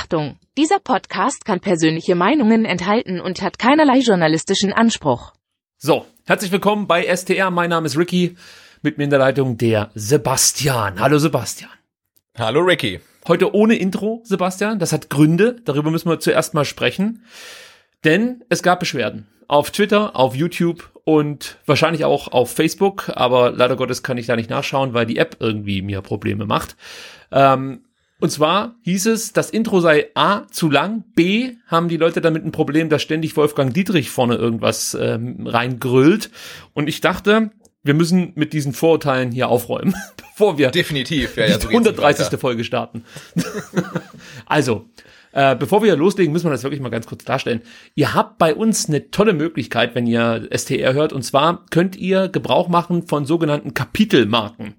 Achtung, dieser Podcast kann persönliche Meinungen enthalten und hat keinerlei journalistischen Anspruch. So, herzlich willkommen bei STR. Mein Name ist Ricky. Mit mir in der Leitung der Sebastian. Hallo Sebastian. Hallo Ricky. Heute ohne Intro, Sebastian. Das hat Gründe. Darüber müssen wir zuerst mal sprechen. Denn es gab Beschwerden. Auf Twitter, auf YouTube und wahrscheinlich auch auf Facebook. Aber leider Gottes kann ich da nicht nachschauen, weil die App irgendwie mir Probleme macht. Ähm, und zwar hieß es, das Intro sei A zu lang, B haben die Leute damit ein Problem, dass ständig Wolfgang Dietrich vorne irgendwas ähm, reingrüllt. Und ich dachte, wir müssen mit diesen Vorurteilen hier aufräumen, bevor wir definitiv ja, ja, so die 130. Folge starten. also, äh, bevor wir loslegen, müssen wir das wirklich mal ganz kurz darstellen. Ihr habt bei uns eine tolle Möglichkeit, wenn ihr STR hört, und zwar könnt ihr Gebrauch machen von sogenannten Kapitelmarken.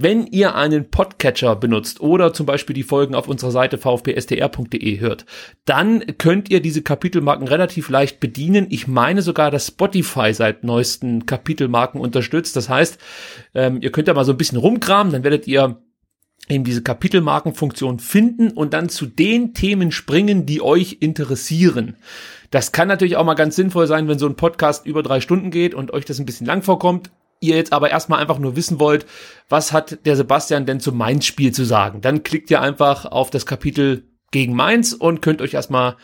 Wenn ihr einen Podcatcher benutzt oder zum Beispiel die Folgen auf unserer Seite vfpstr.de hört, dann könnt ihr diese Kapitelmarken relativ leicht bedienen. Ich meine sogar, dass Spotify seit neuesten Kapitelmarken unterstützt. Das heißt, ähm, ihr könnt da mal so ein bisschen rumkramen, dann werdet ihr eben diese Kapitelmarkenfunktion finden und dann zu den Themen springen, die euch interessieren. Das kann natürlich auch mal ganz sinnvoll sein, wenn so ein Podcast über drei Stunden geht und euch das ein bisschen lang vorkommt ihr jetzt aber erstmal einfach nur wissen wollt, was hat der Sebastian denn zu Mainz Spiel zu sagen, dann klickt ihr einfach auf das Kapitel gegen Mainz und könnt euch erstmal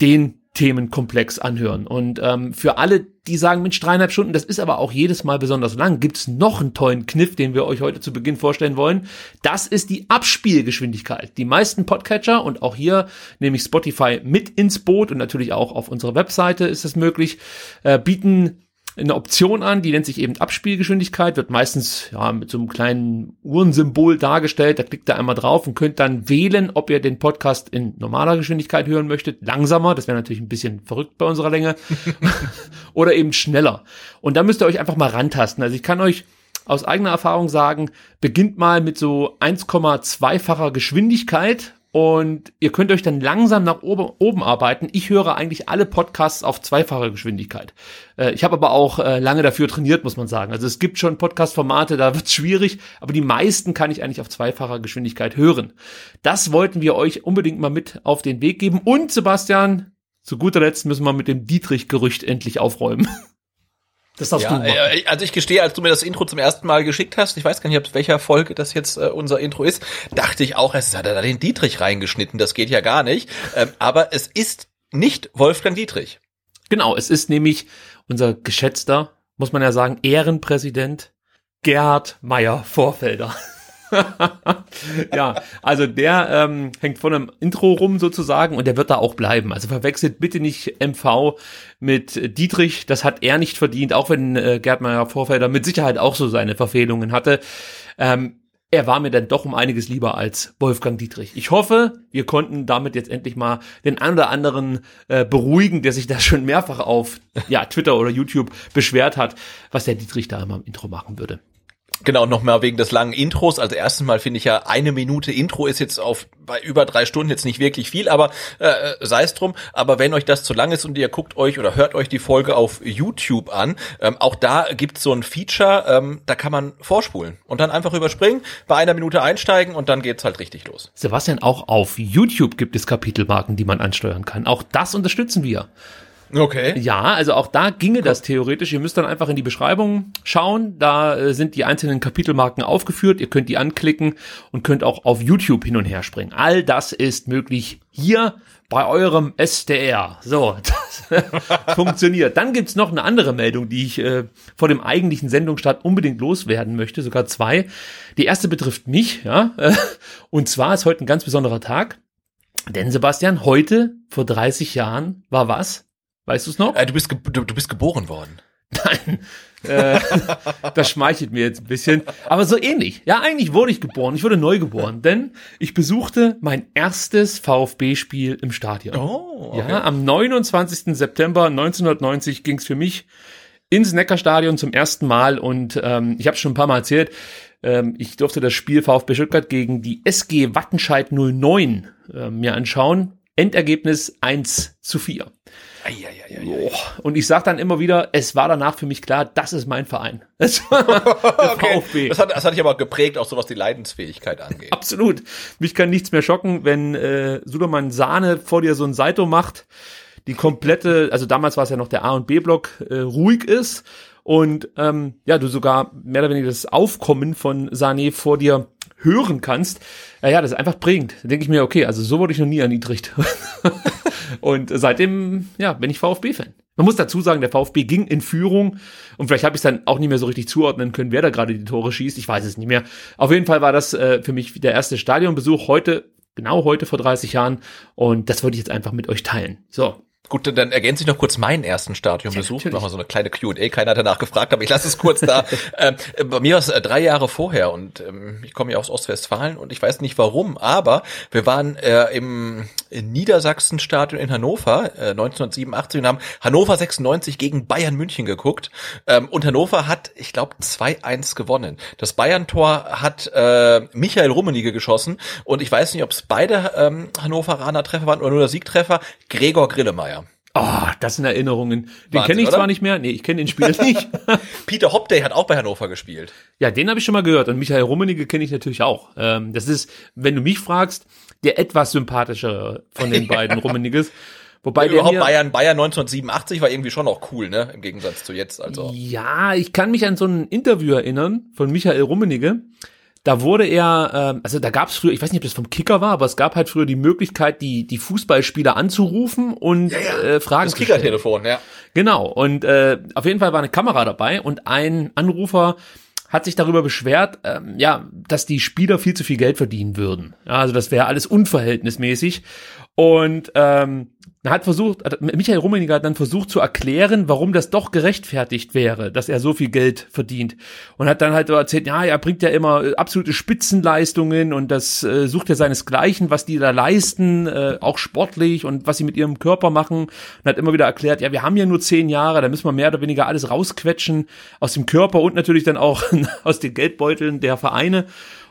den Themenkomplex anhören. Und ähm, für alle, die sagen, Mensch, dreieinhalb Stunden, das ist aber auch jedes Mal besonders lang, gibt's noch einen tollen Kniff, den wir euch heute zu Beginn vorstellen wollen. Das ist die Abspielgeschwindigkeit. Die meisten Podcatcher und auch hier nehme ich Spotify mit ins Boot und natürlich auch auf unserer Webseite ist es möglich, äh, bieten eine Option an, die nennt sich eben Abspielgeschwindigkeit, wird meistens ja mit so einem kleinen Uhrensymbol dargestellt. Da klickt ihr einmal drauf und könnt dann wählen, ob ihr den Podcast in normaler Geschwindigkeit hören möchtet, langsamer, das wäre natürlich ein bisschen verrückt bei unserer Länge, oder eben schneller. Und da müsst ihr euch einfach mal rantasten. Also ich kann euch aus eigener Erfahrung sagen, beginnt mal mit so 1,2-facher Geschwindigkeit und ihr könnt euch dann langsam nach oben, oben arbeiten. Ich höre eigentlich alle Podcasts auf zweifache Geschwindigkeit. Äh, ich habe aber auch äh, lange dafür trainiert, muss man sagen. Also es gibt schon Podcast-Formate, da wird es schwierig, aber die meisten kann ich eigentlich auf zweifacher Geschwindigkeit hören. Das wollten wir euch unbedingt mal mit auf den Weg geben. Und Sebastian, zu guter Letzt müssen wir mit dem Dietrich-Gerücht endlich aufräumen. Das darfst ja, du äh, Also ich gestehe, als du mir das Intro zum ersten Mal geschickt hast, ich weiß gar nicht, ob welcher Folge das jetzt äh, unser Intro ist, dachte ich auch, es hat er da den Dietrich reingeschnitten, das geht ja gar nicht. Ähm, aber es ist nicht Wolfgang Dietrich. Genau, es ist nämlich unser geschätzter, muss man ja sagen, Ehrenpräsident Gerhard Meyer Vorfelder. ja, also der ähm, hängt von einem Intro rum sozusagen und der wird da auch bleiben. Also verwechselt bitte nicht MV mit Dietrich, das hat er nicht verdient, auch wenn äh, Gerd Meyer Vorfelder mit Sicherheit auch so seine Verfehlungen hatte. Ähm, er war mir dann doch um einiges lieber als Wolfgang Dietrich. Ich hoffe, wir konnten damit jetzt endlich mal den einen oder anderen äh, beruhigen, der sich da schon mehrfach auf ja, Twitter oder YouTube beschwert hat, was der Dietrich da immer im Intro machen würde. Genau, noch mal wegen des langen Intros. Also erstens mal finde ich ja, eine Minute Intro ist jetzt auf bei über drei Stunden jetzt nicht wirklich viel, aber äh, sei es drum. Aber wenn euch das zu lang ist und ihr guckt euch oder hört euch die Folge auf YouTube an, ähm, auch da gibt's so ein Feature, ähm, da kann man vorspulen und dann einfach überspringen, bei einer Minute einsteigen und dann geht's halt richtig los. Sebastian, auch auf YouTube gibt es Kapitelmarken, die man ansteuern kann. Auch das unterstützen wir. Okay. Ja, also auch da ginge das theoretisch. Ihr müsst dann einfach in die Beschreibung schauen. Da äh, sind die einzelnen Kapitelmarken aufgeführt. Ihr könnt die anklicken und könnt auch auf YouTube hin und her springen. All das ist möglich hier bei eurem SDR. So, das funktioniert. Dann gibt's noch eine andere Meldung, die ich äh, vor dem eigentlichen Sendungsstart unbedingt loswerden möchte. Sogar zwei. Die erste betrifft mich, ja. Und zwar ist heute ein ganz besonderer Tag. Denn Sebastian, heute vor 30 Jahren war was? Weißt du es noch? Äh, du, bist du, du bist geboren worden. Nein, äh, das schmeichelt mir jetzt ein bisschen. Aber so ähnlich. Ja, eigentlich wurde ich geboren. Ich wurde neu geboren, denn ich besuchte mein erstes VfB-Spiel im Stadion. Oh, okay. Ja, am 29. September 1990 ging es für mich ins Neckarstadion zum ersten Mal und ähm, ich habe schon ein paar Mal erzählt, ähm, ich durfte das Spiel VfB Stuttgart gegen die SG Wattenscheid 09 äh, mir anschauen. Endergebnis 1 zu 4. Oh, und ich sage dann immer wieder, es war danach für mich klar, das ist mein Verein. Das Okay. Das hat, das hat dich aber geprägt, auch so was die Leidensfähigkeit angeht. Absolut. Mich kann nichts mehr schocken, wenn äh, Sudermann Sahne vor dir so ein Saito macht, die komplette, also damals war es ja noch der A und B-Block, äh, ruhig ist und ähm, ja, du sogar mehr oder weniger das Aufkommen von Sané vor dir hören kannst. Ja, ja, das ist einfach prägend. Da denke ich mir, okay, also so wurde ich noch nie erniedrigt. und seitdem, ja, bin ich VfB-Fan. Man muss dazu sagen, der VfB ging in Führung und vielleicht habe ich es dann auch nicht mehr so richtig zuordnen können, wer da gerade die Tore schießt. Ich weiß es nicht mehr. Auf jeden Fall war das äh, für mich der erste Stadionbesuch heute, genau heute vor 30 Jahren und das wollte ich jetzt einfach mit euch teilen. So, Gut, dann ergänze ich noch kurz meinen ersten Stadionbesuch. natürlich. Machen wir so eine kleine Q&A. Keiner hat danach gefragt, aber ich lasse es kurz da. ähm, bei mir war es äh, drei Jahre vorher und ähm, ich komme ja aus Ostwestfalen und ich weiß nicht warum, aber wir waren äh, im Niedersachsen-Stadion in Hannover äh, 1987 und haben Hannover 96 gegen Bayern München geguckt. Ähm, und Hannover hat, ich glaube, 2-1 gewonnen. Das Bayern-Tor hat äh, Michael Rummenigge geschossen und ich weiß nicht, ob es beide ähm, Hannoveraner Treffer waren oder nur der Siegtreffer. Gregor Grillemeyer. Oh, das sind Erinnerungen. Den kenne ich oder? zwar nicht mehr, nee, ich kenne den Spieler nicht. Peter Hopday hat auch bei Hannover gespielt. Ja, den habe ich schon mal gehört und Michael Rummenigge kenne ich natürlich auch. Ähm, das ist, wenn du mich fragst, der etwas sympathischere von den beiden Rummenigges. Wobei der Überhaupt Bayern, Bayern 1987 war irgendwie schon auch cool, ne? Im Gegensatz zu jetzt, also. ja, ich kann mich an so ein Interview erinnern von Michael Rummenigge. Da wurde er, ähm, also da gab es früher, ich weiß nicht, ob das vom Kicker war, aber es gab halt früher die Möglichkeit, die die Fußballspieler anzurufen und Äh, Fragen Das zu stellen. Kickertelefon, ja. Genau, und äh, auf jeden Fall war eine Kamera dabei und ein Anrufer hat sich darüber beschwert, ähm, ja, dass die Spieler viel zu viel Geld verdienen würden. Ja, also das wäre alles unverhältnismäßig. Und ähm, hat versucht, Michael Rummeniger hat dann versucht zu erklären, warum das doch gerechtfertigt wäre, dass er so viel Geld verdient. Und hat dann halt erzählt, ja, er bringt ja immer äh, absolute Spitzenleistungen und das äh, sucht er seinesgleichen, was die da leisten, äh, auch sportlich und was sie mit ihrem Körper machen. Und hat immer wieder erklärt, ja, wir haben ja nur zehn Jahre, da müssen wir mehr oder weniger alles rausquetschen aus dem Körper und natürlich dann auch aus den Geldbeuteln der Vereine.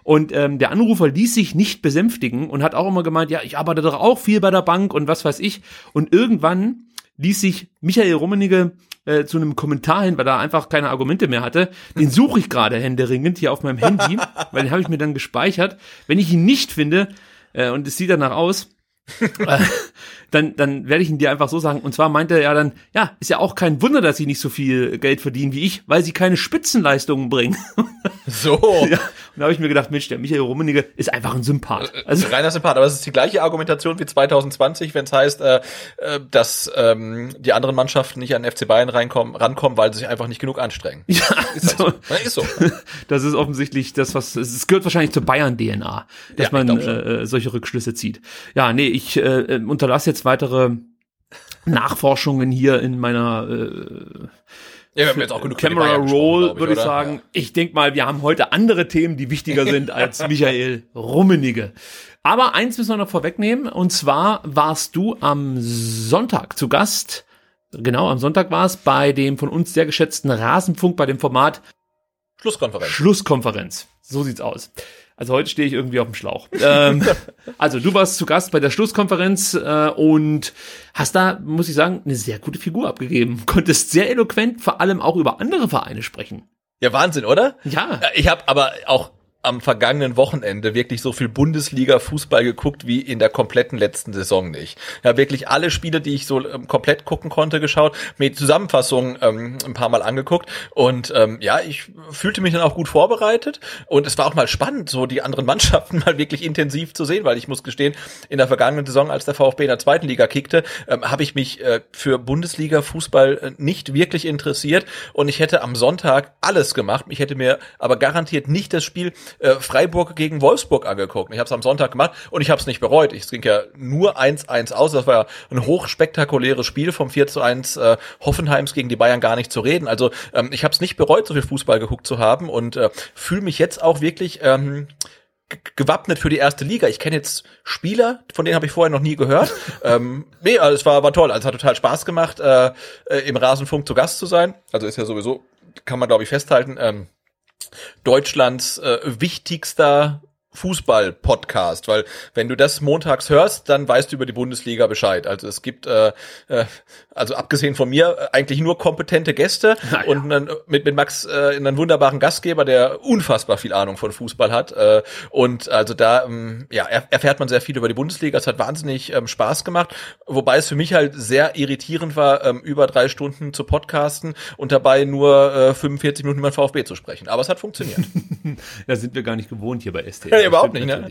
Und ähm, der Anrufer ließ sich nicht besänftigen und hat auch immer gemeint, ja, ich arbeite doch auch viel bei der Bank und was weiß ich. Und irgendwann ließ sich Michael Rummenigge äh, zu einem Kommentar hin, weil er einfach keine Argumente mehr hatte. Den suche ich gerade händeringend hier auf meinem Handy, weil den habe ich mir dann gespeichert. Wenn ich ihn nicht finde, äh, und es sieht danach aus, dann, dann werde ich ihn dir einfach so sagen. Und zwar meinte er ja dann, ja, ist ja auch kein Wunder, dass sie nicht so viel Geld verdienen wie ich, weil sie keine Spitzenleistungen bringen. So. ja, und da habe ich mir gedacht, Mensch, der Michael Rummenigge ist einfach ein Sympath. Also, Reiner Sympath, aber es ist die gleiche Argumentation wie 2020, wenn es heißt, äh, äh, dass ähm, die anderen Mannschaften nicht an den FC Bayern reinkommen, rankommen, weil sie sich einfach nicht genug anstrengen. ja, Ist, so, halt so. Ja, ist so. das ist offensichtlich das, was es gehört wahrscheinlich zur Bayern-DNA, dass Ja, man äh, solche Rückschlüsse zieht. Ja, nee, ich äh, äh, unterlasse jetzt weitere Nachforschungen hier in meiner äh, Ja, wir haben jetzt auch genug Camera Roll, würde ich oder? sagen. Ich denk mal, wir haben heute andere Themen, die wichtiger sind als Michael Rummenigge. Aber eins müssen wir noch vorwegnehmen, und zwar warst du am Sonntag zu Gast. Genau, am Sonntag war es bei dem von uns sehr geschätzten Rasenfunk, bei dem Format Schlusskonferenz. Schlusskonferenz. So sieht's aus. Also heute stehe ich irgendwie auf dem Schlauch. ähm, also du warst zu Gast bei der Schlusskonferenz äh, und hast da, muss ich sagen, eine sehr gute Figur abgegeben. Konntest sehr eloquent vor allem auch über andere Vereine sprechen. Ja, Wahnsinn, oder? Ja. Ich habe aber auch am vergangenen Wochenende wirklich so viel Bundesliga-Fußball geguckt wie in der kompletten letzten Saison nicht. Ja, wirklich alle Spiele, die ich so ähm, komplett gucken konnte, geschaut, mir die Zusammenfassung ähm, ein paar Mal angeguckt und ähm, ja, ich fühlte mich dann auch gut vorbereitet und es war auch mal spannend, so die anderen Mannschaften mal wirklich intensiv zu sehen, weil ich muss gestehen, in der vergangenen Saison, als der VfB in der zweiten Liga kickte, ähm, habe ich mich äh, für Bundesliga-Fußball äh, nicht wirklich interessiert und ich hätte am Sonntag alles gemacht. Ich hätte mir aber garantiert nicht das Spiel äh, Freiburg gegen Wolfsburg angeguckt. Ich habe es am Sonntag gemacht und ich habe es nicht bereut. Es ging ja nur 1-1 aus. Das war ja ein hochspektakuläres Spiel vom 4 zu 1 äh, Hoffenheims gegen die Bayern gar nicht zu reden. Also ähm, ich habe es nicht bereut, so viel Fußball geguckt zu haben und äh, fühle mich jetzt auch wirklich ähm, gewappnet für die erste Liga. Ich kenne jetzt Spieler, von denen habe ich vorher noch nie gehört. ähm, nee, also es war, war toll. Also es hat total Spaß gemacht, äh, äh, im Rasenfunk zu Gast zu sein. Also ist ja sowieso, kann man glaube ich festhalten, ähm, Deutschlands äh, wichtigster Fußball-Podcast, weil wenn du das montags hörst, dann weißt du über die Bundesliga Bescheid. Also es gibt, äh, äh, also abgesehen von mir, äh, eigentlich nur kompetente Gäste ja. und dann mit, mit Max äh, einen wunderbaren Gastgeber, der unfassbar viel Ahnung von Fußball hat. Äh, und also da ähm, ja, erfährt man sehr viel über die Bundesliga. Es hat wahnsinnig ähm, Spaß gemacht, wobei es für mich halt sehr irritierend war, ähm, über drei Stunden zu podcasten und dabei nur äh, 45 Minuten über VfB zu sprechen. Aber es hat funktioniert. da sind wir gar nicht gewohnt hier bei STL überhaupt nicht, ne?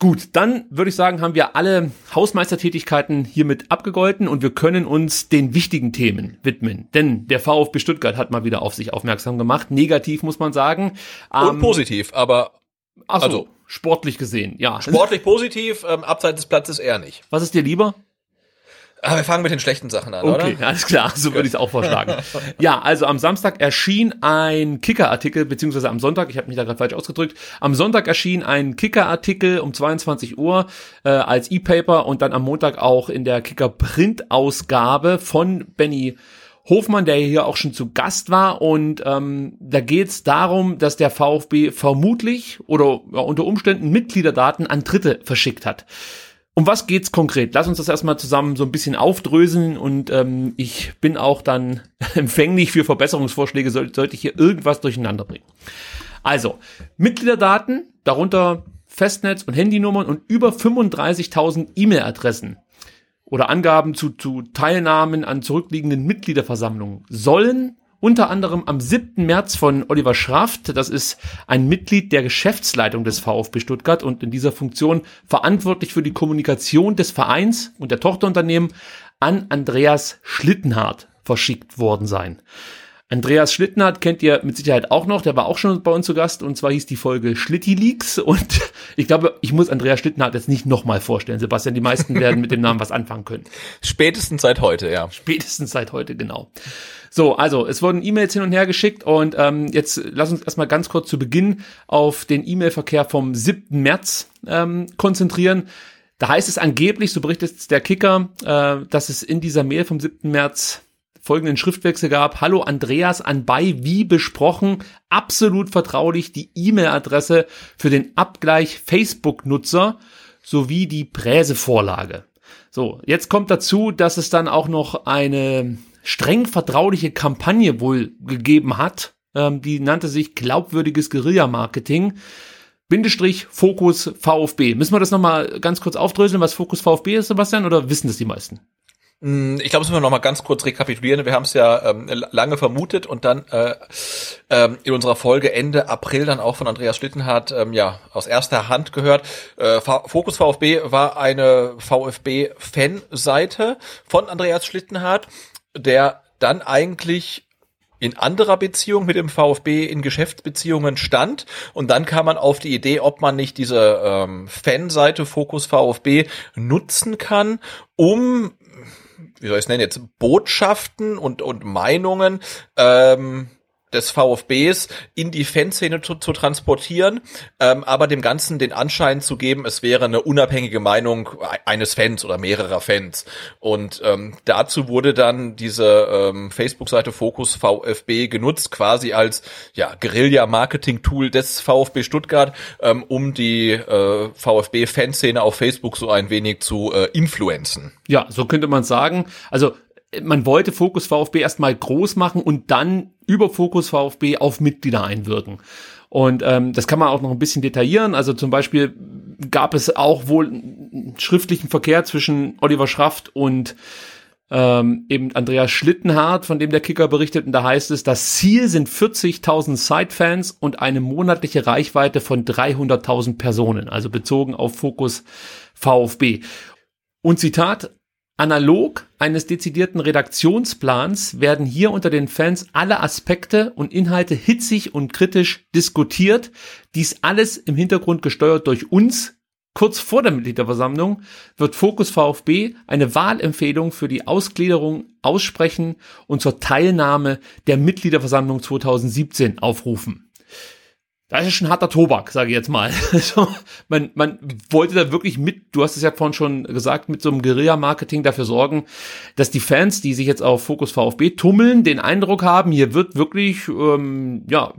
Gut, dann würde ich sagen, haben wir alle Hausmeistertätigkeiten hiermit abgegolten und wir können uns den wichtigen Themen widmen. Denn der VfB Stuttgart hat mal wieder auf sich aufmerksam gemacht. Negativ muss man sagen. Und ähm, positiv, aber also, also sportlich gesehen, ja. Sportlich positiv, ähm, abseits des Platzes eher nicht. Was ist dir lieber? Aber wir fangen mit den schlechten Sachen an, okay, oder? Okay, alles klar, so würde ich es auch vorschlagen. ja, also am Samstag erschien ein Kicker-Artikel, beziehungsweise am Sonntag, ich habe mich da gerade falsch ausgedrückt, am Sonntag erschien ein Kicker-Artikel um 22 Uhr äh, als E-Paper und dann am Montag auch in der Kicker-Print-Ausgabe von Benny Hofmann, der hier auch schon zu Gast war. Und ähm, da geht es darum, dass der VfB vermutlich oder ja, unter Umständen Mitgliederdaten an Dritte verschickt hat. Um was geht's konkret? Lass uns das erstmal zusammen so ein bisschen aufdröseln und ähm, ich bin auch dann empfänglich für Verbesserungsvorschläge, sollte, sollte ich hier irgendwas durcheinander bringen. Also, Mitgliederdaten, darunter Festnetz und Handynummern und über 35.000 E-Mail-Adressen oder Angaben zu, zu Teilnahmen an zurückliegenden Mitgliederversammlungen sollen unter anderem am 7. März von Oliver Schraft. Das ist ein Mitglied der Geschäftsleitung des VfB Stuttgart und in dieser Funktion verantwortlich für die Kommunikation des Vereins und der Tochterunternehmen an Andreas Schlittenhardt verschickt worden sein. Andreas Schlittnert kennt ihr mit Sicherheit auch noch, der war auch schon bei uns zu Gast und zwar hieß die Folge Schlitti Leaks und ich glaube, ich muss Andreas Schlittnert jetzt nicht nochmal vorstellen, Sebastian, die meisten werden mit dem Namen was anfangen können. Spätestens seit heute, ja. Spätestens seit heute, genau. So, also es wurden E-Mails hin und her geschickt und ähm, jetzt lass uns erstmal ganz kurz zu Beginn auf den E-Mail-Verkehr vom 7. März ähm, konzentrieren. Da heißt es angeblich, so berichtet der Kicker, äh, dass es in dieser Mail vom 7. März folgenden Schriftwechsel gab. Hallo Andreas anbei, wie besprochen, absolut vertraulich die E-Mail-Adresse für den Abgleich Facebook-Nutzer sowie die Präsevorlage. So, jetzt kommt dazu, dass es dann auch noch eine streng vertrauliche Kampagne wohl gegeben hat. Ähm, die nannte sich glaubwürdiges Guerilla-Marketing. Bindestrich Fokus VfB. Müssen wir das nochmal ganz kurz aufdröseln, was Fokus VfB ist, Sebastian, oder wissen das die meisten? Mm, ich glaube, das müssen wir noch mal ganz kurz rekapitulieren. Wir haben es ja ähm, lange vermutet und dann äh, ähm, in unserer Folge Ende April dann auch von Andreas Schlittenhardt ähm, ja aus erster Hand gehört. Äh, Fokus VfB war eine VfB-Fanseite von Andreas Schlittenhardt, der dann eigentlich in anderer Beziehung mit dem VfB in Geschäftsbeziehungen stand und dann kam man auf die Idee, ob man nicht diese ähm, Fanseite Fokus VfB nutzen kann, um wie soll ich es nennen jetzt, Botschaften und, und Meinungen ähm, des VfBs in die Fanszene zu, zu transportieren, ähm, aber dem Ganzen den Anschein zu geben, es wäre eine unabhängige Meinung eines Fans oder mehrerer Fans. Und ähm, dazu wurde dann diese ähm, Facebook-Seite Focus VfB genutzt, quasi als ja, Guerilla-Marketing-Tool des VfB Stuttgart, ähm, um die äh, VfB-Fanszene auf Facebook so ein wenig zu äh, influenzen. Ja, so könnte man sagen. Also man wollte Fokus VfB erstmal groß machen und dann über Fokus VfB auf Mitglieder einwirken. Und ähm, das kann man auch noch ein bisschen detaillieren. Also zum Beispiel gab es auch wohl schriftlichen Verkehr zwischen Oliver Schraft und ähm, eben Andreas Schlittenhardt, von dem der Kicker berichtet. Und da heißt es, das Ziel sind 40.000 Sidefans und eine monatliche Reichweite von 300.000 Personen, also bezogen auf Fokus VfB. Und Zitat, Analog eines dezidierten Redaktionsplans werden hier unter den Fans alle Aspekte und Inhalte hitzig und kritisch diskutiert. Dies alles im Hintergrund gesteuert durch uns. Kurz vor der Mitgliederversammlung wird Fokus VfB eine Wahlempfehlung für die Ausgliederung aussprechen und zur Teilnahme der Mitgliederversammlung 2017 aufrufen. Das ist schon harter Tobak, sage ich jetzt mal. Also, man, man wollte da wirklich mit, du hast es ja vorhin schon gesagt, mit so einem Guerilla-Marketing dafür sorgen, dass die Fans, die sich jetzt auf Fokus VfB tummeln, den Eindruck haben, hier wird wirklich, ähm, ja,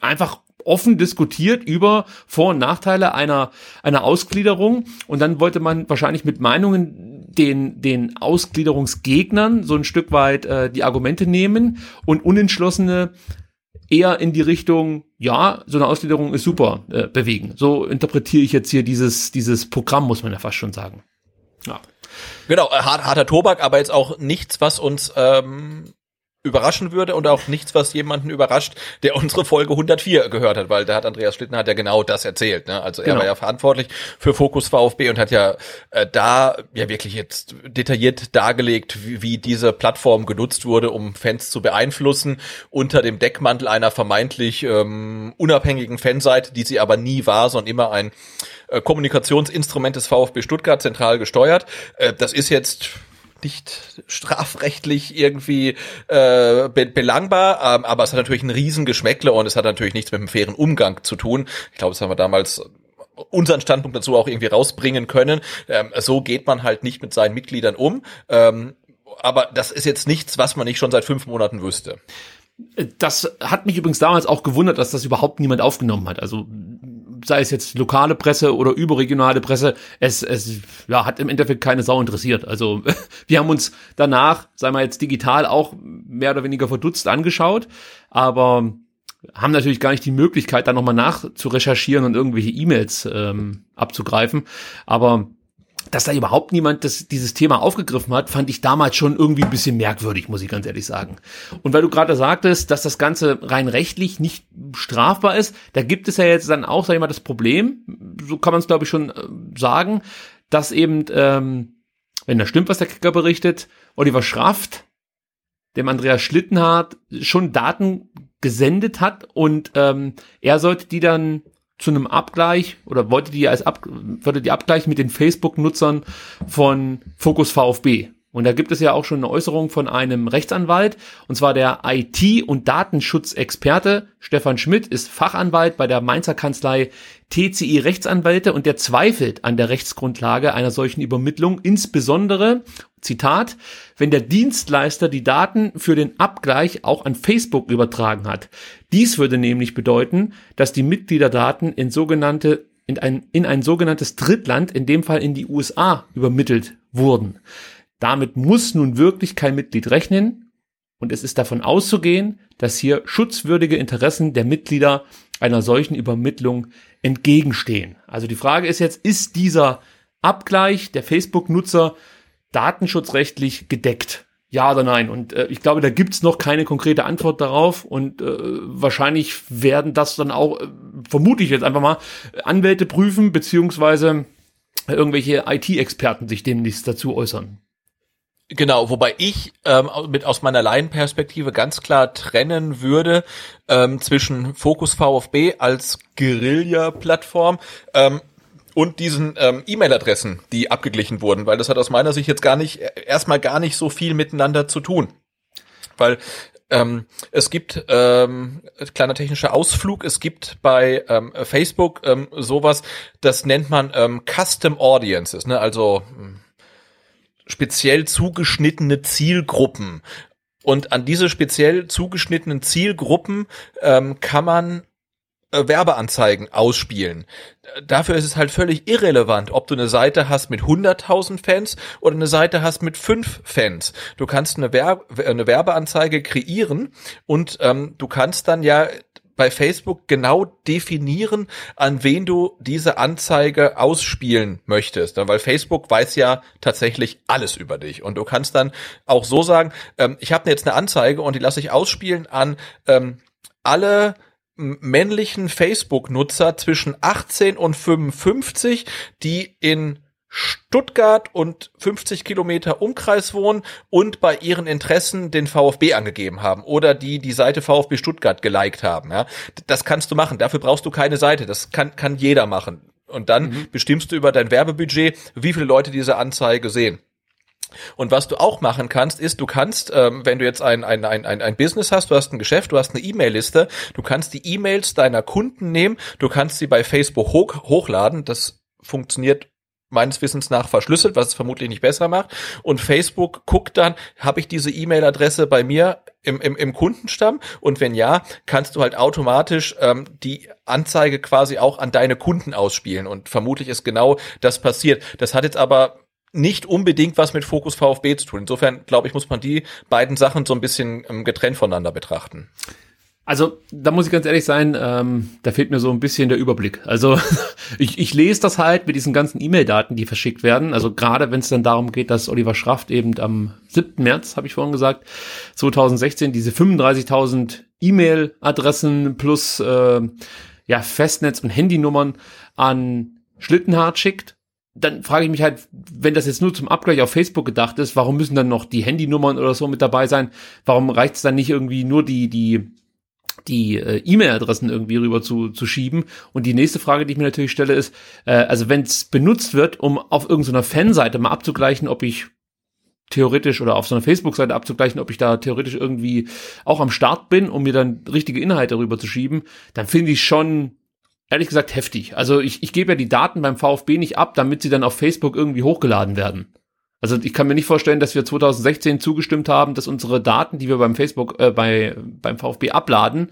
einfach offen diskutiert über Vor- und Nachteile einer, einer Ausgliederung. Und dann wollte man wahrscheinlich mit Meinungen den, den Ausgliederungsgegnern so ein Stück weit äh, die Argumente nehmen und Unentschlossene eher in die Richtung, ja, so eine Ausgliederung ist super, äh, bewegen. So interpretiere ich jetzt hier dieses, dieses Programm, muss man ja fast schon sagen. Ja. Genau, äh, harter Tobak, aber jetzt auch nichts, was uns ähm, überraschen würde und auch nichts, was jemanden überrascht, der unsere Folge 104 gehört hat, weil da hat Andreas Schlitten hat ja genau das erzählt. Ne? Also er genau. war ja verantwortlich für Fokus VfB und hat ja äh, da ja wirklich jetzt detailliert dargelegt, wie, wie diese Plattform genutzt wurde, um Fans zu beeinflussen, unter dem Deckmantel einer vermeintlich ähm, unabhängigen Fanseite, die sie aber nie war, sondern immer ein äh, Kommunikationsinstrument des VfB Stuttgart zentral gesteuert. Äh, das ist jetzt nicht strafrechtlich irgendwie äh, be belangbar, ähm, aber es hat natürlich einen riesen Geschmäckle und es hat natürlich nichts mit einem fairen Umgang zu tun. Ich glaube, das haben wir damals unseren Standpunkt dazu auch irgendwie rausbringen können. Ähm, so geht man halt nicht mit seinen Mitgliedern um. Ähm, aber das ist jetzt nichts, was man nicht schon seit fünf Monaten wüsste. Das hat mich übrigens damals auch gewundert, dass das überhaupt niemand aufgenommen hat. Also sei es jetzt lokale Presse oder überregionale Presse, es, es ja, hat im Endeffekt keine Sau interessiert. Also wir haben uns danach, sagen wir jetzt digital auch mehr oder weniger verdutzt angeschaut, aber haben natürlich gar nicht die Möglichkeit, da nochmal nachzurecherchieren und irgendwelche E-Mails ähm, abzugreifen. Aber dass da überhaupt niemand das, dieses Thema aufgegriffen hat, fand ich damals schon irgendwie ein bisschen merkwürdig, muss ich ganz ehrlich sagen. Und weil du gerade sagtest, dass das Ganze rein rechtlich nicht strafbar ist, da gibt es ja jetzt dann auch, sag ich mal, das Problem, so kann man es glaube ich schon äh, sagen, dass eben, ähm, wenn das stimmt, was der Kicker berichtet, Oliver Schraft dem Andreas Schlittenhardt schon Daten gesendet hat und ähm, er sollte die dann zu einem Abgleich oder wollte die als Ab, wollte die abgleichen mit den Facebook-Nutzern von Focus VfB. Und da gibt es ja auch schon eine Äußerung von einem Rechtsanwalt, und zwar der IT- und Datenschutzexperte Stefan Schmidt ist Fachanwalt bei der Mainzer Kanzlei TCI Rechtsanwälte und der zweifelt an der Rechtsgrundlage einer solchen Übermittlung, insbesondere, Zitat, wenn der Dienstleister die Daten für den Abgleich auch an Facebook übertragen hat. Dies würde nämlich bedeuten, dass die Mitgliederdaten in sogenannte in ein, in ein sogenanntes Drittland, in dem Fall in die USA, übermittelt wurden. Damit muss nun wirklich kein Mitglied rechnen und es ist davon auszugehen, dass hier schutzwürdige Interessen der Mitglieder einer solchen Übermittlung entgegenstehen. Also die Frage ist jetzt, ist dieser Abgleich der Facebook-Nutzer datenschutzrechtlich gedeckt? Ja oder nein? Und äh, ich glaube, da gibt's noch keine konkrete Antwort darauf und äh, wahrscheinlich werden das dann auch, äh, vermute ich jetzt einfach mal, Anwälte prüfen, beziehungsweise irgendwelche IT-Experten sich demnächst dazu äußern. Genau, wobei ich ähm, mit aus meiner Laienperspektive ganz klar trennen würde ähm, zwischen Focus VfB als Guerilla-Plattform ähm, und diesen ähm, E-Mail-Adressen, die abgeglichen wurden, weil das hat aus meiner Sicht jetzt gar nicht erstmal gar nicht so viel miteinander zu tun, weil ähm, es gibt ähm, kleiner technischer Ausflug. Es gibt bei ähm, Facebook ähm, sowas, das nennt man ähm, Custom Audiences, ne? Also hm, speziell zugeschnittene Zielgruppen. Und an diese speziell zugeschnittenen Zielgruppen ähm, kann man äh, Werbeanzeigen ausspielen. Dafür ist es halt völlig irrelevant, ob du eine Seite hast mit 100.000 Fans oder eine Seite hast mit 5 Fans. Du kannst eine, Werbe eine Werbeanzeige kreieren und ähm, du kannst dann ja bei Facebook genau definieren, an wen du diese Anzeige ausspielen möchtest. Weil Facebook weiß ja tatsächlich alles über dich. Und du kannst dann auch so sagen, ähm, ich habe jetzt eine Anzeige und die lasse ich ausspielen an ähm, alle männlichen Facebook-Nutzer zwischen 18 und 55, die in Stuttgart und 50 Kilometer Umkreis wohnen und bei ihren Interessen den VfB angegeben haben oder die die Seite VfB Stuttgart geliked haben. Ja, das kannst du machen. Dafür brauchst du keine Seite. Das kann kann jeder machen. Und dann mhm. bestimmst du über dein Werbebudget, wie viele Leute diese Anzeige sehen. Und was du auch machen kannst, ist, du kannst, ähm, wenn du jetzt ein, ein, ein, ein Business hast, du hast ein Geschäft, du hast eine E-Mail-Liste, du kannst die E-Mails deiner Kunden nehmen, du kannst sie bei Facebook hoch, hochladen, das funktioniert meines Wissens nach verschlüsselt, was es vermutlich nicht besser macht. Und Facebook guckt dann, habe ich diese E-Mail-Adresse bei mir im, im, im Kundenstamm? Und wenn ja, kannst du halt automatisch ähm, die Anzeige quasi auch an deine Kunden ausspielen. Und vermutlich ist genau das passiert. Das hat jetzt aber nicht unbedingt was mit Fokus VfB zu tun. Insofern, glaube ich, muss man die beiden Sachen so ein bisschen ähm, getrennt voneinander betrachten. Also, da muss ich ganz ehrlich sein, ähm, da fehlt mir so ein bisschen der Überblick. Also, ich, ich lese das halt mit diesen ganzen E-Mail-Daten, die verschickt werden. Also gerade wenn es dann darum geht, dass Oliver Schraft eben am 7. März, habe ich vorhin gesagt, 2016 diese 35.000 E-Mail-Adressen plus äh, ja, Festnetz- und Handynummern an Schlittenhardt schickt dann frage ich mich halt, wenn das jetzt nur zum Abgleich auf Facebook gedacht ist, warum müssen dann noch die Handynummern oder so mit dabei sein? Warum reicht es dann nicht irgendwie nur die die die äh, E-Mail-Adressen irgendwie rüber zu, zu schieben. Und die nächste Frage, die ich mir natürlich stelle, ist, äh, also wenn es benutzt wird, um auf irgendeiner Fanseite mal abzugleichen, ob ich theoretisch oder auf so einer Facebook-Seite abzugleichen, ob ich da theoretisch irgendwie auch am Start bin, um mir dann richtige Inhalte rüber zu schieben, dann finde ich schon ehrlich gesagt heftig. Also ich, ich gebe ja die Daten beim VfB nicht ab, damit sie dann auf Facebook irgendwie hochgeladen werden. Also ich kann mir nicht vorstellen, dass wir 2016 zugestimmt haben, dass unsere Daten, die wir beim Facebook, äh, bei, beim VfB abladen,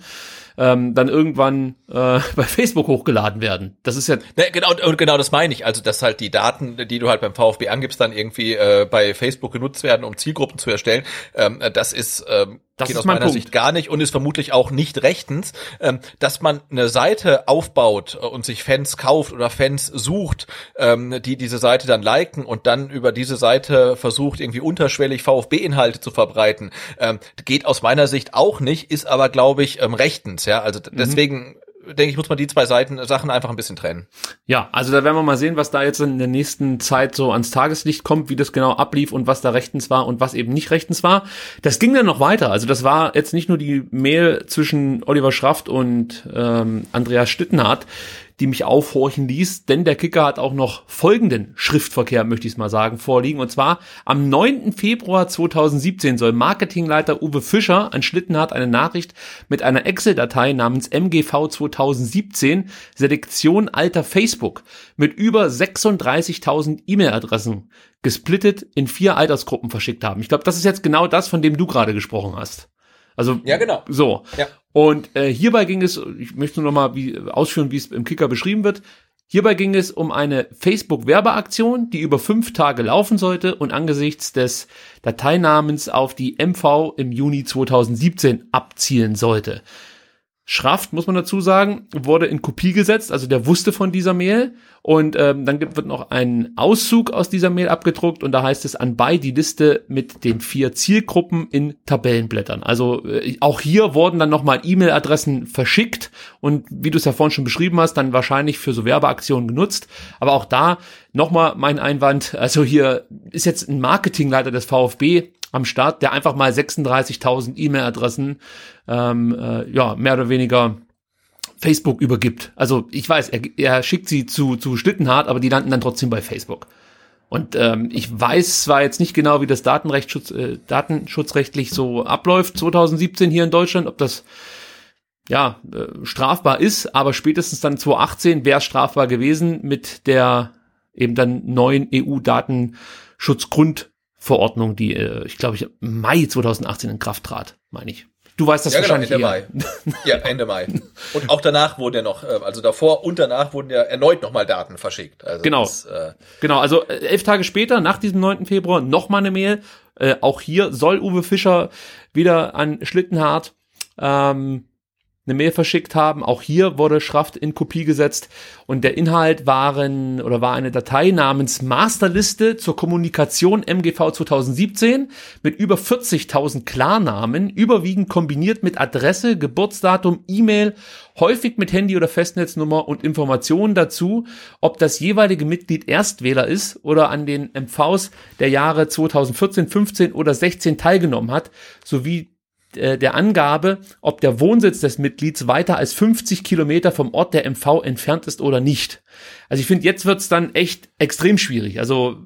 ähm, dann irgendwann äh, bei Facebook hochgeladen werden. Das ist ja ne, genau und genau das meine ich. Also dass halt die Daten, die du halt beim VfB angibst, dann irgendwie äh, bei Facebook genutzt werden, um Zielgruppen zu erstellen. Ähm, das ist ähm, das geht aus meiner Punkt. Sicht gar nicht und ist vermutlich auch nicht rechtens, ähm, dass man eine Seite aufbaut und sich Fans kauft oder Fans sucht, ähm, die diese Seite dann liken und dann über diese Seite versucht, irgendwie unterschwellig VfB-Inhalte zu verbreiten, ähm, geht aus meiner Sicht auch nicht, ist aber, glaube ich, ähm, rechtens. Ja, also mhm. deswegen denke ich, muss man die zwei Seiten Sachen einfach ein bisschen trennen. Ja, also da werden wir mal sehen, was da jetzt in der nächsten Zeit so ans Tageslicht kommt, wie das genau ablief und was da rechtens war und was eben nicht rechtens war. Das ging dann noch weiter. Also das war jetzt nicht nur die Mail zwischen Oliver Schraft und ähm, Andreas Stittenhardt, die mich aufhorchen ließ, denn der Kicker hat auch noch folgenden Schriftverkehr, möchte ich es mal sagen, vorliegen. Und zwar am 9. Februar 2017 soll Marketingleiter Uwe Fischer an Schlittenhardt eine Nachricht mit einer Excel-Datei namens MGV 2017 Selektion alter Facebook mit über 36.000 E-Mail-Adressen gesplittet in vier Altersgruppen verschickt haben. Ich glaube, das ist jetzt genau das, von dem du gerade gesprochen hast. Also ja, genau. So. Ja. Und äh, hierbei ging es, ich möchte nur noch mal wie, ausführen, wie es im Kicker beschrieben wird. Hierbei ging es um eine Facebook-Werbeaktion, die über fünf Tage laufen sollte und angesichts des Dateinamens auf die MV im Juni 2017 abzielen sollte. Schraft, muss man dazu sagen, wurde in Kopie gesetzt, also der wusste von dieser Mail und ähm, dann wird noch ein Auszug aus dieser Mail abgedruckt. Und da heißt es anbei die Liste mit den vier Zielgruppen in Tabellenblättern. Also äh, auch hier wurden dann nochmal E-Mail-Adressen verschickt. Und wie du es ja vorhin schon beschrieben hast, dann wahrscheinlich für so Werbeaktionen genutzt. Aber auch da nochmal mein Einwand, also hier ist jetzt ein Marketingleiter des VfB am Start, der einfach mal 36.000 E-Mail-Adressen ähm, äh, ja mehr oder weniger Facebook übergibt. Also ich weiß, er, er schickt sie zu, zu Schlittenhart, aber die landen dann trotzdem bei Facebook. Und ähm, ich weiß zwar jetzt nicht genau, wie das Datenrechtsschutz, äh, datenschutzrechtlich so abläuft 2017 hier in Deutschland, ob das ja äh, strafbar ist, aber spätestens dann 2018 wäre es strafbar gewesen mit der eben dann neuen EU-Datenschutzgrundverordnung, die äh, ich glaube ich Mai 2018 in Kraft trat, meine ich. Du weißt das ja, genau, wahrscheinlich Ende Mai. Ja, Ende Mai. Und auch danach wurden ja noch, äh, also davor und danach wurden ja erneut nochmal Daten verschickt. Also genau. Das, äh genau, also äh, elf Tage später, nach diesem 9. Februar, nochmal eine Mail. Äh, auch hier soll Uwe Fischer wieder an Schlittenhardt ähm, eine Mail verschickt haben. Auch hier wurde Schraft in Kopie gesetzt und der Inhalt waren oder war eine Datei namens Masterliste zur Kommunikation MGV 2017 mit über 40.000 Klarnamen, überwiegend kombiniert mit Adresse, Geburtsdatum, E-Mail, häufig mit Handy oder Festnetznummer und Informationen dazu, ob das jeweilige Mitglied Erstwähler ist oder an den MVs der Jahre 2014, 15 oder 16 teilgenommen hat, sowie äh, der Angabe, ob der Wohnsitz des Mitglieds weiter als 50 Kilometer vom Ort der MV entfernt ist oder nicht. Also ich finde, jetzt wird's dann echt extrem schwierig. Also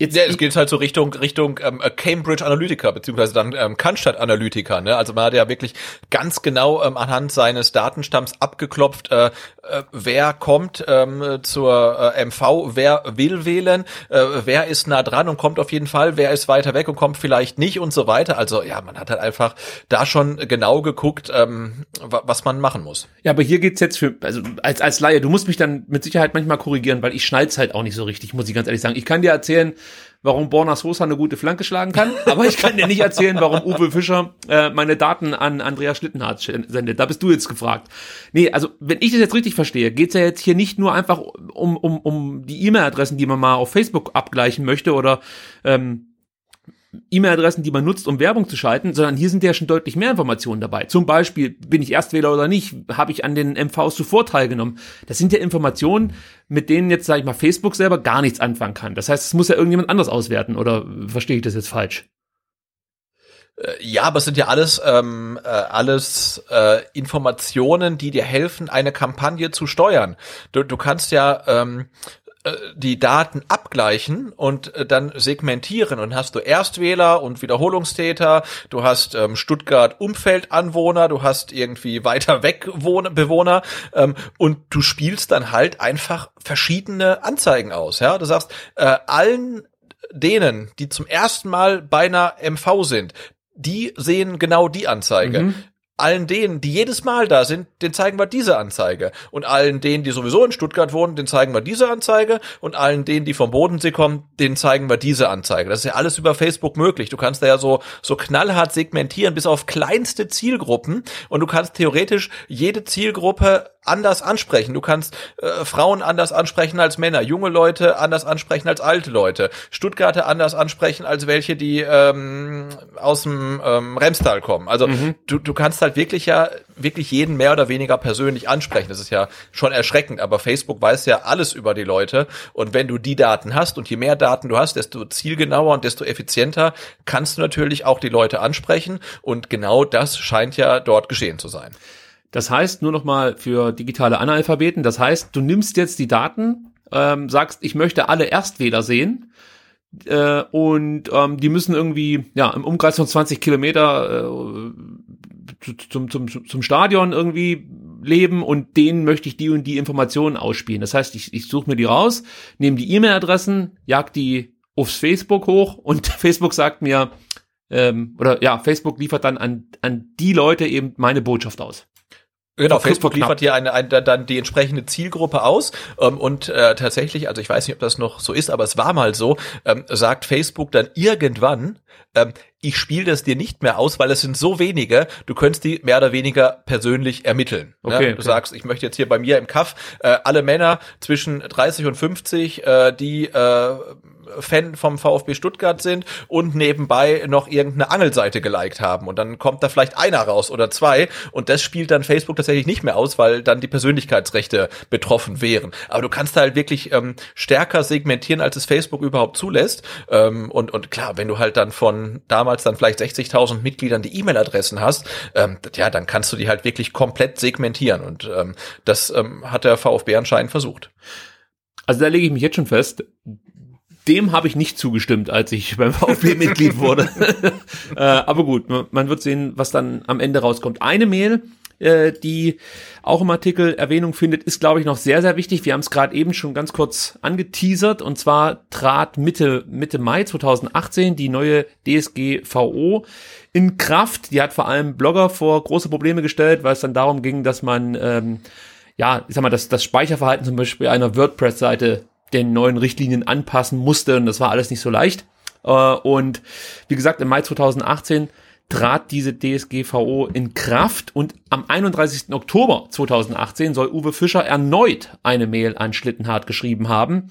Jetzt, ja, es geht halt so Richtung Richtung ähm, Cambridge Analytica beziehungsweise dann ähm, Cannstatt Analytica. Ne? Also man hat ja wirklich ganz genau ähm, anhand seines Datenstamms abgeklopft, äh, äh, wer kommt ähm, zur äh, MV, wer will wählen, äh, wer ist nah dran und kommt auf jeden Fall, wer ist weiter weg und kommt vielleicht nicht und so weiter. Also ja, man hat halt einfach da schon genau geguckt, ähm, was man machen muss. Ja, aber hier geht's jetzt für also als als Laie. Du musst mich dann mit Sicherheit manchmal korrigieren, weil ich schnall's halt auch nicht so richtig, muss ich ganz ehrlich sagen. Ich kann dir erzählen warum Borna Sosa eine gute Flanke schlagen kann, aber ich kann dir nicht erzählen, warum Uwe Fischer äh, meine Daten an Andreas Schlittenhardt sendet. Da bist du jetzt gefragt. Nee, also wenn ich das jetzt richtig verstehe, geht's ja jetzt hier nicht nur einfach um, um, um die E-Mail-Adressen, die man mal auf Facebook abgleichen möchte oder ähm, E-Mail-Adressen, die man nutzt, um Werbung zu schalten, sondern hier sind ja schon deutlich mehr Informationen dabei. Zum Beispiel, bin ich Erstwähler oder nicht? Habe ich an den MVs zuvor teilgenommen? Das sind ja Informationen, mit denen jetzt, sage ich mal, Facebook selber gar nichts anfangen kann. Das heißt, es muss ja irgendjemand anders auswerten, oder verstehe ich das jetzt falsch? Äh, ja, aber es sind ja alles ähm, äh, alles äh, Informationen, die dir helfen, eine Kampagne zu steuern. Du, du kannst ja ähm, äh, die Daten abgleichen und äh, dann segmentieren und hast du Erstwähler und Wiederholungstäter, du hast ähm, Stuttgart Umfeldanwohner, du hast irgendwie weiter weg Wohn Bewohner ähm, und du spielst dann halt einfach verschiedene Anzeigen aus. Ja, du sagst äh, allen denen, die zum ersten Mal bei einer MV sind, die sehen genau die Anzeige. Mhm allen denen, die jedes Mal da sind, den zeigen wir diese Anzeige. Und allen denen, die sowieso in Stuttgart wohnen, den zeigen wir diese Anzeige. Und allen denen, die vom Bodensee kommen, den zeigen wir diese Anzeige. Das ist ja alles über Facebook möglich. Du kannst da ja so, so knallhart segmentieren bis auf kleinste Zielgruppen. Und du kannst theoretisch jede Zielgruppe anders ansprechen. Du kannst äh, Frauen anders ansprechen als Männer, junge Leute anders ansprechen als alte Leute, Stuttgarter anders ansprechen als welche, die ähm, aus dem ähm, Remstal kommen. Also mhm. du, du kannst halt wirklich ja wirklich jeden mehr oder weniger persönlich ansprechen. Das ist ja schon erschreckend, aber Facebook weiß ja alles über die Leute und wenn du die Daten hast und je mehr Daten du hast, desto zielgenauer und desto effizienter kannst du natürlich auch die Leute ansprechen und genau das scheint ja dort geschehen zu sein. Das heißt, nur noch mal für digitale Analphabeten, das heißt, du nimmst jetzt die Daten, ähm, sagst, ich möchte alle Erstwähler sehen äh, und ähm, die müssen irgendwie ja im Umkreis von 20 Kilometer äh, zum, zum, zum Stadion irgendwie leben und denen möchte ich die und die Informationen ausspielen. Das heißt, ich, ich suche mir die raus, nehme die E-Mail-Adressen, jag die aufs Facebook hoch und Facebook sagt mir, ähm, oder ja, Facebook liefert dann an, an die Leute eben meine Botschaft aus. Genau, Facebook liefert hier eine, eine, dann die entsprechende Zielgruppe aus ähm, und äh, tatsächlich, also ich weiß nicht, ob das noch so ist, aber es war mal so, ähm, sagt Facebook dann irgendwann, ähm, ich spiele das dir nicht mehr aus, weil es sind so wenige, du könntest die mehr oder weniger persönlich ermitteln. Ne? Okay, ne? Du okay. sagst, ich möchte jetzt hier bei mir im Kaff äh, alle Männer zwischen 30 und 50, äh, die äh, Fan vom VfB Stuttgart sind und nebenbei noch irgendeine Angelseite geliked haben. Und dann kommt da vielleicht einer raus oder zwei. Und das spielt dann Facebook tatsächlich nicht mehr aus, weil dann die Persönlichkeitsrechte betroffen wären. Aber du kannst halt wirklich ähm, stärker segmentieren, als es Facebook überhaupt zulässt. Ähm, und, und klar, wenn du halt dann von damals dann vielleicht 60.000 Mitgliedern die E-Mail-Adressen hast, ähm, ja, dann kannst du die halt wirklich komplett segmentieren. Und ähm, das ähm, hat der VfB anscheinend versucht. Also da lege ich mich jetzt schon fest, dem habe ich nicht zugestimmt, als ich beim VfB Mitglied wurde. äh, aber gut, man wird sehen, was dann am Ende rauskommt. Eine Mail, äh, die auch im Artikel Erwähnung findet, ist, glaube ich, noch sehr, sehr wichtig. Wir haben es gerade eben schon ganz kurz angeteasert. Und zwar trat Mitte, Mitte Mai 2018 die neue DSGVO in Kraft. Die hat vor allem Blogger vor große Probleme gestellt, weil es dann darum ging, dass man ähm, ja, ich sag mal, das, das Speicherverhalten zum Beispiel einer WordPress-Seite den neuen Richtlinien anpassen musste und das war alles nicht so leicht. Äh, und wie gesagt, im Mai 2018 trat diese DSGVO in Kraft und am 31. Oktober 2018 soll Uwe Fischer erneut eine Mail an Schlittenhardt geschrieben haben.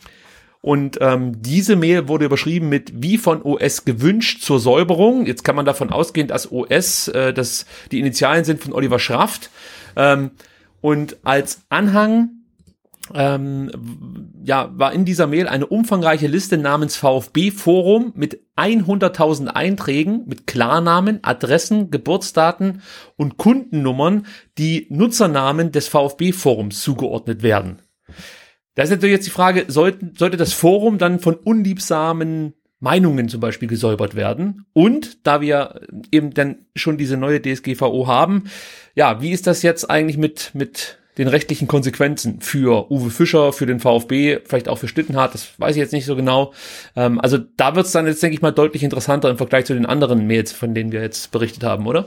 Und ähm, diese Mail wurde überschrieben mit wie von OS gewünscht zur Säuberung. Jetzt kann man davon ausgehen, dass OS äh, dass die Initialen sind von Oliver Schraft. Ähm, und als Anhang ähm, ja, war in dieser Mail eine umfangreiche Liste namens VfB Forum mit 100.000 Einträgen mit Klarnamen, Adressen, Geburtsdaten und Kundennummern, die Nutzernamen des VfB Forums zugeordnet werden. Da ist natürlich jetzt die Frage, sollte, sollte das Forum dann von unliebsamen Meinungen zum Beispiel gesäubert werden. Und da wir eben dann schon diese neue DSGVO haben, ja, wie ist das jetzt eigentlich mit, mit den rechtlichen Konsequenzen für Uwe Fischer, für den VfB, vielleicht auch für Stittenhardt, das weiß ich jetzt nicht so genau. Ähm, also da wird es dann jetzt, denke ich mal, deutlich interessanter im Vergleich zu den anderen Mails, von denen wir jetzt berichtet haben, oder?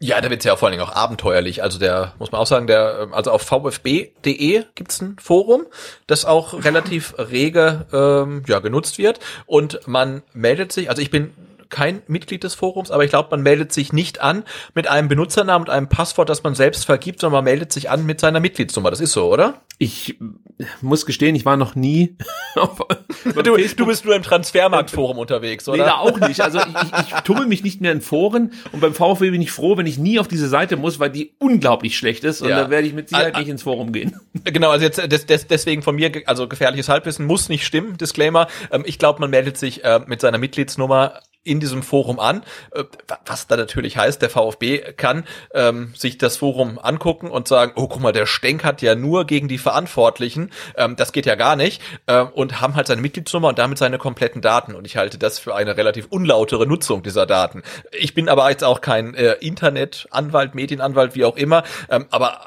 Ja, da wird's ja vor allen Dingen auch abenteuerlich. Also der, muss man auch sagen, der, also auf vfb.de gibt's ein Forum, das auch relativ rege ähm, ja, genutzt wird. Und man meldet sich, also ich bin kein Mitglied des Forums, aber ich glaube, man meldet sich nicht an mit einem Benutzernamen und einem Passwort, das man selbst vergibt, sondern man meldet sich an mit seiner Mitgliedsnummer. Das ist so, oder? Ich muss gestehen, ich war noch nie auf, du, du bist nur im Transfermarktforum unterwegs, oder? Nee, da auch nicht. Also ich, ich, tummel mich nicht mehr in Foren und beim VfB bin ich froh, wenn ich nie auf diese Seite muss, weil die unglaublich schlecht ist und ja. da werde ich mit Sicherheit nicht ins Forum gehen. Genau, also jetzt des, des, deswegen von mir, also gefährliches Halbwissen muss nicht stimmen, Disclaimer. Ähm, ich glaube, man meldet sich äh, mit seiner Mitgliedsnummer in diesem Forum an, äh, was da natürlich heißt, der VfB kann ähm, sich das Forum angucken und sagen, oh guck mal, der Stenk hat ja nur gegen die Verantwortlichen, ähm, das geht ja gar nicht, äh, und haben halt seine Mitgliedsnummer und damit seine kompletten Daten. Und ich halte das für eine relativ unlautere Nutzung dieser Daten. Ich bin aber jetzt auch kein äh, Internetanwalt, Medienanwalt, wie auch immer, ähm, aber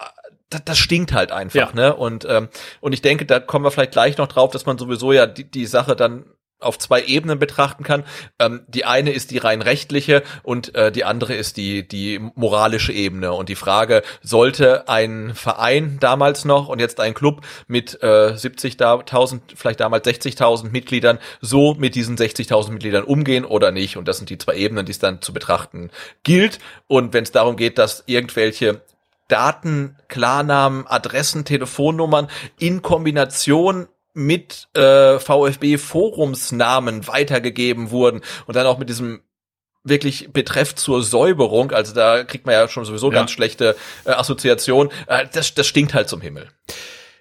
das, das stinkt halt einfach, ja. ne? Und ähm, und ich denke, da kommen wir vielleicht gleich noch drauf, dass man sowieso ja die, die Sache dann auf zwei Ebenen betrachten kann. Ähm, die eine ist die rein rechtliche und äh, die andere ist die, die moralische Ebene. Und die Frage, sollte ein Verein damals noch und jetzt ein Club mit äh, 70.000, vielleicht damals 60.000 Mitgliedern so mit diesen 60.000 Mitgliedern umgehen oder nicht? Und das sind die zwei Ebenen, die es dann zu betrachten gilt. Und wenn es darum geht, dass irgendwelche Daten, Klarnamen, Adressen, Telefonnummern in Kombination mit äh, VfB-Forumsnamen weitergegeben wurden und dann auch mit diesem wirklich Betreff zur Säuberung, also da kriegt man ja schon sowieso ja. ganz schlechte äh, Assoziation, äh, das, das stinkt halt zum Himmel.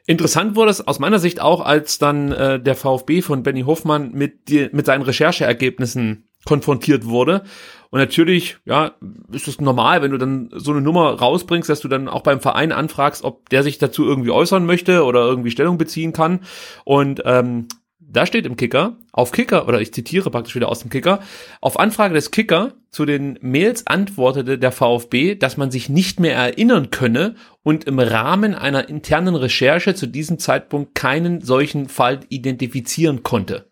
Interessant wurde es aus meiner Sicht auch, als dann äh, der VfB von Benny Hoffmann mit, die, mit seinen Rechercheergebnissen konfrontiert wurde und natürlich, ja, ist es normal, wenn du dann so eine Nummer rausbringst, dass du dann auch beim Verein anfragst, ob der sich dazu irgendwie äußern möchte oder irgendwie Stellung beziehen kann. Und ähm, da steht im Kicker, auf Kicker, oder ich zitiere praktisch wieder aus dem Kicker, auf Anfrage des Kicker zu den Mails antwortete der VfB, dass man sich nicht mehr erinnern könne und im Rahmen einer internen Recherche zu diesem Zeitpunkt keinen solchen Fall identifizieren konnte.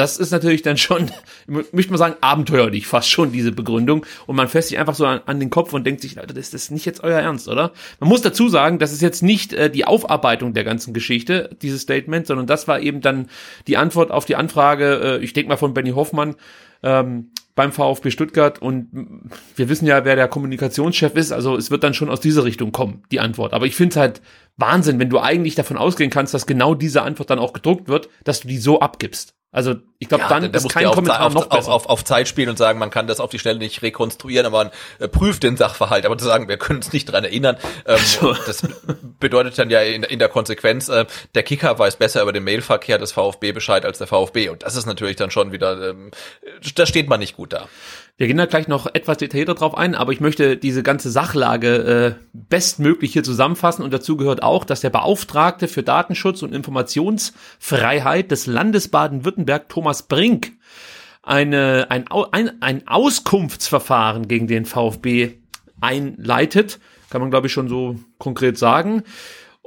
Das ist natürlich dann schon, möchte man sagen, abenteuerlich fast schon, diese Begründung. Und man fässt sich einfach so an, an den Kopf und denkt sich, Alter, das ist nicht jetzt euer Ernst, oder? Man muss dazu sagen, das ist jetzt nicht äh, die Aufarbeitung der ganzen Geschichte, dieses Statement, sondern das war eben dann die Antwort auf die Anfrage, äh, ich denke mal von Benny Hoffmann, ähm, beim VfB Stuttgart und wir wissen ja, wer der Kommunikationschef ist, also es wird dann schon aus dieser Richtung kommen, die Antwort. Aber ich finde es halt Wahnsinn, wenn du eigentlich davon ausgehen kannst, dass genau diese Antwort dann auch gedruckt wird, dass du die so abgibst. Also ich glaube, ja, dann ist kein Kommentar auf, noch besser. Auf, auf, auf Zeit spielen und sagen, man kann das auf die Stelle nicht rekonstruieren, aber man äh, prüft den Sachverhalt. Aber zu sagen, wir können uns nicht dran erinnern, ähm, so. das bedeutet dann ja in, in der Konsequenz, äh, der Kicker weiß besser über den Mailverkehr des VfB Bescheid als der VfB. Und das ist natürlich dann schon wieder, ähm, da steht man nicht gut da. Wir gehen da gleich noch etwas detaillierter drauf ein, aber ich möchte diese ganze Sachlage äh, bestmöglich hier zusammenfassen und dazu gehört auch, dass der Beauftragte für Datenschutz und Informationsfreiheit des Landes Baden-Württemberg, Thomas Brink, eine, ein, ein, ein Auskunftsverfahren gegen den VfB einleitet, kann man glaube ich schon so konkret sagen.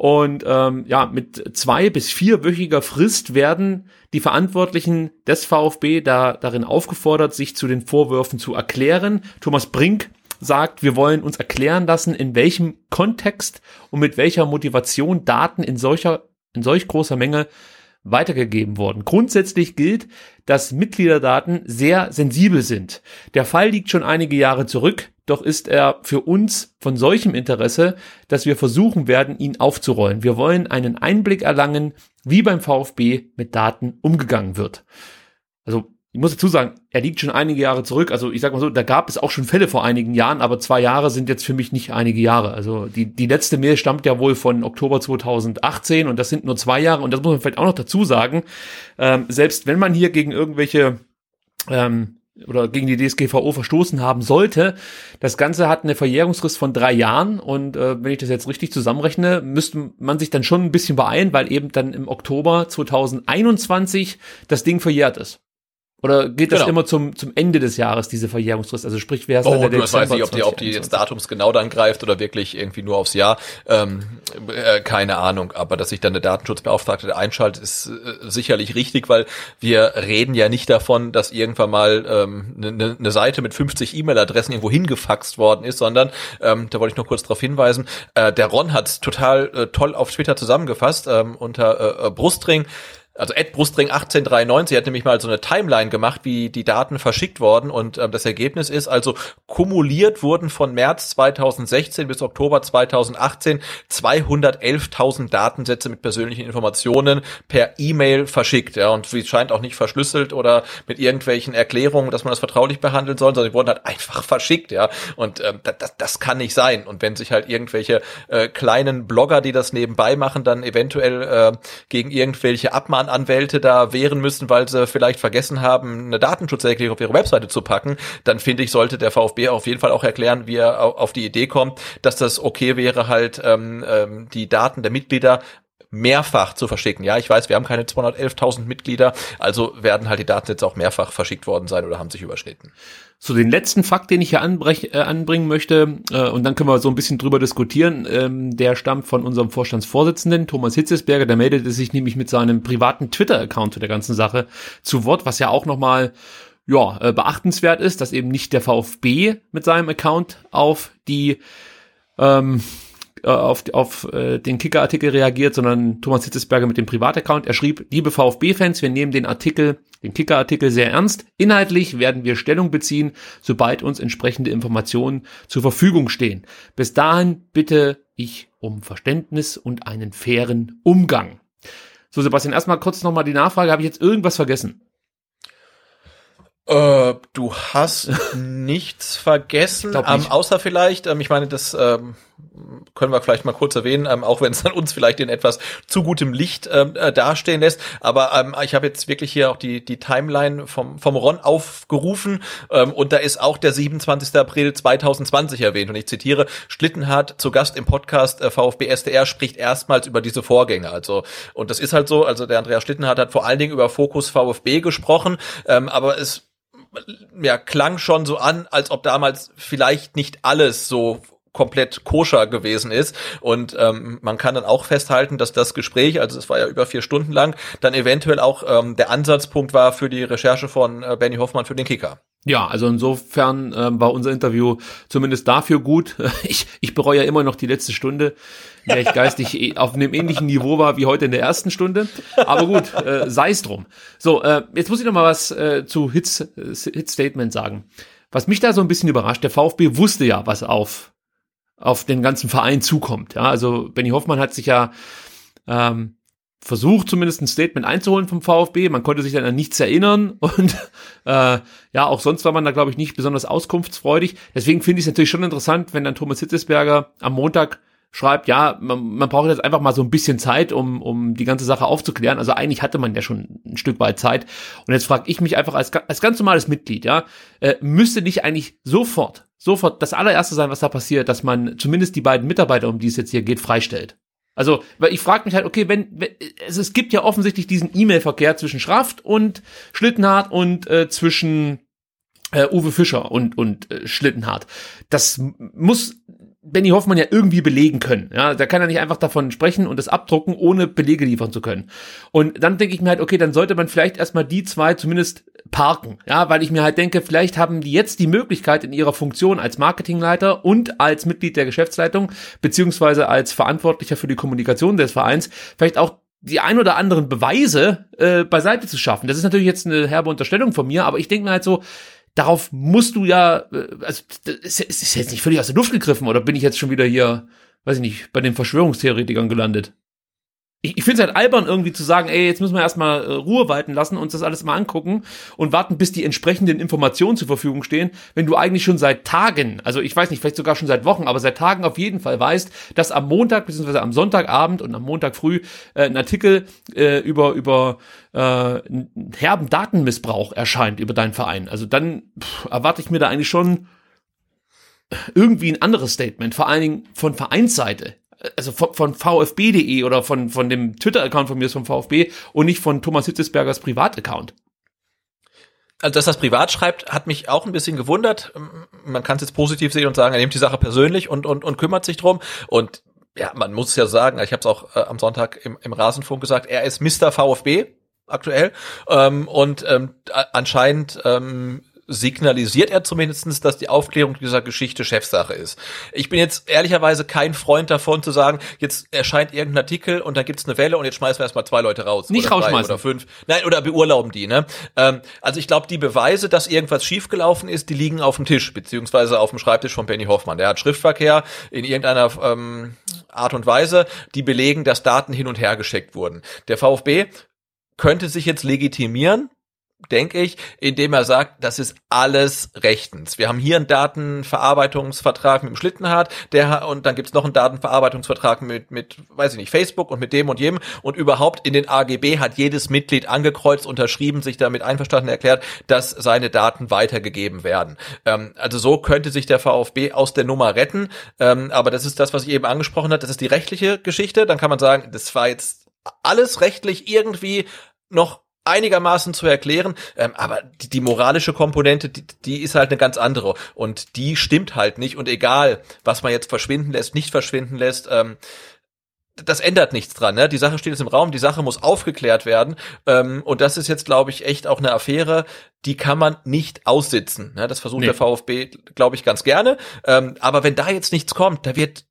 Und ähm, ja, mit zwei bis vierwöchiger Frist werden die Verantwortlichen des VfB da darin aufgefordert, sich zu den Vorwürfen zu erklären. Thomas Brink sagt, wir wollen uns erklären lassen, in welchem Kontext und mit welcher Motivation Daten in solcher in solch großer Menge weitergegeben worden. Grundsätzlich gilt, dass Mitgliederdaten sehr sensibel sind. Der Fall liegt schon einige Jahre zurück, doch ist er für uns von solchem Interesse, dass wir versuchen werden, ihn aufzurollen. Wir wollen einen Einblick erlangen, wie beim VfB mit Daten umgegangen wird. Also ich muss dazu sagen, er liegt schon einige Jahre zurück. Also ich sag mal so, da gab es auch schon Fälle vor einigen Jahren, aber zwei Jahre sind jetzt für mich nicht einige Jahre. Also die, die letzte Mail stammt ja wohl von Oktober 2018 und das sind nur zwei Jahre. Und das muss man vielleicht auch noch dazu sagen. Ähm, selbst wenn man hier gegen irgendwelche ähm, oder gegen die DSGVO verstoßen haben sollte. Das Ganze hat eine Verjährungsfrist von drei Jahren und äh, wenn ich das jetzt richtig zusammenrechne, müsste man sich dann schon ein bisschen beeilen, weil eben dann im Oktober 2021 das Ding verjährt ist. Oder geht das Genau. immer zum, zum Ende des Jahres, diese Verjährungsfrist? Also sprich, wer ist dann Oh, der du weiß Dezember nicht, ob die, ob die 2021? jetzt Datums genau dann greift oder wirklich irgendwie nur aufs Jahr. Ähm, äh, keine Ahnung. Aber dass sich dann der Datenschutzbeauftragte einschaltet, ist äh, sicherlich richtig, weil wir reden ja nicht davon, dass irgendwann mal ähm, eine ne, ne Seite mit 50 E-Mail-Adressen irgendwo hingefaxt worden ist, sondern ähm, da wollte ich noch kurz darauf hinweisen. Äh, der Ron hat total äh, toll auf Twitter zusammengefasst ähm, unter äh, äh, Brustring. Also Ed Brustring 1893 hat nämlich mal so eine Timeline gemacht, wie die Daten verschickt worden. Und ähm, das Ergebnis ist also kumuliert wurden von März 2016 bis Oktober 2018 211.000 Datensätze mit persönlichen Informationen per E-Mail verschickt, ja und wie scheint auch nicht verschlüsselt oder mit irgendwelchen Erklärungen, dass man das vertraulich behandeln soll, sondern die wurden halt einfach verschickt, ja. Und ähm, das, das, kann nicht sein. Und wenn sich halt irgendwelche äh, kleinen Blogger, die das nebenbei machen, dann eventuell äh, gegen irgendwelche Abmahnanwälte da wehren müssen, weil sie vielleicht vergessen haben, eine Datenschutzerklärung auf ihre Webseite zu packen, dann finde ich, sollte der VfB auf jeden Fall auch erklären, wie er au- auf die Idee kommt, dass das okay wäre, halt ähm, ähm, die Daten der Mitglieder mehrfach zu verschicken. Ja, ich weiß, wir haben keine 211.000 Mitglieder, also werden halt die Daten jetzt auch mehrfach verschickt worden sein oder haben sich überschnitten. So, den letzten Fakt, den ich hier anbrech, äh, anbringen möchte, äh, und dann können wir so ein bisschen drüber diskutieren, ähm, der stammt von unserem Vorstandsvorsitzenden, Thomas Hitzesberger, der meldete sich nämlich mit seinem privaten Twitter-Account zu der ganzen Sache zu Wort, was ja auch nochmal ja, äh, beachtenswert ist, dass eben nicht der VfB mit seinem Account auf die ähm, äh, auf, auf äh, den Kicker-Artikel reagiert, sondern Thomas Hitzesberger mit dem Privataccount. Er schrieb, liebe VfB-Fans, wir nehmen den Artikel, den Kicker-Artikel sehr ernst. Inhaltlich werden wir Stellung beziehen, sobald uns entsprechende Informationen zur Verfügung stehen. Bis dahin bitte ich um Verständnis und einen fairen Umgang. So, Sebastian, erstmal kurz nochmal die Nachfrage. Habe ich jetzt irgendwas vergessen? Äh, du hast nichts vergessen, ähm, nicht. außer vielleicht, ähm, ich meine, das ähm, können wir vielleicht mal kurz erwähnen, ähm, auch wenn es dann uns vielleicht in etwas zu gutem Licht ähm, äh, dastehen lässt. Aber ähm, ich habe jetzt wirklich hier auch die, die Timeline vom, vom Ron aufgerufen ähm, und da ist auch der 27. April 2020 erwähnt. Und ich zitiere, Schlittenhardt zu Gast im Podcast äh, VfB SDR spricht erstmals über diese Vorgänge. Also, und das ist halt so, also der Andreas Schlittenhardt hat vor allen Dingen über Fokus VfB gesprochen, ähm, aber es ja, klang schon so an, als ob damals vielleicht nicht alles so komplett koscher gewesen ist. Und ähm, man kann dann auch festhalten, dass das Gespräch, also es war ja über vier Stunden lang, dann eventuell auch ähm, der Ansatzpunkt war für die Recherche von äh, Benny Hoffmann für den Kicker. Ja, also insofern ähm, war unser Interview zumindest dafür gut. Ich, ich bereue ja immer noch die letzte Stunde, der ich geistig eh auf einem ähnlichen Niveau war wie heute in der ersten Stunde. Aber gut, äh, sei es drum. So, äh, jetzt muss ich noch mal was äh, zu Hits, äh, Hit-Statement sagen. Was mich da so ein bisschen überrascht, der VfB wusste ja, was auf, auf den ganzen Verein zukommt. Ja, also Benny Hoffmann hat sich ja ähm, versucht, zumindest ein Statement einzuholen vom VfB. Man konnte sich dann an nichts erinnern und äh, ja, auch sonst war man da, glaube ich, nicht besonders auskunftsfreudig. Deswegen finde ich es natürlich schon interessant, wenn dann Thomas Hitzesberger am Montag schreibt, ja, man, man braucht jetzt einfach mal so ein bisschen Zeit, um, um die ganze Sache aufzuklären. Also eigentlich hatte man ja schon ein Stück weit Zeit. Und jetzt frage ich mich einfach als, als ganz normales Mitglied, ja, äh, müsste nicht eigentlich sofort, sofort das allererste sein, was da passiert, dass man zumindest die beiden Mitarbeiter, um die es jetzt hier geht, freistellt. Also, weil ich frage mich halt, okay, wenn, wenn also es gibt ja offensichtlich diesen E-Mail-Verkehr zwischen Schraft und Schlittenhardt und äh, zwischen äh, Uwe Fischer und und äh, Schlittenhardt. Das muss Benny Hoffmann ja irgendwie belegen können. Ja, da kann er nicht einfach davon sprechen und das abdrucken, ohne Belege liefern zu können. Und dann denke ich mir halt, okay, dann sollte man vielleicht erstmal die zwei zumindest parken. Ja, weil ich mir halt denke, vielleicht haben die jetzt die Möglichkeit in ihrer Funktion als Marketingleiter und als Mitglied der Geschäftsleitung, beziehungsweise als Verantwortlicher für die Kommunikation des Vereins, vielleicht auch die ein oder anderen Beweise äh, beiseite zu schaffen. Das ist natürlich jetzt eine herbe Unterstellung von mir, aber ich denke mir halt so, darauf musst du ja, äh, also ist, ist jetzt nicht völlig aus der Luft gegriffen oder bin ich jetzt schon wieder hier, weiß ich nicht, bei den Verschwörungstheoretikern gelandet? Ich, ich finde es halt albern, irgendwie zu sagen, ey, jetzt müssen wir erstmal äh, Ruhe walten lassen, uns das alles mal angucken und warten, bis die entsprechenden Informationen zur Verfügung stehen, wenn du eigentlich schon seit Tagen, also ich weiß nicht, vielleicht sogar schon seit Wochen, aber seit Tagen auf jeden Fall weißt, dass am Montag bzw. am Sonntagabend und am Montag früh äh, ein Artikel äh, über über äh, einen herben Datenmissbrauch erscheint über deinen Verein. Also dann pff, erwarte ich mir da eigentlich schon irgendwie ein anderes Statement, vor allen Dingen von Vereinsseite. Also von, von VfB.de oder von, von dem Twitter-Account von mir ist vom VfB und nicht von Thomas Hitzesbergers Privataccount. also dass das privat schreibt, hat mich auch ein bisschen gewundert. Man kann es jetzt positiv sehen und sagen, er nimmt die Sache persönlich und, und, und kümmert sich drum. Und ja, man muss es ja sagen, ich habe es auch äh, am Sonntag im, im Rasenfunk gesagt, er ist Mr. VfB aktuell ähm, und ähm, anscheinend ähm, signalisiert er zumindestens, dass die Aufklärung dieser Geschichte Chefsache ist. Ich bin jetzt ehrlicherweise kein Freund davon zu sagen, jetzt erscheint irgendein Artikel und dann gibt's eine Welle und jetzt schmeißen wir erstmal zwei Leute raus. Nicht oder rausschmeißen. Oder fünf. Nein, oder beurlauben die. Ne? Ähm, also ich glaube, die Beweise, dass irgendwas schiefgelaufen ist, die liegen auf dem Tisch, beziehungsweise auf dem Schreibtisch von Benny Hoffmann. Der hat Schriftverkehr in irgendeiner ähm, Art und Weise, die belegen, dass Daten hin und her geschickt wurden. Der VfB könnte sich jetzt legitimieren, denke ich, indem er sagt, das ist alles rechtens. Wir haben hier einen Datenverarbeitungsvertrag mit dem Schlittenhardt, der und dann gibt's noch einen Datenverarbeitungsvertrag mit mit weiß ich nicht Facebook und mit dem und jedem und überhaupt in den AGB hat jedes Mitglied angekreuzt, unterschrieben, sich damit einverstanden erklärt, dass seine Daten weitergegeben werden. Ähm, also so könnte sich der VfB aus der Nummer retten. Ähm, aber das ist das, was ich eben angesprochen habe. Das ist die rechtliche Geschichte. Dann kann man sagen, das war jetzt alles rechtlich irgendwie noch einigermaßen zu erklären, ähm, aber die, die moralische Komponente, die, die ist halt eine ganz andere und die stimmt halt nicht und egal, was man jetzt verschwinden lässt, nicht verschwinden lässt, ähm, das ändert nichts dran. Ne? Die Sache steht jetzt im Raum, die Sache muss aufgeklärt werden. Ähm, und das ist jetzt, glaube ich, echt auch eine Affäre, die kann man nicht aussitzen. Ne? Das versucht nee. der VfB, glaube ich, ganz gerne. Ähm, aber wenn da jetzt nichts kommt, da wird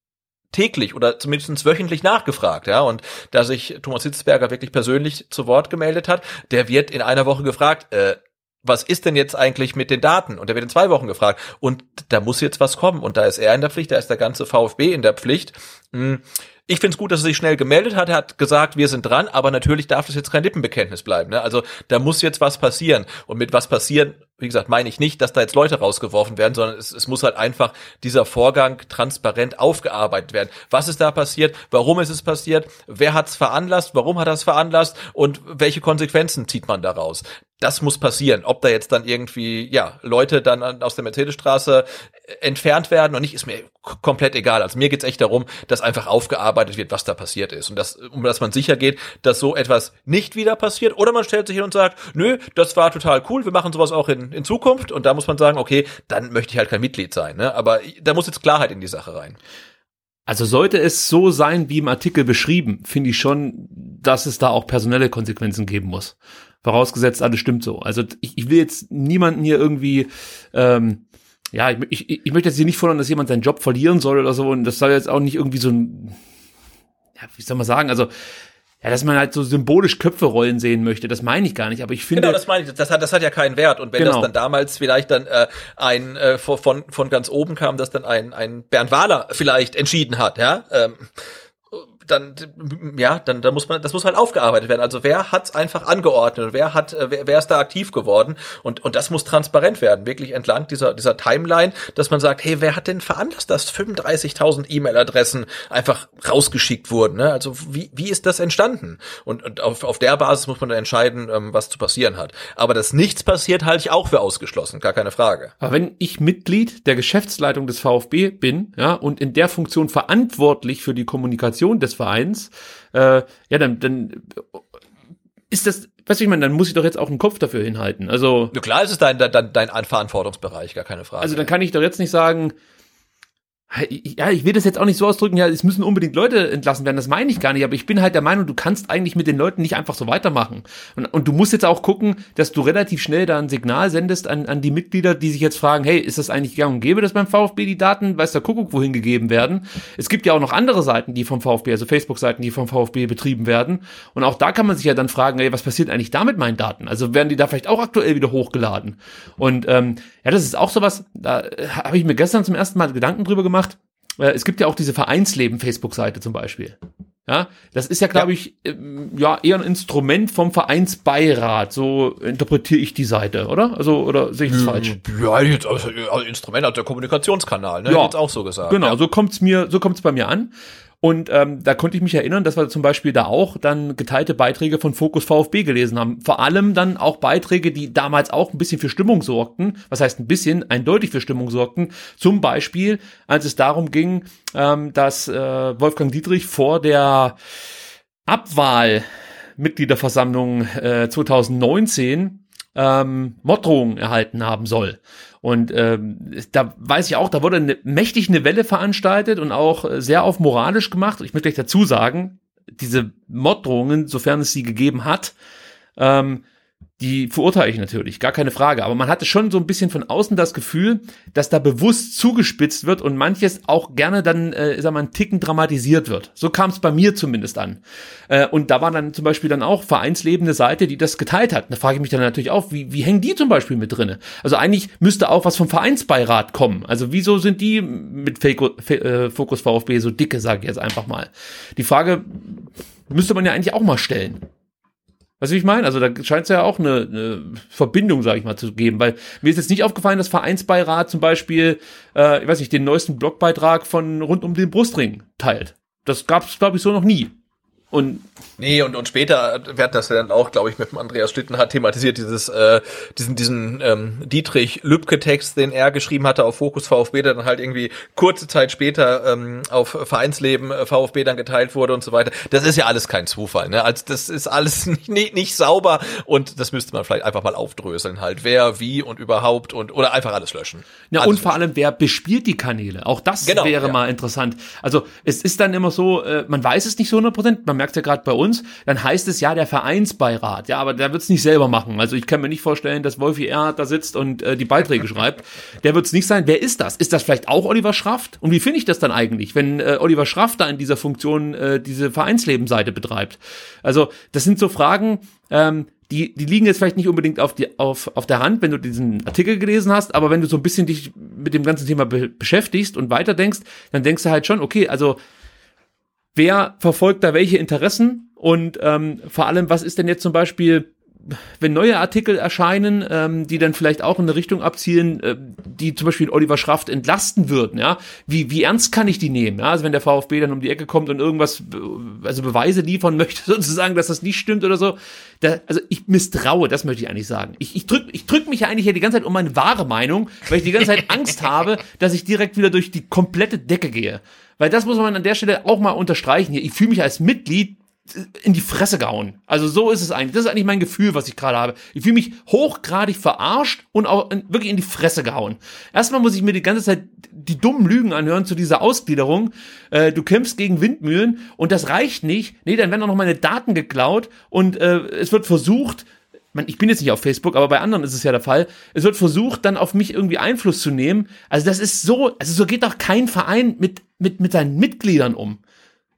täglich oder zumindest wöchentlich nachgefragt, ja. Und da sich Thomas Hitzberger wirklich persönlich zu Wort gemeldet hat, der wird in einer Woche gefragt, äh, was ist denn jetzt eigentlich mit den Daten? Und der wird in zwei Wochen gefragt. Und da muss jetzt was kommen. Und da ist er in der Pflicht, da ist der ganze VfB in der Pflicht. Hm. Ich finde es gut, dass er sich schnell gemeldet hat. Er hat gesagt, wir sind dran, aber natürlich darf das jetzt kein Lippenbekenntnis bleiben. Ne? Also da muss jetzt was passieren. Und mit was passieren wie gesagt, meine ich nicht, dass da jetzt Leute rausgeworfen werden, sondern es, es muss halt einfach dieser Vorgang transparent aufgearbeitet werden. Was ist da passiert? Warum ist es passiert? Wer hat es veranlasst? Warum hat er es veranlasst? Und welche Konsequenzen zieht man daraus? Das muss passieren. Ob da jetzt dann irgendwie, ja, Leute dann aus der Mercedesstraße entfernt werden und nicht, ist mir komplett egal. Also mir geht's echt darum, dass einfach aufgearbeitet wird, was da passiert ist. Und das, um dass man sicher geht, dass so etwas nicht wieder passiert. Oder man stellt sich hin und sagt, nö, das war total cool, wir machen sowas auch in in, Zukunft und da muss man sagen, okay, dann möchte ich halt kein Mitglied sein. Ne? Aber da muss jetzt Klarheit in die Sache rein. Also sollte es so sein, wie im Artikel beschrieben, finde ich schon, dass es da auch personelle Konsequenzen geben muss. Vorausgesetzt, alles stimmt so. Also ich, ich will jetzt niemanden hier irgendwie, ähm, ja, ich, ich, ich möchte jetzt hier nicht fordern, dass jemand seinen Job verlieren soll oder so. Und das soll jetzt auch nicht irgendwie so ein, ja, wie soll man sagen, also ja, dass man halt so symbolisch Köpfe rollen sehen möchte, das meine ich gar nicht, aber ich finde. Genau, das meine ich, das hat, das hat ja keinen Wert. Und wenn genau. das dann damals vielleicht dann äh, ein äh, von, von ganz oben kam, dass dann ein, ein Bernd Wahler vielleicht entschieden hat, ja, ähm, dann ja, dann, dann muss man, das muss halt aufgearbeitet werden. Also wer hat's einfach angeordnet? Wer hat, äh, wer, wer ist da aktiv geworden? Und und das muss transparent werden, wirklich entlang dieser dieser Timeline, dass man sagt, hey, wer hat denn veranlasst, dass 35.000 E-Mail-Adressen einfach rausgeschickt wurden? Ne? Also wie wie ist das entstanden? Und, und auf auf der Basis muss man dann entscheiden, ähm, was zu passieren hat. Aber dass nichts passiert, halte ich auch für ausgeschlossen, gar keine Frage. Aber wenn ich Mitglied der Geschäftsleitung des VfB bin, ja, und in der Funktion verantwortlich für die Kommunikation des Vereins, äh, ja, dann, dann ist das, weißt du, ich meine, dann muss ich doch jetzt auch einen Kopf dafür hinhalten. Also. Ja, klar ist es dein, dein, dein Verantwortungsbereich, gar keine Frage. Also dann kann ich doch jetzt nicht sagen, ja, ich will das jetzt auch nicht so ausdrücken, ja, es müssen unbedingt Leute entlassen werden, das meine ich gar nicht, aber ich bin halt der Meinung, du kannst eigentlich mit den Leuten nicht einfach so weitermachen. Und, und du musst jetzt auch gucken, dass du relativ schnell da ein Signal sendest an, an die Mitglieder, die sich jetzt fragen, hey, ist das eigentlich gang und gäbe, dass beim VfB die Daten, weiß der Kuckuck, wohin gegeben werden? Es gibt ja auch noch andere Seiten, die vom VfB, also Facebook-Seiten, die vom VfB betrieben werden. Und auch da kann man sich ja dann fragen, hey, was passiert eigentlich da mit meinen Daten? Also werden die da vielleicht auch aktuell wieder hochgeladen? Und ähm, ja, das ist auch sowas, da habe ich mir gestern zum ersten Mal Gedanken drüber gemacht, äh, es gibt ja auch diese Vereinsleben-Facebook-Seite zum Beispiel. Ja, das ist ja, glaube ja. ich, ähm, ja, eher ein Instrument vom Vereinsbeirat. So interpretiere ich die Seite, oder? Also, oder sehe ich das falsch? Ja, jetzt, also, Instrument, also der Kommunikationskanal, ne? Ja, jetzt auch so gesagt. Genau, ja. so kommt's mir, so kommt's bei mir an. Und ähm, da konnte ich mich erinnern, dass wir zum Beispiel da auch dann geteilte Beiträge von Fokus VfB gelesen haben. Vor allem dann auch Beiträge, die damals auch ein bisschen für Stimmung sorgten. Was heißt ein bisschen? Eindeutig für Stimmung sorgten. Zum Beispiel, als es darum ging, ähm, dass äh, Wolfgang Dietrich vor der Abwahl Mitgliederversammlung äh, 2019 ähm, Morddrohungen erhalten haben soll. Und ähm, da weiß ich auch, da wurde eine, mächtig eine Welle veranstaltet und auch sehr auf moralisch gemacht. Ich möchte gleich dazu sagen, diese Morddrohungen, sofern es sie gegeben hat, ähm, die verurteile ich natürlich, gar keine Frage. Aber man hatte schon so ein bisschen von außen das Gefühl, dass da bewusst zugespitzt wird und manches auch gerne dann, äh, sag mal, einen Ticken dramatisiert wird. So kam es bei mir zumindest an. Äh, und da war dann zum Beispiel dann auch vereinslebende Seite, die das geteilt hat. Da frage ich mich dann natürlich auch, wie, wie hängen die zum Beispiel mit drinne? Also eigentlich müsste auch was vom Vereinsbeirat kommen. Also wieso sind die mit äh, Fokus VfB so dicke, sage ich jetzt einfach mal. Die Frage müsste man ja eigentlich auch mal stellen. Weißt du, wie ich meine? Also da scheint es ja auch eine, eine Verbindung, sage ich mal, zu geben, weil mir ist jetzt nicht aufgefallen, dass Vereinsbeirat zum Beispiel, äh, ich weiß nicht, den neuesten Blogbeitrag von rund um den Brustring teilt. Das gab es, glaube ich, so noch nie. Und nee, und, und später wird das ja dann auch, glaube ich, mit dem Andreas Schlittenhardt thematisiert, dieses, äh, diesen, diesen ähm, Dietrich Lübcke-Text, den er geschrieben hatte auf Fokus VfB, der dann halt irgendwie kurze Zeit später ähm, auf Vereinsleben äh, VfB dann geteilt wurde und so weiter. Das ist ja alles kein Zufall, ne? Also das ist alles nicht, nicht, nicht sauber und das müsste man vielleicht einfach mal aufdröseln halt. Wer, wie und überhaupt und oder einfach alles löschen. Ja, alles und vor allem, wer bespielt die Kanäle? Auch das genau, wäre ja. mal interessant. Also es ist dann immer so, äh, man weiß es nicht so 100 Prozent, man merkt ja gerade bei uns, dann heißt es ja der Vereinsbeirat. Ja, aber der wird es nicht selber machen. Also ich kann mir nicht vorstellen, dass Wolfi Erhard da sitzt und äh, die Beiträge schreibt. Der wird es nicht sein. Wer ist das? Ist das vielleicht auch Oliver Schraft? Und wie finde ich das dann eigentlich, wenn äh, Oliver Schraft da in dieser Funktion äh, diese Vereinslebenseite betreibt? Also das sind so Fragen, ähm, die, die liegen jetzt vielleicht nicht unbedingt auf, die, auf, auf der Hand, wenn du diesen Artikel gelesen hast, aber wenn du so ein bisschen dich mit dem ganzen Thema be beschäftigst und weiterdenkst, dann denkst du halt schon, okay, also wer verfolgt da welche Interessen? Und ähm, vor allem, was ist denn jetzt zum Beispiel, wenn neue Artikel erscheinen, ähm, die dann vielleicht auch in eine Richtung abzielen, äh, die zum Beispiel Oliver Schraft entlasten würden, ja, wie, wie ernst kann ich die nehmen? Ja? Also wenn der VfB dann um die Ecke kommt und irgendwas, also Beweise liefern möchte, sozusagen, dass das nicht stimmt oder so, da, also ich misstraue, das möchte ich eigentlich sagen. Ich, ich drück, ich drück mich ja eigentlich hier die ganze Zeit um meine wahre Meinung, weil ich die ganze Zeit Angst habe, dass ich direkt wieder durch die komplette Decke gehe. Weil das muss man an der Stelle auch mal unterstreichen hier. Ich fühle mich als Mitglied in die Fresse gehauen. Also so ist es eigentlich. Das ist eigentlich mein Gefühl, was ich gerade habe. Ich fühle mich hochgradig verarscht und auch in, wirklich in die Fresse gehauen. Erstmal muss ich mir die ganze Zeit die dummen Lügen anhören zu dieser Ausgliederung. Äh, du kämpfst gegen Windmühlen und das reicht nicht. Nee, dann werden auch noch meine Daten geklaut und äh, es wird versucht, ich bin jetzt nicht auf Facebook, aber bei anderen ist es ja der Fall. Es wird versucht, dann auf mich irgendwie Einfluss zu nehmen. Also das ist so, also so geht doch kein Verein mit, mit, mit seinen Mitgliedern um.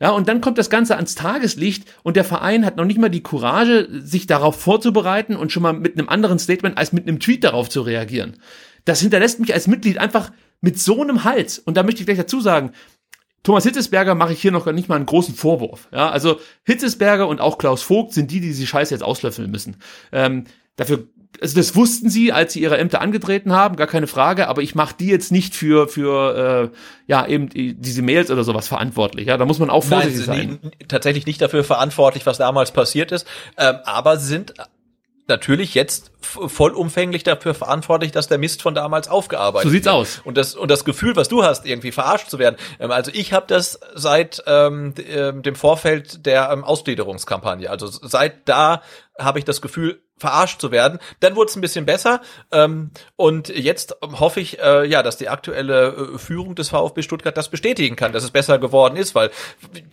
Ja, und dann kommt das Ganze ans Tageslicht und der Verein hat noch nicht mal die Courage, sich darauf vorzubereiten und schon mal mit einem anderen Statement als mit einem Tweet darauf zu reagieren. Das hinterlässt mich als Mitglied einfach mit so einem Hals. Und da möchte ich gleich dazu sagen, Thomas Hitzesberger mache ich hier noch gar nicht mal einen großen Vorwurf. Ja, also Hitzesberger und auch Klaus Vogt sind die, die die Scheiße jetzt auslöffeln müssen. Ähm, dafür, also das wussten sie, als sie ihre Ämter angetreten haben, gar keine Frage. Aber ich mache die jetzt nicht für für äh, ja eben diese Mails oder sowas verantwortlich. Ja, da muss man auch vorsichtig Nein, sein. tatsächlich nicht dafür verantwortlich, was damals passiert ist, ähm, aber sind natürlich jetzt vollumfänglich dafür verantwortlich, dass der Mist von damals aufgearbeitet wird. So sieht's wird. aus. Und das und das Gefühl, was du hast, irgendwie verarscht zu werden. Ähm, also ich habe das seit ähm, ähm, dem Vorfeld der ähm, Ausgliederungskampagne. Also seit da habe ich das Gefühl, verarscht zu werden. Dann wurde es ein bisschen besser ähm, und jetzt hoffe ich, äh, ja, dass die aktuelle äh, Führung des VfB Stuttgart das bestätigen kann, dass es besser geworden ist, weil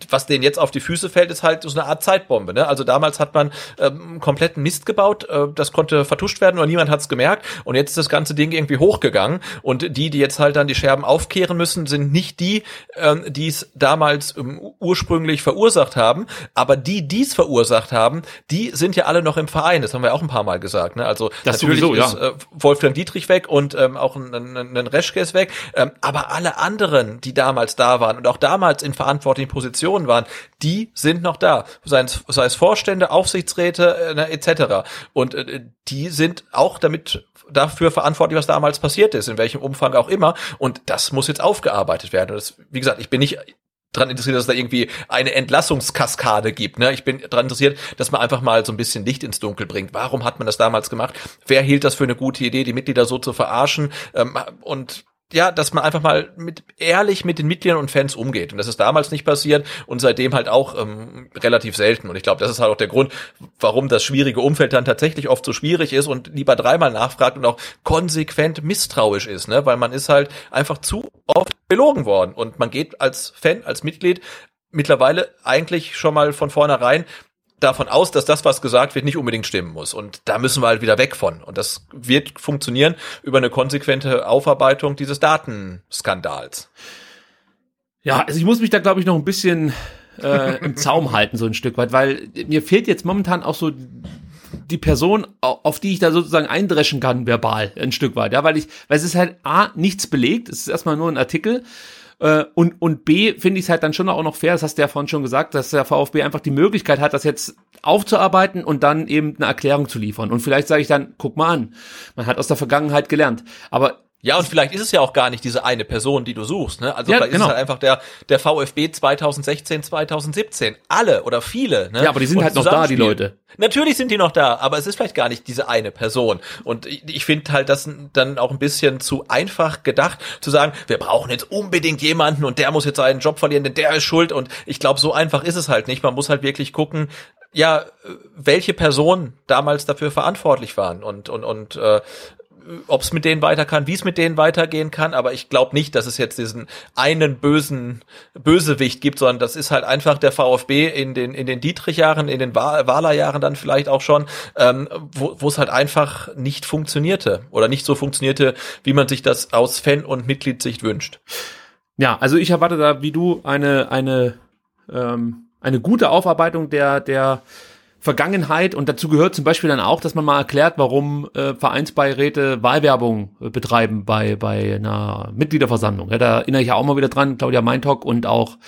was denen jetzt auf die Füße fällt, ist halt so eine Art Zeitbombe. Ne? Also damals hat man ähm, kompletten Mist gebaut, äh, das konnte vertuscht werden und niemand hat es gemerkt und jetzt ist das ganze Ding irgendwie hochgegangen und die, die jetzt halt dann die Scherben aufkehren müssen, sind nicht die, ähm, die es damals ähm, ursprünglich verursacht haben, aber die, die es verursacht haben, die sind ja alle noch im Verein. Das haben wir auch ein paar Mal gesagt. Ne? Also das natürlich sowieso, ist äh, Wolfgang Dietrich weg und ähm, auch ein, ein, ein Reschke ist weg. Ähm, aber alle anderen, die damals da waren und auch damals in verantwortlichen Positionen waren, die sind noch da. Sei es, sei es Vorstände, Aufsichtsräte äh, ne, etc. Und äh, die sind auch damit dafür verantwortlich, was damals passiert ist, in welchem Umfang auch immer. Und das muss jetzt aufgearbeitet werden. Und das, wie gesagt, ich bin nicht dran interessiert, dass es da irgendwie eine Entlassungskaskade gibt. Ne? Ich bin dran interessiert, dass man einfach mal so ein bisschen Licht ins Dunkel bringt. Warum hat man das damals gemacht? Wer hielt das für eine gute Idee, die Mitglieder so zu verarschen? Ähm, und ja, dass man einfach mal mit ehrlich mit den Mitgliedern und Fans umgeht. Und das ist damals nicht passiert und seitdem halt auch ähm, relativ selten. Und ich glaube, das ist halt auch der Grund, warum das schwierige Umfeld dann tatsächlich oft so schwierig ist und lieber dreimal nachfragt und auch konsequent misstrauisch ist, ne? Weil man ist halt einfach zu oft belogen worden. Und man geht als Fan, als Mitglied mittlerweile eigentlich schon mal von vornherein davon aus, dass das, was gesagt wird, nicht unbedingt stimmen muss. Und da müssen wir halt wieder weg von. Und das wird funktionieren über eine konsequente Aufarbeitung dieses Datenskandals. Ja, also ich muss mich da, glaube ich, noch ein bisschen äh, im Zaum halten, so ein Stück weit, weil mir fehlt jetzt momentan auch so die Person, auf die ich da sozusagen eindreschen kann, verbal, ein Stück weit, ja, weil ich, weil es ist halt A, nichts belegt, es ist erstmal nur ein Artikel, äh, und, und B, finde ich es halt dann schon auch noch fair, das hast du ja vorhin schon gesagt, dass der VfB einfach die Möglichkeit hat, das jetzt aufzuarbeiten und dann eben eine Erklärung zu liefern. Und vielleicht sage ich dann, guck mal an, man hat aus der Vergangenheit gelernt. Aber ja, und vielleicht ist es ja auch gar nicht diese eine Person, die du suchst. Ne? Also Ja, vielleicht genau. ist es halt einfach der, der VfB 2016, 2017. Alle oder viele. Ne? Ja, aber die sind Und halt noch da, die. Leute. Natürlich sind die noch da, aber es ist vielleicht gar nicht diese eine Person. Und ich, ich finde halt das dann auch ein bisschen zu einfach gedacht, zu sagen, wir brauchen jetzt unbedingt jemanden und der muss jetzt seinen Job verlieren, denn der ist schuld. Und ich glaube, so einfach ist es halt nicht. Man muss halt wirklich gucken, ja, welche Personen damals dafür verantwortlich waren und, und, und äh, ob es mit denen weiter kann, wie es mit denen weitergehen kann, aber ich glaube nicht, dass es jetzt diesen einen bösen Bösewicht gibt, sondern das ist halt einfach der VfB in den in den Dietrich-Jahren, in den Wa- Wahler-Jahren dann vielleicht auch schon, ähm, wo wo es halt einfach nicht funktionierte oder nicht so funktionierte, wie man sich das aus Fan- und Mitgliedssicht wünscht. Ja, also ich erwarte da wie du eine eine ähm, eine gute Aufarbeitung der der Vergangenheit und dazu gehört zum Beispiel dann auch, dass man mal erklärt, warum äh, Vereinsbeiräte Wahlwerbung äh, betreiben bei bei einer Mitgliederversammlung. Ja, da erinnere ich ja auch mal wieder dran, Claudia Meintock und auch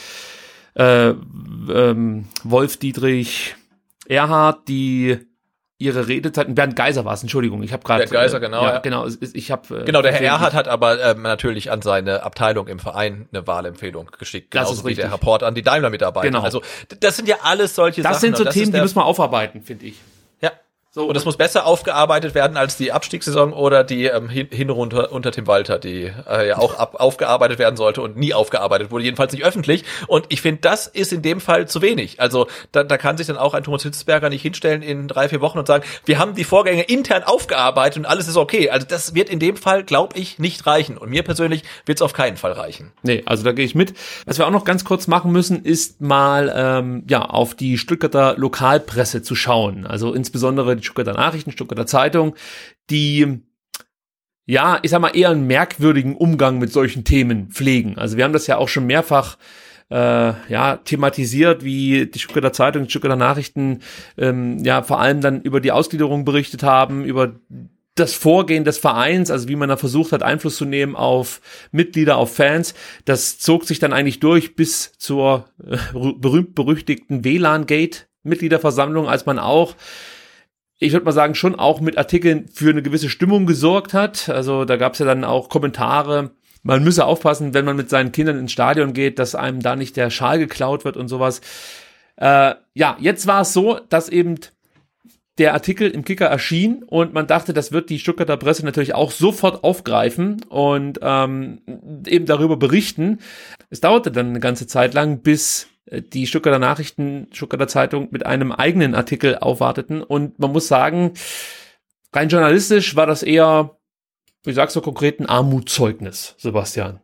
äh, ähm, Wolf Dietrich Erhard, die ihre Redezeiten, Bernd Geiser war es, Entschuldigung, ich habe gerade Bernd Geiser, genau, ja, genau, ich habe Genau, der Herr Erhard hat aber ähm, natürlich an seine Abteilung im Verein eine Wahlempfehlung geschickt, Das genauso ist wie der richtig. Herr Port an die Daimler-Mitarbeiter. Genau. Also das sind ja alles solche das Sachen. sind so Themen, die der- müssen wir aufarbeiten, finde ich. So, Und es muss besser aufgearbeitet werden als die Abstiegssaison oder die ähm, hin, Hinrunde unter Tim Walter, die äh, ja auch ab, aufgearbeitet werden sollte und nie aufgearbeitet wurde, jedenfalls nicht öffentlich. Und ich finde, das ist in dem Fall zu wenig. Also da, da kann sich dann auch ein Thomas Hitzberger nicht hinstellen in drei, vier Wochen und sagen, wir haben die Vorgänge intern aufgearbeitet und alles ist okay. Also das wird in dem Fall, glaube ich, nicht reichen. Und mir persönlich wird es auf keinen Fall reichen. Nee, also da gehe ich mit. Was wir auch noch ganz kurz machen müssen, ist mal ähm, ja auf die Stuttgarter Lokalpresse zu schauen. Also insbesondere Stuttgarter Nachrichten, Stuttgarter Zeitung, die ja, ich sag mal, eher einen merkwürdigen Umgang mit solchen Themen pflegen. Also wir haben das ja auch schon mehrfach äh, ja, thematisiert, wie die Stuttgarter Zeitung, die Stuttgarter Nachrichten ähm, ja vor allem dann über die Ausgliederung berichtet haben, über das Vorgehen des Vereins, also wie man da versucht hat, Einfluss zu nehmen auf Mitglieder, auf Fans, das zog sich dann eigentlich durch bis zur äh, berühmt-berüchtigten WLAN-Gate-Mitgliederversammlung, als man auch ich würde mal sagen, schon auch mit Artikeln für eine gewisse Stimmung gesorgt hat. Also da gab es ja dann auch Kommentare, man müsse aufpassen, wenn man mit seinen Kindern ins Stadion geht, dass einem da nicht der Schal geklaut wird und sowas. Äh, ja, jetzt war es so, dass eben der Artikel im Kicker erschien und man dachte, das wird die Stuttgarter Presse natürlich auch sofort aufgreifen und ähm, eben darüber berichten. Es dauerte dann eine ganze Zeit lang, bis die Stuttgarter Nachrichten, Stuttgarter Zeitung mit einem eigenen Artikel aufwarteten und man muss sagen, rein journalistisch war das eher, wie sagst du konkret, ein Armutszeugnis, Sebastian.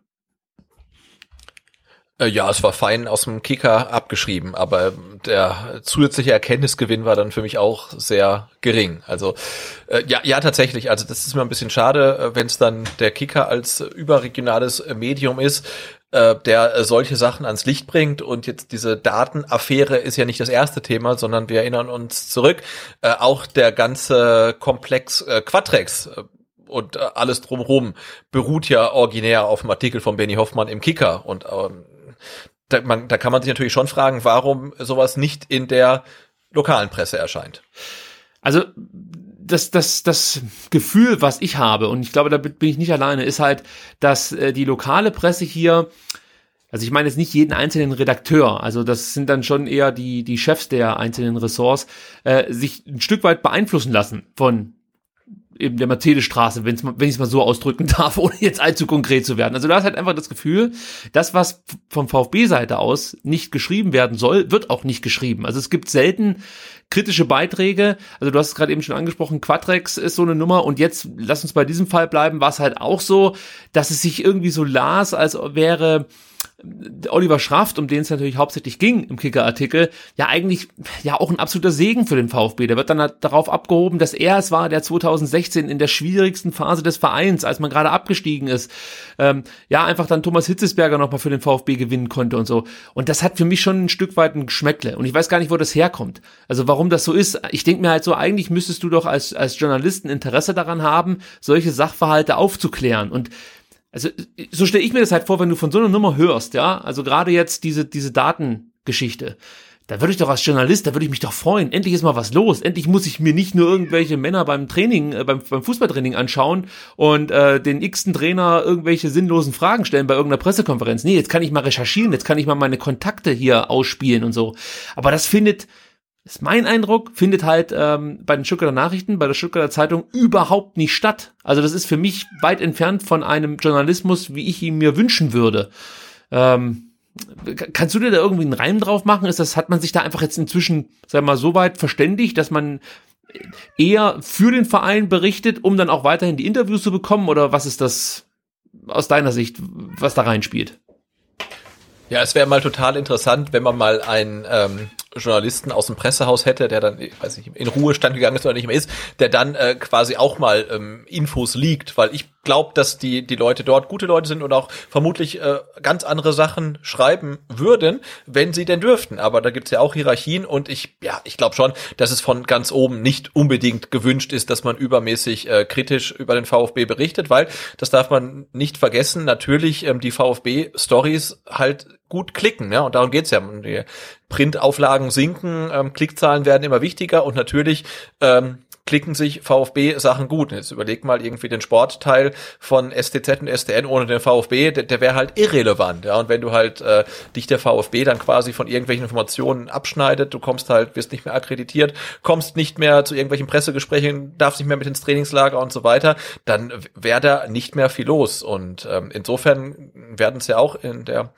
Äh, Ja, es war fein aus dem Kicker abgeschrieben, aber der zusätzliche Erkenntnisgewinn war dann für mich auch sehr gering. Also äh, ja, ja tatsächlich. Also das ist mir ein bisschen schade, wenn es dann der Kicker als überregionales äh, Medium ist, äh, der äh, solche Sachen ans Licht bringt. Und jetzt diese Datenaffäre ist ja nicht das erste Thema, sondern wir erinnern uns zurück. Äh, auch der ganze Komplex äh, Quatrex. Äh, und äh, alles drumherum beruht ja originär auf dem Artikel von Benny Hoffmann im Kicker. Und ähm, da, man, da kann man sich natürlich schon fragen, warum sowas nicht in der lokalen Presse erscheint. Also das, das, das Gefühl, was ich habe, und ich glaube, da bin ich nicht alleine, ist halt, dass äh, die lokale Presse hier, also ich meine jetzt nicht jeden einzelnen Redakteur, also das sind dann schon eher die, die Chefs der einzelnen Ressorts, äh, sich ein Stück weit beeinflussen lassen von eben der Mercedesstraße, wenn's wenn ich es mal so ausdrücken darf, ohne jetzt allzu konkret zu werden. Also du hast halt einfach das Gefühl, das, was vom VfB-Seite aus nicht geschrieben werden soll, wird auch nicht geschrieben. Also es gibt selten kritische Beiträge. Also du hast es gerade eben schon angesprochen, Quadrex ist so eine Nummer und jetzt lass uns bei diesem Fall bleiben, war es halt auch so, dass es sich irgendwie so las, als wäre Oliver Schraft, um den es natürlich hauptsächlich ging im Kicker-Artikel, ja eigentlich ja auch ein absoluter Segen für den VfB. Der wird dann darauf abgehoben, dass er es war, der 2016 in der schwierigsten Phase des Vereins, als man gerade abgestiegen ist, ähm, ja einfach dann Thomas Hitzesberger nochmal für den VfB gewinnen konnte und so. Und das hat für mich schon ein Stück weit ein Geschmäckle. Und ich weiß gar nicht, wo das herkommt. Also warum das so ist. Ich denke mir halt so, eigentlich müsstest du doch als, als Journalisten Interesse daran haben, solche Sachverhalte aufzuklären. Und also so stelle ich mir das halt vor, wenn du von so einer Nummer hörst, ja, also gerade jetzt diese, diese Datengeschichte, da würde ich doch als Journalist, da würde ich mich doch freuen. Endlich ist mal was los. Endlich muss ich mir nicht nur irgendwelche Männer beim Training, äh, beim, beim Fußballtraining anschauen und äh, den x-ten Trainer irgendwelche sinnlosen Fragen stellen bei irgendeiner Pressekonferenz. Nee, jetzt kann ich mal recherchieren, jetzt kann ich mal meine Kontakte hier ausspielen und so. Aber das findet ist mein Eindruck, findet halt ähm, bei den Stuttgarter Nachrichten, bei der Stuttgarter Zeitung überhaupt nicht statt. Also das ist für mich weit entfernt von einem Journalismus, wie ich ihn mir wünschen würde. Ähm, kannst du dir da irgendwie einen Reim drauf machen? Ist das, hat man sich da einfach jetzt inzwischen, sag mal, so weit verständigt, dass man eher für den Verein berichtet, um dann auch weiterhin die Interviews zu bekommen? Oder was ist das aus deiner Sicht, was da reinspielt? Ja, es wäre mal total interessant, wenn man mal ein ähm, Journalisten aus dem Pressehaus hätte, der dann, ich weiß nicht, in Ruhestand gegangen ist oder nicht mehr ist, der dann äh, quasi auch mal ähm, Infos liegt, weil ich glaube, dass die die Leute dort gute Leute sind und auch vermutlich äh, ganz andere Sachen schreiben würden, wenn sie denn dürften. Aber da gibt's ja auch Hierarchien und ich, ja, ich glaube schon, dass es von ganz oben nicht unbedingt gewünscht ist, dass man übermäßig äh, kritisch über den VfB berichtet, weil das darf man nicht vergessen. Natürlich ähm, die VfB-Stories halt gut klicken, ja, und darum geht's ja. Die Printauflagen sinken, ähm, Klickzahlen werden immer wichtiger und natürlich ähm, klicken sich VfB-Sachen gut. Jetzt überleg mal irgendwie den Sportteil von STZ und STN ohne den VfB, der, der wäre halt irrelevant. Ja, und wenn du halt äh, dich der VfB dann quasi von irgendwelchen Informationen abschneidet, du kommst halt, wirst nicht mehr akkreditiert, kommst nicht mehr zu irgendwelchen Pressegesprächen, darfst nicht mehr mit ins Trainingslager und so weiter, dann wäre da nicht mehr viel los. Und ähm, insofern werden es ja auch in der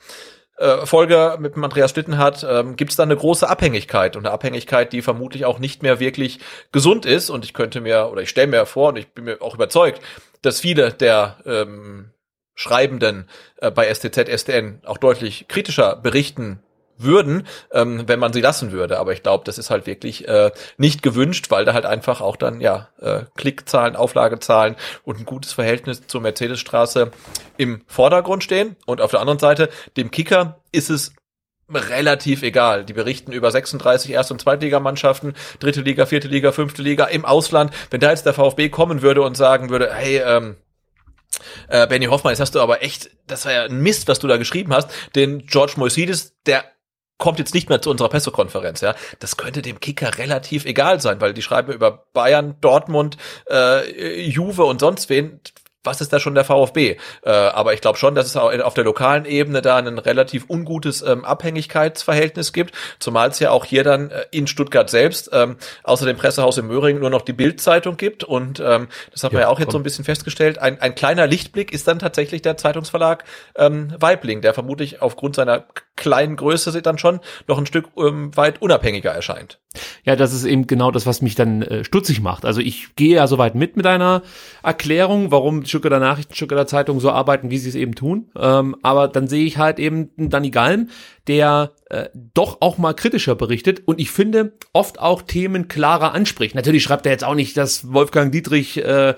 äh, Folge mit dem Andreas Schlittenhardt ähm, gibt es da eine große Abhängigkeit und eine Abhängigkeit, die vermutlich auch nicht mehr wirklich gesund ist. Und ich könnte mir oder ich stelle mir vor und ich bin mir auch überzeugt, dass viele der ähm, Schreibenden äh, bei STZ, SDN auch deutlich kritischer berichten würden, ähm, wenn man sie lassen würde. Aber ich glaube, das ist halt wirklich äh, nicht gewünscht, weil da halt einfach auch dann ja äh, Klickzahlen, Auflagezahlen und ein gutes Verhältnis zur Mercedesstraße im Vordergrund stehen. Und auf der anderen Seite, dem Kicker ist es relativ egal. Die berichten über 36 Erst- und Zweitligamannschaften, dritte Liga, vierte Liga, fünfte Liga im Ausland. Wenn da jetzt der VfB kommen würde und sagen würde, hey, ähm, äh, Benny Hoffmann, jetzt hast du aber echt, das war ja ein Mist, was du da geschrieben hast. Den George Moisidis, der kommt jetzt nicht mehr zu unserer Pressekonferenz, ja. Das könnte dem Kicker relativ egal sein, weil die schreiben über Bayern, Dortmund, äh, Juve und sonst wen was ist da schon der VfB? Äh, aber ich glaube schon, dass es auch auf der lokalen Ebene da ein relativ ungutes ähm, Abhängigkeitsverhältnis gibt, zumal es ja auch hier dann äh, in Stuttgart selbst ähm, außer dem Pressehaus in Möhringen nur noch die Bildzeitung gibt und ähm, das hat ja, man ja auch komm. jetzt so ein bisschen festgestellt. Ein, ein kleiner Lichtblick ist dann tatsächlich der Zeitungsverlag ähm, Weibling, der vermutlich aufgrund seiner kleinen Größe dann schon noch ein Stück ähm, weit unabhängiger erscheint. Ja, das ist eben genau das, was mich dann äh, stutzig macht. Also ich gehe ja soweit mit mit einer Erklärung, warum Stuttgarter Nachrichten, Stuttgarter Zeitung so arbeiten, wie sie es eben tun. Ähm, aber dann sehe ich halt eben Danny Galm, der äh, doch auch mal kritischer berichtet und ich finde oft auch Themen klarer anspricht. Natürlich schreibt er jetzt auch nicht, dass Wolfgang Dietrich äh,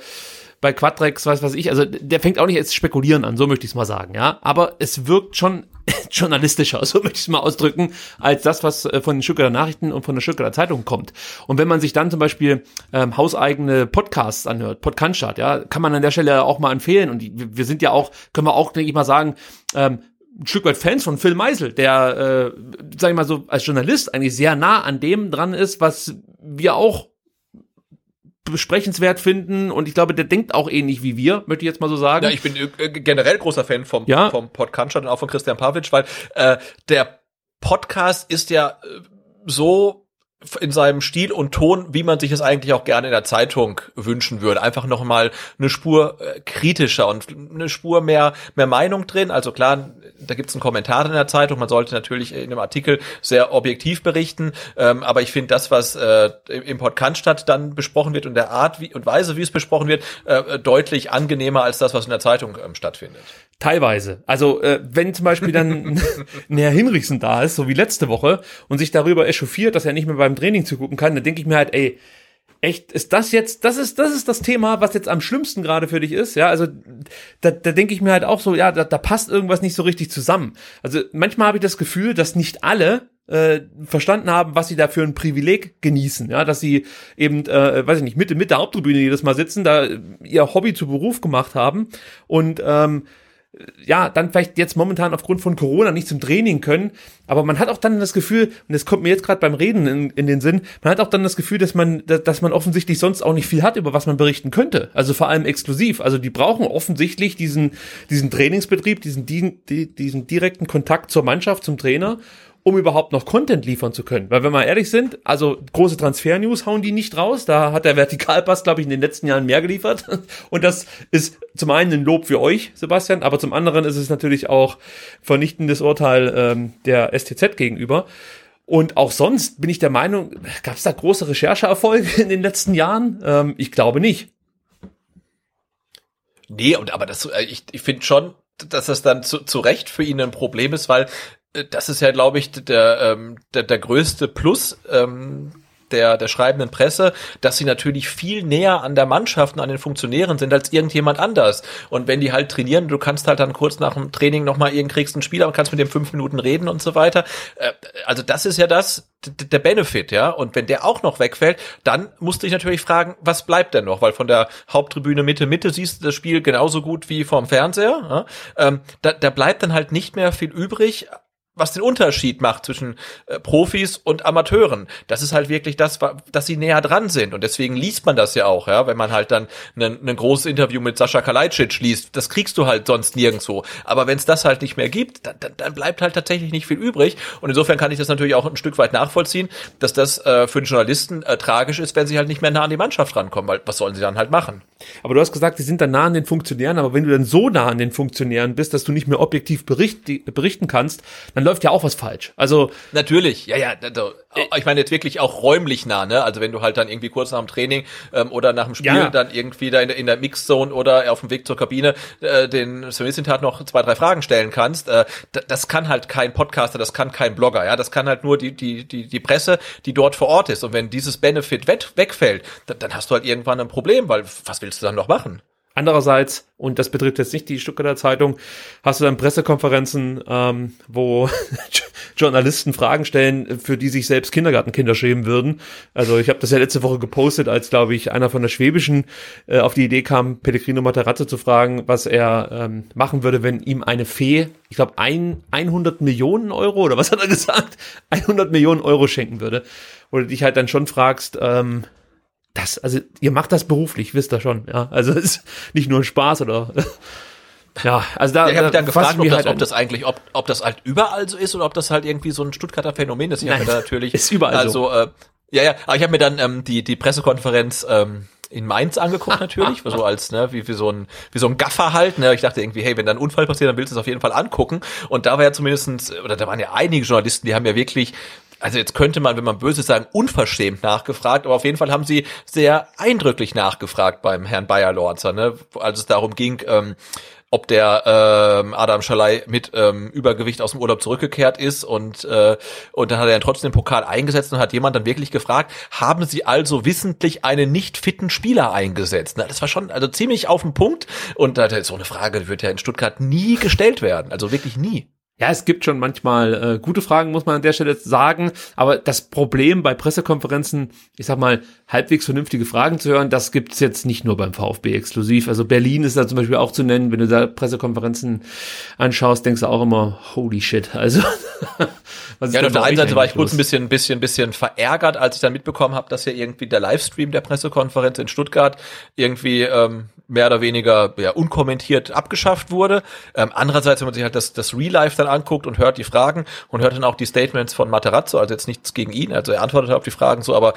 bei Quadrex, weiß was ich, also der fängt auch nicht jetzt spekulieren an, so möchte ich es mal sagen, ja. Aber es wirkt schon journalistischer, so möchte ich es mal ausdrücken, als das, was äh, von den Stuttgarter Nachrichten und von der Stuttgarter Zeitung kommt. Und wenn man sich dann zum Beispiel ähm, hauseigene Podcasts anhört, Podcast, ja, kann man an der Stelle auch mal empfehlen. Und wir sind ja auch, können wir auch, denke ich mal sagen, ähm, ein Stück weit Fans von Phil Meisel, der, äh, sag ich mal so, als Journalist eigentlich sehr nah an dem dran ist, was wir auch besprechenswert finden und ich glaube, der denkt auch ähnlich wie wir, möchte ich jetzt mal so sagen. Ja, ich bin äh, generell großer Fan vom, ja. vom Podcast und auch von Christian Pavic, weil äh, der Podcast ist ja äh, so in seinem Stil und Ton, wie man sich es eigentlich auch gerne in der Zeitung wünschen würde. Einfach noch mal eine Spur äh, kritischer und eine Spur mehr mehr Meinung drin. Also klar, da gibt es einen Kommentar in der Zeitung. Man sollte natürlich in einem Artikel sehr objektiv berichten. Ähm, aber ich finde das, was äh, im Podcast statt dann besprochen wird und der Art wie, und Weise, wie es besprochen wird, äh, deutlich angenehmer als das, was in der Zeitung ähm, stattfindet. Teilweise. Also äh, wenn zum Beispiel dann Herr Hinrichsen da ist, so wie letzte Woche, und sich darüber echauffiert, dass er nicht mehr beim Training zugucken kann, dann denke ich mir halt, ey, echt, ist das jetzt, das ist, das ist das Thema, was jetzt am schlimmsten gerade für dich ist, ja, also da, da denke ich mir halt auch so, ja, da, da passt irgendwas nicht so richtig zusammen. Also manchmal habe ich das Gefühl, dass nicht alle äh, verstanden haben, was sie da für ein Privileg genießen, ja, dass sie eben, äh, weiß ich nicht, mit, mit der Haupttribüne jedes Mal sitzen, da ihr Hobby zu Beruf gemacht haben und ähm, ja, dann vielleicht jetzt momentan aufgrund von Corona nicht zum Training können, aber man hat auch dann das Gefühl, und das kommt mir jetzt gerade beim Reden in, in den Sinn, man hat auch dann das Gefühl, dass man, dass man offensichtlich sonst auch nicht viel hat, über was man berichten könnte. Also vor allem exklusiv. Also die brauchen offensichtlich diesen, diesen Trainingsbetrieb, diesen, diesen direkten Kontakt zur Mannschaft, zum Trainer um überhaupt noch Content liefern zu können. Weil wenn wir ehrlich sind, also große Transfer-News hauen die nicht raus. Da hat der Vertikalpass, glaube ich, in den letzten Jahren mehr geliefert. Und das ist zum einen ein Lob für euch, Sebastian, aber zum anderen ist es natürlich auch vernichtendes Urteil ähm, der STZ gegenüber. Und auch sonst bin ich der Meinung, gab es da große Rechercheerfolge in den letzten Jahren? Ähm, ich glaube nicht. Nee, aber das, äh, ich, ich finde schon, dass das dann zu, zu Recht für ihn ein Problem ist, weil das ist ja, glaube ich, der, ähm, der, der größte Plus ähm, der, der schreibenden Presse, dass sie natürlich viel näher an der Mannschaft und an den Funktionären sind als irgendjemand anders. Und wenn die halt trainieren, du kannst halt dann kurz nach dem Training nochmal irgend kriegst ein Spiel, aber kannst mit dem fünf Minuten reden und so weiter. Äh, also das ist ja das, der Benefit, ja. Und wenn der auch noch wegfällt, dann musst du dich natürlich fragen, was bleibt denn noch? Weil von der Haupttribüne Mitte, Mitte siehst du das Spiel genauso gut wie vom Fernseher. Ja? Ähm, da, da bleibt dann halt nicht mehr viel übrig, was den Unterschied macht zwischen äh, Profis und Amateuren. Das ist halt wirklich das, dass sie näher dran sind. Und deswegen liest man das ja auch, ja, wenn man halt dann ein großes Interview mit Sascha Kalajdzic liest. Das kriegst du halt sonst nirgendwo. Aber wenn es das halt nicht mehr gibt, dann, dann, dann bleibt halt tatsächlich nicht viel übrig. Und insofern kann ich das natürlich auch ein Stück weit nachvollziehen, dass das äh, für den Journalisten äh, tragisch ist, wenn sie halt nicht mehr nah an die Mannschaft rankommen. Weil was sollen sie dann halt machen? Aber du hast gesagt, sie sind dann nah an den Funktionären. Aber wenn du dann so nah an den Funktionären bist, dass du nicht mehr objektiv bericht, berichten kannst, dann läuft ja auch was falsch. Also natürlich, ja, ja. Also, ich meine jetzt wirklich auch räumlich nah, ne? Also wenn du halt dann irgendwie kurz nach dem Training ähm, oder nach dem Spiel ja. dann irgendwie da in, in der Mixzone oder auf dem Weg zur Kabine äh, den Semissintat noch zwei, drei Fragen stellen kannst, äh, das kann halt kein Podcaster, das kann kein Blogger, ja, das kann halt nur die die die die Presse, die dort vor Ort ist. Und wenn dieses Benefit wegfällt, dann, dann hast du halt irgendwann ein Problem, weil was willst du dann noch machen? Andererseits, und das betrifft jetzt nicht die Stuttgarter Zeitung, hast du dann Pressekonferenzen, ähm, wo Journalisten Fragen stellen, für die sich selbst Kindergartenkinder schämen würden. Also ich habe das ja letzte Woche gepostet, als, glaube ich, einer von der Schwäbischen äh, auf die Idee kam, Pellegrino Materazzo zu fragen, was er ähm, machen würde, wenn ihm eine Fee, ich glaube, ein, 100 Millionen Euro, oder was hat er gesagt? 100 Millionen Euro schenken würde. Oder dich halt dann schon fragst, ähm, das, also ihr macht das beruflich, wisst ihr schon, ja. Also es ist nicht nur ein Spaß oder ja, also da, ja, ich habe dann gefragt, ob das, halt ob das eigentlich, ob, ob das halt überall so ist oder ob das halt irgendwie so ein Stuttgarter Phänomen ist. Ich Nein, da natürlich ist überall also, so. Äh, ja, ja, aber ich habe mir dann ähm, die die Pressekonferenz ähm, in Mainz angeguckt natürlich, so als ne, wie, wie so ein wie so ein Gaffer halt. Ne? Ich dachte irgendwie, hey, wenn da ein Unfall passiert, dann willst du es auf jeden Fall angucken. Und da war ja zumindestens oder da waren ja einige Journalisten, die haben ja wirklich also jetzt könnte man, wenn man böse sagen, unverschämt nachgefragt, aber auf jeden Fall haben sie sehr eindrücklich nachgefragt beim Herrn Bayer-Lorzer, ne? als es darum ging, ähm, ob der ähm, Adam Schalai mit ähm, Übergewicht aus dem Urlaub zurückgekehrt ist und äh, und dann hat er dann trotzdem den Pokal eingesetzt und hat jemand dann wirklich gefragt, haben Sie also wissentlich einen nicht fitten Spieler eingesetzt? Na, das war schon also ziemlich auf den Punkt und da so eine Frage wird ja in Stuttgart nie gestellt werden, also wirklich nie. Ja, es gibt schon manchmal äh, gute Fragen, muss man an der Stelle sagen. Aber das Problem bei Pressekonferenzen, ich sag mal, halbwegs vernünftige Fragen zu hören, das gibt's jetzt nicht nur beim VfB exklusiv. Also Berlin ist da zum Beispiel auch zu nennen. Wenn du da Pressekonferenzen anschaust, denkst du auch immer, holy shit. Also was ja, auf der einen Seite war ich kurz ein bisschen, bisschen, bisschen verärgert, als ich dann mitbekommen habe, dass ja irgendwie der Livestream der Pressekonferenz in Stuttgart irgendwie ähm, mehr oder weniger ja, unkommentiert abgeschafft wurde. Ähm, andererseits, wenn man sich halt das, das Real Life dann dann anguckt und hört die Fragen und hört dann auch die Statements von Materazzo, also jetzt nichts gegen ihn, also er antwortet auf die Fragen so, aber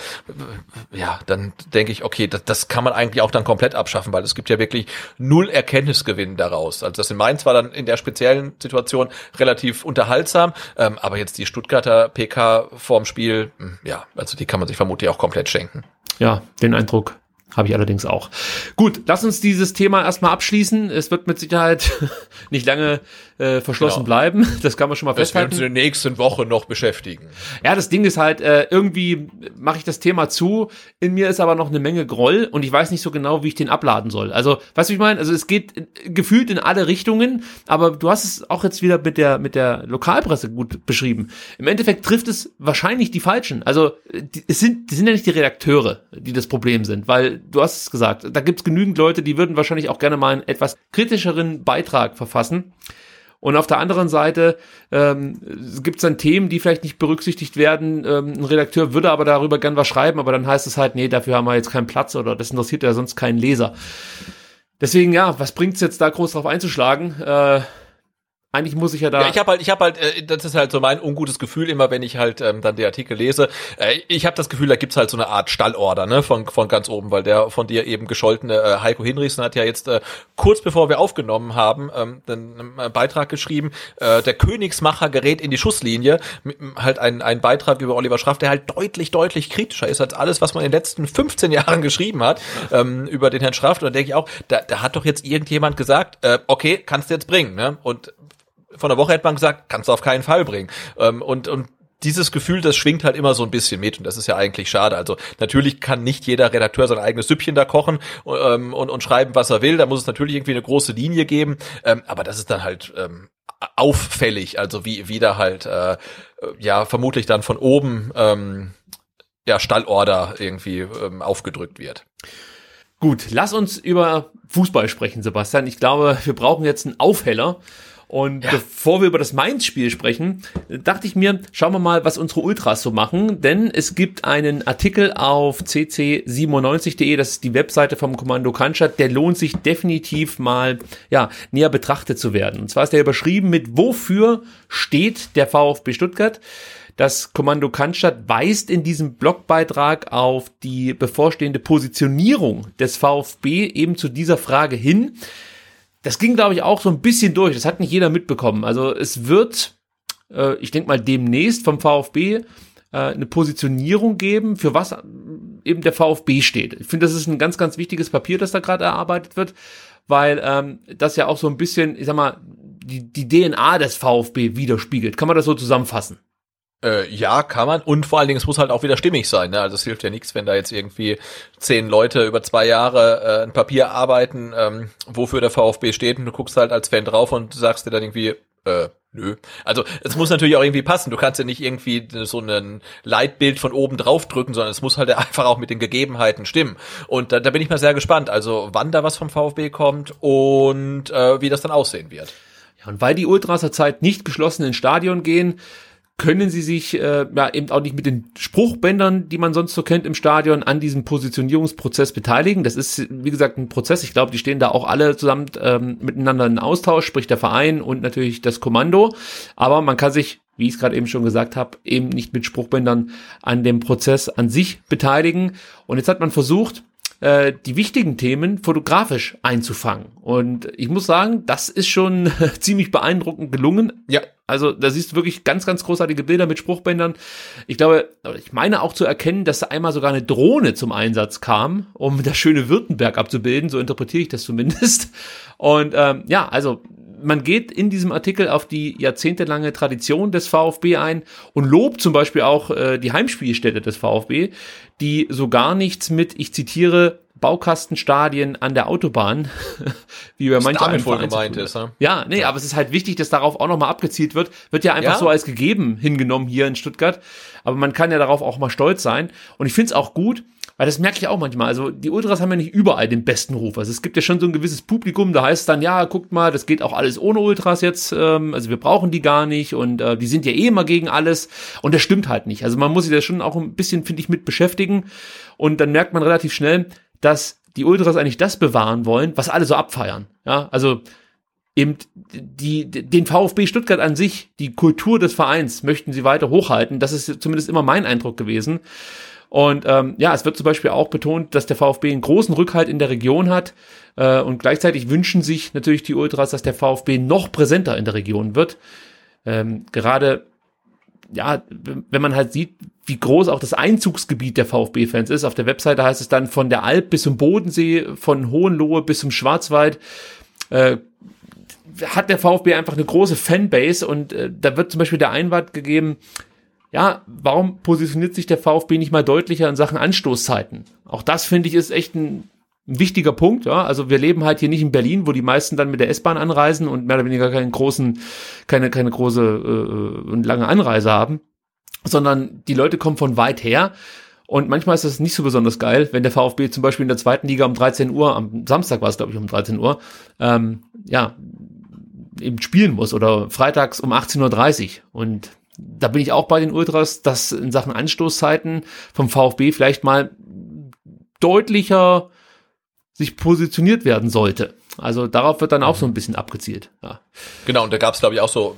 äh, ja, dann denke ich, okay, das, das kann man eigentlich auch dann komplett abschaffen, weil es gibt ja wirklich null Erkenntnisgewinn daraus. Also das in Mainz war dann in der speziellen Situation relativ unterhaltsam, ähm, aber jetzt die Stuttgarter PK vorm Spiel, hm, ja, also die kann man sich vermutlich auch komplett schenken. Ja, den Eindruck habe ich allerdings auch. Gut, lass uns dieses Thema erstmal abschließen. Es wird mit Sicherheit nicht lange äh, verschlossen genau. bleiben. Das kann man schon mal das festhalten. Das werden wir in der nächsten Woche noch beschäftigen. Ja, das Ding ist halt, äh, irgendwie mache ich das Thema zu. In mir ist aber noch eine Menge Groll und ich weiß nicht so genau, wie ich den abladen soll. Also, weißt du, ich meine? Also es geht gefühlt in alle Richtungen, aber du hast es auch jetzt wieder mit der, mit der Lokalpresse gut beschrieben. Im Endeffekt trifft es wahrscheinlich die Falschen. Also, die, es sind, die sind ja nicht die Redakteure, die das Problem sind, weil du hast es gesagt, da gibt es genügend Leute, die würden wahrscheinlich auch gerne mal einen etwas kritischeren Beitrag verfassen. Und auf der anderen Seite ähm, gibt es dann Themen, die vielleicht nicht berücksichtigt werden. Ähm, ein Redakteur würde aber darüber gern was schreiben, aber dann heißt es halt, nee, dafür haben wir jetzt keinen Platz oder das interessiert ja sonst keinen Leser. Deswegen, ja, was bringt's jetzt da groß drauf einzuschlagen? Äh, eigentlich muss ich ja da. Ja, ich habe halt, ich habe halt, äh, das ist halt so mein ungutes Gefühl immer, wenn ich halt ähm, dann die Artikel lese. Äh, ich habe das Gefühl, da gibt's halt so eine Art Stallorder, ne, von von ganz oben, weil der von dir eben gescholtene äh, Heiko Hinrichsen hat ja jetzt äh, kurz bevor wir aufgenommen haben, ähm, einen äh, Beitrag geschrieben. Äh, der Königsmacher gerät in die Schusslinie, mit, halt ein ein Beitrag über Oliver Schraff, der halt deutlich deutlich kritischer ist als alles, was man in den letzten 15 Jahren geschrieben hat ähm, über den Herrn Schraff. Und da denke ich auch, da, da hat doch jetzt irgendjemand gesagt, äh, okay, kannst du jetzt bringen, ne? Und von der Woche hätte man gesagt, kannst du auf keinen Fall bringen. Ähm, und, und dieses Gefühl, das schwingt halt immer so ein bisschen mit und das ist ja eigentlich schade. Also natürlich kann nicht jeder Redakteur sein eigenes Süppchen da kochen ähm, und, und schreiben, was er will. Da muss es natürlich irgendwie eine große Linie geben, ähm, aber das ist dann halt ähm, auffällig. Also wie wie da halt äh, ja vermutlich dann von oben ähm, ja Stallorder irgendwie ähm, aufgedrückt wird. Gut, lass uns über Fußball sprechen, Sebastian. Ich glaube, wir brauchen jetzt einen Aufheller. Und ja. bevor wir über das Mainz-Spiel sprechen, dachte ich mir, schauen wir mal, was unsere Ultras so machen. Denn es gibt einen Artikel auf cc97.de, das ist die Webseite vom Kommando Cannstatt, der lohnt sich definitiv mal ja, näher betrachtet zu werden. Und zwar ist der überschrieben mit Wofür steht der VfB Stuttgart? Das Kommando Cannstatt weist in diesem Blogbeitrag auf die bevorstehende Positionierung des VfB eben zu dieser Frage hin das ging, glaube ich, auch so ein bisschen durch. Das hat nicht jeder mitbekommen. Also es wird, äh, ich denke mal, demnächst vom VfB äh, eine Positionierung geben, für was eben der VfB steht. Ich finde, das ist ein ganz, ganz wichtiges Papier, das da gerade erarbeitet wird, weil ähm, das ja auch so ein bisschen, ich sag mal, die, die DNA des VfB widerspiegelt. Kann man das so zusammenfassen? Äh, ja, kann man. Und vor allen Dingen, es muss halt auch wieder stimmig sein. Ne? Also es hilft ja nichts, wenn da jetzt irgendwie zehn Leute über zwei Jahre äh, ein Papier arbeiten, ähm, wofür der VfB steht und du guckst halt als Fan drauf und sagst dir dann irgendwie, äh, nö. Also es muss natürlich auch irgendwie passen. Du kannst ja nicht irgendwie so ein Leitbild von oben drauf drücken, sondern es muss halt einfach auch mit den Gegebenheiten stimmen. Und da, da bin ich mal sehr gespannt. Also wann da was vom VfB kommt und äh, wie das dann aussehen wird. Ja, und weil die Ultras zur Zeit nicht geschlossen ins Stadion gehen, können sie sich äh, ja eben auch nicht mit den Spruchbändern, die man sonst so kennt im Stadion, an diesem Positionierungsprozess beteiligen. Das ist, wie gesagt, ein Prozess. Ich glaube, die stehen da auch alle zusammen ähm, miteinander in Austausch, sprich der Verein und natürlich das Kommando. Aber man kann sich, wie ich es gerade eben schon gesagt habe, eben nicht mit Spruchbändern an dem Prozess an sich beteiligen. Und jetzt hat man versucht, äh, die wichtigen Themen fotografisch einzufangen. Und ich muss sagen, das ist schon ziemlich beeindruckend gelungen. Ja. Also da siehst du wirklich ganz, ganz großartige Bilder mit Spruchbändern. Ich glaube, ich meine auch zu erkennen, dass da einmal sogar eine Drohne zum Einsatz kam, um das schöne Württemberg abzubilden. So interpretiere ich das zumindest. Und ähm, ja, also man geht in diesem Artikel auf die jahrzehntelange Tradition des VfB ein und lobt zum Beispiel auch äh, die Heimspielstätte des VfB, die so gar nichts mit, ich zitiere, Baukastenstadien an der Autobahn, wie bei manchen wohl gemeint ist. Ne? Ja, nee, ja. aber es ist halt wichtig, dass darauf auch nochmal abgezielt wird. Wird ja einfach ja. so als gegeben hingenommen hier in Stuttgart. Aber man kann ja darauf auch mal stolz sein. Und ich finde es auch gut, weil das merke ich auch manchmal. Also die Ultras haben ja nicht überall den besten Ruf. Also es gibt ja schon so ein gewisses Publikum, da heißt es dann, ja, guckt mal, das geht auch alles ohne Ultras jetzt. Ähm, also wir brauchen die gar nicht und äh, die sind ja eh immer gegen alles. Und das stimmt halt nicht. Also man muss sich da schon auch ein bisschen, finde ich, mit beschäftigen. Und dann merkt man relativ schnell, dass die Ultras eigentlich das bewahren wollen, was alle so abfeiern. Ja, also eben die, den VfB Stuttgart an sich, die Kultur des Vereins möchten sie weiter hochhalten. Das ist zumindest immer mein Eindruck gewesen. Und ähm, ja, es wird zum Beispiel auch betont, dass der VfB einen großen Rückhalt in der Region hat. Äh, und gleichzeitig wünschen sich natürlich die Ultras, dass der VfB noch präsenter in der Region wird. Ähm, gerade ja, wenn man halt sieht, wie groß auch das Einzugsgebiet der VfB-Fans ist. Auf der Webseite heißt es dann von der Alp bis zum Bodensee, von Hohenlohe bis zum Schwarzwald. Äh, hat der VfB einfach eine große Fanbase und äh, da wird zum Beispiel der Einwand gegeben, ja, warum positioniert sich der VfB nicht mal deutlicher in Sachen Anstoßzeiten? Auch das finde ich ist echt ein, ein, wichtiger Punkt. Ja? Also wir leben halt hier nicht in Berlin, wo die meisten dann mit der S-Bahn anreisen und mehr oder weniger keinen großen, keine keine große äh, und lange Anreise haben, sondern die Leute kommen von weit her. Und manchmal ist das nicht so besonders geil, wenn der VfB zum Beispiel in der zweiten Liga um 13 Uhr, am Samstag war es glaube ich um 13 Uhr, ähm, ja, eben spielen muss oder freitags um 18.30 Uhr. Und da bin ich auch bei den Ultras, dass in Sachen Anstoßzeiten vom VfB vielleicht mal deutlicher sich positioniert werden sollte. Also darauf wird dann auch so ein bisschen abgezielt. Ja. Genau, und da gab es, glaube ich, auch so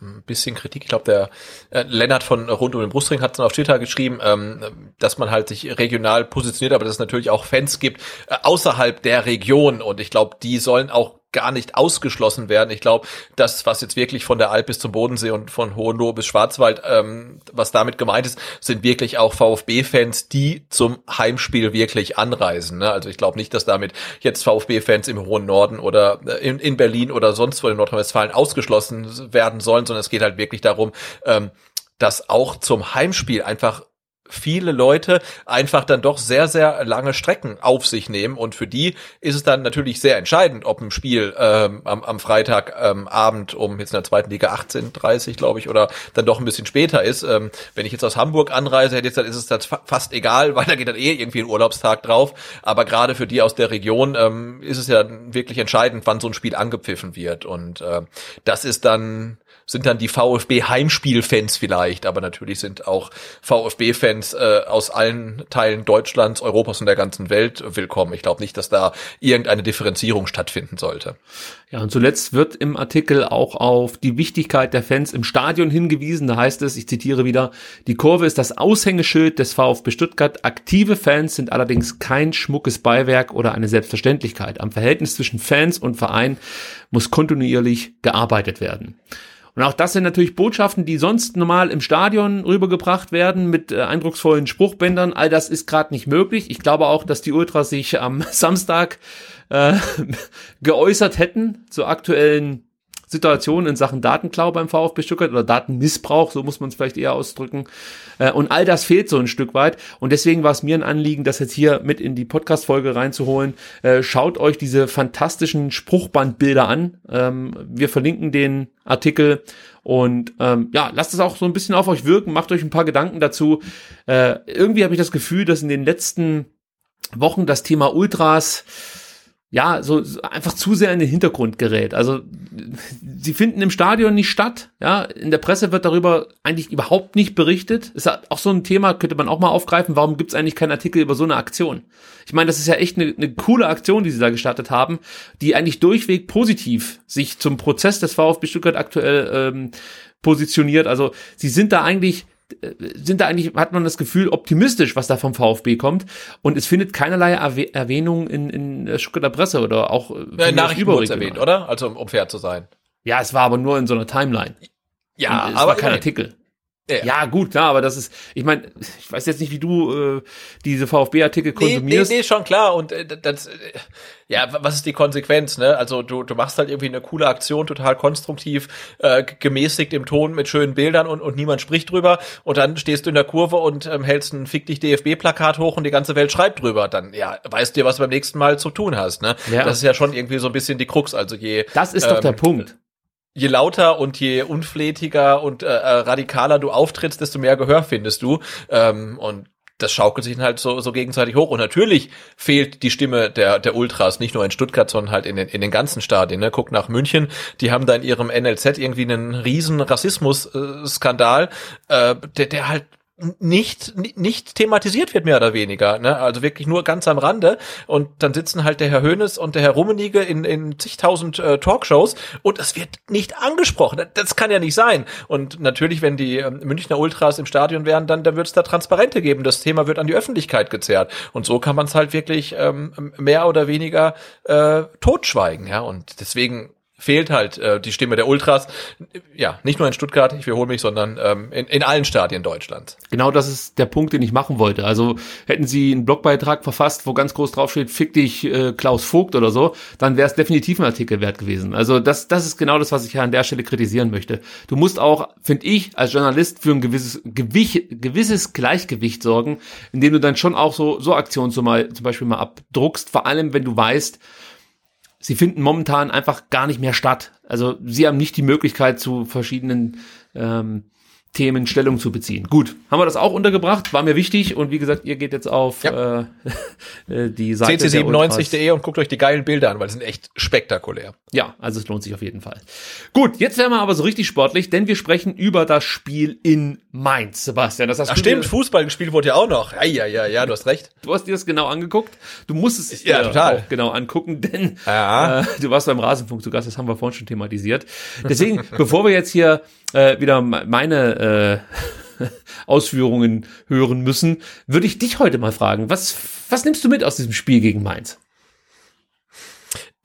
ein bisschen Kritik. Ich glaube, der äh, Lennart von Rund um den Brustring hat dann auf Twitter geschrieben, ähm, dass man halt sich regional positioniert, aber dass es natürlich auch Fans gibt äh, außerhalb der Region. Und ich glaube, die sollen auch gar nicht ausgeschlossen werden. Ich glaube, das, was jetzt wirklich von der Alp bis zum Bodensee und von Hohenlohe bis Schwarzwald, ähm, was damit gemeint ist, sind wirklich auch VfB-Fans, die zum Heimspiel wirklich anreisen. Ne? Also ich glaube nicht, dass damit jetzt VfB-Fans im hohen Norden oder äh, in, in Berlin oder sonst wo in Nordrhein-Westfalen ausgeschlossen werden sollen, sondern es geht halt wirklich darum, ähm, dass auch zum Heimspiel einfach viele Leute einfach dann doch sehr, sehr lange Strecken auf sich nehmen. Und für die ist es dann natürlich sehr entscheidend, ob ein Spiel ähm, am, am Freitagabend ähm, um jetzt in der zweiten Liga 18.30 glaube ich, oder dann doch ein bisschen später ist. Ähm, wenn ich jetzt aus Hamburg anreise, hätte jetzt, dann ist es dann fast egal, weil da geht dann eh irgendwie ein Urlaubstag drauf. Aber gerade für die aus der Region ähm, ist es ja wirklich entscheidend, wann so ein Spiel angepfiffen wird. Und äh, das ist dann sind dann die VfB-Heimspielfans vielleicht, aber natürlich sind auch VfB-Fans äh, aus allen Teilen Deutschlands, Europas und der ganzen Welt willkommen. Ich glaube nicht, dass da irgendeine Differenzierung stattfinden sollte. Ja, und zuletzt wird im Artikel auch auf die Wichtigkeit der Fans im Stadion hingewiesen. Da heißt es, ich zitiere wieder, die Kurve ist das Aushängeschild des VfB Stuttgart. Aktive Fans sind allerdings kein schmuckes Beiwerk oder eine Selbstverständlichkeit. Am Verhältnis zwischen Fans und Verein muss kontinuierlich gearbeitet werden. Und auch das sind natürlich Botschaften, die sonst normal im Stadion rübergebracht werden mit äh, eindrucksvollen Spruchbändern. All das ist gerade nicht möglich. Ich glaube auch, dass die Ultras sich am Samstag äh, geäußert hätten zur aktuellen Situation in Sachen Datenklau beim VfB Stuttgart oder Datenmissbrauch, so muss man es vielleicht eher ausdrücken. Äh, und all das fehlt so ein Stück weit. Und deswegen war es mir ein Anliegen, das jetzt hier mit in die Podcast-Folge reinzuholen. Äh, schaut euch diese fantastischen Spruchbandbilder an. Ähm, wir verlinken den Artikel und ähm, ja, lasst es auch so ein bisschen auf euch wirken, macht euch ein paar Gedanken dazu. Äh, irgendwie habe ich das Gefühl, dass in den letzten Wochen das Thema Ultras ja, so, so einfach zu sehr in den Hintergrund gerät. Also sie finden im Stadion nicht statt. Ja, in der Presse wird darüber eigentlich überhaupt nicht berichtet. Ist auch so ein Thema, könnte man auch mal aufgreifen. Warum gibt es eigentlich keinen Artikel über so eine Aktion? Ich meine, das ist ja echt eine, eine coole Aktion, die sie da gestartet haben, die eigentlich durchweg positiv sich zum Prozess des VfB Stuttgart aktuell ähm, positioniert. Also sie sind da eigentlich sind da eigentlich, hat man das Gefühl, optimistisch, was da vom VfB kommt. Und es findet keinerlei Erwäh Erwähnung in, in der Stuttgarter Presse oder auch äh, ja, Nachrichten erwähnt, oder? Also um fair zu sein. Ja, es war aber nur in so einer Timeline. Ja, Und es aber war kein Artikel. Ja. ja, gut, klar, aber das ist, ich meine, ich weiß jetzt nicht, wie du äh, diese VfB-Artikel konsumierst. Nee, nee, schon klar. Und äh, das, äh, ja, was ist die Konsequenz, ne? Also du, du machst halt irgendwie eine coole Aktion, total konstruktiv, äh, gemäßigt im Ton mit schönen Bildern und, und niemand spricht drüber. Und dann stehst du in der Kurve und ähm, hältst ein Fick dich DFB-Plakat hoch und die ganze Welt schreibt drüber. Dann, ja, weißt du, was du beim nächsten Mal zu tun hast, ne? Ja. Das ist ja schon irgendwie so ein bisschen die Krux. Also je. Das ist ähm, doch der Punkt je lauter und je unflätiger und äh, äh, radikaler du auftrittst, desto mehr Gehör findest du. Ähm, und das schaukelt sich halt so, so gegenseitig hoch. Und natürlich fehlt die Stimme der, der Ultras, nicht nur in Stuttgart, sondern halt in den, in den ganzen Stadien. Ne? Guck nach München, die haben da in ihrem NLZ irgendwie einen riesen Rassismus-Skandal, äh, der, der halt nicht, nicht thematisiert wird, mehr oder weniger. Ne? Also wirklich nur ganz am Rande. Und dann sitzen halt der Herr Hönes und der Herr Rummenigge in, in zigtausend äh, Talkshows und es wird nicht angesprochen. Das kann ja nicht sein. Und natürlich, wenn die äh, Münchner Ultras im Stadion wären, dann, dann wird es da Transparente geben. Das Thema wird an die Öffentlichkeit gezerrt. Und so kann man es halt wirklich ähm, mehr oder weniger äh, totschweigen. Ja? Und deswegen fehlt halt äh, die Stimme der Ultras. Ja, nicht nur in Stuttgart, ich wiederhole mich, sondern ähm, in, in allen Stadien Deutschlands. Genau das ist der Punkt, den ich machen wollte. Also hätten Sie einen Blogbeitrag verfasst, wo ganz groß draufsteht, fick dich äh, Klaus Vogt oder so, dann wäre es definitiv ein Artikel wert gewesen. Also das, das ist genau das, was ich an der Stelle kritisieren möchte. Du musst auch, finde ich, als Journalist für ein gewisses, Gewicht, gewisses Gleichgewicht sorgen, indem du dann schon auch so, so Aktionen zum, zum Beispiel mal abdruckst, vor allem wenn du weißt, sie finden momentan einfach gar nicht mehr statt. Also sie haben nicht die Möglichkeit zu verschiedenen ähm, Themen Stellung zu beziehen. Gut, haben wir das auch untergebracht, war mir wichtig und wie gesagt, ihr geht jetzt auf ja. äh, äh die Seite cc97.de und guckt euch die geilen Bilder an, weil sie sind echt spektakulär. Ja, also es lohnt sich auf jeden Fall. Gut, jetzt werden wir aber so richtig sportlich, denn wir sprechen über das Spiel in Mainz, Sebastian. Das hast Ach stimmt, Fußball gespielt wurde ja auch noch. Ja, ja, ja, ja, du hast recht. Du hast dir das genau angeguckt. Du musst es ja, total. auch genau angucken, denn ja. äh, du warst beim Rasenfunk zu Gast, das haben wir vorhin schon thematisiert. Deswegen, bevor wir jetzt hier äh, wieder meine äh, Ausführungen hören müssen, würde ich dich heute mal fragen, was, was nimmst du mit aus diesem Spiel gegen Mainz?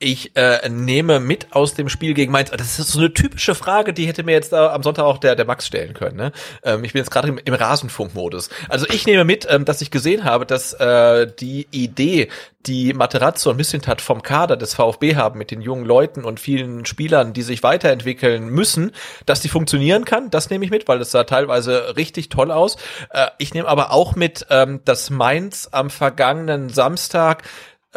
Ich äh, nehme mit aus dem Spiel gegen Mainz. Das ist so eine typische Frage, die hätte mir jetzt äh, am Sonntag auch der, der Max stellen können. Ne? Ähm, ich bin jetzt gerade im, im Rasenfunkmodus. Also ich nehme mit, ähm, dass ich gesehen habe, dass äh, die Idee, die Materazzo bisschen hat vom Kader des VfB haben mit den jungen Leuten und vielen Spielern, die sich weiterentwickeln müssen, dass die funktionieren kann. Das nehme ich mit, weil es sah teilweise richtig toll aus. Äh, ich nehme aber auch mit, ähm, dass Mainz am vergangenen Samstag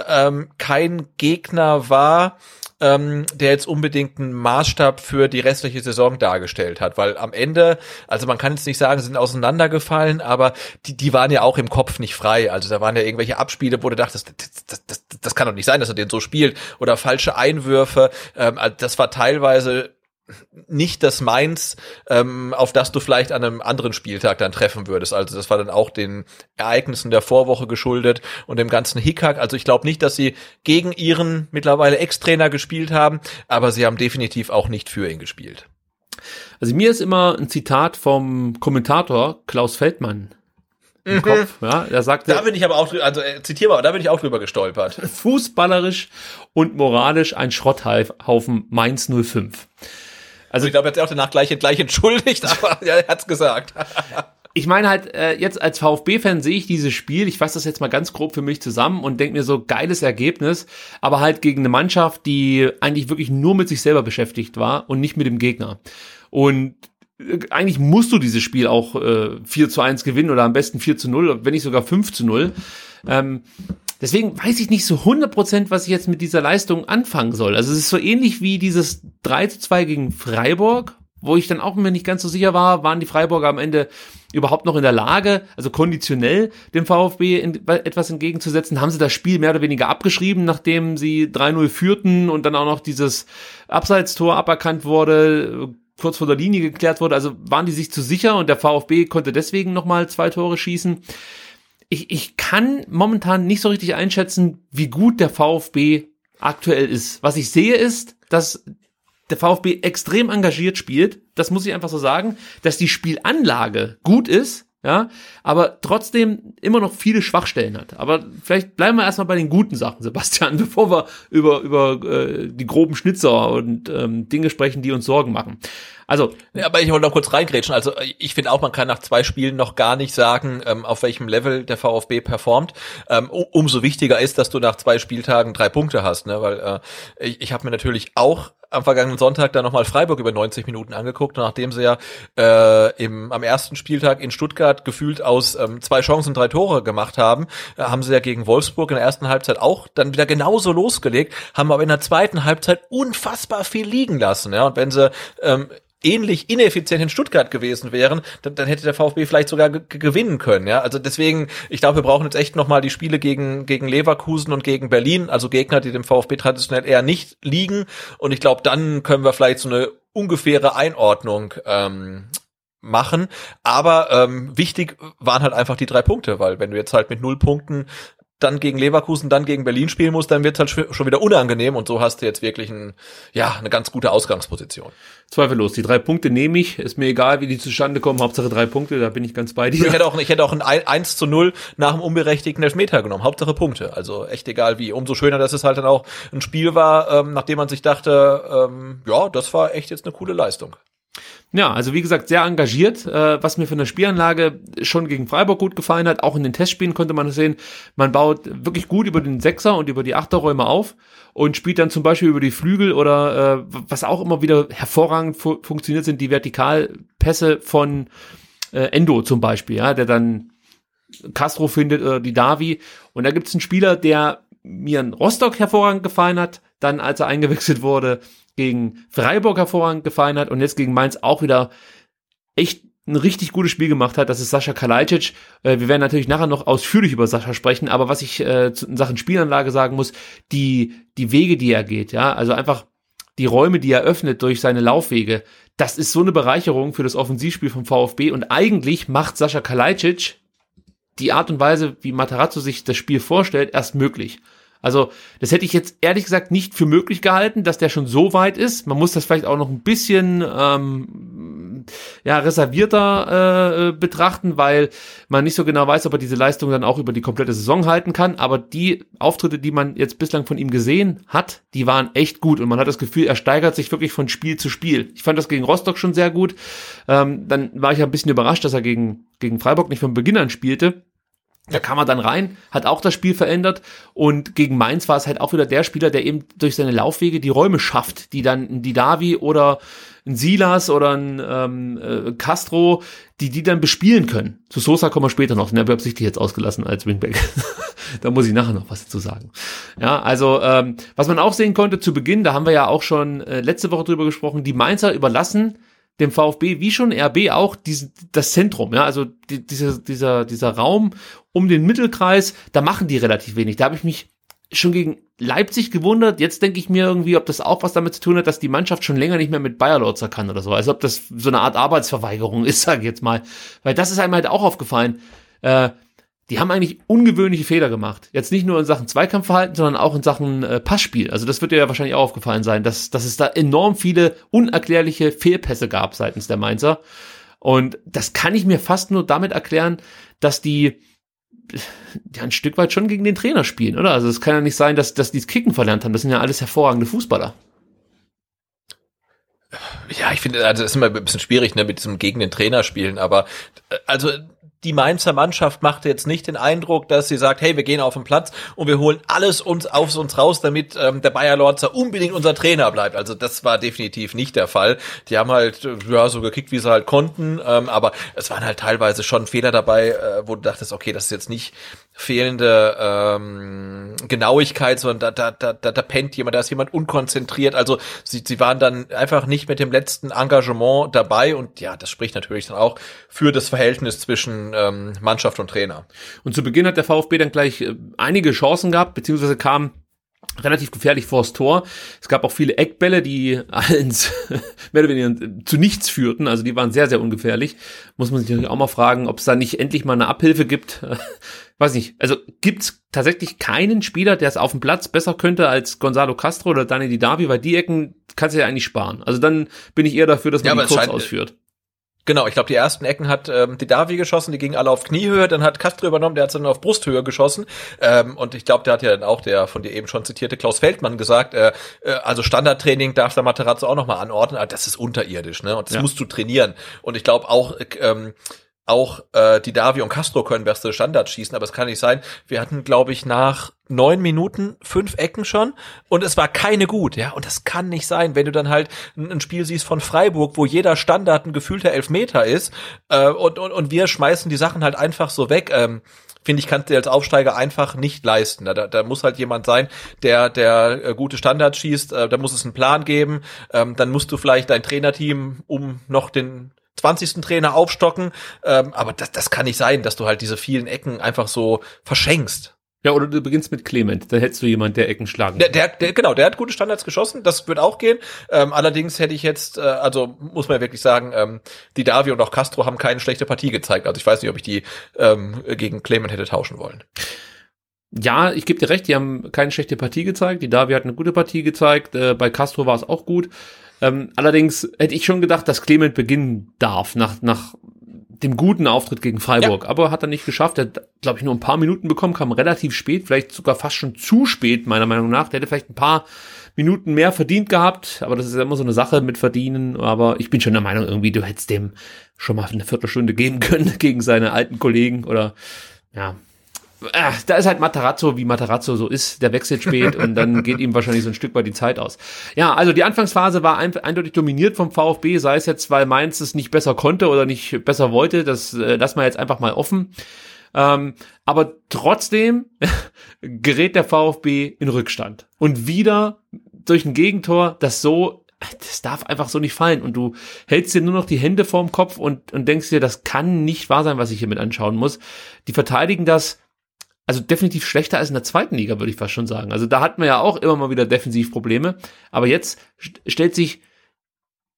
ähm, kein Gegner war, ähm, der jetzt unbedingt einen Maßstab für die restliche Saison dargestellt hat, weil am Ende, also man kann jetzt nicht sagen, sie sind auseinandergefallen, aber die, die waren ja auch im Kopf nicht frei. Also da waren ja irgendwelche Abspiele, wo du dachtest, das, das, das, das kann doch nicht sein, dass er den so spielt oder falsche Einwürfe. Ähm, also das war teilweise nicht das Mainz, ähm, auf das du vielleicht an einem anderen Spieltag dann treffen würdest. Also das war dann auch den Ereignissen der Vorwoche geschuldet und dem ganzen Hickhack. Also ich glaube nicht, dass sie gegen ihren mittlerweile Ex-Trainer gespielt haben, aber sie haben definitiv auch nicht für ihn gespielt. Also mir ist immer ein Zitat vom Kommentator Klaus Feldmann im mhm. Kopf. Ja, er sagte, da bin ich aber auch, also äh, zitiere mal, da bin ich auch drüber gestolpert. Fußballerisch und moralisch ein Schrotthaufen Mainz 05. Also ich glaube, er hat sich auch danach gleich, gleich entschuldigt, aber ja, er hat's gesagt. ich meine halt, äh, jetzt als VfB-Fan sehe ich dieses Spiel, ich fasse das jetzt mal ganz grob für mich zusammen und denke mir so, geiles Ergebnis, aber halt gegen eine Mannschaft, die eigentlich wirklich nur mit sich selber beschäftigt war und nicht mit dem Gegner. Und äh, eigentlich musst du dieses Spiel auch äh, 4 zu 1 gewinnen oder am besten 4 zu 0, wenn nicht sogar 5 zu 0. Ähm, Deswegen weiß ich nicht so 100%, was ich jetzt mit dieser Leistung anfangen soll. Also es ist so ähnlich wie dieses 3 zu 2 gegen Freiburg, wo ich dann auch mir nicht ganz so sicher war, waren die Freiburger am Ende überhaupt noch in der Lage, also konditionell dem VfB in, etwas entgegenzusetzen? Haben sie das Spiel mehr oder weniger abgeschrieben, nachdem sie 3-0 führten und dann auch noch dieses Abseitstor aberkannt wurde, kurz vor der Linie geklärt wurde? Also waren die sich zu sicher und der VfB konnte deswegen nochmal zwei Tore schießen? Ich, ich kann momentan nicht so richtig einschätzen, wie gut der VfB aktuell ist. Was ich sehe ist, dass der VfB extrem engagiert spielt. Das muss ich einfach so sagen, dass die Spielanlage gut ist, ja, aber trotzdem immer noch viele Schwachstellen hat. Aber vielleicht bleiben wir erstmal bei den guten Sachen, Sebastian, bevor wir über, über äh, die groben Schnitzer und ähm, Dinge sprechen, die uns Sorgen machen. Also, ja, aber ich wollte noch kurz reingrätschen. Also ich finde auch, man kann nach zwei Spielen noch gar nicht sagen, ähm, auf welchem Level der VfB performt. Ähm, umso wichtiger ist, dass du nach zwei Spieltagen drei Punkte hast, ne? Weil äh, ich, ich habe mir natürlich auch am vergangenen Sonntag dann nochmal Freiburg über 90 Minuten angeguckt, nachdem sie ja äh, im, am ersten Spieltag in Stuttgart gefühlt aus ähm, zwei Chancen drei Tore gemacht haben, äh, haben sie ja gegen Wolfsburg in der ersten Halbzeit auch dann wieder genauso losgelegt, haben aber in der zweiten Halbzeit unfassbar viel liegen lassen. Ja? Und wenn sie ähm, ähnlich ineffizient in Stuttgart gewesen wären, dann, dann hätte der VfB vielleicht sogar gewinnen können. Ja, also deswegen, ich glaube, wir brauchen jetzt echt noch mal die Spiele gegen gegen Leverkusen und gegen Berlin, also Gegner, die dem VfB traditionell eher nicht liegen. Und ich glaube, dann können wir vielleicht so eine ungefähre Einordnung ähm, machen. Aber ähm, wichtig waren halt einfach die drei Punkte, weil wenn du jetzt halt mit null Punkten dann gegen Leverkusen, dann gegen Berlin spielen musst, dann wird halt schon wieder unangenehm und so hast du jetzt wirklich ein, ja, eine ganz gute Ausgangsposition. Zweifellos, die drei Punkte nehme ich, ist mir egal, wie die zustande kommen, Hauptsache drei Punkte, da bin ich ganz bei dir. Ich hätte auch, ich hätte auch ein 1 zu 0 nach dem unberechtigten Elfmeter genommen, Hauptsache Punkte, also echt egal wie. Umso schöner, dass es halt dann auch ein Spiel war, ähm, nachdem man sich dachte, ähm, ja, das war echt jetzt eine coole Leistung. Ja, also wie gesagt, sehr engagiert, äh, was mir von der Spielanlage schon gegen Freiburg gut gefallen hat. Auch in den Testspielen konnte man sehen, man baut wirklich gut über den Sechser und über die Achterräume auf und spielt dann zum Beispiel über die Flügel oder äh, was auch immer wieder hervorragend fu funktioniert, sind die Vertikalpässe von äh, Endo zum Beispiel, ja, der dann Castro findet oder die Davi. Und da gibt es einen Spieler, der mir in Rostock hervorragend gefallen hat, dann als er eingewechselt wurde, gegen Freiburg hervorragend gefallen hat und jetzt gegen Mainz auch wieder echt ein richtig gutes Spiel gemacht hat, das ist Sascha Kalajdzic. Äh, wir werden natürlich nachher noch ausführlich über Sascha sprechen, aber was ich äh, in Sachen Spielanlage sagen muss, die, die Wege, die er geht, ja, also einfach die Räume, die er öffnet durch seine Laufwege, das ist so eine Bereicherung für das Offensivspiel vom VfB und eigentlich macht Sascha Kalajdzic die Art und Weise, wie Matarazzo sich das Spiel vorstellt, erst möglich. Also, das hätte ich jetzt ehrlich gesagt nicht für möglich gehalten, dass der schon so weit ist. Man muss das vielleicht auch noch ein bisschen ähm, ja, reservierter äh, betrachten, weil man nicht so genau weiß, ob er diese Leistung dann auch über die komplette Saison halten kann. Aber die Auftritte, die man jetzt bislang von ihm gesehen hat, die waren echt gut und man hat das Gefühl, er steigert sich wirklich von Spiel zu Spiel. Ich fand das gegen Rostock schon sehr gut. Ähm, dann war ich ein bisschen überrascht, dass er gegen, gegen Freiburg nicht von Beginn an spielte. Da kam er dann rein, hat auch das Spiel verändert und gegen Mainz war es halt auch wieder der Spieler, der eben durch seine Laufwege die Räume schafft, die dann ein Didavi oder ein Silas oder ein ähm, äh, Castro, die die dann bespielen können. Zu Sosa kommen wir später noch, den habe ich absichtlich jetzt ausgelassen als Wingback. da muss ich nachher noch was dazu sagen. Ja, also ähm, was man auch sehen konnte zu Beginn, da haben wir ja auch schon äh, letzte Woche drüber gesprochen, die Mainzer überlassen dem VfB wie schon RB auch diesen, das Zentrum, ja, also die, dieser, dieser, dieser Raum um den Mittelkreis, da machen die relativ wenig. Da habe ich mich schon gegen Leipzig gewundert. Jetzt denke ich mir irgendwie, ob das auch was damit zu tun hat, dass die Mannschaft schon länger nicht mehr mit Bayer Lorzer kann oder so. Also ob das so eine Art Arbeitsverweigerung ist, sage ich jetzt mal. Weil das ist einem halt auch aufgefallen. Äh, die haben eigentlich ungewöhnliche Fehler gemacht. Jetzt nicht nur in Sachen Zweikampfverhalten, sondern auch in Sachen äh, Passspiel. Also das wird dir ja wahrscheinlich auch aufgefallen sein, dass, dass es da enorm viele unerklärliche Fehlpässe gab seitens der Mainzer. Und das kann ich mir fast nur damit erklären, dass die ja ein Stück weit schon gegen den Trainer spielen, oder? Also es kann ja nicht sein, dass, dass die das Kicken verlernt haben. Das sind ja alles hervorragende Fußballer. Ja, ich finde, also das ist immer ein bisschen schwierig, ne, mit diesem gegen den Trainer spielen, aber äh, also die Mainzer Mannschaft machte jetzt nicht den Eindruck, dass sie sagt, hey, wir gehen auf den Platz und wir holen alles uns auf uns raus, damit ähm, der Bayer Lorzer unbedingt unser Trainer bleibt. Also das war definitiv nicht der Fall. Die haben halt äh, ja so gekickt, wie sie halt konnten, ähm, aber es waren halt teilweise schon Fehler dabei, äh, wo du dachtest, okay, das ist jetzt nicht fehlende ähm, Genauigkeit, sondern da, da, da, da pennt jemand, da ist jemand unkonzentriert. Also sie, sie waren dann einfach nicht mit dem letzten Engagement dabei und ja, das spricht natürlich dann auch für das Verhältnis zwischen ähm, Mannschaft und Trainer. Und zu Beginn hat der VfB dann gleich äh, einige Chancen gehabt, beziehungsweise kam relativ gefährlich vors Tor. Es gab auch viele Eckbälle, die ins, mehr oder weniger zu nichts führten. Also die waren sehr, sehr ungefährlich. Muss man sich natürlich auch mal fragen, ob es da nicht endlich mal eine Abhilfe gibt. Weiß nicht. Also gibt's tatsächlich keinen Spieler, der es auf dem Platz besser könnte als Gonzalo Castro oder Dani Didavi, weil die Ecken kannst du ja eigentlich sparen. Also dann bin ich eher dafür, dass man ja, die kurz ausführt. Genau, ich glaube, die ersten Ecken hat ähm, die Davi geschossen, die gingen alle auf Kniehöhe, dann hat Castro übernommen, der hat dann auf Brusthöhe geschossen. Ähm, und ich glaube, der hat ja dann auch der von dir eben schon zitierte Klaus Feldmann gesagt, äh, äh, also Standardtraining darf der Materazzo auch nochmal anordnen, aber das ist unterirdisch, ne? Und das ja. musst du trainieren. Und ich glaube auch, äh, ähm, auch äh, die Davi und Castro können beste Standards schießen, aber es kann nicht sein. Wir hatten, glaube ich, nach neun Minuten fünf Ecken schon und es war keine gut, ja. Und das kann nicht sein, wenn du dann halt ein Spiel siehst von Freiburg, wo jeder Standard ein gefühlter Elfmeter ist äh, und, und, und wir schmeißen die Sachen halt einfach so weg. Ähm, finde ich, kannst du als Aufsteiger einfach nicht leisten. Da, da muss halt jemand sein, der, der äh, gute Standards schießt, äh, da muss es einen Plan geben, ähm, dann musst du vielleicht dein Trainerteam um noch den 20. Trainer aufstocken. Ähm, aber das, das kann nicht sein, dass du halt diese vielen Ecken einfach so verschenkst. Ja, oder du beginnst mit Clement, dann hättest du jemand, der Ecken schlagen der, der, der, Genau, der hat gute Standards geschossen, das wird auch gehen. Ähm, allerdings hätte ich jetzt, äh, also muss man ja wirklich sagen, ähm, die Davi und auch Castro haben keine schlechte Partie gezeigt. Also ich weiß nicht, ob ich die ähm, gegen Clement hätte tauschen wollen. Ja, ich gebe dir recht, die haben keine schlechte Partie gezeigt. Die Davi hat eine gute Partie gezeigt. Äh, bei Castro war es auch gut. Ähm, allerdings hätte ich schon gedacht, dass Clement beginnen darf nach, nach dem guten Auftritt gegen Freiburg. Ja. Aber hat er nicht geschafft. Er hat, glaube ich, nur ein paar Minuten bekommen, kam relativ spät, vielleicht sogar fast schon zu spät, meiner Meinung nach. Der hätte vielleicht ein paar Minuten mehr verdient gehabt, aber das ist ja immer so eine Sache mit Verdienen. Aber ich bin schon der Meinung, irgendwie, du hättest dem schon mal eine Viertelstunde geben können gegen seine alten Kollegen oder ja, äh, da ist halt Matarazzo, wie Matarazzo so ist, der wechselt spät und dann geht ihm wahrscheinlich so ein Stück weit die Zeit aus. Ja, also die Anfangsphase war ein, eindeutig dominiert vom VfB, sei es jetzt, weil Mainz es nicht besser konnte oder nicht besser wollte, das äh, lassen wir jetzt einfach mal offen. Ähm, aber trotzdem gerät der VfB in Rückstand. Und wieder durch ein Gegentor, das so das darf einfach so nicht fallen. Und du hältst dir nur noch die Hände vorm Kopf und, und denkst dir, das kann nicht wahr sein, was ich hier mit anschauen muss. Die verteidigen das also definitiv schlechter als in der zweiten Liga, würde ich fast schon sagen. Also da hatten wir ja auch immer mal wieder Defensivprobleme. Aber jetzt st stellt sich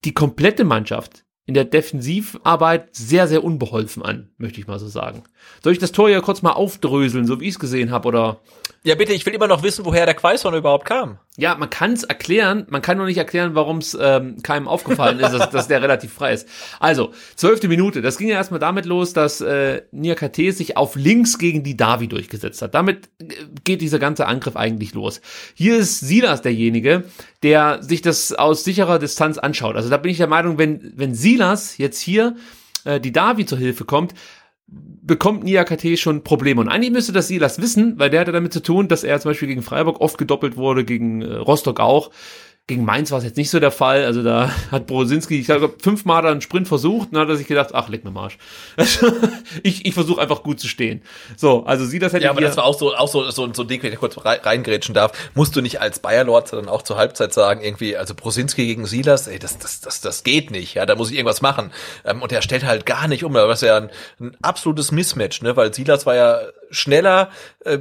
die komplette Mannschaft in der Defensivarbeit sehr, sehr unbeholfen an, möchte ich mal so sagen. Soll ich das Tor ja kurz mal aufdröseln, so wie ich es gesehen habe, oder? Ja, bitte, ich will immer noch wissen, woher der Quaison überhaupt kam. Ja, man kann es erklären, man kann nur nicht erklären, warum es ähm, keinem aufgefallen ist, dass, dass der relativ frei ist. Also, zwölfte Minute, das ging ja erstmal damit los, dass äh, Niakate sich auf links gegen die Davi durchgesetzt hat. Damit äh, geht dieser ganze Angriff eigentlich los. Hier ist Silas derjenige, der sich das aus sicherer Distanz anschaut. Also da bin ich der Meinung, wenn, wenn Silas jetzt hier äh, die Davi zur Hilfe kommt, bekommt Niakate schon Probleme. Und eigentlich müsste das Silas wissen, weil der hatte damit zu tun, dass er zum Beispiel gegen Freiburg oft gedoppelt wurde, gegen äh, Rostock auch. Gegen Mainz war es jetzt nicht so der Fall. Also da hat Brosinski, ich glaube, fünfmal einen Sprint versucht und dann hat er sich gedacht, ach, leck mir Marsch. ich ich versuche einfach gut zu stehen. So, also sie das hätte Ja, aber das war auch so, auch so, so, so ein Ding, wenn ich kurz reingrätschen darf, musst du nicht als Bayer-Lord dann auch zur Halbzeit sagen, irgendwie, also Brosinski gegen Silas, ey, das, das, das, das geht nicht, ja, da muss ich irgendwas machen. Ähm, und er stellt halt gar nicht um, was ja ein, ein absolutes Mismatch, ne, weil Silas war ja schneller, äh,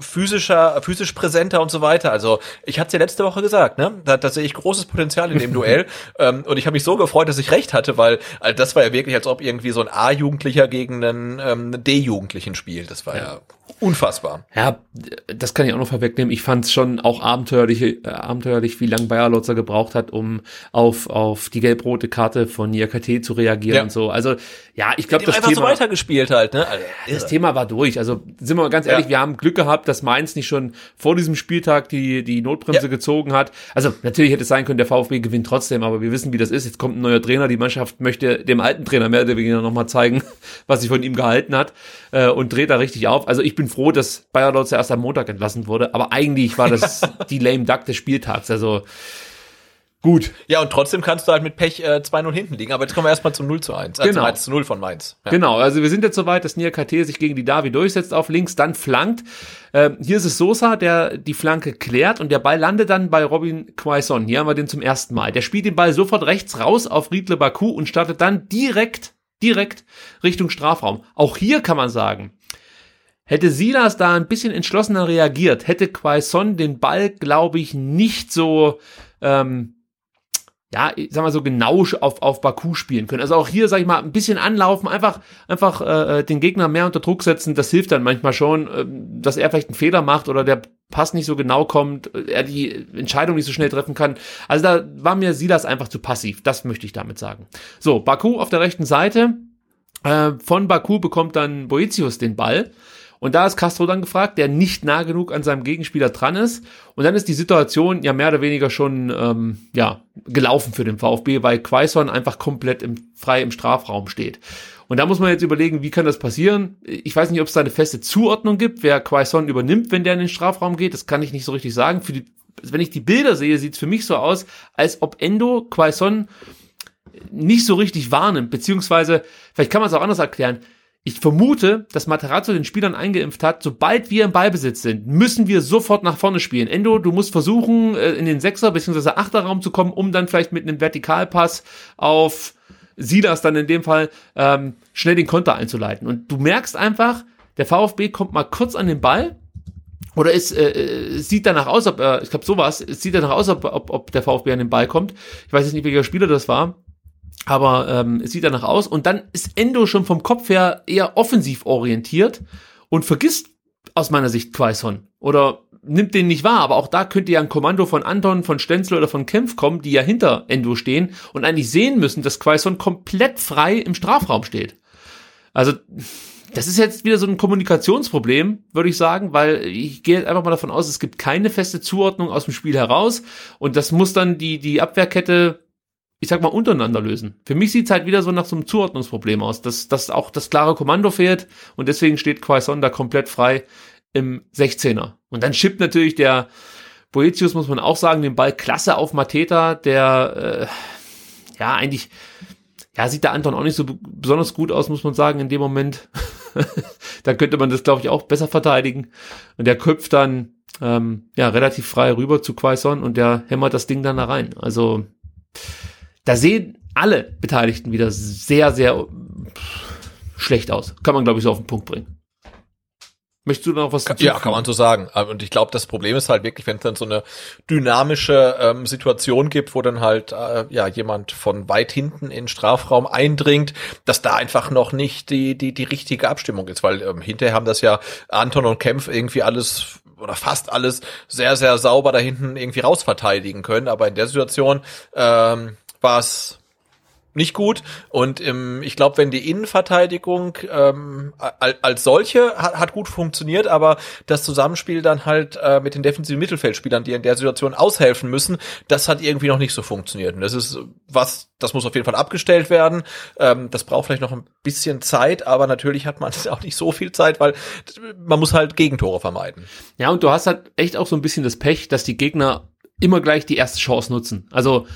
physischer, physisch präsenter und so weiter. Also ich hatte es ja letzte Woche gesagt, ne? Da, da sehe ich großes Potenzial in dem Duell. ähm, und ich habe mich so gefreut, dass ich recht hatte, weil also das war ja wirklich, als ob irgendwie so ein A-Jugendlicher gegen einen ähm, D-Jugendlichen spielt. Das war ja. ja unfassbar. Ja, das kann ich auch noch vorwegnehmen. Ich fand es schon auch abenteuerlich, äh, abenteuerlich, wie lange Bayer Lotzer gebraucht hat, um auf, auf die gelb-rote Karte von Niakate zu reagieren ja. und so. Also ja, ich glaube, das einfach Thema so weitergespielt halt. Ne? Also, das Thema war durch. Also sind wir mal ganz ehrlich, ja. wir haben Glück gehabt, dass Mainz nicht schon vor diesem Spieltag die die Notbremse ja. gezogen hat. Also natürlich hätte es sein können, der VfB gewinnt trotzdem, aber wir wissen, wie das ist. Jetzt kommt ein neuer Trainer, die Mannschaft möchte dem alten Trainer mehr oder weniger nochmal zeigen, was sie von ihm gehalten hat äh, und dreht da richtig auf. Also ich bin froh, dass Bayer Lotzer erst am Montag entlassen wurde, aber eigentlich war das die lame duck des Spieltags. Also Gut. Ja, und trotzdem kannst du halt mit Pech äh, 2-0 hinten liegen. Aber jetzt kommen wir erstmal zum 0 zu 1. Also genau. 1 zu 0 von Mainz. Ja. Genau, also wir sind jetzt soweit, dass Nia KT sich gegen die Davi durchsetzt auf links, dann flankt. Ähm, hier ist es Sosa, der die Flanke klärt und der Ball landet dann bei Robin Quaison. Hier haben wir den zum ersten Mal. Der spielt den Ball sofort rechts raus auf Riedle Baku und startet dann direkt, direkt Richtung Strafraum. Auch hier kann man sagen, Hätte Silas da ein bisschen entschlossener reagiert, hätte Quaison den Ball, glaube ich, nicht so ähm, ja, ich sag mal so genau auf, auf Baku spielen können. Also auch hier, sag ich mal, ein bisschen anlaufen, einfach, einfach äh, den Gegner mehr unter Druck setzen, das hilft dann manchmal schon, äh, dass er vielleicht einen Fehler macht oder der Pass nicht so genau kommt, er die Entscheidung nicht so schnell treffen kann. Also da war mir Silas einfach zu passiv, das möchte ich damit sagen. So, Baku auf der rechten Seite, äh, von Baku bekommt dann Boetius den Ball und da ist Castro dann gefragt, der nicht nah genug an seinem Gegenspieler dran ist. Und dann ist die Situation ja mehr oder weniger schon ähm, ja, gelaufen für den VfB, weil Quaison einfach komplett im, frei im Strafraum steht. Und da muss man jetzt überlegen, wie kann das passieren? Ich weiß nicht, ob es da eine feste Zuordnung gibt, wer Quaison übernimmt, wenn der in den Strafraum geht. Das kann ich nicht so richtig sagen. Für die, wenn ich die Bilder sehe, sieht es für mich so aus, als ob Endo Quaison nicht so richtig wahrnimmt, beziehungsweise, vielleicht kann man es auch anders erklären, ich vermute, dass Materazzo den Spielern eingeimpft hat, sobald wir im Ballbesitz sind, müssen wir sofort nach vorne spielen. Endo, du musst versuchen, äh, in den Sechser- bzw. Achterraum zu kommen, um dann vielleicht mit einem Vertikalpass auf Silas dann in dem Fall ähm, schnell den Konter einzuleiten. Und du merkst einfach, der VfB kommt mal kurz an den Ball oder es äh, sieht danach aus, ob er, ich glaube sowas, es sieht danach aus, ob, ob, ob der VfB an den Ball kommt. Ich weiß jetzt nicht, welcher Spieler das war, aber ähm, es sieht danach aus. Und dann ist Endo schon vom Kopf her eher offensiv orientiert und vergisst aus meiner Sicht Quaison. Oder nimmt den nicht wahr, aber auch da könnte ja ein Kommando von Anton, von Stenzel oder von Kempf kommen, die ja hinter Endo stehen und eigentlich sehen müssen, dass Quaison komplett frei im Strafraum steht. Also das ist jetzt wieder so ein Kommunikationsproblem, würde ich sagen, weil ich gehe einfach mal davon aus, es gibt keine feste Zuordnung aus dem Spiel heraus und das muss dann die, die Abwehrkette, ich sag mal, untereinander lösen. Für mich sieht's halt wieder so nach so einem Zuordnungsproblem aus, dass, dass auch das klare Kommando fehlt und deswegen steht Quaison da komplett frei im 16er. Und dann schippt natürlich der Boetius, muss man auch sagen, den Ball klasse auf Mateta, der äh, ja eigentlich ja, sieht der Anton auch nicht so besonders gut aus, muss man sagen, in dem Moment. dann könnte man das, glaube ich, auch besser verteidigen. Und der köpft dann ähm, ja relativ frei rüber zu Quaison und der hämmert das Ding dann da rein. Also da sehen alle Beteiligten wieder sehr, sehr schlecht aus. Kann man, glaube ich, so auf den Punkt bringen. Möchtest du noch was dazu? Ja, kann man so sagen. Und ich glaube, das Problem ist halt wirklich, wenn es dann so eine dynamische ähm, Situation gibt, wo dann halt äh, ja jemand von weit hinten in Strafraum eindringt, dass da einfach noch nicht die die die richtige Abstimmung ist, weil ähm, hinterher haben das ja Anton und Kempf irgendwie alles oder fast alles sehr sehr sauber da hinten irgendwie rausverteidigen können, aber in der Situation ähm, war es nicht gut. Und ähm, ich glaube, wenn die Innenverteidigung ähm, als solche hat, hat gut funktioniert, aber das Zusammenspiel dann halt äh, mit den defensiven Mittelfeldspielern, die in der Situation aushelfen müssen, das hat irgendwie noch nicht so funktioniert. Und das ist was, das muss auf jeden Fall abgestellt werden. Ähm, das braucht vielleicht noch ein bisschen Zeit, aber natürlich hat man auch nicht so viel Zeit, weil man muss halt Gegentore vermeiden. Ja, und du hast halt echt auch so ein bisschen das Pech, dass die Gegner immer gleich die erste Chance nutzen. Also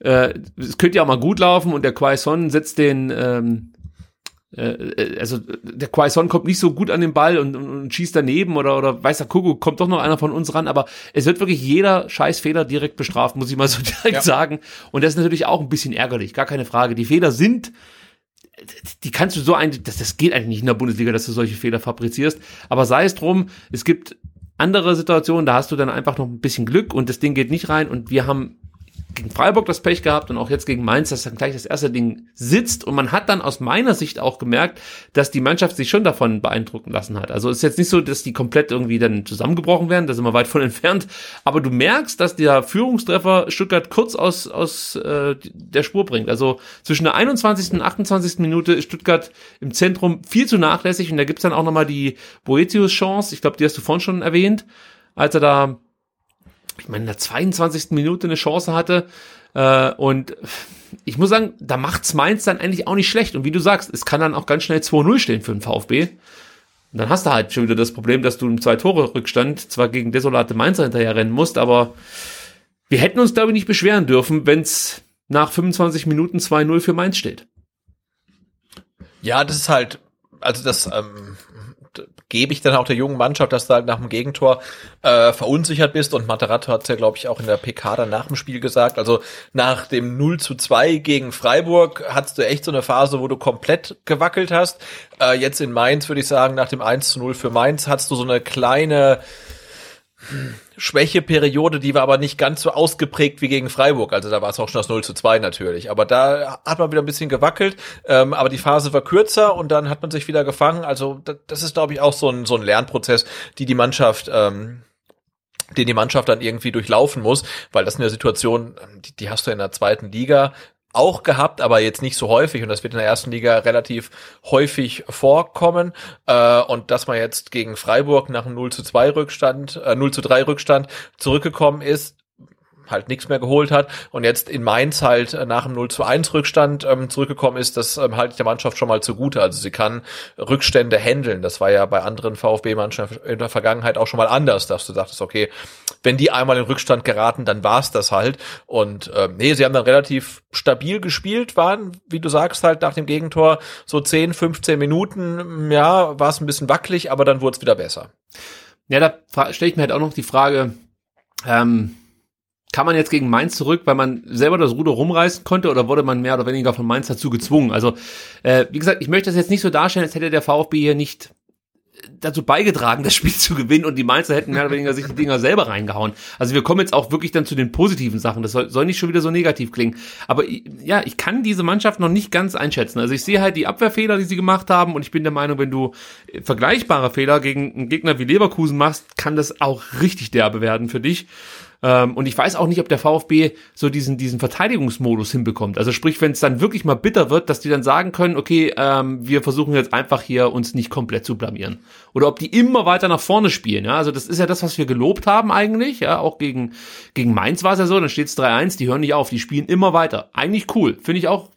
äh, es könnte ja auch mal gut laufen und der Quaison setzt den, ähm, äh, also der Quaison kommt nicht so gut an den Ball und, und, und schießt daneben oder, oder weiß der Kuckuck, kommt doch noch einer von uns ran, aber es wird wirklich jeder Scheißfehler direkt bestraft, muss ich mal so direkt ja. sagen. Und das ist natürlich auch ein bisschen ärgerlich, gar keine Frage. Die Fehler sind die kannst du so ein, das, das geht eigentlich nicht in der Bundesliga, dass du solche Fehler fabrizierst. Aber sei es drum, es gibt andere Situationen, da hast du dann einfach noch ein bisschen Glück und das Ding geht nicht rein und wir haben gegen Freiburg das Pech gehabt und auch jetzt gegen Mainz, dass dann gleich das erste Ding sitzt. Und man hat dann aus meiner Sicht auch gemerkt, dass die Mannschaft sich schon davon beeindrucken lassen hat. Also ist jetzt nicht so, dass die komplett irgendwie dann zusammengebrochen werden, da sind wir weit von entfernt. Aber du merkst, dass der Führungstreffer Stuttgart kurz aus, aus äh, der Spur bringt. Also zwischen der 21. und 28. Minute ist Stuttgart im Zentrum viel zu nachlässig. Und da gibt's dann auch nochmal die Boetius-Chance. Ich glaube, die hast du vorhin schon erwähnt, als er da ich meine, in der 22. Minute eine Chance hatte. Äh, und ich muss sagen, da macht's Mainz dann eigentlich auch nicht schlecht. Und wie du sagst, es kann dann auch ganz schnell 2-0 stehen für den VfB. Und dann hast du halt schon wieder das Problem, dass du im Zwei-Tore-Rückstand zwar gegen desolate Mainzer hinterher rennen musst, aber wir hätten uns, glaube ich, nicht beschweren dürfen, wenn's nach 25 Minuten 2-0 für Mainz steht. Ja, das ist halt, also das ähm, gebe ich dann auch der jungen Mannschaft, dass du halt nach dem Gegentor äh, verunsichert bist. Und Materato hat es ja, glaube ich, auch in der PK dann nach dem Spiel gesagt. Also nach dem 0 zu 2 gegen Freiburg hattest du echt so eine Phase, wo du komplett gewackelt hast. Äh, jetzt in Mainz würde ich sagen, nach dem 1 zu 0 für Mainz hattest du so eine kleine Schwächeperiode, die war aber nicht ganz so ausgeprägt wie gegen Freiburg. Also da war es auch schon das 0 zu 2 natürlich. Aber da hat man wieder ein bisschen gewackelt. Ähm, aber die Phase war kürzer und dann hat man sich wieder gefangen. Also das ist, glaube ich, auch so ein, so ein Lernprozess, die die Mannschaft ähm, den die Mannschaft dann irgendwie durchlaufen muss, weil das eine Situation, die, die hast du in der zweiten Liga auch gehabt, aber jetzt nicht so häufig. Und das wird in der ersten Liga relativ häufig vorkommen. Äh, und dass man jetzt gegen Freiburg nach einem 0 zu 2 Rückstand, äh, 0 zu 3 Rückstand zurückgekommen ist, halt nichts mehr geholt hat und jetzt in Mainz halt äh, nach dem 0 zu 1 Rückstand ähm, zurückgekommen ist, das ähm, halte ich der Mannschaft schon mal zugute. Also sie kann Rückstände handeln. Das war ja bei anderen VfB-Mannschaften in der Vergangenheit auch schon mal anders, dass du dachtest, okay, wenn die einmal in Rückstand geraten, dann war's das halt. Und ähm, nee, sie haben dann relativ stabil gespielt, waren, wie du sagst, halt nach dem Gegentor so 10, 15 Minuten, ja, war es ein bisschen wackelig, aber dann wurde es wieder besser. Ja, da stelle ich mir halt auch noch die Frage, ähm, kann man jetzt gegen Mainz zurück, weil man selber das Ruder rumreißen konnte oder wurde man mehr oder weniger von Mainz dazu gezwungen? Also, äh, wie gesagt, ich möchte das jetzt nicht so darstellen, als hätte der VfB hier nicht dazu beigetragen, das Spiel zu gewinnen und die Mainzer hätten mehr oder weniger sich die Dinger selber reingehauen. Also wir kommen jetzt auch wirklich dann zu den positiven Sachen. Das soll, soll nicht schon wieder so negativ klingen. Aber ja, ich kann diese Mannschaft noch nicht ganz einschätzen. Also ich sehe halt die Abwehrfehler, die sie gemacht haben und ich bin der Meinung, wenn du vergleichbare Fehler gegen einen Gegner wie Leverkusen machst, kann das auch richtig derbe werden für dich. Ähm, und ich weiß auch nicht, ob der VfB so diesen, diesen Verteidigungsmodus hinbekommt. Also sprich, wenn es dann wirklich mal bitter wird, dass die dann sagen können, okay, ähm, wir versuchen jetzt einfach hier uns nicht komplett zu blamieren. Oder ob die immer weiter nach vorne spielen. Ja? Also das ist ja das, was wir gelobt haben eigentlich. Ja, auch gegen, gegen Mainz war es ja so, dann steht es 3-1, die hören nicht auf, die spielen immer weiter. Eigentlich cool. Finde ich auch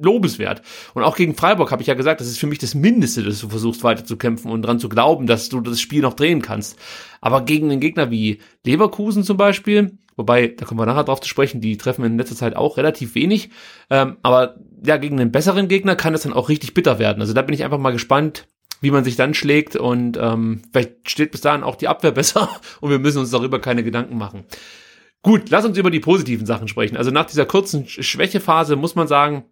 lobenswert. Und auch gegen Freiburg habe ich ja gesagt, das ist für mich das Mindeste, dass du versuchst weiter zu kämpfen und dran zu glauben, dass du das Spiel noch drehen kannst. Aber gegen einen Gegner wie Leverkusen zum Beispiel, wobei, da kommen wir nachher drauf zu sprechen, die treffen in letzter Zeit auch relativ wenig, ähm, aber ja, gegen einen besseren Gegner kann es dann auch richtig bitter werden. Also da bin ich einfach mal gespannt, wie man sich dann schlägt und ähm, vielleicht steht bis dahin auch die Abwehr besser und wir müssen uns darüber keine Gedanken machen. Gut, lass uns über die positiven Sachen sprechen. Also nach dieser kurzen Schwächephase muss man sagen,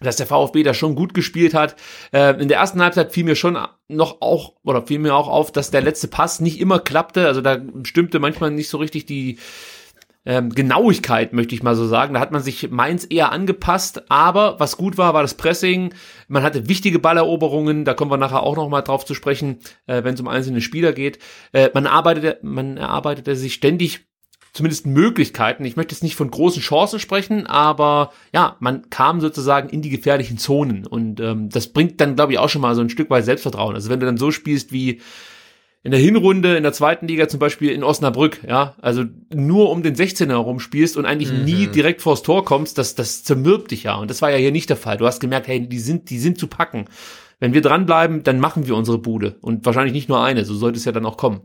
dass der VfB da schon gut gespielt hat. Äh, in der ersten Halbzeit fiel mir schon noch auch, oder fiel mir auch auf, dass der letzte Pass nicht immer klappte. Also da stimmte manchmal nicht so richtig die ähm, Genauigkeit, möchte ich mal so sagen. Da hat man sich Mainz eher angepasst. Aber was gut war, war das Pressing. Man hatte wichtige Balleroberungen. Da kommen wir nachher auch noch mal drauf zu sprechen, äh, wenn es um einzelne Spieler geht. Äh, man arbeitete, man erarbeitete sich ständig zumindest Möglichkeiten. Ich möchte jetzt nicht von großen Chancen sprechen, aber ja, man kam sozusagen in die gefährlichen Zonen und ähm, das bringt dann, glaube ich, auch schon mal so ein Stück weit Selbstvertrauen. Also wenn du dann so spielst wie in der Hinrunde in der zweiten Liga zum Beispiel in Osnabrück, ja, also nur um den 16er herum spielst und eigentlich mhm. nie direkt vors Tor kommst, das, das zermürbt dich ja. Und das war ja hier nicht der Fall. Du hast gemerkt, hey, die sind, die sind zu packen. Wenn wir dranbleiben, dann machen wir unsere Bude. Und wahrscheinlich nicht nur eine, so sollte es ja dann auch kommen.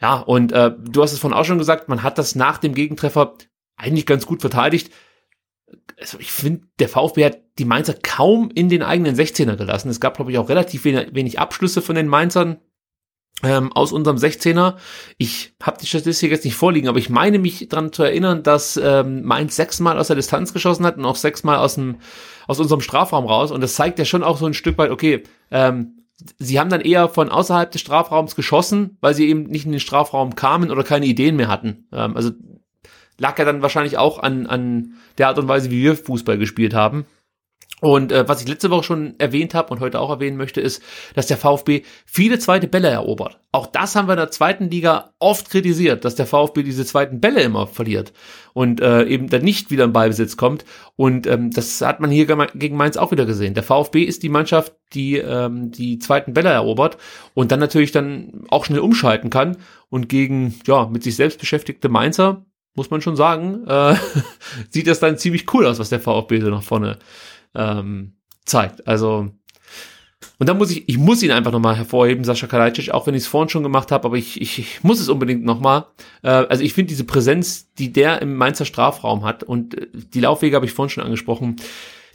Ja, und äh, du hast es von auch schon gesagt, man hat das nach dem Gegentreffer eigentlich ganz gut verteidigt. Also ich finde, der VfB hat die Mainzer kaum in den eigenen 16er gelassen. Es gab, glaube ich, auch relativ wenig, wenig Abschlüsse von den Mainzern ähm, aus unserem 16er. Ich habe die Statistik jetzt nicht vorliegen, aber ich meine mich daran zu erinnern, dass ähm, Mainz sechsmal aus der Distanz geschossen hat und auch sechsmal aus dem aus unserem Strafraum raus. Und das zeigt ja schon auch so ein Stück weit, okay, ähm, sie haben dann eher von außerhalb des Strafraums geschossen, weil sie eben nicht in den Strafraum kamen oder keine Ideen mehr hatten. Ähm, also lag ja dann wahrscheinlich auch an, an der Art und Weise, wie wir Fußball gespielt haben. Und äh, was ich letzte Woche schon erwähnt habe und heute auch erwähnen möchte, ist, dass der VfB viele zweite Bälle erobert. Auch das haben wir in der zweiten Liga oft kritisiert, dass der VfB diese zweiten Bälle immer verliert und äh, eben dann nicht wieder im Ballbesitz kommt. Und ähm, das hat man hier gegen Mainz auch wieder gesehen. Der VfB ist die Mannschaft, die ähm, die zweiten Bälle erobert und dann natürlich dann auch schnell umschalten kann. Und gegen ja mit sich selbst beschäftigte Mainzer muss man schon sagen, äh, sieht das dann ziemlich cool aus, was der VfB so nach vorne ähm, zeigt. Also und da muss ich, ich muss ihn einfach nochmal hervorheben, Sascha Kalajdzic, auch wenn ich es vorhin schon gemacht habe, aber ich, ich, ich muss es unbedingt nochmal. Äh, also ich finde diese Präsenz, die der im Mainzer Strafraum hat und äh, die Laufwege habe ich vorhin schon angesprochen,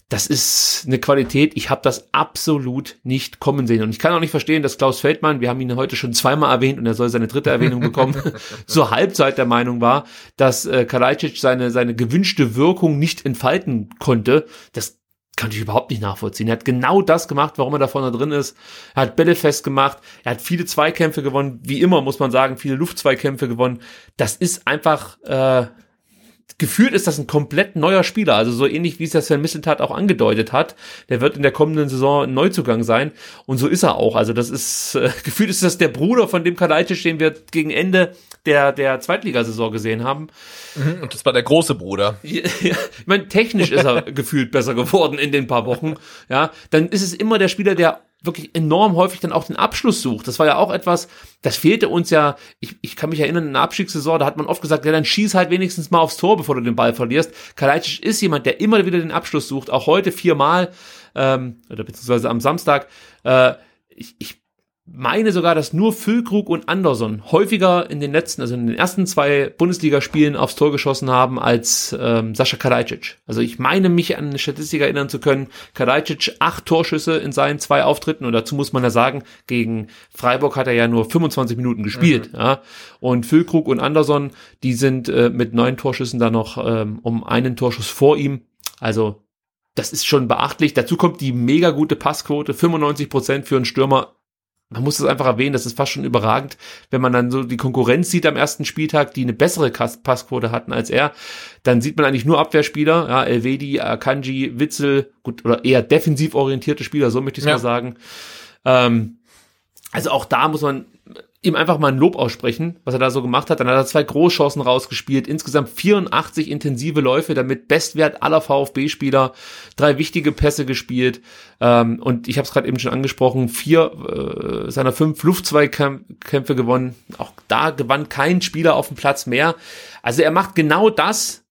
das ist eine Qualität, ich habe das absolut nicht kommen sehen. Und ich kann auch nicht verstehen, dass Klaus Feldmann, wir haben ihn heute schon zweimal erwähnt und er soll seine dritte Erwähnung bekommen, zur Halbzeit der Meinung war, dass äh, Kalajdzic seine, seine gewünschte Wirkung nicht entfalten konnte. Das kann ich überhaupt nicht nachvollziehen. Er hat genau das gemacht, warum er da vorne drin ist. Er hat Bälle festgemacht. Er hat viele Zweikämpfe gewonnen. Wie immer muss man sagen, viele Luftzweikämpfe gewonnen. Das ist einfach, äh, gefühlt ist das ein komplett neuer Spieler. Also so ähnlich wie es das Sven Misseltat auch angedeutet hat. Der wird in der kommenden Saison ein Neuzugang sein. Und so ist er auch. Also das ist, äh, gefühlt ist das der Bruder von dem Kalajdzic, den wir gegen Ende der, der Zweitligasaison gesehen haben. Mhm, und das war der große Bruder. Ja, ich meine, technisch ist er gefühlt besser geworden in den paar Wochen. Ja, dann ist es immer der Spieler, der wirklich enorm häufig dann auch den Abschluss sucht. Das war ja auch etwas, das fehlte uns ja, ich, ich kann mich erinnern, in der Abstiegssaison, da hat man oft gesagt, ja, dann schieß halt wenigstens mal aufs Tor, bevor du den Ball verlierst. Kalajdzic ist jemand, der immer wieder den Abschluss sucht, auch heute viermal, ähm, oder beziehungsweise am Samstag. Äh, ich, ich meine sogar, dass nur Füllkrug und Anderson häufiger in den letzten, also in den ersten zwei Bundesligaspielen aufs Tor geschossen haben als ähm, Sascha Kalajdzic. Also ich meine mich an eine Statistik erinnern zu können, Kalajdzic acht Torschüsse in seinen zwei Auftritten und dazu muss man ja sagen, gegen Freiburg hat er ja nur 25 Minuten gespielt. Mhm. Ja. Und Füllkrug und Anderson, die sind äh, mit neun Torschüssen da noch ähm, um einen Torschuss vor ihm. Also das ist schon beachtlich. Dazu kommt die mega gute Passquote, 95 Prozent für einen Stürmer man muss es einfach erwähnen, das ist fast schon überragend, wenn man dann so die Konkurrenz sieht am ersten Spieltag, die eine bessere Passquote hatten als er, dann sieht man eigentlich nur Abwehrspieler, ja, Elvedi, Akanji, Witzel, gut, oder eher defensiv orientierte Spieler, so möchte ich es ja. mal sagen. Ähm, also auch da muss man ihm einfach mal ein Lob aussprechen, was er da so gemacht hat. Dann hat er zwei Großchancen rausgespielt, insgesamt 84 intensive Läufe, damit Bestwert aller VfB-Spieler, drei wichtige Pässe gespielt ähm, und ich habe es gerade eben schon angesprochen, vier äh, seiner fünf Luftzweikämpfe gewonnen. Auch da gewann kein Spieler auf dem Platz mehr. Also er macht genau das,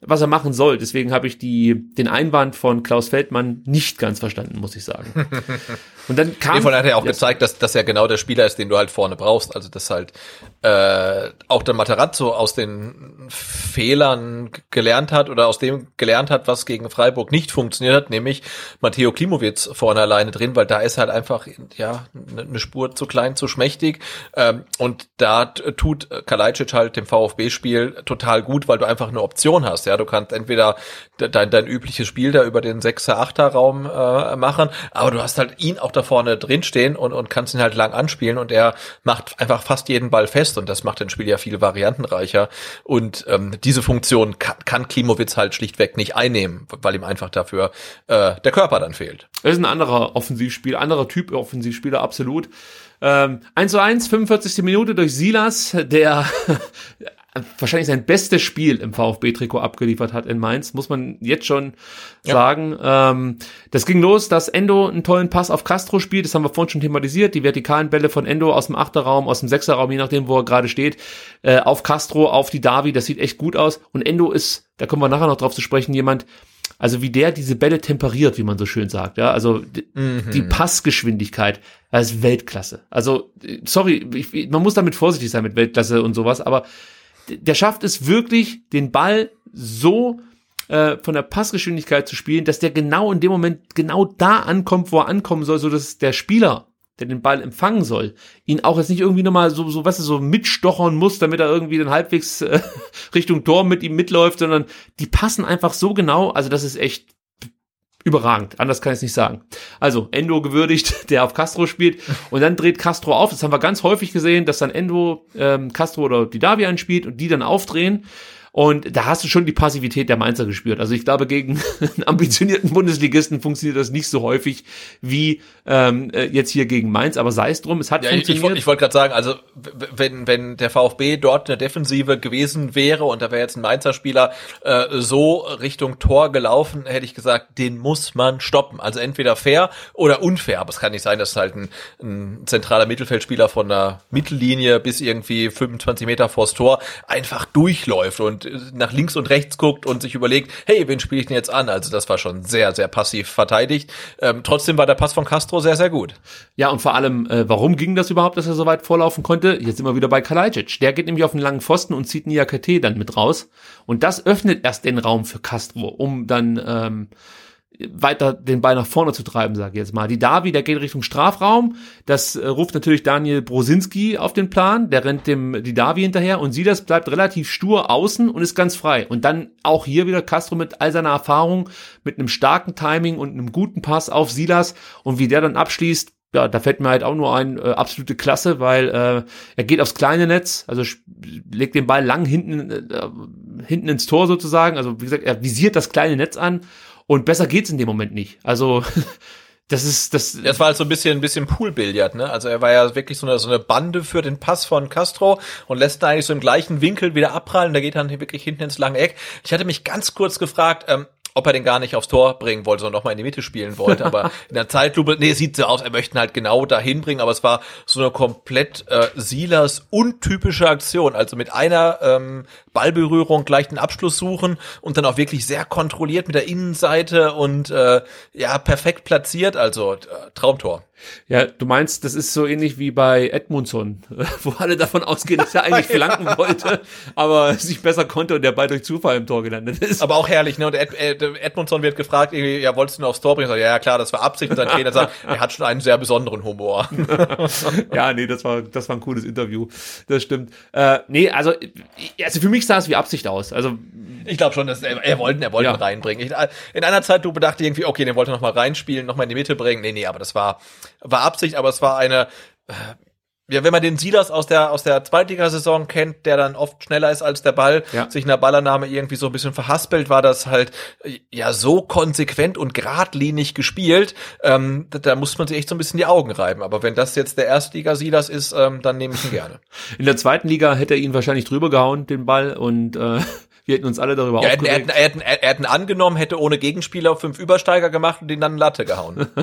was er machen soll. Deswegen habe ich die, den Einwand von Klaus Feldmann nicht ganz verstanden, muss ich sagen. Und dann kam. Von hat er auch ja. gezeigt, dass, dass er genau der Spieler ist, den du halt vorne brauchst. Also, dass halt äh, auch der Materazzo aus den Fehlern gelernt hat oder aus dem gelernt hat, was gegen Freiburg nicht funktioniert hat, nämlich Matteo Klimowitz vorne alleine drin, weil da ist halt einfach ja eine Spur zu klein, zu schmächtig. Ähm, und da tut Kalajdzic halt dem VfB-Spiel total gut, weil du einfach eine Option hast. Ja, du kannst entweder dein, dein übliches Spiel da über den 6er, 8er Raum äh, machen, aber du hast halt ihn auch da vorne drin stehen und, und kannst ihn halt lang anspielen und er macht einfach fast jeden Ball fest und das macht den Spiel ja viel variantenreicher und ähm, diese Funktion kann, kann Klimowitz halt schlichtweg nicht einnehmen, weil ihm einfach dafür äh, der Körper dann fehlt. Er ist ein anderer Offensivspieler, anderer Typ Offensivspieler, absolut. Ähm, 1 zu 1, 45. Minute durch Silas, der wahrscheinlich sein bestes Spiel im VfB-Trikot abgeliefert hat in Mainz, muss man jetzt schon ja. sagen. Ähm, das ging los, dass Endo einen tollen Pass auf Castro spielt, das haben wir vorhin schon thematisiert, die vertikalen Bälle von Endo aus dem Achterraum, aus dem Sechserraum, je nachdem, wo er gerade steht, äh, auf Castro, auf die Davi, das sieht echt gut aus. Und Endo ist, da kommen wir nachher noch drauf zu sprechen, jemand, also wie der diese Bälle temperiert, wie man so schön sagt, ja, also mhm. die Passgeschwindigkeit, das ist Weltklasse. Also sorry, ich, man muss damit vorsichtig sein mit Weltklasse und sowas, aber der schafft es wirklich, den Ball so äh, von der Passgeschwindigkeit zu spielen, dass der genau in dem Moment genau da ankommt, wo er ankommen soll, so dass der Spieler, der den Ball empfangen soll, ihn auch jetzt nicht irgendwie nochmal so, so, was so mitstochern muss, damit er irgendwie dann halbwegs äh, Richtung Tor mit ihm mitläuft, sondern die passen einfach so genau, also das ist echt überragend. Anders kann ich es nicht sagen. Also Endo gewürdigt, der auf Castro spielt und dann dreht Castro auf. Das haben wir ganz häufig gesehen, dass dann Endo ähm, Castro oder die Davi anspielt und die dann aufdrehen. Und da hast du schon die Passivität der Mainzer gespürt. Also ich glaube, gegen einen ambitionierten Bundesligisten funktioniert das nicht so häufig wie ähm, äh, jetzt hier gegen Mainz. Aber sei es drum, es hat ja, funktioniert. Ich, ich wollte gerade sagen, also wenn, wenn der VfB dort eine Defensive gewesen wäre und da wäre jetzt ein Mainzer Spieler äh, so Richtung Tor gelaufen, hätte ich gesagt, den muss man stoppen. Also entweder fair oder unfair. Aber es kann nicht sein, dass halt ein, ein zentraler Mittelfeldspieler von der Mittellinie bis irgendwie 25 Meter vors Tor einfach durchläuft und nach links und rechts guckt und sich überlegt, hey, wen spiele ich denn jetzt an? Also das war schon sehr, sehr passiv verteidigt. Ähm, trotzdem war der Pass von Castro sehr, sehr gut. Ja, und vor allem, äh, warum ging das überhaupt, dass er so weit vorlaufen konnte? Jetzt sind wir wieder bei Kalajdzic. Der geht nämlich auf einen langen Pfosten und zieht Niakate dann mit raus. Und das öffnet erst den Raum für Castro, um dann ähm, weiter den Ball nach vorne zu treiben, sage ich jetzt mal. Die Davi, der geht Richtung Strafraum. Das äh, ruft natürlich Daniel Brosinski auf den Plan. Der rennt dem die Davi hinterher und Silas bleibt relativ stur außen und ist ganz frei. Und dann auch hier wieder Castro mit all seiner Erfahrung, mit einem starken Timing und einem guten Pass auf Silas und wie der dann abschließt. Ja, da fällt mir halt auch nur ein äh, absolute Klasse, weil äh, er geht aufs kleine Netz, also legt den Ball lang hinten äh, hinten ins Tor sozusagen. Also wie gesagt, er visiert das kleine Netz an und besser geht's in dem Moment nicht. Also das ist das. Das war halt so ein bisschen ein bisschen Poolbillard, ne? Also er war ja wirklich so eine so eine Bande für den Pass von Castro und lässt da eigentlich so im gleichen Winkel wieder abprallen. Da geht dann wirklich hinten ins lange Eck. Ich hatte mich ganz kurz gefragt, ähm, ob er den gar nicht aufs Tor bringen wollte, sondern nochmal in die Mitte spielen wollte. Aber in der Zeitlupe, nee, sieht so aus, er möchte ihn halt genau dahin bringen, aber es war so eine komplett äh, Silas untypische Aktion. Also mit einer ähm, Ballberührung gleich den Abschluss suchen und dann auch wirklich sehr kontrolliert mit der Innenseite und äh, ja, perfekt platziert, also äh, Traumtor. Ja, du meinst, das ist so ähnlich wie bei Edmundson, wo alle davon ausgehen, dass er eigentlich flanken wollte, aber sich besser konnte und der Ball durch Zufall im Tor gelandet ist. Aber auch herrlich, ne? Und Ed, Ed, Edmundson wird gefragt, ja, wolltest du ihn aufs Tor bringen? Sag, ja, klar, das war Absicht. Und sein Trainer sagt, er hat schon einen sehr besonderen Humor. ja, nee, das war, das war ein cooles Interview. Das stimmt. Äh, nee, also, also für mich sah es wie Absicht aus. Also ich glaube schon, dass er, er wollte, er wollte ja. ihn reinbringen. Ich, in einer Zeit, du bedachte irgendwie, okay, den wollte er noch mal reinspielen, noch mal in die Mitte bringen. Nee, nee, aber das war, war Absicht, aber es war eine ja, wenn man den Silas aus der, aus der Zweitligasaison kennt, der dann oft schneller ist als der Ball, Ja. sich in der Ballannahme irgendwie so ein bisschen verhaspelt, war das halt äh, ja so konsequent und geradlinig gespielt, ähm, da, da muss man sich echt so ein bisschen die Augen reiben. Aber wenn das jetzt der Erstliga-Silas ist, ähm, dann nehme ich ihn gerne. In der zweiten Liga hätte er ihn wahrscheinlich drüber gehauen, den Ball, und äh, wir hätten uns alle darüber Ja, er, hätte- er, aufgeregt. hätte- er, hätte- er hätte ihn angenommen, hätte ohne Gegenspieler fünf Übersteiger gemacht und den dann Latte gehauen.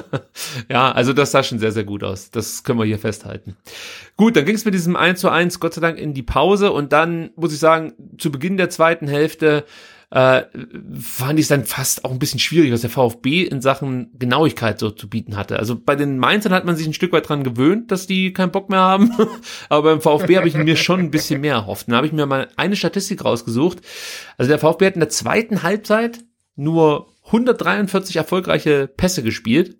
Ja, also das sah schon sehr, sehr gut aus. Das können wir hier festhalten. Gut, dann ging es mit diesem 1 zu 1 Gott sei Dank in die Pause und dann muss ich sagen, zu Beginn der zweiten Hälfte äh, fand ich es dann fast auch ein bisschen schwierig, was der VfB in Sachen Genauigkeit so zu bieten hatte. Also bei den Mainzern hat man sich ein Stück weit dran gewöhnt, dass die keinen Bock mehr haben. Aber beim VfB habe ich mir schon ein bisschen mehr erhofft. Da habe ich mir mal eine Statistik rausgesucht. Also der VfB hat in der zweiten Halbzeit nur 143 erfolgreiche Pässe gespielt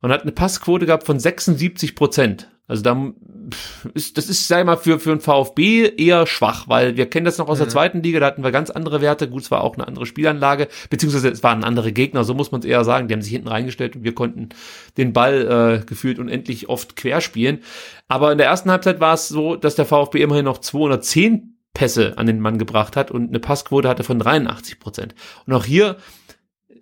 und hat eine Passquote gehabt von 76 Prozent. Also da ist, das ist, sei mal, für, für ein VfB eher schwach, weil wir kennen das noch aus der zweiten Liga, da hatten wir ganz andere Werte. Gut, es war auch eine andere Spielanlage, beziehungsweise es waren andere Gegner, so muss man es eher sagen. Die haben sich hinten reingestellt und wir konnten den Ball äh, gefühlt unendlich oft querspielen. Aber in der ersten Halbzeit war es so, dass der VfB immerhin noch 210 Pässe an den Mann gebracht hat und eine Passquote hatte von 83 Prozent. Und auch hier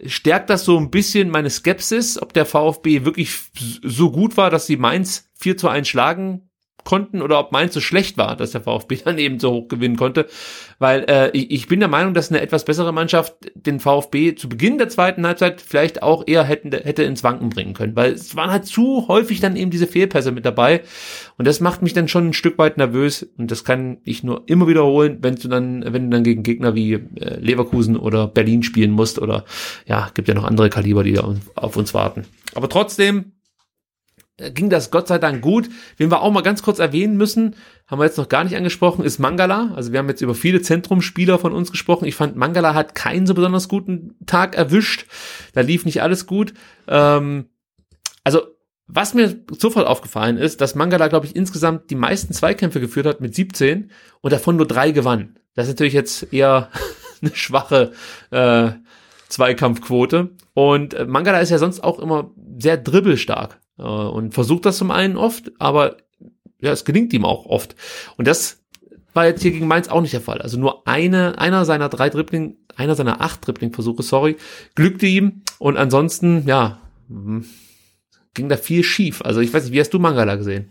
stärkt das so ein bisschen meine Skepsis, ob der VfB wirklich so gut war, dass sie Mainz 4 zu 1 schlagen konnten oder ob Mainz so schlecht war, dass der VfB dann eben so hoch gewinnen konnte. Weil äh, ich ich bin der Meinung, dass eine etwas bessere Mannschaft den VfB zu Beginn der zweiten Halbzeit vielleicht auch eher hätten, hätte ins Wanken bringen können. Weil es waren halt zu häufig dann eben diese Fehlpässe mit dabei. Und das macht mich dann schon ein Stück weit nervös. Und das kann ich nur immer wiederholen, wenn du dann, wenn du dann gegen Gegner wie äh, Leverkusen oder Berlin spielen musst. Oder ja, gibt ja noch andere Kaliber, die da auf uns warten. Aber trotzdem ging das Gott sei Dank gut. Wen wir auch mal ganz kurz erwähnen müssen, haben wir jetzt noch gar nicht angesprochen, ist Mangala. Also wir haben jetzt über viele Zentrumspieler von uns gesprochen. Ich fand, Mangala hat keinen so besonders guten Tag erwischt. Da lief nicht alles gut. Ähm, also was mir sofort aufgefallen ist, dass Mangala, glaube ich, insgesamt die meisten Zweikämpfe geführt hat mit 17 und davon nur drei gewann. Das ist natürlich jetzt eher eine schwache äh, Zweikampfquote. Und äh, Mangala ist ja sonst auch immer sehr dribbelstark äh, und versucht das zum einen oft, aber ja, es gelingt ihm auch oft. Und das war jetzt hier gegen Mainz auch nicht der Fall. Also nur eine, einer seiner drei Dribbling, einer seiner acht Dribbling-Versuche, sorry, glückte ihm. Und ansonsten, ja, hm, ging da viel schief. Also ich weiß nicht, wie hast du Mangala gesehen?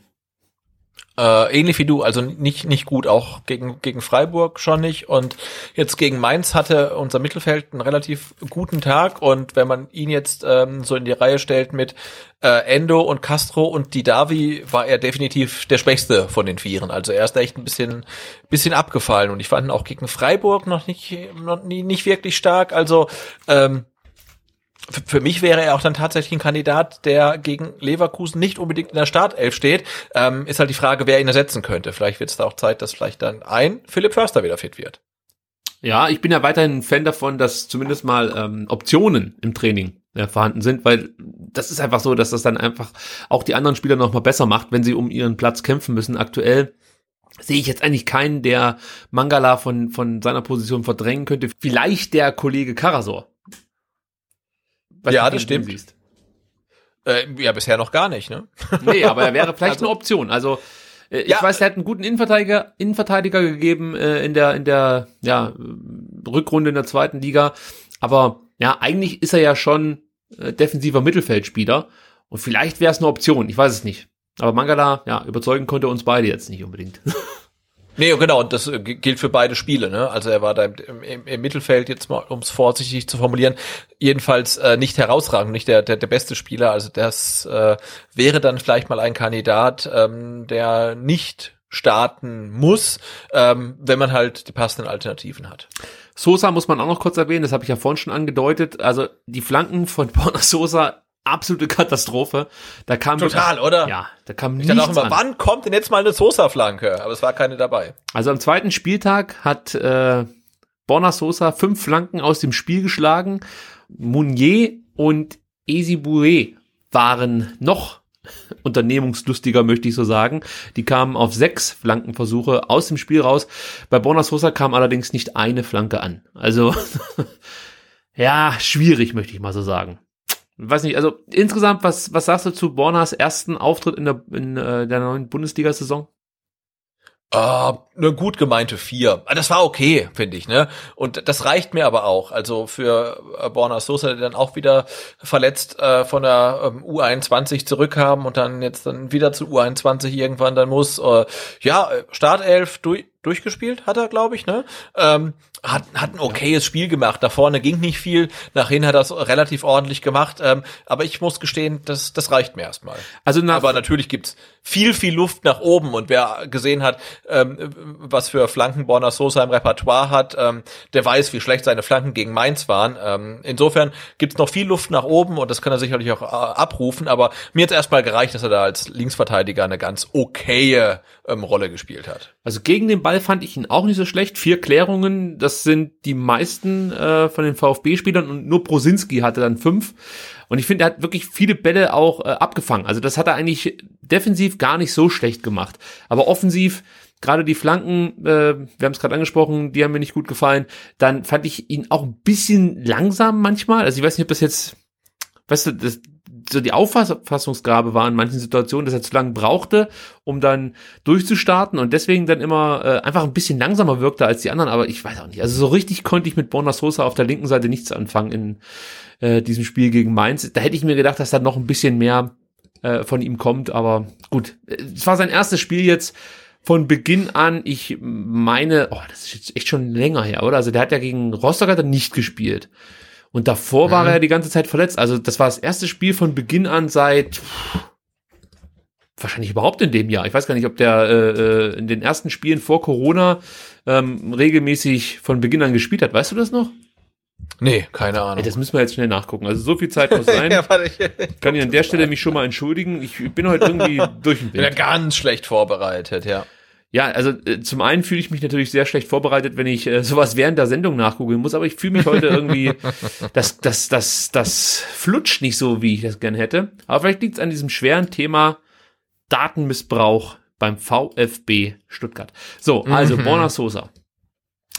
Äh, ähnlich wie du, also nicht, nicht gut, auch gegen, gegen Freiburg schon nicht. Und jetzt gegen Mainz hatte unser Mittelfeld einen relativ guten Tag. Und wenn man ihn jetzt ähm, so in die Reihe stellt mit äh, Endo und Castro und Didavi, war er definitiv der Schwächste von den Vieren. Also er ist echt ein bisschen, bisschen abgefallen. Und ich fand ihn auch gegen Freiburg noch nicht, noch nie, nicht wirklich stark. Also ähm, für- mich wäre er auch dann tatsächlich ein Kandidat, der gegen Leverkusen nicht unbedingt in der Startelf steht. Ähm, ist halt die Frage, wer ihn ersetzen könnte. Vielleicht wird es da auch Zeit, dass vielleicht dann ein Philipp Förster wieder fit wird. Ja, ich bin ja weiterhin ein Fan davon, dass zumindest mal ähm, Optionen im Training ja, vorhanden sind, weil das ist einfach so, dass das dann einfach auch die anderen Spieler noch mal besser macht, wenn sie um ihren Platz kämpfen müssen. Aktuell sehe ich jetzt eigentlich keinen, der Mangala von, von seiner Position verdrängen könnte. Vielleicht der Kollege Karasor. Ja, das stimmt. siehst. Äh, ja, bisher noch gar nicht, ne? Nee, aber er wäre vielleicht Also- eine Option. Also äh, ich Ja. weiß, er hat einen guten Innenverteidiger, Innenverteidiger gegeben äh, in der in der ja, äh, Rückrunde in der zweiten Liga. Aber ja, eigentlich ist er ja schon äh, defensiver Mittelfeldspieler und vielleicht wäre es eine Option. Ich weiß es nicht. Aber Mangala, ja, überzeugen konnte uns beide jetzt nicht unbedingt. Nee, genau, und das äh, gilt für beide Spiele, ne? Also er war da im, im, im Mittelfeld, jetzt mal, um es vorsichtig zu formulieren, jedenfalls äh, nicht herausragend, nicht der, der, der beste Spieler. Also das äh, wäre dann vielleicht mal ein Kandidat, ähm, der nicht starten muss, ähm, wenn man halt die passenden Alternativen hat. Sosa muss man auch noch kurz erwähnen, das habe ich ja vorhin schon angedeutet. Also die Flanken von Borna Sosa, absolute Katastrophe. Da kam Total, oder? Ja, da kam Ich nichts auch immer, an. wann kommt denn jetzt mal eine Sosa-Flanke? Aber es war keine dabei. Also am zweiten Spieltag hat äh, Borna Sosa fünf Flanken aus dem Spiel geschlagen. Mounier und Esiboué waren noch unternehmungslustiger, möchte ich so sagen. Die kamen auf sechs Flankenversuche aus dem Spiel raus. Bei Borna Sosa kam allerdings nicht eine Flanke an. Also ja, schwierig, möchte ich mal so sagen. Weiß nicht, also insgesamt, was, was sagst du zu Bornas ersten Auftritt in der, in äh, der neuen Bundesliga-Saison? Uh, eine gut gemeinte vier. Ah, das war okay, finde ich, ne? Und das reicht mir aber auch. Also für äh, Borna Sosa, der dann auch wieder verletzt äh, von der ähm, U21 zurückkam und dann jetzt dann wieder zu U21 irgendwann dann muss. Äh, ja, Startelf durch, durchgespielt hat er, glaube ich, ne? Ähm, hat, hat ein okayes Spiel gemacht. Da vorne ging nicht viel, nach hinten hat er es relativ ordentlich gemacht. Ähm, aber ich muss gestehen, das, das reicht mir erstmal. Also nach aber natürlich gibt's viel, viel Luft nach oben. Und wer gesehen hat, ähm, was für Flanken Borna Sosa im Repertoire hat, ähm, der weiß, wie schlecht seine Flanken gegen Mainz waren. Ähm, insofern gibt's noch viel Luft nach oben und das kann er sicherlich auch äh, abrufen. Aber mir hat erstmal gereicht, dass er da als Linksverteidiger eine ganz okaye ähm, Rolle gespielt hat. Also gegen den Ball fand ich ihn auch nicht so schlecht. Vier Klärungen, das sind die meisten äh, von den VfB-Spielern und nur Brosinski hatte dann fünf. Und ich finde, er hat wirklich viele Bälle auch äh, abgefangen. Also das hat er eigentlich defensiv gar nicht so schlecht gemacht. Aber offensiv, gerade die Flanken, äh, wir haben es gerade angesprochen, die haben mir nicht gut gefallen. Dann fand ich ihn auch ein bisschen langsam manchmal. Also ich weiß nicht, ob das jetzt, weißt du, das, so die Auffassungsgabe war in manchen Situationen, dass er zu lange brauchte, um dann durchzustarten und deswegen dann immer äh, einfach ein bisschen langsamer wirkte als die anderen, aber ich weiß auch nicht. Also so richtig konnte ich mit Borna Sosa auf der linken Seite nichts anfangen in äh, diesem Spiel gegen Mainz. Da hätte ich mir gedacht, dass da noch ein bisschen mehr äh, von ihm kommt, aber gut. Es war sein erstes Spiel jetzt von Beginn an, ich meine, oh, das ist jetzt echt schon länger her, oder? Also der hat ja gegen Rostock hat er nicht gespielt. Und davor mhm. war er die ganze Zeit verletzt. Also das war das erste Spiel von Beginn an seit wahrscheinlich überhaupt in dem Jahr. Ich weiß gar nicht, ob der äh, äh, in den ersten Spielen vor Corona ähm, regelmäßig von Beginn an gespielt hat. Weißt du das noch? Nee, keine Ahnung. Ey, das müssen wir jetzt schnell nachgucken. Also so viel Zeit muss sein. ja, warte, ich, Kann ich an der Stelle mich schon mal entschuldigen. Ich bin heute irgendwie durch den Wind. Bin ja ganz schlecht vorbereitet, ja. Ja, also äh, zum einen fühle ich mich natürlich sehr schlecht vorbereitet, wenn ich äh, sowas während der Sendung nachgoogeln muss, aber ich fühle mich heute irgendwie, das, das, das, das flutscht nicht so, wie ich das gerne hätte. Aber vielleicht liegt es an diesem schweren Thema Datenmissbrauch beim VfB Stuttgart. So, also mhm. Borna Sosa.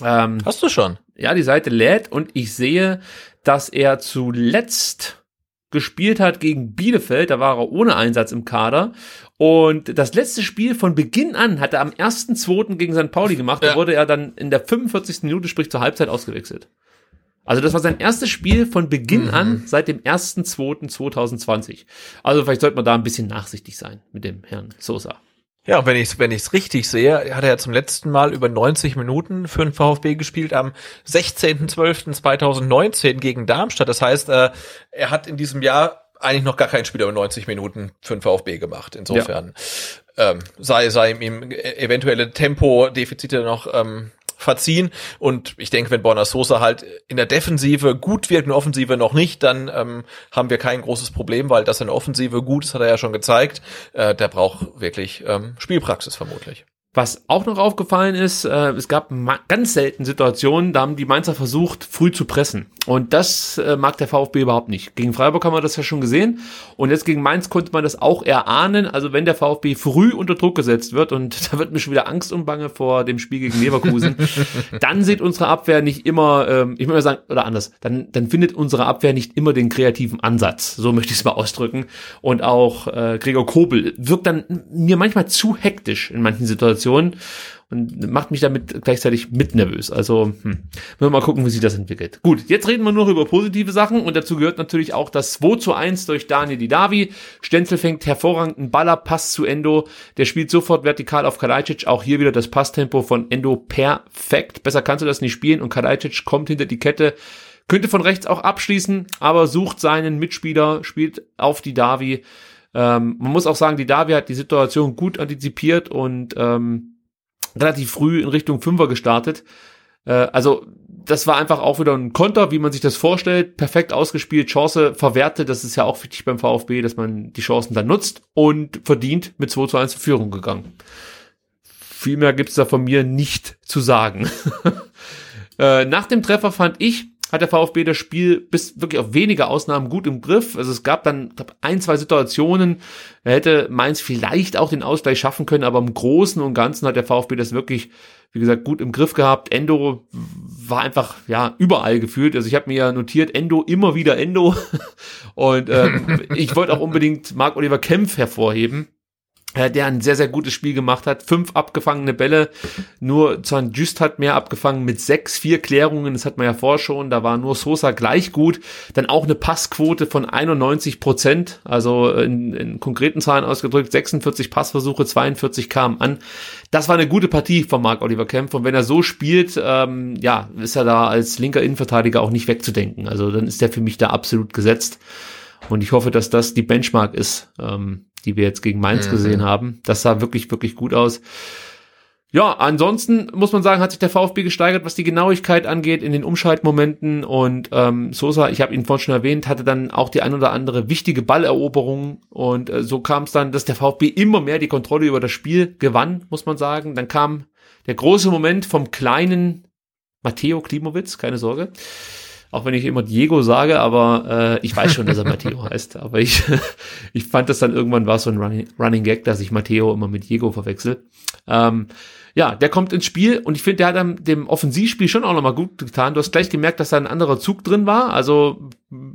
Ähm, Hast du schon? Ja, die Seite lädt und ich sehe, dass er zuletzt gespielt hat gegen Bielefeld, da war er ohne Einsatz im Kader. Und das letzte Spiel von Beginn an hat er am 1.2. gegen St. Pauli gemacht. Ja. Da wurde er dann in der 45. Minute, sprich zur Halbzeit, ausgewechselt. Also das war sein erstes Spiel von Beginn mhm. an seit dem 1.2.2020. Also vielleicht sollte man da ein bisschen nachsichtig sein mit dem Herrn Sosa. Ja, wenn ich wenn ich's richtig sehe, hat er ja zum letzten Mal über 90 Minuten für den VfB gespielt am 16.12.2019 gegen Darmstadt. Das heißt, äh, er hat in diesem Jahr eigentlich noch gar kein Spiel über 90 Minuten für den VfB gemacht. Insofern ja. ähm, sei sei ihm eventuelle Tempodefizite noch ähm, verziehen. Und ich denke, wenn Borna Sosa halt in der Defensive gut wirkt, in der Offensive noch nicht, dann ähm, haben wir kein großes Problem, weil das in der Offensive gut ist, hat er ja schon gezeigt. Äh, der braucht wirklich ähm, Spielpraxis vermutlich. Was auch noch aufgefallen ist, äh, es gab ganz selten Situationen, da haben die Mainzer versucht, früh zu pressen. Und das äh, mag der VfB überhaupt nicht. Gegen Freiburg haben wir das ja schon gesehen. Und jetzt gegen Mainz konnte man das auch erahnen. Also wenn der VfB früh unter Druck gesetzt wird, und da wird mir schon wieder Angst und Bange vor dem Spiel gegen Leverkusen, dann sieht unsere Abwehr nicht immer, ähm, ich würde mal sagen, oder anders, dann, dann findet unsere Abwehr nicht immer den kreativen Ansatz. So möchte ich es mal ausdrücken. Und auch äh, Gregor Kobel wirkt dann mir manchmal zu hektisch in manchen Situationen. Situation und macht mich damit gleichzeitig mit nervös. Also, hm, wir mal gucken, wie sich das entwickelt. Gut, jetzt reden wir nur über positive Sachen und dazu gehört natürlich auch das 2 zu 1 durch Daniel Didavi. Stenzel fängt hervorragend einen Baller, Pass zu Endo. Der spielt sofort vertikal auf Kalajdzic. Auch hier wieder das Passtempo von Endo perfekt. Besser kannst du das nicht spielen und Kalajdzic kommt hinter die Kette. Könnte von rechts auch abschließen, aber sucht seinen Mitspieler, spielt auf die Davi. Ähm, man muss auch sagen, die Davi hat die Situation gut antizipiert und ähm, relativ früh in Richtung Fünfer gestartet. Äh, also das war einfach auch wieder ein Konter, wie man sich das vorstellt. Perfekt ausgespielt, Chance verwertet. Das ist ja auch wichtig beim VfB, dass man die Chancen dann nutzt und verdient mit 2 zu 1 in Führung gegangen. Viel mehr gibt's da von mir nicht zu sagen. äh, nach dem Treffer fand ich, hat der VfB das Spiel bis wirklich auf wenige Ausnahmen gut im Griff. Also es gab dann glaub, ein, zwei Situationen, da hätte Mainz vielleicht auch den Ausgleich schaffen können, aber im Großen und Ganzen hat der VfB das wirklich, wie gesagt, gut im Griff gehabt. Endo war einfach ja überall gefühlt. Also ich habe mir ja notiert Endo immer wieder Endo und ähm, ich wollte auch unbedingt Mark Oliver Kempf hervorheben äh, der ein sehr, sehr gutes Spiel gemacht hat. Fünf abgefangene Bälle, nur Zahn Just hat mehr abgefangen mit sechs, vier Klärungen, das hat man ja vorher schon, da war nur Sosa gleich gut. Dann auch eine Passquote von 91 Prozent, also in, in konkreten Zahlen ausgedrückt, 46 Passversuche, 42 kamen an. Das war eine gute Partie von Marc Oliver Kempf und wenn er so spielt, ähm, ja, ist er da als linker Innenverteidiger auch nicht wegzudenken. Also dann ist er für mich da absolut gesetzt. Und ich hoffe, dass das die Benchmark ist, ähm, die wir jetzt gegen Mainz mhm. gesehen haben. Das sah wirklich, wirklich gut aus. Ja, ansonsten muss man sagen, hat sich der VfB gesteigert, was die Genauigkeit angeht in den Umschaltmomenten und ähm, Sosa, ich habe ihn vorhin schon erwähnt, hatte dann auch die ein oder andere wichtige Balleroberung und äh, so kam es dann, dass der VfB immer mehr die Kontrolle über das Spiel gewann, muss man sagen. Dann kam der große Moment vom kleinen Matteo Klimowitz, keine Sorge, auch wenn ich immer Diego sage, aber äh, ich weiß schon, dass er Matteo heißt. Aber ich, ich fand das dann irgendwann war so ein Running, Running Gag, dass ich Matteo immer mit Diego verwechsel. Ähm, ja, der kommt ins Spiel und ich finde, der hat dem Offensivspiel schon auch nochmal gut getan. Du hast gleich gemerkt, dass da ein anderer Zug drin war. Also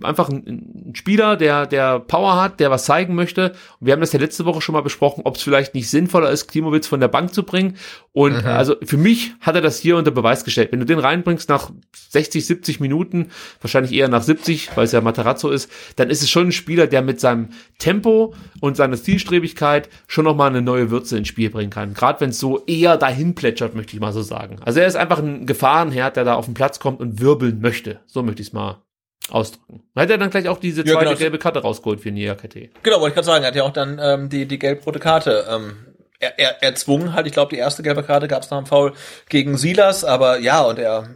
einfach ein, ein, Spieler, der, der Power hat, der was zeigen möchte. Und wir haben das ja letzte Woche schon mal besprochen, ob es vielleicht nicht sinnvoller ist, Klimowitz von der Bank zu bringen. Und mhm. also für mich hat er das hier unter Beweis gestellt. Wenn du den reinbringst nach 60, 70 Minuten, wahrscheinlich eher nach 70, weil es ja Matarazzo ist, dann ist es schon ein Spieler, der mit seinem Tempo und seiner Zielstrebigkeit schon nochmal eine neue Würze ins Spiel bringen kann. Gerade wenn es so eher dahin plätschert, möchte ich mal so sagen. Also er ist einfach ein Gefahrenherd, der da auf den Platz kommt und wirbeln möchte. So möchte ich es mal ausdrücken. Hat er dann gleich auch diese zweite ja, genau. gelbe Karte rausgeholt für Niakate. Genau, wollte ich gerade sagen, er hat ja auch dann ähm, die, die gelb-rote Karte ähm, er, er, erzwungen halt. Ich glaube, die erste gelbe Karte gab es nach dem Foul gegen Silas, aber ja, und er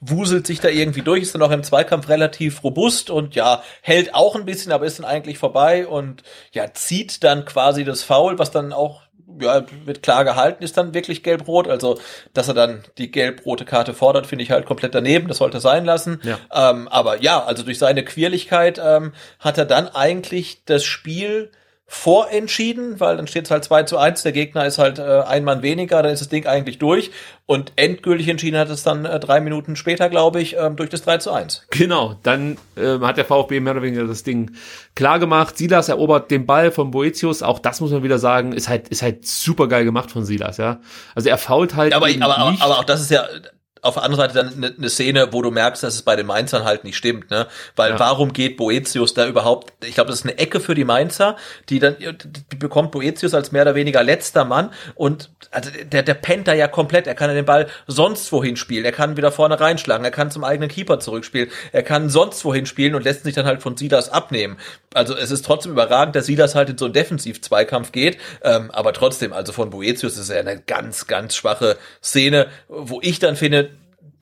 wuselt sich da irgendwie durch, ist dann auch im Zweikampf relativ robust und ja, hält auch ein bisschen, aber ist dann eigentlich vorbei und ja, zieht dann quasi das Foul, was dann auch ja, wird klar gehalten, ist dann wirklich gelb-rot. Also, dass er dann die gelb-rote Karte fordert, finde ich halt komplett daneben. Das sollte sein lassen. Ja. Ähm, aber ja, also durch seine Quirligkeit ähm, hat er dann eigentlich das Spiel vorentschieden, weil dann steht es halt 2 zu 1, der Gegner ist halt äh, ein Mann weniger, dann ist das Ding eigentlich durch. Und endgültig entschieden hat es dann äh, drei Minuten später, glaube ich, ähm, durch das 3 zu 1. Genau, dann äh, hat der VfB mehr oder weniger das Ding klar gemacht. Silas erobert den Ball von Boetius, auch das muss man wieder sagen, ist halt, ist halt super geil gemacht von Silas, ja. Also er fault halt. Aber, aber, aber, aber auch das ist ja, auf der anderen Seite dann eine, eine Szene, wo du merkst, dass es bei den Mainzern halt nicht stimmt, ne? Weil ja. warum geht Boetius da überhaupt? Ich glaube, das ist eine Ecke für die Mainzer, die dann die bekommt Boetius als mehr oder weniger letzter Mann und also der der pennt da ja komplett. Er kann den Ball sonst wohin spielen. Er kann wieder vorne reinschlagen. Er kann zum eigenen Keeper zurückspielen. Er kann sonst wohin spielen und lässt sich dann halt von Silas abnehmen. Also es ist trotzdem überragend, dass Silas halt in so einen Defensiv-Zweikampf geht, ähm, aber trotzdem, also von Boetius ist er eine ganz ganz schwache Szene, wo ich dann finde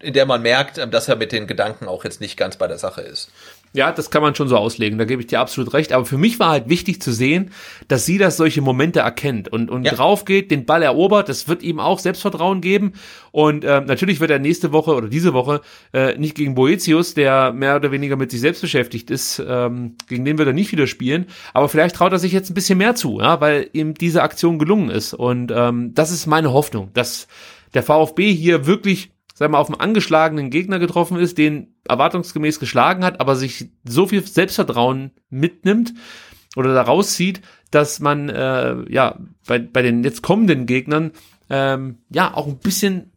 in der man merkt, ähm, dass er mit den Gedanken auch jetzt nicht ganz bei der Sache ist. Ja, das kann man schon so auslegen, da gebe ich dir absolut recht. Aber für mich war halt wichtig zu sehen, dass sie das solche Momente erkennt und, und ja. drauf geht, den Ball erobert. Das wird ihm auch Selbstvertrauen geben. Und äh, natürlich wird er nächste Woche oder diese Woche äh, nicht gegen Boetius, der mehr oder weniger mit sich selbst beschäftigt ist, ähm, gegen den wird er nicht wieder spielen. Aber vielleicht traut er sich jetzt ein bisschen mehr zu, ja, weil ihm diese Aktion gelungen ist. Und ähm, das ist meine Hoffnung, dass der VfB hier wirklich sagen wir, auf einen angeschlagenen Gegner getroffen ist, den erwartungsgemäß geschlagen hat, aber sich so viel Selbstvertrauen mitnimmt oder daraus zieht, dass man äh, ja bei, bei den jetzt kommenden Gegnern ähm, ja auch ein bisschen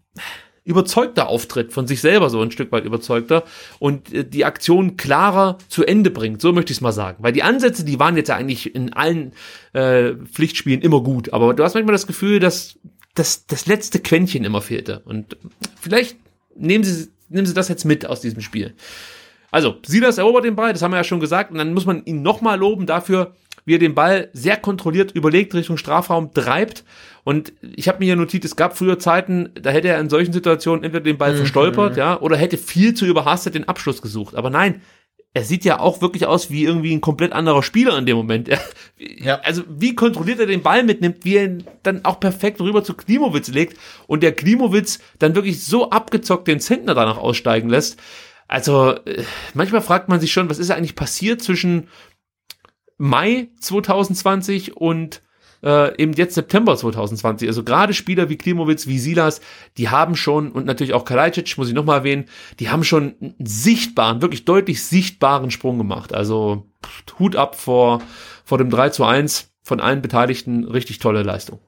überzeugter auftritt, von sich selber so ein Stück weit überzeugter und äh, die Aktion klarer zu Ende bringt, so möchte ich es mal sagen. Weil die Ansätze, die waren jetzt ja eigentlich in allen äh, Pflichtspielen immer gut, aber du hast manchmal das Gefühl, dass das, das letzte Quäntchen immer fehlte. Und vielleicht nehmen Sie, nehmen Sie das jetzt mit aus diesem Spiel. Also, Silas erobert den Ball, das haben wir ja schon gesagt, und dann muss man ihn nochmal loben dafür, wie er den Ball sehr kontrolliert überlegt Richtung Strafraum treibt. Und ich habe mir hier notiert, es gab früher Zeiten, da hätte er in solchen Situationen entweder den Ball mhm. verstolpert, ja, oder hätte viel zu überhastet den Abschluss gesucht. Aber nein, er sieht ja auch wirklich aus wie irgendwie ein komplett anderer Spieler in dem Moment. ja. Also wie kontrolliert er den Ball mitnimmt, wie er ihn dann auch perfekt rüber zu Klimowitz legt und der Klimowitz dann wirklich so abgezockt den Zentner danach aussteigen lässt. Also äh, manchmal fragt man sich schon, was ist eigentlich passiert zwischen Mai 2020 und äh, eben jetzt September 2020. Also gerade Spieler wie Klimowitz, wie Silas, die haben schon, und natürlich auch Kalajdzic, muss ich nochmal erwähnen, die haben schon einen sichtbaren, wirklich deutlich sichtbaren Sprung gemacht. Also Hut ab vor, vor dem 3 zu 1 von allen Beteiligten, richtig tolle Leistung.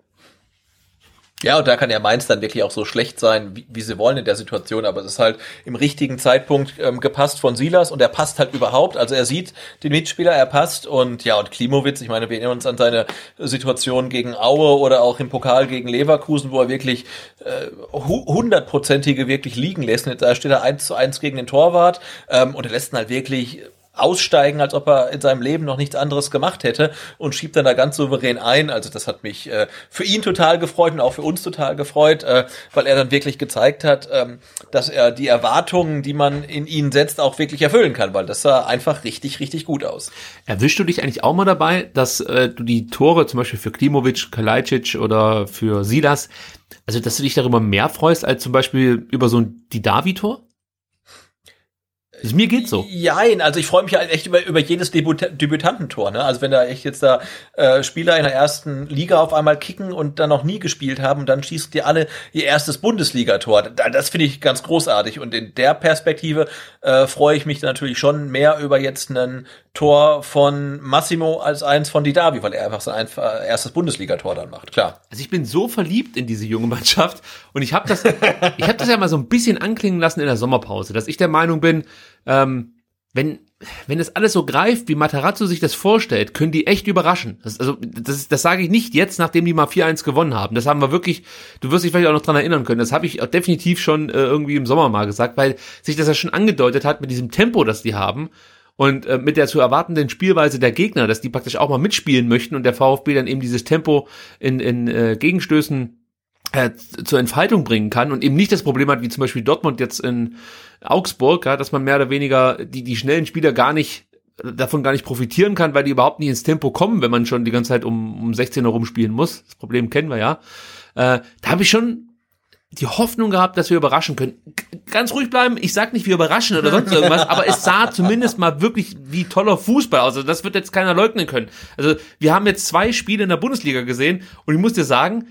Ja, und da kann ja Mainz dann wirklich auch so schlecht sein, wie, wie sie wollen in der Situation, aber es ist halt im richtigen Zeitpunkt ähm, gepasst von Silas und er passt halt überhaupt. Also er sieht den Mitspieler, er passt und ja, und Klimowitz, ich meine, wir erinnern uns an seine Situation gegen Aue oder auch im Pokal gegen Leverkusen, wo er wirklich äh, hundertprozentige wirklich liegen lässt. Da steht er eins zu eins gegen den Torwart ähm, und er lässt ihn halt wirklich aussteigen, als ob er in seinem Leben noch nichts anderes gemacht hätte und schiebt dann da ganz souverän ein. Also das hat mich äh, für ihn total gefreut und auch für uns total gefreut, äh, weil er dann wirklich gezeigt hat, ähm, dass er die Erwartungen, die man in ihn setzt, auch wirklich erfüllen kann, weil das sah einfach richtig, richtig gut aus. Erwischst du dich eigentlich auch mal dabei, dass äh, du die Tore zum Beispiel für Klimovic, Kalajdzic oder für Silas, also dass du dich darüber mehr freust als zum Beispiel über so ein Didavi-Tor? Also mir geht's so. Jein, also ich freue mich halt echt über, über jedes Debüt Debütantentor. Ne? Also wenn da echt jetzt da äh, Spieler in der ersten Liga auf einmal kicken und dann noch nie gespielt haben, dann schießen die alle ihr erstes Bundesligator. Das finde ich ganz großartig. Und in der Perspektive äh, freue ich mich natürlich schon mehr über jetzt einen Tor von Massimo als eins von Didavi, weil er einfach sein erstes Bundesligator dann macht, klar. Also ich bin so verliebt in diese junge Mannschaft und ich habe das, ich habe das ja mal so ein bisschen anklingen lassen in der Sommerpause, dass ich der Meinung bin, ähm, wenn wenn das alles so greift, wie Matarazzo sich das vorstellt, können die echt überraschen. Das, also das, das sage ich nicht jetzt, nachdem die mal 4-1 gewonnen haben. Das haben wir wirklich, du wirst dich vielleicht auch noch dran erinnern können. Das habe ich auch definitiv schon äh, irgendwie im Sommer mal gesagt, weil sich das ja schon angedeutet hat mit diesem Tempo, das die haben und äh, mit der zu erwartenden Spielweise der Gegner, dass die praktisch auch mal mitspielen möchten und der VfB dann eben dieses Tempo in, in äh, Gegenstößen äh, zur Entfaltung bringen kann und eben nicht das Problem hat, wie zum Beispiel Dortmund jetzt in Augsburg, ja, dass man mehr oder weniger die, die schnellen Spieler gar nicht davon gar nicht profitieren kann, weil die überhaupt nicht ins Tempo kommen, wenn man schon die ganze Zeit um, um 16 herum spielen muss. Das Problem kennen wir ja. Äh, da habe ich schon die Hoffnung gehabt, dass wir überraschen können. Ganz ruhig bleiben, ich sag nicht, wir überraschen oder sonst irgendwas, aber es sah zumindest mal wirklich wie toller Fußball aus. Also das wird jetzt keiner leugnen können. Also wir haben jetzt zwei Spiele in der Bundesliga gesehen und ich muss dir sagen,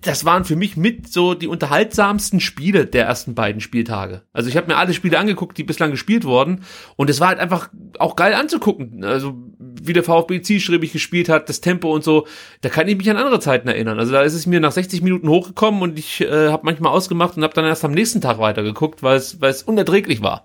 das waren für mich mit so die unterhaltsamsten Spiele der ersten beiden Spieltage. Also ich habe mir alle Spiele angeguckt, die bislang gespielt wurden und es war halt einfach auch geil anzugucken. Also wie der VfB zielstrebig gespielt hat, das Tempo und so, da kann ich mich an andere Zeiten erinnern. Also da ist es mir nach 60 Minuten hochgekommen und ich äh, habe manchmal ausgemacht und habe dann erst am nächsten Tag weitergeguckt, weil es weil es unerträglich war.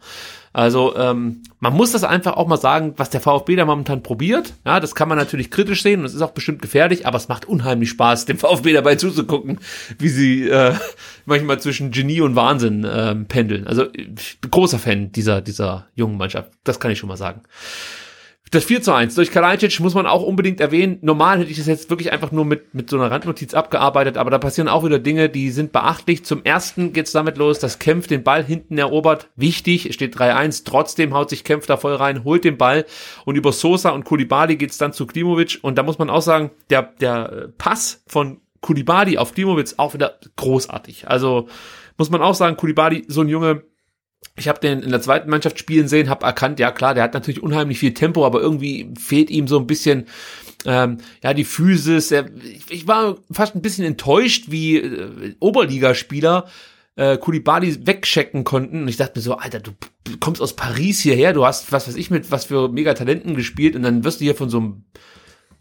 Also ähm, man muss das einfach auch mal sagen, was der VfB da momentan probiert. Ja, das kann man natürlich kritisch sehen und es ist auch bestimmt gefährlich, aber es macht unheimlich Spaß, dem VfB dabei zuzugucken, wie sie äh, manchmal zwischen Genie und Wahnsinn äh, pendeln. Also ich bin großer Fan dieser dieser jungen Mannschaft. Das kann ich schon mal sagen. Das 4 zu 1 durch Kalajdzic muss man auch unbedingt erwähnen. Normal hätte ich das jetzt wirklich einfach nur mit, mit so einer Randnotiz abgearbeitet, aber da passieren auch wieder Dinge, die sind beachtlich. Zum ersten geht's damit los, dass Kempf den Ball hinten erobert. Wichtig, es steht 3-1. Trotzdem haut sich Kempf da voll rein, holt den Ball und über Sosa und Kulibali geht's dann zu Klimovic. Und da muss man auch sagen, der, der Pass von Kulibali auf Klimovic auch wieder großartig. Also muss man auch sagen, Kulibali, so ein Junge, ich habe den in der zweiten Mannschaft spielen sehen, habe erkannt, ja klar, der hat natürlich unheimlich viel Tempo, aber irgendwie fehlt ihm so ein bisschen ähm, ja die Physis. Er, ich war fast ein bisschen enttäuscht, wie äh, Oberligaspieler äh, Kulibali wegchecken konnten. Und ich dachte mir so, Alter, du kommst aus Paris hierher, du hast was weiß ich mit was für Megatalenten gespielt und dann wirst du hier von so einem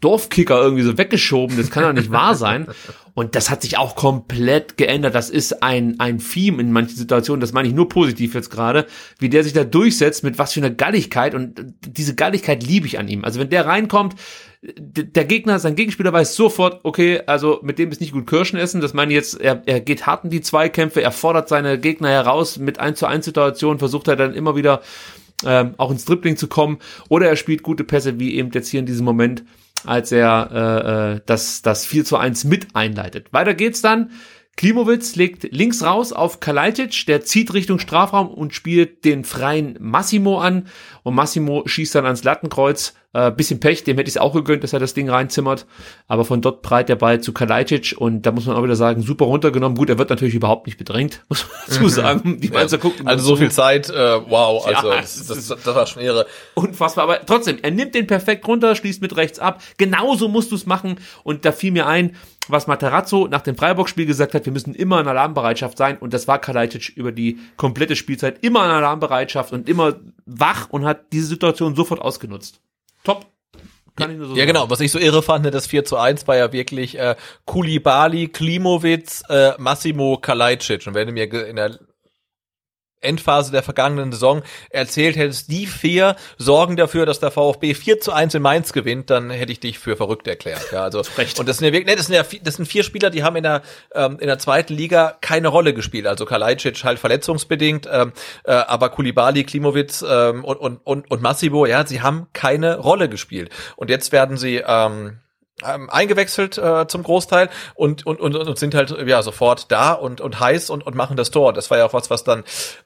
Dorfkicker irgendwie so weggeschoben. Das kann doch nicht wahr sein. Und das hat sich auch komplett geändert. Das ist ein, ein Theme in manchen Situationen. Das meine ich nur positiv jetzt gerade. Wie der sich da durchsetzt, mit was für einer Galligkeit. Und diese Galligkeit liebe ich an ihm. Also wenn der reinkommt, der Gegner, sein Gegenspieler weiß sofort, okay, also mit dem ist nicht gut Kirschen essen. Das meine ich jetzt, er, er geht hart in die Zweikämpfe, er fordert seine Gegner heraus mit 1 zu 1 Situationen, versucht er dann immer wieder ähm, auch ins Dribbling zu kommen. Oder er spielt gute Pässe, wie eben jetzt hier in diesem Moment als er äh, äh das, das 4 zu 1 mit einleitet. Weiter geht's dann. Klimowitz legt links raus auf Kalajdzic, der zieht Richtung Strafraum und spielt den freien Massimo an und Massimo schießt dann ans Lattenkreuz Äh, bisschen Pech, dem hätte ich es auch gegönnt, dass er das Ding reinzimmert. Aber von dort breit der Ball zu Kalajdzic und da muss man auch wieder sagen, super runtergenommen. Gut, er wird natürlich überhaupt nicht bedrängt, muss man dazu sagen. Die ja. gucken, also so viel Zeit, äh, wow, also ja, das, das, das, war schon irre. Unfassbar, aber trotzdem, er nimmt den perfekt runter, schließt mit rechts ab. Genauso musst du es machen und da fiel mir ein, was Materazzo nach dem Freiburg-Spiel gesagt hat, wir müssen immer in Alarmbereitschaft sein und das war Kalajdzic über die komplette Spielzeit immer in Alarmbereitschaft und immer wach und hat diese Situation sofort ausgenutzt. Top. Kann ich nur so ja, sagen. genau. Was ich so irre fand, ne, das 4 zu 1 war ja wirklich äh, Kulibali, Klimowitz, äh, Massimo Kalajdzic. Und wenn du mir in der Endphase der vergangenen Saison erzählt hättest, die vier sorgen dafür, dass der VfB 4 zu 1 in Mainz gewinnt, dann hätte ich dich für verrückt erklärt. Ja, also, Recht. und das sind ja wirklich, nee, das sind ja, das sind vier Spieler, die haben in der, ähm, in der zweiten Liga keine Rolle gespielt. Also Kalajdzic halt verletzungsbedingt, ähm, äh, aber Kulibali, Klimowitz ähm, und, und, und, und Massibo, ja, sie haben keine Rolle gespielt. Und jetzt werden sie, ähm, ähm, eingewechselt äh, zum Großteil und, und, und, und sind halt ja sofort da und, und heiß und, und machen das Tor. Das war ja auch was, was dann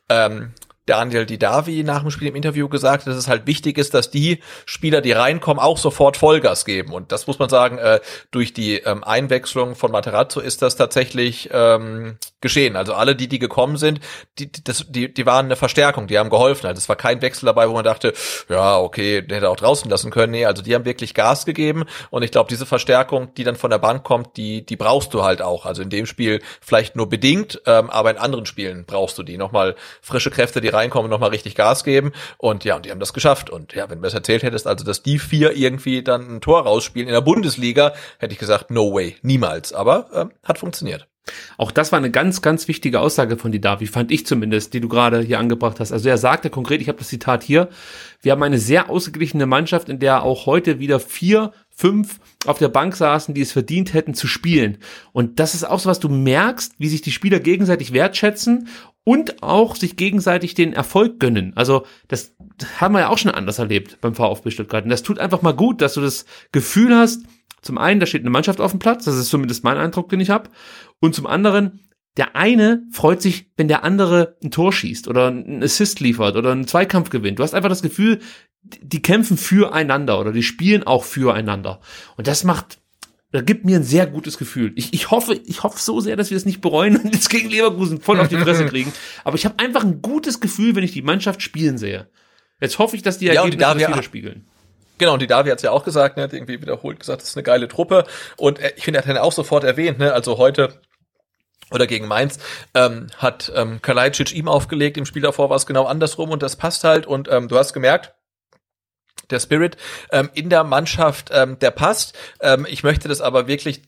ähm, Daniel Didavi nach dem Spiel im Interview gesagt, dass es halt wichtig ist, dass die Spieler, die reinkommen, auch sofort Vollgas geben. Und das muss man sagen, äh, durch die ähm, Einwechslung von Materazzo ist das tatsächlich ähm, geschehen. Also alle, die, die gekommen sind, die, das, die, die waren eine Verstärkung, die haben geholfen. Also es war kein Wechsel dabei, wo man dachte, ja, okay, den hätte auch draußen lassen können. Nee, also die haben wirklich Gas gegeben. Und ich glaube, diese Verstärkung, die dann von der Bank kommt, die, die brauchst du halt auch. Also in dem Spiel vielleicht nur bedingt, ähm, aber in anderen Spielen brauchst du die. Nochmal frische Kräfte, die reinkommen, nochmal richtig Gas geben. Und ja, und die haben das geschafft. Und ja, wenn du das erzählt hättest, also dass die vier irgendwie dann ein Tor rausspielen in der Bundesliga, hätte ich gesagt, no way, niemals. Aber ähm, hat funktioniert. Auch das war eine ganz, ganz wichtige Aussage von Didavi, fand ich zumindest, die du gerade hier angebracht hast. Also er sagte konkret, ich habe das Zitat hier, wir haben eine sehr ausgeglichene Mannschaft, in der auch heute wieder vier, fünf auf der Bank saßen, die es verdient hätten zu spielen. Und das ist auch so was, du merkst, wie sich die Spieler gegenseitig wertschätzen und auch sich gegenseitig den Erfolg gönnen. Also das haben wir ja auch schon anders erlebt beim VfB Stuttgart. Und das tut einfach mal gut, dass du das Gefühl hast, zum einen, da steht eine Mannschaft auf dem Platz, das ist zumindest mein Eindruck, den ich habe. Und zum anderen, der eine freut sich, wenn der andere ein Tor schießt oder einen Assist liefert oder einen Zweikampf gewinnt. Du hast einfach das Gefühl, die kämpfen füreinander oder die spielen auch füreinander. Und das macht, das gibt mir ein sehr gutes Gefühl. Ich, ich hoffe, ich hoffe so sehr, dass wir es nicht bereuen und jetzt gegen Leverkusen voll auf die Fresse kriegen. Aber ich habe einfach ein gutes Gefühl, wenn ich die Mannschaft spielen sehe. Jetzt hoffe ich, dass die Ergebnisse ja, das widerspiegeln. Genau, und die Davi hat es ja auch gesagt, ne, hat irgendwie wiederholt gesagt, das ist eine geile Truppe. Und äh, ich finde, er hat dann auch sofort erwähnt, ne, also heute oder gegen Mainz, ähm, hat ähm, Kalajdzic ihm aufgelegt, im Spiel davor war es genau andersrum und das passt halt und ähm, du hast gemerkt, der Spirit ähm, in der Mannschaft, ähm, der passt. Ähm, ich möchte das aber wirklich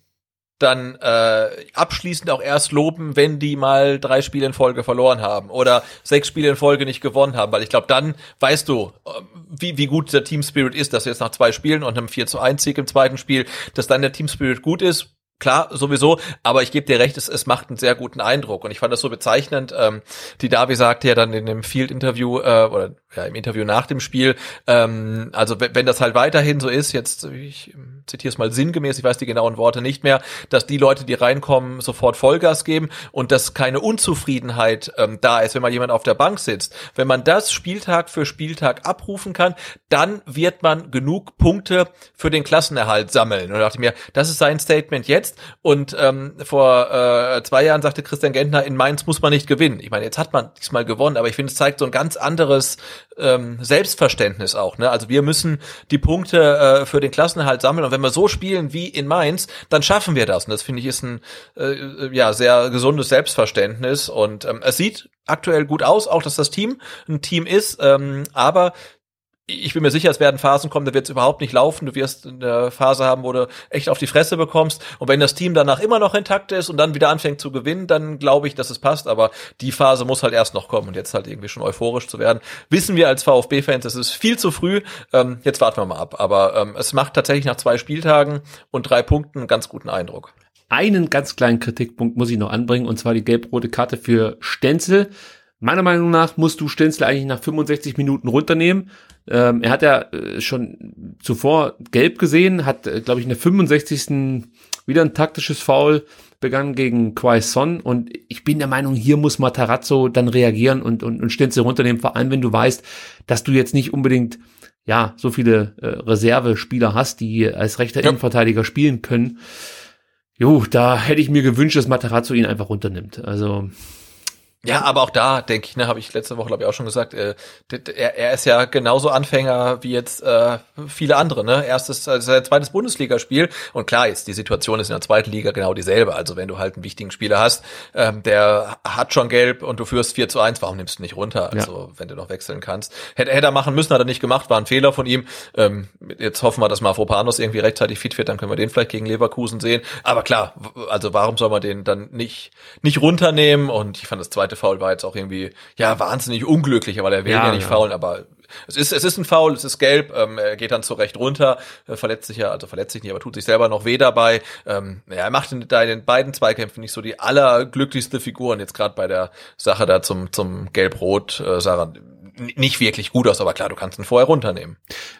dann äh, abschließend auch erst loben, wenn die mal drei Spiele in Folge verloren haben oder sechs Spiele in Folge nicht gewonnen haben, weil ich glaube, dann weißt du, äh, wie, wie gut der Team Spirit ist, dass jetzt nach zwei Spielen und einem 4 zu 1 Sieg im zweiten Spiel, dass dann der Team Spirit gut ist, Klar, sowieso, aber ich gebe dir recht, es, es macht einen sehr guten Eindruck und ich fand das so bezeichnend. Ähm, die Davi sagte ja dann in dem Field-Interview äh, oder ja im Interview nach dem Spiel, ähm, also wenn das halt weiterhin so ist, jetzt ich zitiere es mal sinngemäß, ich weiß die genauen Worte nicht mehr, dass die Leute, die reinkommen, sofort Vollgas geben und dass keine Unzufriedenheit ähm, da ist, wenn mal jemand auf der Bank sitzt. Wenn man das Spieltag für Spieltag abrufen kann, dann wird man genug Punkte für den Klassenerhalt sammeln. Und da dachte ich mir, das ist sein Statement jetzt und ähm, vor äh, zwei Jahren sagte Christian Gentner, in Mainz muss man nicht gewinnen. Ich meine, jetzt hat man diesmal gewonnen, aber ich finde, es zeigt so ein ganz anderes ähm, Selbstverständnis auch. Ne? Also wir müssen die Punkte äh, für den Klassenerhalt sammeln und wenn wir so spielen wie in Mainz, dann schaffen wir das. Und das finde ich ist ein äh, ja sehr gesundes Selbstverständnis und ähm, es sieht aktuell gut aus, auch dass das Team ein Team ist, ähm, aber ich bin mir sicher, es werden Phasen kommen, da wird es überhaupt nicht laufen. Du wirst eine Phase haben, wo du echt auf die Fresse bekommst. Und wenn das Team danach immer noch intakt ist und dann wieder anfängt zu gewinnen, dann glaube ich, dass es passt. Aber die Phase muss halt erst noch kommen und jetzt halt irgendwie schon euphorisch zu werden. Wissen wir als VfB-Fans, es ist viel zu früh. Ähm, jetzt warten wir mal ab. Aber ähm, es macht tatsächlich nach zwei Spieltagen und drei Punkten einen ganz guten Eindruck. Einen ganz kleinen Kritikpunkt muss ich noch anbringen, und zwar die gelb-rote Karte für Stenzel. Meiner Meinung nach musst du Stenzel eigentlich nach 65 Minuten runternehmen. Ähm, er hat ja äh, schon zuvor gelb gesehen, hat, äh, glaube ich, in der 65. wieder ein taktisches Foul begangen gegen Quaison und ich bin der Meinung, hier muss Matarazzo dann reagieren und, und, und Stenzel runternehmen, vor allem wenn du weißt, dass du jetzt nicht unbedingt ja, so viele äh, Reservespieler hast, die als rechter ja. Innenverteidiger spielen können. Jo, da hätte ich mir gewünscht, dass Materazzo ihn einfach runternimmt. Also ja, aber auch da denke ich, ne, habe ich letzte Woche glaube ich auch schon gesagt, äh, er, er ist ja genauso Anfänger wie jetzt äh, viele andere. Ne, erstes, also sein zweites Bundesligaspiel und klar, jetzt die Situation ist in der zweiten Liga genau dieselbe. Also wenn du halt einen wichtigen Spieler hast, ähm, der hat schon Gelb und du führst 4 zu 1, warum nimmst du nicht runter? Also ja. wenn du noch wechseln kannst, hätte, hätte er machen müssen, hat er nicht gemacht, war ein Fehler von ihm. Ähm, jetzt hoffen wir, dass Mafropanos irgendwie rechtzeitig fit wird, dann können wir den vielleicht gegen Leverkusen sehen. Aber klar, also warum soll man den dann nicht nicht runternehmen? Und ich fand das zweite zweite Foul war jetzt auch irgendwie, ja, wahnsinnig unglücklich, aber der will ja, ja nicht ja. faulen, aber es ist, es ist ein Foul, es ist gelb, ähm, er geht dann zurecht runter, äh, verletzt sich ja, also verletzt sich nicht, aber tut sich selber noch weh dabei. Ähm, ja, er macht in, da in den beiden Zweikämpfen nicht so die allerglücklichste Figur und jetzt gerade bei der Sache da zum, zum Gelb-Rot, äh, Sarah, nicht wirklich gut aus, aber klar, du kannst ihn vorher runternehmen.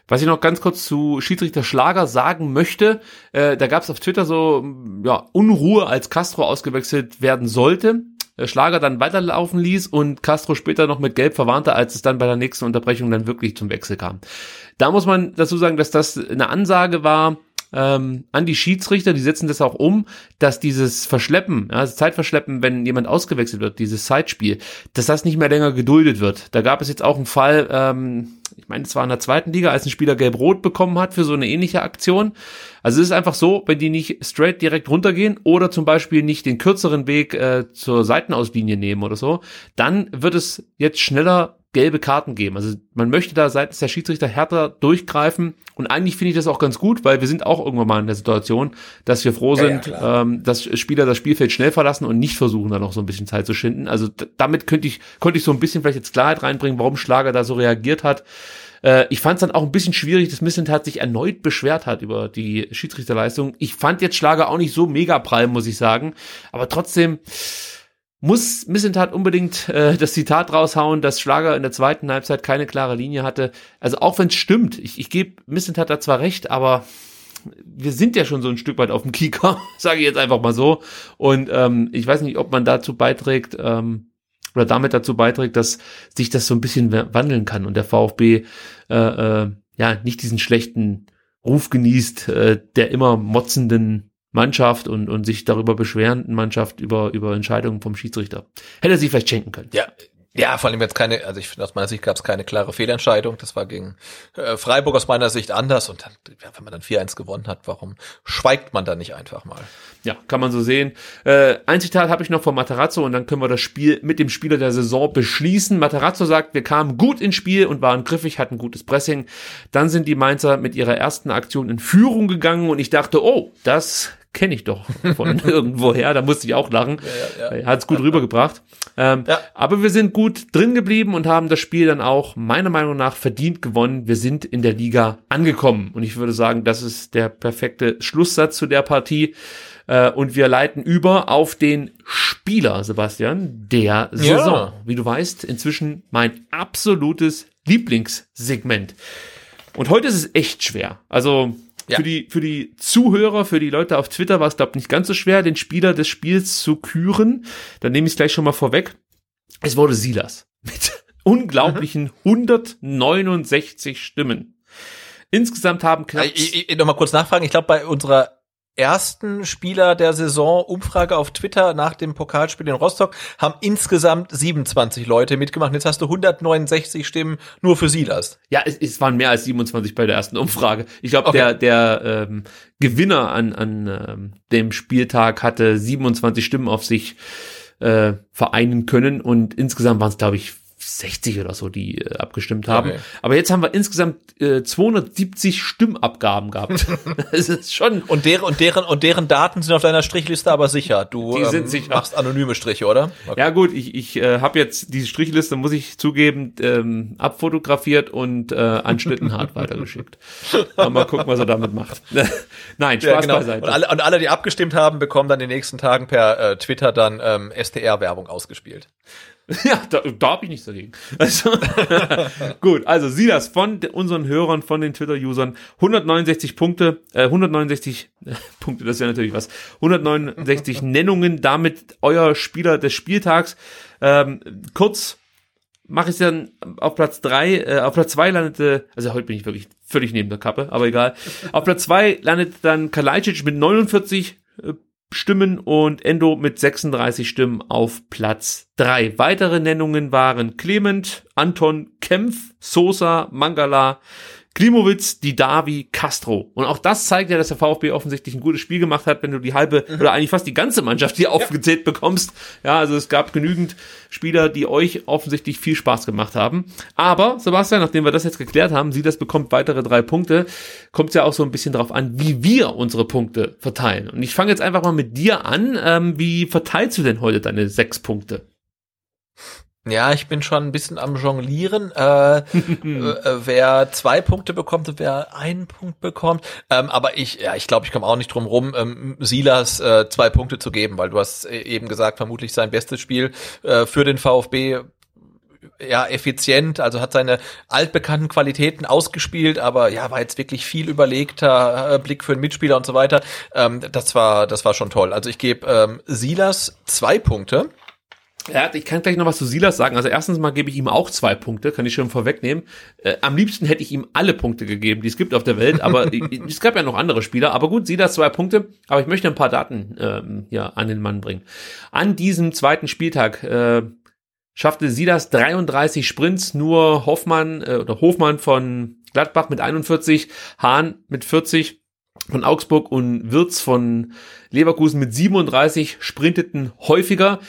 Was ich noch ganz kurz zu Schiedsrichter Schlager sagen möchte, äh, da gab es auf Twitter so ja, Unruhe, als Castro ausgewechselt werden sollte. Äh, Schlager dann weiterlaufen ließ und Castro später noch mit Gelb verwarnte, als es dann bei der nächsten Unterbrechung dann wirklich zum Wechsel kam. Da muss man dazu sagen, dass das eine Ansage war, ähm, an die Schiedsrichter, die setzen das auch um, dass dieses Verschleppen, also Zeitverschleppen, wenn jemand ausgewechselt wird, dieses Zeitspiel, dass das nicht mehr länger geduldet wird. Da gab es jetzt auch einen Fall, ähm, ich meine, es war in der zweiten Liga, als ein Spieler gelb-rot bekommen hat für so eine ähnliche Aktion. Also es ist einfach so, wenn die nicht straight direkt runtergehen oder zum Beispiel nicht den kürzeren Weg äh, zur Seitenauslinie nehmen oder so, dann wird es jetzt schneller gelbe Karten geben. Also man möchte da seitens der Schiedsrichter härter durchgreifen und eigentlich finde ich das auch ganz gut, weil wir sind auch irgendwann mal in der Situation, dass wir froh sind, ja, ähm, dass Spieler das Spielfeld schnell verlassen und nicht versuchen, da noch so ein bisschen Zeit zu schinden. Also damit könnte ich, konnte ich so ein bisschen vielleicht jetzt Klarheit reinbringen, warum Schlager da so reagiert hat. Äh, ich fand es dann auch ein bisschen schwierig, dass Missentat sich erneut beschwert hat über die Schiedsrichterleistung. Ich fand jetzt Schlager auch nicht so mega prall, muss ich sagen. Aber trotzdem muss Missentat unbedingt äh, das Zitat raushauen, dass Schlager in der zweiten Halbzeit keine klare Linie hatte. Also auch wenn es stimmt, ich, ich gebe Missentat da zwar recht, aber wir sind ja schon so ein Stück weit auf dem Kieker, sage ich jetzt einfach mal so. Und ähm, ich weiß nicht, ob man dazu beiträgt, ähm, oder damit dazu beiträgt, dass sich das so ein bisschen wandeln kann und der VfB äh, äh, ja nicht diesen schlechten Ruf genießt, äh, der immer motzenden Mannschaft und, und sich darüber beschwerenden Mannschaft über, über Entscheidungen vom Schiedsrichter. Hätte er sie vielleicht schenken können. Ja, ja, vor allem jetzt keine, also ich finde aus meiner Sicht gab es keine klare Fehlentscheidung. Das war gegen äh, Freiburg aus meiner Sicht anders und dann, wenn man dann 4-1 gewonnen hat, warum schweigt man da nicht einfach mal? Ja, kann man so sehen. Äh, ein Zitat habe ich noch von Materazzo und dann können wir das Spiel mit dem Spieler der Saison beschließen. Materazzo sagt, wir kamen gut ins Spiel und waren griffig, hatten gutes Pressing. Dann sind die Mainzer mit ihrer ersten Aktion in Führung gegangen und ich dachte, oh, das kenne ich doch von irgendwoher. Da musste ich auch lachen. Ja, ja, ja. Hat es gut rübergebracht. Ähm. Aber wir sind gut drin geblieben und haben das Spiel dann auch meiner Meinung nach verdient gewonnen. Wir sind in der Liga angekommen. Und ich würde sagen, das ist der perfekte Schlusssatz zu der Partie. Äh, und wir leiten über auf den Spieler, Sebastian, der Saison. Wie du weißt, inzwischen mein absolutes Lieblingssegment. Und heute ist es echt schwer. Also ja. Für, die, für die Zuhörer, für die Leute auf Twitter war es, glaube ich, nicht ganz so schwer, den Spieler des Spiels zu küren. Dann nehme ich es gleich schon mal vorweg. Es wurde Silas mit unglaublichen 169 Stimmen. Insgesamt haben knapp. Ich, ich, noch mal kurz nachfragen. Ich glaube, bei unserer ersten Spieler der Saison Umfrage auf Twitter nach dem Pokalspiel in Rostock haben insgesamt 27 Leute mitgemacht. Jetzt hast du 169 Stimmen nur für Silas. Ja, es, es waren mehr als 27 bei der ersten Umfrage. Ich glaube, okay. der, der ähm, Gewinner an, an ähm, dem Spieltag hatte 27 Stimmen auf sich äh, vereinen können und insgesamt waren es, glaube ich, 60 oder so, die äh, abgestimmt haben. Okay. Aber jetzt haben wir insgesamt äh, 270 Stimmabgaben gehabt. das ist schon. Und deren, und deren, und deren Daten sind auf deiner Strichliste aber sicher. Du die sind ähm, sicher. machst anonyme Striche, oder? Okay. Ja gut, ich, ich äh, habe jetzt diese Strichliste, muss ich zugeben, ähm, abfotografiert und äh, an Schnittenhart weitergeschickt. mal gucken, was er damit macht. Nein, Spaß ja, genau. beiseite. Und alle, und alle, die abgestimmt haben, bekommen dann in den nächsten Tagen per äh, Twitter dann ähm, STR-Werbung ausgespielt. Ja, da, da habe ich nichts dagegen. Also, gut, also Silas von unseren Hörern, von den Twitter-Usern, 169 Punkte, äh, 169 äh, Punkte, das ist ja natürlich was, 169 Nennungen, damit euer Spieler des Spieltags. Ähm, kurz mache ich dann auf Platz drei, äh, auf Platz zwei landete, also heute bin ich wirklich völlig neben der Kappe, aber egal. auf Platz zwei landet dann Kalajdzic mit 49 äh, Stimmen und Endo mit 36 Stimmen auf Platz drei. Weitere Nennungen waren Clement, Anton, Kempf, Sosa, Mangala, Klimowitz, Didavi, Castro. Und auch das zeigt ja, dass der VfB offensichtlich ein gutes Spiel gemacht hat, wenn du die halbe mhm. oder eigentlich fast die ganze Mannschaft hier ja. aufgezählt bekommst. Ja, also es gab genügend Spieler, die euch offensichtlich viel Spaß gemacht haben. Aber, Sebastian, nachdem wir das jetzt geklärt haben, sie das bekommt weitere drei Punkte, kommt es ja auch so ein bisschen darauf an, wie wir unsere Punkte verteilen. Und ich fange jetzt einfach mal mit dir an. Ähm, wie verteilst du denn heute deine sechs Punkte? Ja, ich bin schon ein bisschen am Jonglieren. Äh, äh, wer zwei Punkte bekommt und wer einen Punkt bekommt. Ähm, aber ich, ja, ich glaube, ich komme auch nicht drum rum, ähm, Silas äh, zwei Punkte zu geben, weil du hast äh, eben gesagt, vermutlich sein bestes Spiel äh, für den VfB ja, effizient, also hat seine altbekannten Qualitäten ausgespielt, aber ja, war jetzt wirklich viel überlegter äh, Blick für den Mitspieler und so weiter. Ähm, das war, das war schon toll. Also ich gebe ähm, Silas zwei Punkte. Ja, ich kann gleich noch was zu Silas sagen. Also erstens mal gebe ich ihm auch zwei Punkte, kann ich schon vorwegnehmen. Äh, am liebsten hätte ich ihm alle Punkte gegeben, die es gibt auf der Welt, aber es gab ja noch andere Spieler. Aber gut, Silas zwei Punkte, aber ich möchte ein paar Daten ähm, hier an den Mann bringen. An diesem zweiten Spieltag äh, schaffte Silas 33 Sprints, nur Hoffmann äh, oder Hofmann von Gladbach mit 41, Hahn mit 40 von Augsburg und Wirz von Leverkusen mit 37 sprinteten häufiger.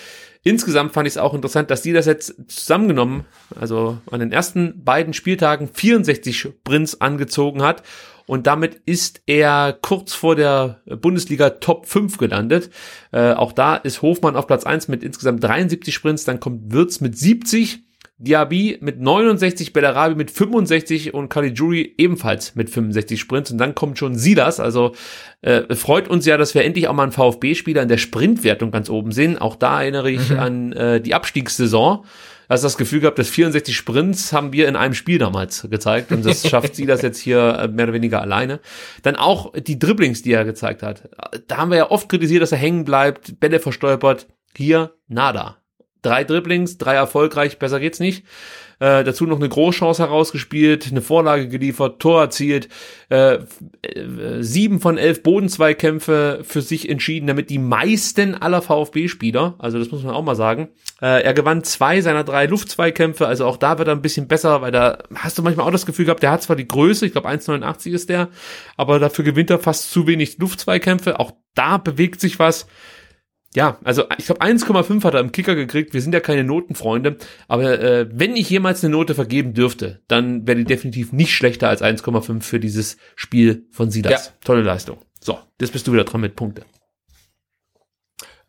Insgesamt fand ich es auch interessant, dass die das jetzt zusammengenommen, also an den ersten beiden Spieltagen 64 Sprints angezogen hat. Und damit ist er kurz vor der Bundesliga Top 5 gelandet. Äh, auch da ist Hofmann auf Platz 1 mit insgesamt 73 Sprints, dann kommt Wirtz mit 70 Diaby mit 69, Bellarabi mit 65 und Caligiuri ebenfalls mit 65 Sprints. Und dann kommt schon Silas. Also äh, freut uns ja, dass wir endlich auch mal einen VfB-Spieler in der Sprintwertung ganz oben sehen. Auch da erinnere ich mhm. an äh, die Abstiegssaison. Also das Gefühl gehabt, dass 64 Sprints haben wir in einem Spiel damals gezeigt und das schafft sie das jetzt hier äh, mehr oder weniger alleine. Dann auch die Dribblings, die er gezeigt hat. Da haben wir ja oft kritisiert, dass er hängen bleibt, Bälle verstolpert. Hier nada drei Dribblings, drei erfolgreich, besser geht's nicht. Äh, dazu noch eine Großchance herausgespielt, eine Vorlage geliefert, Tor erzielt, äh, äh, sieben von elf Bodenzweikämpfe für sich entschieden, damit die meisten aller VfB-Spieler, also das muss man auch mal sagen. Äh, er gewann zwei seiner drei Luftzweikämpfe, also auch da wird er ein bisschen besser, weil da hast du manchmal auch das Gefühl gehabt, der hat zwar die Größe, ich glaube 1,89 ist der, aber dafür gewinnt er fast zu wenig Luftzweikämpfe. Auch da bewegt sich was ja, also ich glaube 1,5 hat er im Kicker gekriegt. Wir sind ja keine Notenfreunde, aber äh, wenn ich jemals eine Note vergeben dürfte, dann wäre die definitiv nicht schlechter als 1,5 für dieses Spiel von Silas. Ja. Tolle Leistung. So, jetzt bist du wieder dran mit Punkte.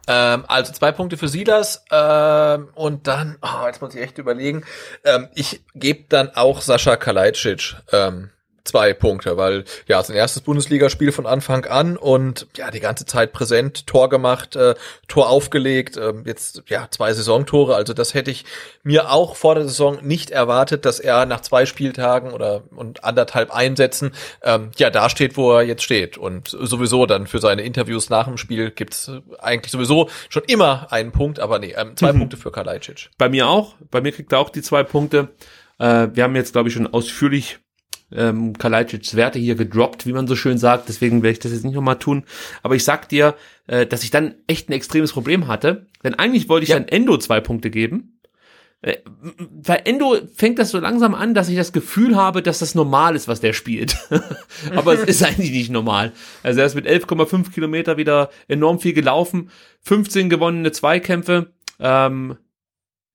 Ähm, also zwei Punkte für Silas ähm, und dann, oh, jetzt muss ich echt überlegen, ähm, ich gebe dann auch Sascha Kalajdzic ähm, zwei Punkte, weil ja, sein erstes Bundesligaspiel von Anfang an und ja, die ganze Zeit präsent, Tor gemacht, äh, Tor aufgelegt, äh, jetzt ja, zwei Saisontore, also das hätte ich mir auch vor der Saison nicht erwartet, dass er nach zwei Spieltagen oder und anderthalb Einsätzen ähm, ja, da steht, wo er jetzt steht und sowieso dann für seine Interviews nach dem Spiel gibt's eigentlich sowieso schon immer einen Punkt, aber nee, ähm, zwei mhm. Punkte für Kalajdzic. Bei mir auch, bei mir kriegt er auch die zwei Punkte. Äh, wir haben jetzt glaube ich schon ausführlich ähm, Kalajdzic's Werte hier gedroppt, wie man so schön sagt. Deswegen werde ich das jetzt nicht nochmal tun. Aber ich sag dir, äh, dass ich dann echt ein extremes Problem hatte. Denn eigentlich wollte ich ja. dann Endo zwei Punkte geben. Äh, weil Endo fängt das so langsam an, dass ich das Gefühl habe, dass das normal ist, was der spielt. Aber es ist eigentlich nicht normal. Also er ist mit 11,5 Kilometer wieder enorm viel gelaufen, 15 gewonnene Zweikämpfe, ähm,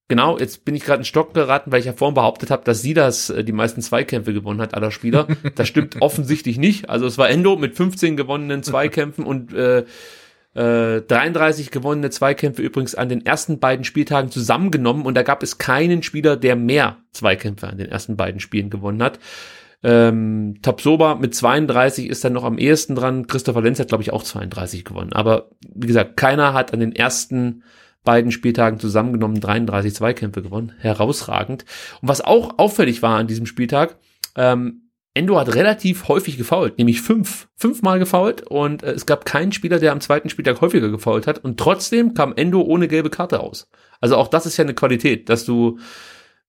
Genau, jetzt bin ich gerade in Stock geraten, weil ich ja vorhin behauptet habe, dass sie das äh, die meisten Zweikämpfe gewonnen hat aller Spieler. Das stimmt offensichtlich nicht. Also es war Endo mit 15 gewonnenen Zweikämpfen und äh, äh, 33 gewonnene Zweikämpfe übrigens an den ersten beiden Spieltagen zusammengenommen und da gab es keinen Spieler, der mehr Zweikämpfe an den ersten beiden Spielen gewonnen hat. Ähm, Tapsoba mit 32 ist dann noch am ehesten dran. Christopher Lenz hat, glaube ich, auch 32 gewonnen. Aber wie gesagt, keiner hat an den ersten beiden Spieltagen zusammengenommen 33 Zweikämpfe gewonnen. Herausragend. Und was auch auffällig war an diesem Spieltag, ähm, Endo hat relativ häufig gefault, nämlich fünf, fünfmal gefault und äh, es gab keinen Spieler, der am zweiten Spieltag häufiger gefault hat und trotzdem kam Endo ohne gelbe Karte aus. Also auch das ist ja eine Qualität, dass du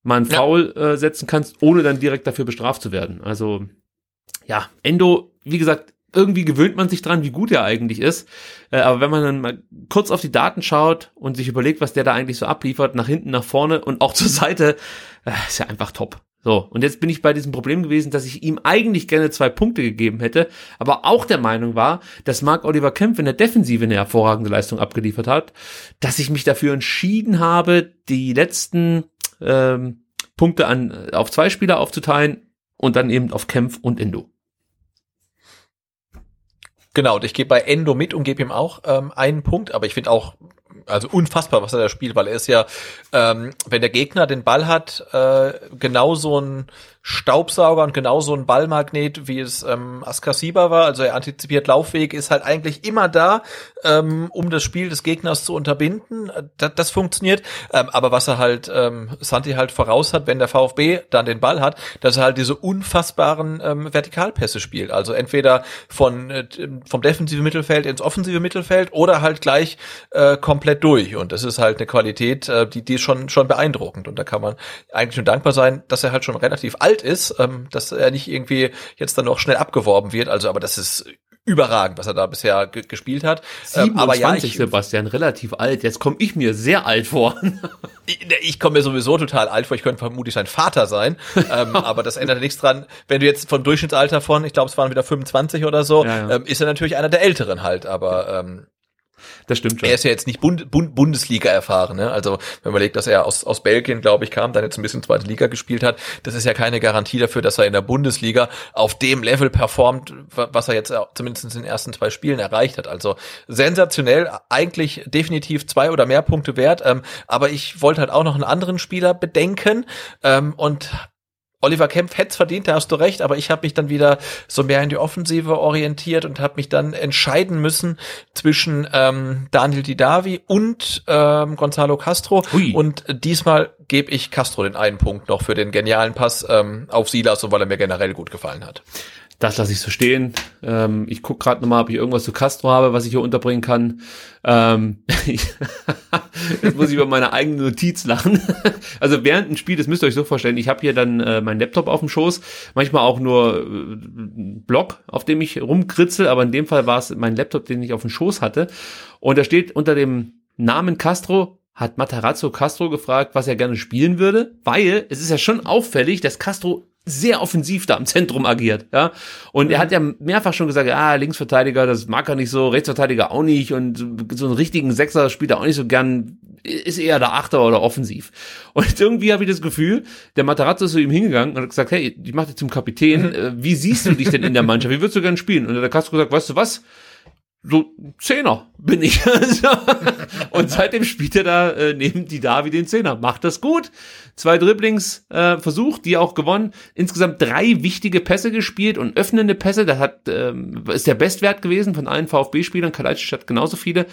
mal einen Foul äh, setzen kannst, ohne dann direkt dafür bestraft zu werden. Also ja, Endo, wie gesagt, irgendwie gewöhnt man sich dran, wie gut er eigentlich ist. Äh, aber wenn man dann mal kurz auf die Daten schaut und sich überlegt, was der da eigentlich so abliefert, nach hinten, nach vorne und auch zur Seite, äh, ist ja einfach top. So, und jetzt bin ich bei diesem Problem gewesen, dass ich ihm eigentlich gerne zwei Punkte gegeben hätte, aber auch der Meinung war, dass Mark Oliver Kempf in der Defensive eine hervorragende Leistung abgeliefert hat, dass ich mich dafür entschieden habe, die letzten ähm, Punkte an auf zwei Spieler aufzuteilen und dann eben auf Kempf und Endo. Genau, und ich gebe bei Endo mit und gebe ihm auch ähm, einen Punkt, aber ich finde auch also unfassbar, was er da spielt, weil er ist ja, ähm, wenn der Gegner den Ball hat, äh, genau so ein Staubsauger und genauso ein Ballmagnet, wie es ähm, Askasiba war. Also er antizipiert Laufweg, ist halt eigentlich immer da, ähm, um das Spiel des Gegners zu unterbinden. Das, das funktioniert. Ähm, aber was er halt, ähm, Santi halt voraus hat, wenn der VfB dann den Ball hat, dass er halt diese unfassbaren ähm, Vertikalpässe spielt. Also entweder von äh, vom defensiven Mittelfeld ins offensive Mittelfeld oder halt gleich äh, komplett durch. Und das ist halt eine Qualität, äh, die, die ist schon, schon beeindruckend. Und da kann man eigentlich nur dankbar sein, dass er halt schon relativ alt alt ist, ähm, dass er nicht irgendwie jetzt dann noch schnell abgeworben wird. Also, aber das ist überragend, was er da bisher gespielt hat. 27, ähm, aber ja, ich, Sebastian, relativ alt. Jetzt komme ich mir sehr alt vor. ich, ich komme mir sowieso total alt vor. Ich könnte vermutlich sein Vater sein. ähm, aber das ändert nichts dran. Wenn du jetzt vom Durchschnittsalter von, ich glaube, es waren wieder 25 oder so, ja, ja. Ähm, ist er natürlich einer der Älteren halt. Aber ähm, das stimmt schon. Er ist ja jetzt nicht Bund, Bund, Bundesliga erfahren. Ne? Also wenn man überlegt, dass er aus, aus Belgien, glaube ich, kam, dann jetzt ein bisschen zweite Liga gespielt hat, das ist ja keine Garantie dafür, dass er in der Bundesliga auf dem Level performt, was er jetzt zumindest in den ersten zwei Spielen erreicht hat. Also sensationell, eigentlich definitiv zwei oder mehr Punkte wert. Ähm, aber ich wollte halt auch noch einen anderen Spieler bedenken ähm, und Oliver Kempf hätte es verdient, da hast du recht, aber ich habe mich dann wieder so mehr in die Offensive orientiert und habe mich dann entscheiden müssen zwischen ähm, Daniel Didavi und ähm, Gonzalo Castro. Hui. Und diesmal gebe ich Castro den einen Punkt noch für den genialen Pass ähm, auf Silas, und weil er mir generell gut gefallen hat. Das lasse ich so stehen. Ähm, ich gucke gerade nochmal, ob ich irgendwas zu Castro habe, was ich hier unterbringen kann. Ähm, jetzt muss ich über meine eigene Notiz lachen. also während ein Spiel, das müsst ihr euch so vorstellen, ich habe hier dann äh, meinen Laptop auf dem Schoß, manchmal auch nur äh, Block, auf dem ich rumkritzel, aber in dem Fall war es mein Laptop, den ich auf dem Schoß hatte. Und da steht unter dem Namen Castro hat Matarazzo Castro gefragt, was er gerne spielen würde, weil es ist ja schon auffällig, dass Castro sehr offensiv da im Zentrum agiert, ja. Und er hat ja mehrfach schon gesagt, ah, Linksverteidiger, das mag er nicht so, Rechtsverteidiger auch nicht und so einen richtigen Sechser spielt er auch nicht so gern, ist eher der Achter oder offensiv. Und irgendwie habe ich das Gefühl, der Matarazzo ist zu ihm hingegangen und hat gesagt, hey, ich mach dich zum Kapitän, mhm. äh, wie siehst du dich denn in der Mannschaft, wie würdest du gern spielen? Und der Castro gesagt, weißt du was, so Zehner bin ich. und seitdem spielt er da äh, neben die Davi den Zehner. Macht das gut. Zwei Dribblings äh, versucht, die auch gewonnen. Insgesamt drei wichtige Pässe gespielt und öffnende Pässe. Das hat ähm, ist der Bestwert gewesen von allen VfB-Spielern. Kalajdzic hat genauso viele.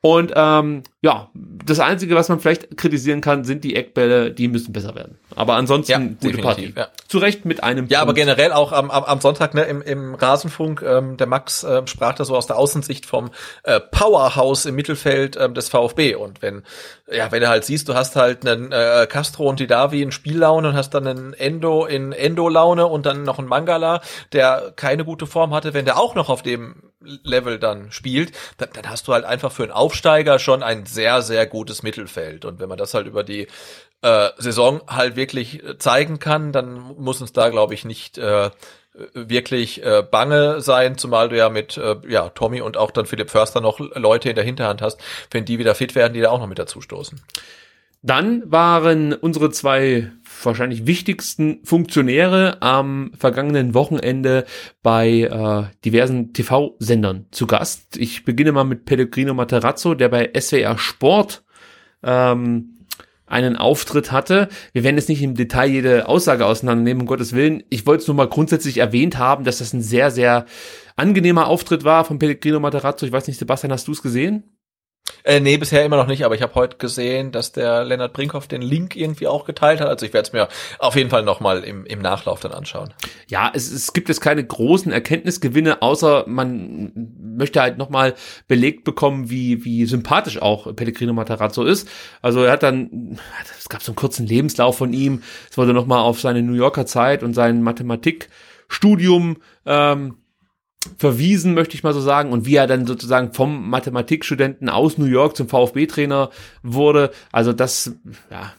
Und ähm, ja, das Einzige, was man vielleicht kritisieren kann, sind die Eckbälle, die müssen besser werden. Aber ansonsten ja, gute Party. Ja. Zu Recht mit einem. Ja, Punkt. aber generell auch am, am, am Sonntag ne, im, im Rasenfunk, ähm, der Max äh, sprach da so aus der Außensicht vom äh, Powerhouse im Mittelfeld äh, des VfB. Und wenn, ja, wenn du halt siehst, du hast halt einen äh, Castro und die Davi in Spiellaune und hast dann einen Endo in Endo-Laune und dann noch einen Mangala, der keine gute Form hatte, wenn der auch noch auf dem Level dann spielt, dann, dann hast du halt einfach für einen Aufsteiger schon ein sehr, sehr gutes Mittelfeld. Und wenn man das halt über die äh, Saison halt wirklich äh, zeigen kann, dann muss uns da, glaube ich, nicht äh, wirklich äh, bange sein, zumal du ja mit äh, ja, Tommy und auch dann Philipp Förster noch Leute in der Hinterhand hast, wenn die wieder fit werden, die da auch noch mit dazu stoßen. Dann waren unsere zwei wahrscheinlich wichtigsten Funktionäre am vergangenen Wochenende bei äh, diversen TV-Sendern zu Gast. Ich beginne mal mit Pellegrino Materazzo, der bei SWR Sport ähm, einen Auftritt hatte. Wir werden jetzt nicht im Detail jede Aussage auseinandernehmen, um Gottes Willen. Ich wollte es nur mal grundsätzlich erwähnt haben, dass das ein sehr, sehr angenehmer Auftritt war von Pellegrino Materazzo. Ich weiß nicht, Sebastian, hast du es gesehen? Äh, nee, bisher immer noch nicht, aber ich habe heute gesehen, dass der Lennart Brinkhoff den Link irgendwie auch geteilt hat. Also ich werde es mir auf jeden Fall nochmal im, im Nachlauf dann anschauen. Ja, es, es gibt jetzt keine großen Erkenntnisgewinne, außer man möchte halt nochmal belegt bekommen, wie, wie sympathisch auch Pellegrino Matarazzo ist. Also er hat dann, es gab so einen kurzen Lebenslauf von ihm, es wurde nochmal auf seine New Yorker Zeit und sein Mathematikstudium ähm, verwiesen, möchte ich mal so sagen, und wie er dann sozusagen vom Mathematikstudenten aus New York zum VfB-Trainer wurde. Also das, ja,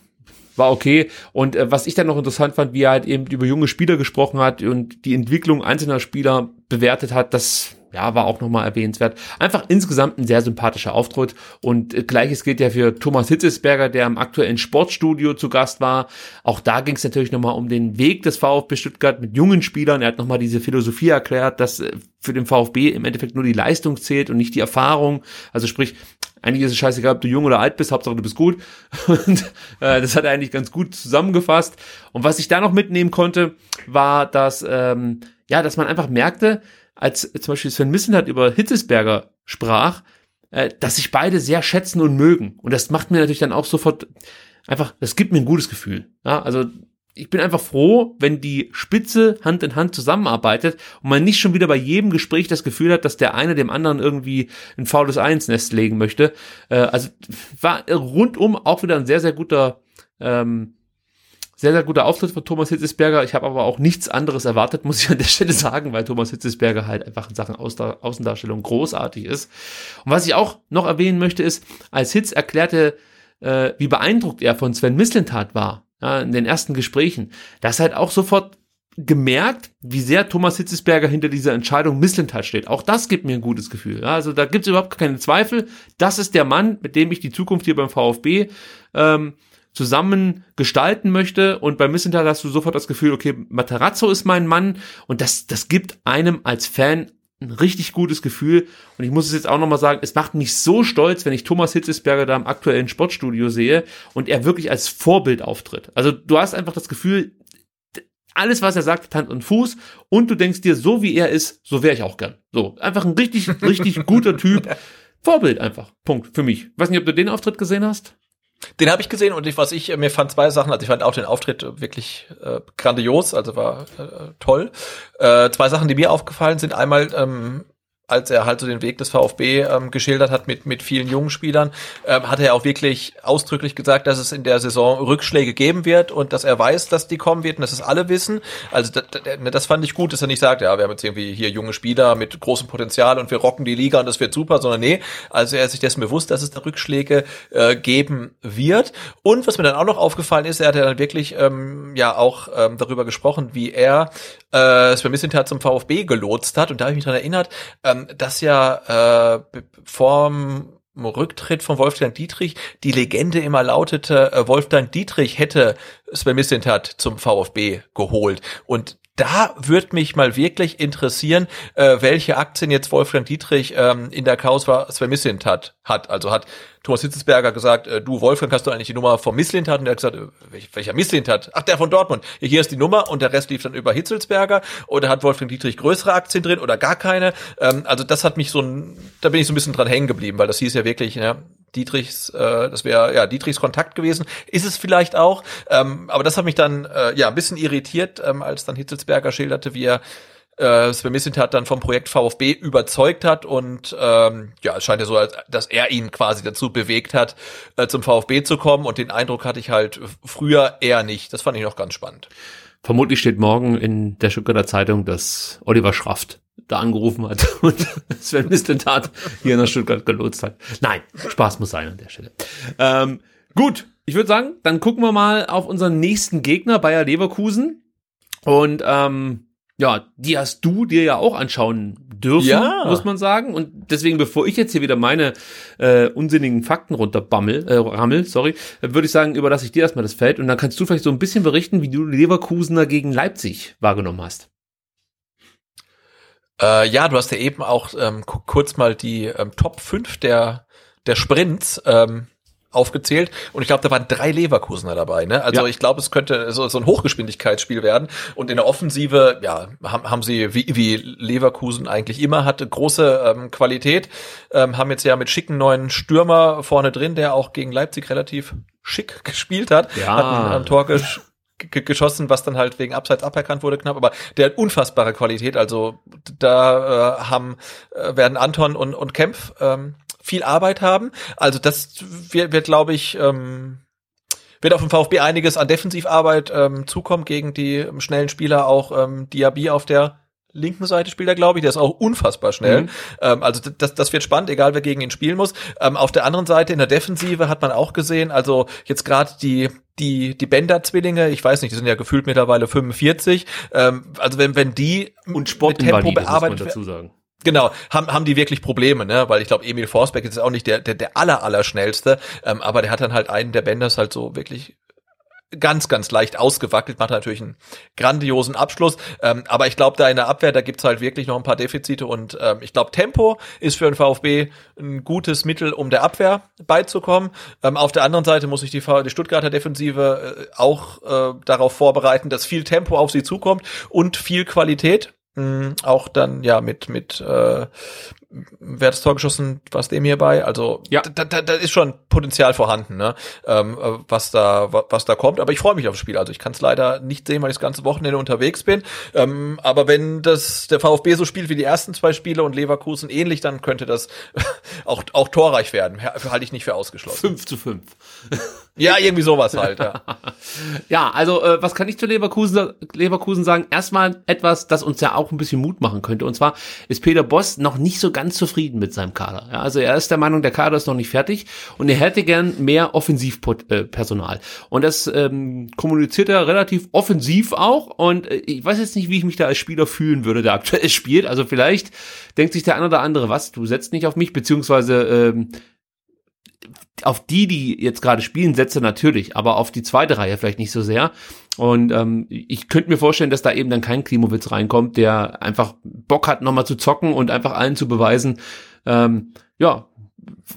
war okay. Und äh, was ich dann noch interessant fand, wie er halt eben über junge Spieler gesprochen hat und die Entwicklung einzelner Spieler bewertet hat, das ja, war auch nochmal erwähnenswert. Einfach insgesamt ein sehr sympathischer Auftritt. Und äh, gleiches gilt ja für Thomas Hitzesberger, der im aktuellen Sportstudio zu Gast war. Auch da ging es natürlich nochmal um den Weg des VfB Stuttgart mit jungen Spielern. Er hat nochmal diese Philosophie erklärt, dass äh, für den VfB im Endeffekt nur die Leistung zählt und nicht die Erfahrung. Also sprich, eigentlich ist es scheißegal, ob du jung oder alt bist, Hauptsache du bist gut. Und äh, das hat er eigentlich ganz gut zusammengefasst. Und was ich da noch mitnehmen konnte, war, dass ähm, ja, dass man einfach merkte, als zum Beispiel Sven Missentat über Hitzesberger sprach, äh, dass sich beide sehr schätzen und mögen. Und das macht mir natürlich dann auch sofort einfach, das gibt mir ein gutes Gefühl. Ja, also ich bin einfach froh, wenn die Spitze Hand in Hand zusammenarbeitet und man nicht schon wieder bei jedem Gespräch das Gefühl hat, dass der eine dem anderen irgendwie ein faules Einsnest legen möchte. Äh, also war rundum auch wieder ein sehr, sehr guter ähm, sehr, sehr guter Auftritt von Thomas Hitzesberger. Ich habe aber auch nichts anderes erwartet, muss ich an der Stelle sagen, weil Thomas Hitzesberger halt einfach in Sachen Außendarstellung großartig ist. Und was ich auch noch erwähnen möchte, ist, als Hitz erklärte, äh, wie beeindruckt er von Sven Mislintat war, ja, in den ersten Gesprächen, das halt auch sofort gemerkt, wie sehr Thomas Hitzesberger hinter dieser Entscheidung Misslintat steht. Auch das gibt mir ein gutes Gefühl. Ja, also da gibt es überhaupt keine Zweifel. Das ist der Mann, mit dem ich die Zukunft hier beim VfB ähm, zusammen gestalten möchte und bei Missenthal hast du sofort das Gefühl, okay, Materazzo ist mein Mann und das, das gibt einem als Fan ein richtig gutes Gefühl und ich muss es jetzt auch nochmal sagen, es macht mich so stolz, wenn ich Thomas Hitzesberger da im aktuellen Sportstudio sehe und er wirklich als Vorbild auftritt. Also du hast einfach das Gefühl, alles, was er sagt, Hand und Fuß und du denkst dir, so wie er ist, so wäre ich auch gern. So, einfach ein richtig, richtig guter Typ. Vorbild einfach. Punkt. Für mich. weiß nicht, ob du den Auftritt gesehen hast. Den habe ich gesehen und ich, was ich mir fand zwei Sachen, also ich fand auch den Auftritt wirklich äh, grandios, also war äh, toll. Äh, zwei Sachen, die mir aufgefallen sind, einmal ähm, als er halt so den Weg des VfB ähm, geschildert hat mit, mit vielen jungen Spielern, ähm, hat er auch wirklich ausdrücklich gesagt, dass es in der Saison Rückschläge geben wird und dass er weiß, dass die kommen wird und dass es alle wissen. Also das, das fand ich gut, dass er nicht sagt, ja, wir haben jetzt irgendwie hier junge Spieler mit großem Potenzial und wir rocken die Liga und das wird super, sondern nee, also er ist sich dessen bewusst, dass es da Rückschläge äh, geben wird. Und was mir dann auch noch aufgefallen ist, er hat ja dann wirklich ähm, ja auch ähm, darüber gesprochen, wie er äh, Sven Mislintat zum VfB gelotst hat und da habe ich mich dran erinnert, ähm, dass ja äh, vorm Rücktritt von Wolfgang Dietrich die Legende immer lautete, äh, Wolfgang Dietrich hätte Sven Mislintat zum VfB geholt. Und da würde mich mal wirklich interessieren, äh, welche Aktien jetzt Wolfgang Dietrich ähm, in der Causa Sven Mislintat hat. Also hat Thomas Hitzesberger gesagt, äh, du Wolfgang, hast du eigentlich die Nummer vom Misslintat? Und er hat gesagt, äh, welch, welcher Misslintat? Ach, der von Dortmund. Hier ist die Nummer und der Rest lief dann über Hitzelsberger. Oder hat Wolfgang Dietrich größere Aktien drin oder gar keine? Ähm, also das hat mich so ein, da bin ich so ein bisschen dran hängen geblieben, weil das hieß ja wirklich, ja, Dietrichs, äh, das wäre ja Dietrichs Kontakt gewesen, ist es vielleicht auch, ähm, aber das hat mich dann äh, ja ein bisschen irritiert, ähm, als dann Hitzelsberger schilderte, wie er äh, Sven Mislintat dann vom Projekt VfB überzeugt hat und ähm, ja, es scheint ja so, dass er ihn quasi dazu bewegt hat, äh, zum VfB zu kommen und den Eindruck hatte ich halt früher eher nicht. Das fand ich noch ganz spannend. Vermutlich steht morgen in der Stuttgarter Zeitung, dass Oliver Schraft da angerufen hat und Sven Mislintat hier nach Stuttgart gelotst hat. Nein, Spaß muss sein an der Stelle. Ähm, gut, ich würde sagen, dann gucken wir mal auf unseren nächsten Gegner, Bayer Leverkusen. Und ähm, ja, die hast du dir ja auch anschauen dürfen, ja. muss man sagen. Und deswegen, bevor ich jetzt hier wieder meine äh, unsinnigen Fakten runterbammel, äh, rammel, sorry, würde ich sagen, überlasse ich dir erstmal das Feld und dann kannst du vielleicht so ein bisschen berichten, wie du Leverkusener gegen Leipzig wahrgenommen hast. Äh, ja, du hast ja eben auch ähm, kurz mal die ähm, Top 5 der, der Sprints ähm, aufgezählt und ich glaube, da waren drei Leverkusener dabei. Ne? Also Ja. ich glaube, es könnte so, so ein Hochgeschwindigkeitsspiel werden. Und in der Offensive, ja, haben, haben sie, wie, wie Leverkusen eigentlich immer hatte, große ähm, Qualität. Ähm, haben jetzt ja mit schicken neuen Stürmer vorne drin, der auch gegen Leipzig relativ schick gespielt hat. Ja. Hat ein, ein Tor gesch ge- geschossen, was dann halt wegen Abseits aberkannt wurde knapp, aber der hat unfassbare Qualität. Also da äh, haben äh, werden Anton und, und Kempf ähm, viel Arbeit haben. Also das wird, wird glaube ich, ähm, wird auf dem VfB einiges an Defensivarbeit ähm, zukommen gegen die schnellen Spieler, auch ähm, Diaby auf der linken Seite spielt er, glaube ich, der ist auch unfassbar schnell. Mhm. Ähm, also das, das wird spannend, egal wer gegen ihn spielen muss. Ähm, auf der anderen Seite in der Defensive hat man auch gesehen, also jetzt gerade die die die Bender-Zwillinge, ich weiß nicht, die sind ja gefühlt mittlerweile 45. Ähm, also wenn wenn die Und mit Sportinvalide, Tempo bearbeitet sagen. Genau, haben, haben die wirklich Probleme, ne? Weil ich glaube, Emil Forsberg ist auch nicht der, der, der aller, aller schnellste, ähm, aber der hat dann halt einen der Benders halt so wirklich ganz, ganz leicht ausgewackelt, macht natürlich einen grandiosen Abschluss. Ähm, aber ich glaube, da in der Abwehr, da gibt's halt wirklich noch ein paar Defizite und ähm, ich glaube, Tempo ist für den VfB ein gutes Mittel, um der Abwehr beizukommen. Ähm, auf der anderen Seite muss ich die, die Stuttgarter Defensive äh, auch äh, darauf vorbereiten, dass viel Tempo auf sie zukommt und viel Qualität. Mm, Auch dann ja mit mit äh, wer hat das Tor geschossen, was dem hier bei? Also Ja. da, da, da ist schon Potenzial vorhanden, ne? ähm, äh, was da wa- was da kommt. Aber ich freue mich aufs Spiel. Also ich kann es leider nicht sehen, weil ich das ganze Wochenende unterwegs bin. Ähm, aber wenn das der VfB so spielt wie die ersten zwei Spiele und Leverkusen ähnlich, dann könnte das auch auch torreich werden. Ha- Halte ich nicht für ausgeschlossen. 5 zu 5. Ja, irgendwie sowas halt. Ja. Ja, also äh, was kann ich zu Leverkusen, Leverkusen sagen? Erstmal etwas, das uns ja auch ein bisschen Mut machen könnte. Und zwar ist Peter Boss noch nicht so ganz zufrieden mit seinem Kader. Ja, also er ist der Meinung, der Kader ist noch nicht fertig und er hätte gern mehr Offensivpersonal. Und das ähm, kommuniziert er relativ offensiv auch. Und äh, ich weiß jetzt nicht, wie ich mich da als Spieler fühlen würde, der aktuell spielt. Also vielleicht denkt sich der eine oder andere, was, du setzt nicht auf mich, beziehungsweise ähm, auf die, die jetzt gerade spielen, setze natürlich, aber auf die zweite Reihe vielleicht nicht so sehr. Und ähm, ich könnte mir vorstellen, dass da eben dann kein Klimowitz reinkommt, der einfach Bock hat, nochmal zu zocken und einfach allen zu beweisen, ähm, ja,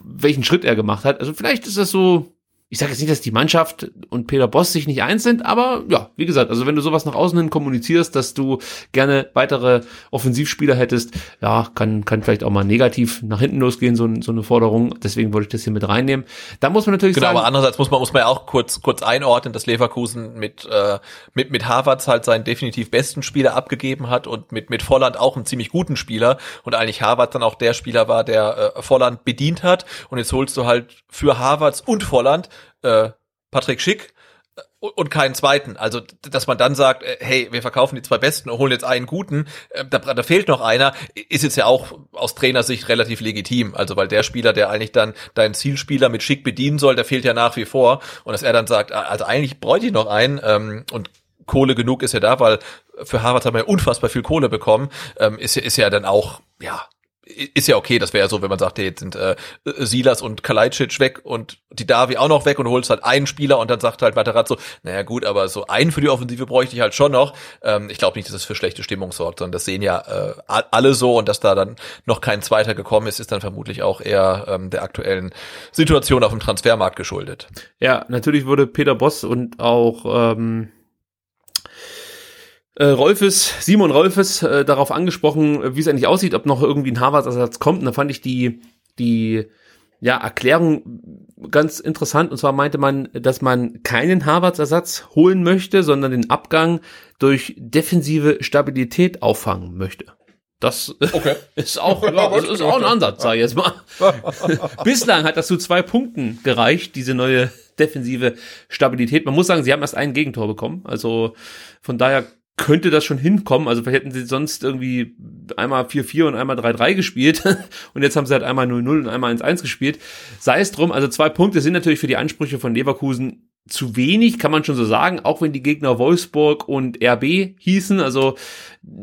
welchen Schritt er gemacht hat. Also vielleicht ist das so, ich sage jetzt nicht, dass die Mannschaft und Peter Boss sich nicht eins sind, aber ja, wie gesagt, also wenn du sowas nach außen hin kommunizierst, dass du gerne weitere Offensivspieler hättest, ja, kann, kann vielleicht auch mal negativ nach hinten losgehen, so, so eine Forderung. Deswegen wollte ich das hier mit reinnehmen. Da muss man natürlich Genau, sagen, aber andererseits muss man muss man ja auch kurz kurz einordnen, dass Leverkusen mit äh, mit mit Havertz halt seinen definitiv besten Spieler abgegeben hat und mit mit Volland auch einen ziemlich guten Spieler und eigentlich Havertz dann auch der Spieler war, der äh, Volland bedient hat und jetzt holst du halt für Havertz und Volland äh, Patrick Schick äh, und keinen zweiten. Also, dass man dann sagt, äh, hey, wir verkaufen die zwei Besten und holen jetzt einen guten, äh, da, da fehlt noch einer, ist jetzt ja auch aus Trainersicht relativ legitim. Also, weil der Spieler, der eigentlich dann deinen Zielspieler mit Schick bedienen soll, der fehlt ja nach wie vor. Und dass er dann sagt, ah, also eigentlich bräuchte ich noch einen ähm, und Kohle genug ist ja da, weil für Harvard haben wir unfassbar viel Kohle bekommen, ähm, ist, ist ja dann auch, ja, ist ja okay, das wäre ja so, wenn man sagt, hey, jetzt sind äh, Silas und Kalajdzic weg und die Davi auch noch weg und holst halt einen Spieler und dann sagt halt Materazzo, naja gut, aber so einen für die Offensive bräuchte ich halt schon noch. Ähm, ich glaube nicht, dass es für schlechte Stimmung sorgt, sondern das sehen ja äh, alle so und dass da dann noch kein Zweiter gekommen ist, ist dann vermutlich auch eher ähm, der aktuellen Situation auf dem Transfermarkt geschuldet. Ja, natürlich wurde Peter Boss und auch ähm, äh, Rolfes, Simon Rolfes, äh, darauf angesprochen, äh, wie es eigentlich aussieht, ob noch irgendwie ein Harvard-Ersatz kommt. Und da fand ich die, die ja, Erklärung ganz interessant. Und zwar meinte man, dass man keinen Harvards-Ersatz holen möchte, sondern den Abgang durch defensive Stabilität auffangen möchte. Das Okay. ist auch, ja, das ist auch ein Ansatz, sag ich jetzt mal. Bislang hat das zu zwei Punkten gereicht, diese neue defensive Stabilität. Man muss sagen, sie haben erst ein Gegentor bekommen. Also von daher könnte das schon hinkommen. Also vielleicht hätten sie sonst irgendwie einmal 4-4 und einmal 3-3 gespielt. Und jetzt haben sie halt einmal 0-0 und einmal 1-1 gespielt. Sei es drum, also zwei Punkte sind natürlich für die Ansprüche von Leverkusen zu wenig, kann man schon so sagen, auch wenn die Gegner Wolfsburg und RB hießen. Also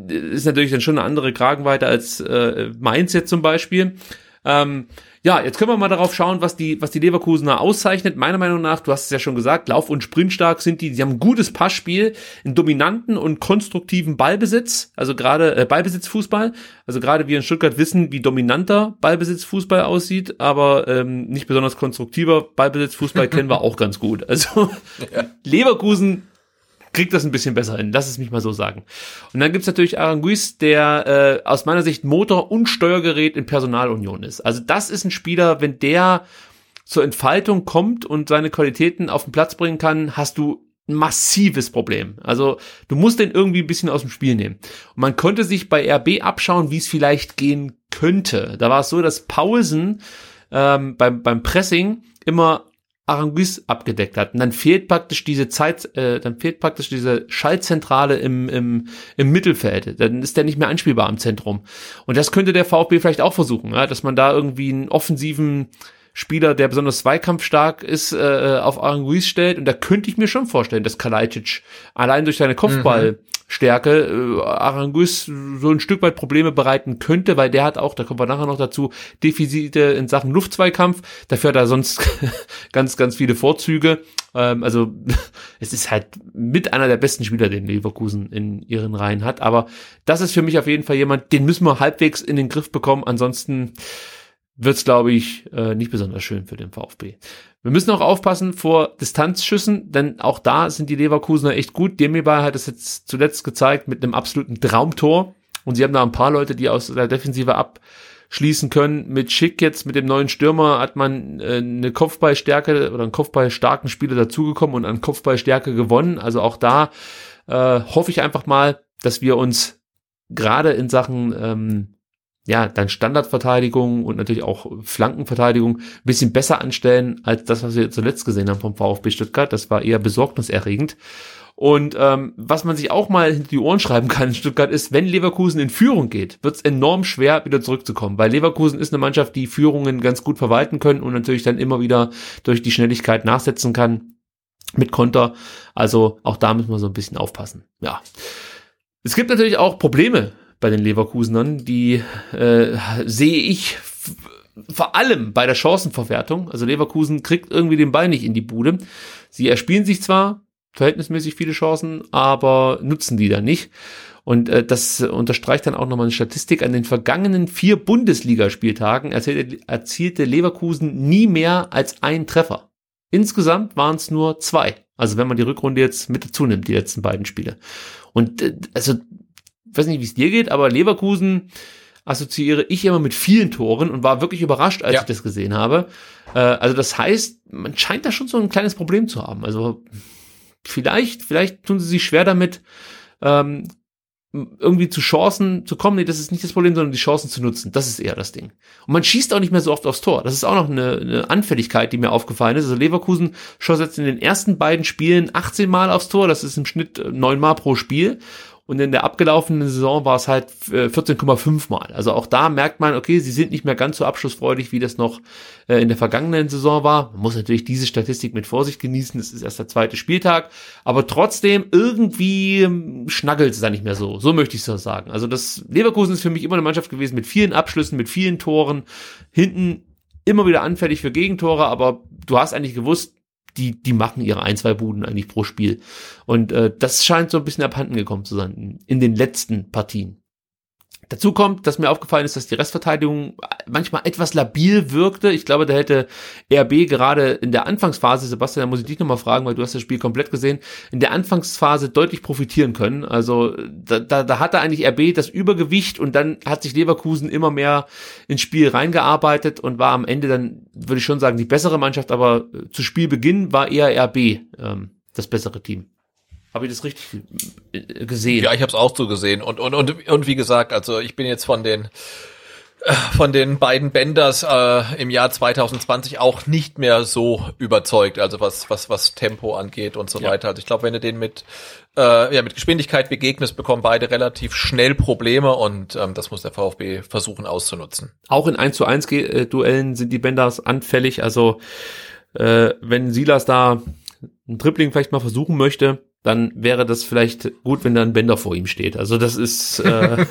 ist natürlich dann schon eine andere Kragenweite als äh, Mainz jetzt zum Beispiel. Ähm, ja, jetzt können wir mal darauf schauen, was die, was die Leverkusener auszeichnet. Meiner Meinung nach, du hast es ja schon gesagt, Lauf- und Sprintstark sind die. Sie haben ein gutes Passspiel, einen dominanten und konstruktiven Ballbesitz, also gerade äh, Ballbesitzfußball. Also gerade wir in Stuttgart wissen, wie dominanter Ballbesitzfußball aussieht, aber ähm, nicht besonders konstruktiver Ballbesitzfußball kennen wir auch ganz gut. Also ja. Leverkusen kriegt das ein bisschen besser hin. Lass es mich mal so sagen. Und dann gibt's natürlich Aranguiz, der äh, aus meiner Sicht Motor und Steuergerät in Personalunion ist. Also das ist ein Spieler, wenn der zur Entfaltung kommt und seine Qualitäten auf den Platz bringen kann, hast du ein massives Problem. Also du musst den irgendwie ein bisschen aus dem Spiel nehmen. Und man konnte sich bei RB abschauen, wie es vielleicht gehen könnte. Da war es so, dass Paulsen ähm, beim, beim Pressing immer Aranguiz abgedeckt hat. Und dann fehlt praktisch diese Zeit, äh, dann fehlt praktisch diese Schaltzentrale im, im, im Mittelfeld. Dann ist der nicht mehr anspielbar im Zentrum. Und das könnte der VfB vielleicht auch versuchen, ja? dass man da irgendwie einen offensiven Spieler, der besonders zweikampfstark ist, äh, auf Aranguiz stellt. Und da könnte ich mir schon vorstellen, dass Kalajdzic allein durch seine Kopfballstärke äh, Aranguiz so ein Stück weit Probleme bereiten könnte, weil der hat auch, da kommen wir nachher noch dazu, Defizite in Sachen Luftzweikampf. Dafür hat er sonst ganz, ganz viele Vorzüge. Ähm, also es ist halt mit einer der besten Spieler, den Leverkusen in ihren Reihen hat. Aber das ist für mich auf jeden Fall jemand, den müssen wir halbwegs in den Griff bekommen. Ansonsten wird's, glaube ich, äh, nicht besonders schön für den VfB. Wir müssen auch aufpassen vor Distanzschüssen, denn auch da sind die Leverkusener echt gut. Demirbay hat es jetzt zuletzt gezeigt mit einem absoluten Traumtor. Und sie haben da ein paar Leute, die aus der Defensive abschließen können. Mit Schick jetzt, mit dem neuen Stürmer, hat man äh, eine Kopfballstärke oder einen Kopfballstarken Spieler dazugekommen und an Kopfballstärke gewonnen. Also auch da äh, hoffe ich einfach mal, dass wir uns gerade in Sachen ähm, ja, dann Standardverteidigung und natürlich auch Flankenverteidigung ein bisschen besser anstellen als das, was wir zuletzt gesehen haben vom VfB Stuttgart. Das war eher besorgniserregend. Und ähm, was man sich auch mal hinter die Ohren schreiben kann in Stuttgart ist, wenn Leverkusen in Führung geht, wird es enorm schwer, wieder zurückzukommen. Weil Leverkusen ist eine Mannschaft, die Führungen ganz gut verwalten können und natürlich dann immer wieder durch die Schnelligkeit nachsetzen kann mit Konter. Also auch da müssen wir so ein bisschen aufpassen. Ja. Es gibt natürlich auch Probleme bei den Leverkusenern. Die äh, sehe ich vor allem bei der Chancenverwertung. Also Leverkusen kriegt irgendwie den Ball nicht in die Bude. Sie erspielen sich zwar verhältnismäßig viele Chancen, aber nutzen die dann nicht. Und äh, das unterstreicht dann auch nochmal eine Statistik. An den vergangenen vier Bundesligaspieltagen erzielte, erzielte Leverkusen nie mehr als ein Treffer. Insgesamt waren es nur zwei. Also wenn man die Rückrunde jetzt mit dazu nimmt, die letzten beiden Spiele. Und äh, also weiß nicht, wie es dir geht, aber Leverkusen assoziiere ich immer mit vielen Toren und war wirklich überrascht, als ja. ich das gesehen habe. Äh, also das heißt, man scheint da schon so ein kleines Problem zu haben. Also vielleicht, vielleicht tun sie sich schwer damit, ähm, irgendwie zu Chancen zu kommen. Nee, das ist nicht das Problem, sondern die Chancen zu nutzen. Das ist eher das Ding. Und man schießt auch nicht mehr so oft aufs Tor. Das ist auch noch eine, eine Anfälligkeit, die mir aufgefallen ist. Also Leverkusen schoss jetzt in den ersten beiden Spielen 18 Mal aufs Tor. Das ist im Schnitt neun Mal pro Spiel. Und in der abgelaufenen Saison war es halt 14,5 äh, Mal. Also auch da merkt man, okay, sie sind nicht mehr ganz so abschlussfreudig, wie das noch äh, in der vergangenen Saison war. Man muss natürlich diese Statistik mit Vorsicht genießen. Es ist erst der zweite Spieltag. Aber trotzdem, irgendwie ähm, schnaggelt es da nicht mehr so. So möchte ich es sagen. Also das Leverkusen ist für mich immer eine Mannschaft gewesen mit vielen Abschlüssen, mit vielen Toren. Hinten immer wieder anfällig für Gegentore, aber du hast eigentlich gewusst, die, die machen ihre ein, zwei Buden eigentlich pro Spiel. Und äh, das scheint so ein bisschen abhanden gekommen zu sein in den letzten Partien. Dazu kommt, dass mir aufgefallen ist, dass die Restverteidigung manchmal etwas labil wirkte. Ich glaube, da hätte RB gerade in der Anfangsphase, Sebastian, da muss ich dich nochmal fragen, weil du hast das Spiel komplett gesehen, in der Anfangsphase deutlich profitieren können. Also da, da, da hatte eigentlich RB das Übergewicht und dann hat sich Leverkusen immer mehr ins Spiel reingearbeitet und war am Ende dann, würde ich schon sagen, die bessere Mannschaft, aber zu Spielbeginn war eher RB ähm, das bessere Team. Habe ich das richtig äh, gesehen? Ja, ich habe es auch so gesehen. Und, und, und, und wie gesagt, also ich bin jetzt von den äh, von den beiden Benders äh, im Jahr 2020 auch nicht mehr so überzeugt, also was was was Tempo angeht und so ja. weiter. Also ich glaube, wenn du den mit äh, ja mit Geschwindigkeit begegnest, bekommen beide relativ schnell Probleme und ähm, das muss der VfB versuchen auszunutzen. Auch in 1 zu 1 Duellen sind die Benders anfällig, also äh, wenn Silas da ein Tripling vielleicht mal versuchen möchte, dann wäre das vielleicht gut, wenn da ein Bänder vor ihm steht. Also das ist äh,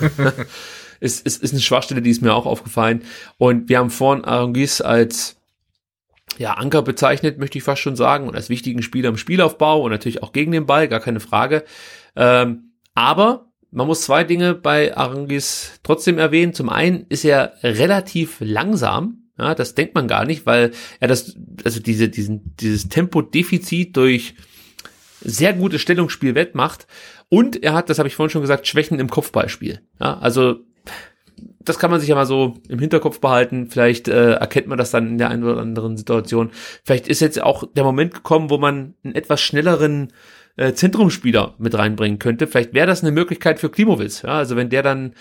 ist, ist, ist eine Schwachstelle, die ist mir auch aufgefallen. Und wir haben vorhin Arungis als ja, Anker bezeichnet, möchte ich fast schon sagen, und als wichtigen Spieler im Spielaufbau und natürlich auch gegen den Ball, gar keine Frage. Ähm, aber man muss zwei Dinge bei Arangis trotzdem erwähnen. Zum einen ist er relativ langsam. Ja, das denkt man gar nicht, weil er das, also diese, diesen, dieses Tempodefizit durch sehr gutes Stellungsspiel wettmacht. Und er hat, das habe ich vorhin schon gesagt, Schwächen im Kopfballspiel. Ja, also das kann man sich ja mal so im Hinterkopf behalten. Vielleicht äh, erkennt man das dann in der einen oder anderen Situation. Vielleicht ist jetzt auch der Moment gekommen, wo man einen etwas schnelleren äh, Zentrumspieler mit reinbringen könnte. Vielleicht wäre das eine Möglichkeit für Klimowitz. Ja, also wenn der dann,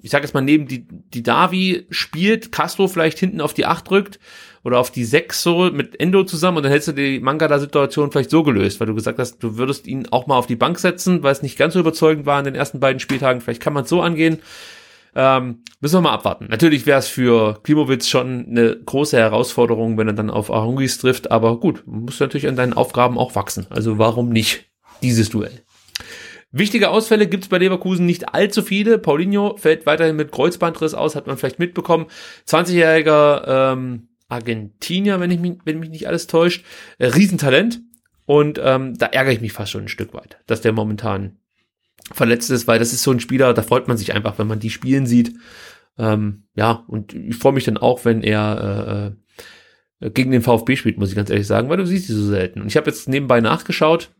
ich sage jetzt mal, neben die, die Davi spielt, Castro vielleicht hinten auf die 8 drückt oder auf die 6 so mit Endo zusammen und dann hättest du die Mangala-Situation vielleicht so gelöst, weil du gesagt hast, du würdest ihn auch mal auf die Bank setzen, weil es nicht ganz so überzeugend war in den ersten beiden Spieltagen. Vielleicht kann man es so angehen. Ähm, müssen wir mal abwarten. Natürlich wäre es für Klimowitz schon eine große Herausforderung, wenn er dann auf Arungis trifft, aber gut, muss natürlich an deinen Aufgaben auch wachsen. Also warum nicht? dieses Duell. Wichtige Ausfälle gibt es bei Leverkusen nicht allzu viele. Paulinho fällt weiterhin mit Kreuzbandriss aus, hat man vielleicht mitbekommen. 20-jähriger ähm, Argentinier, wenn ich mich, wenn mich nicht alles täuscht. Äh, Riesentalent. Und ähm, da ärgere ich mich fast schon ein Stück weit, dass der momentan verletzt ist, weil das ist so ein Spieler, da freut man sich einfach, wenn man die spielen sieht. Ähm, ja, und ich freue mich dann auch, wenn er äh, äh, gegen den VfB spielt, muss ich ganz ehrlich sagen, weil du siehst die so selten. Und ich habe jetzt nebenbei nachgeschaut.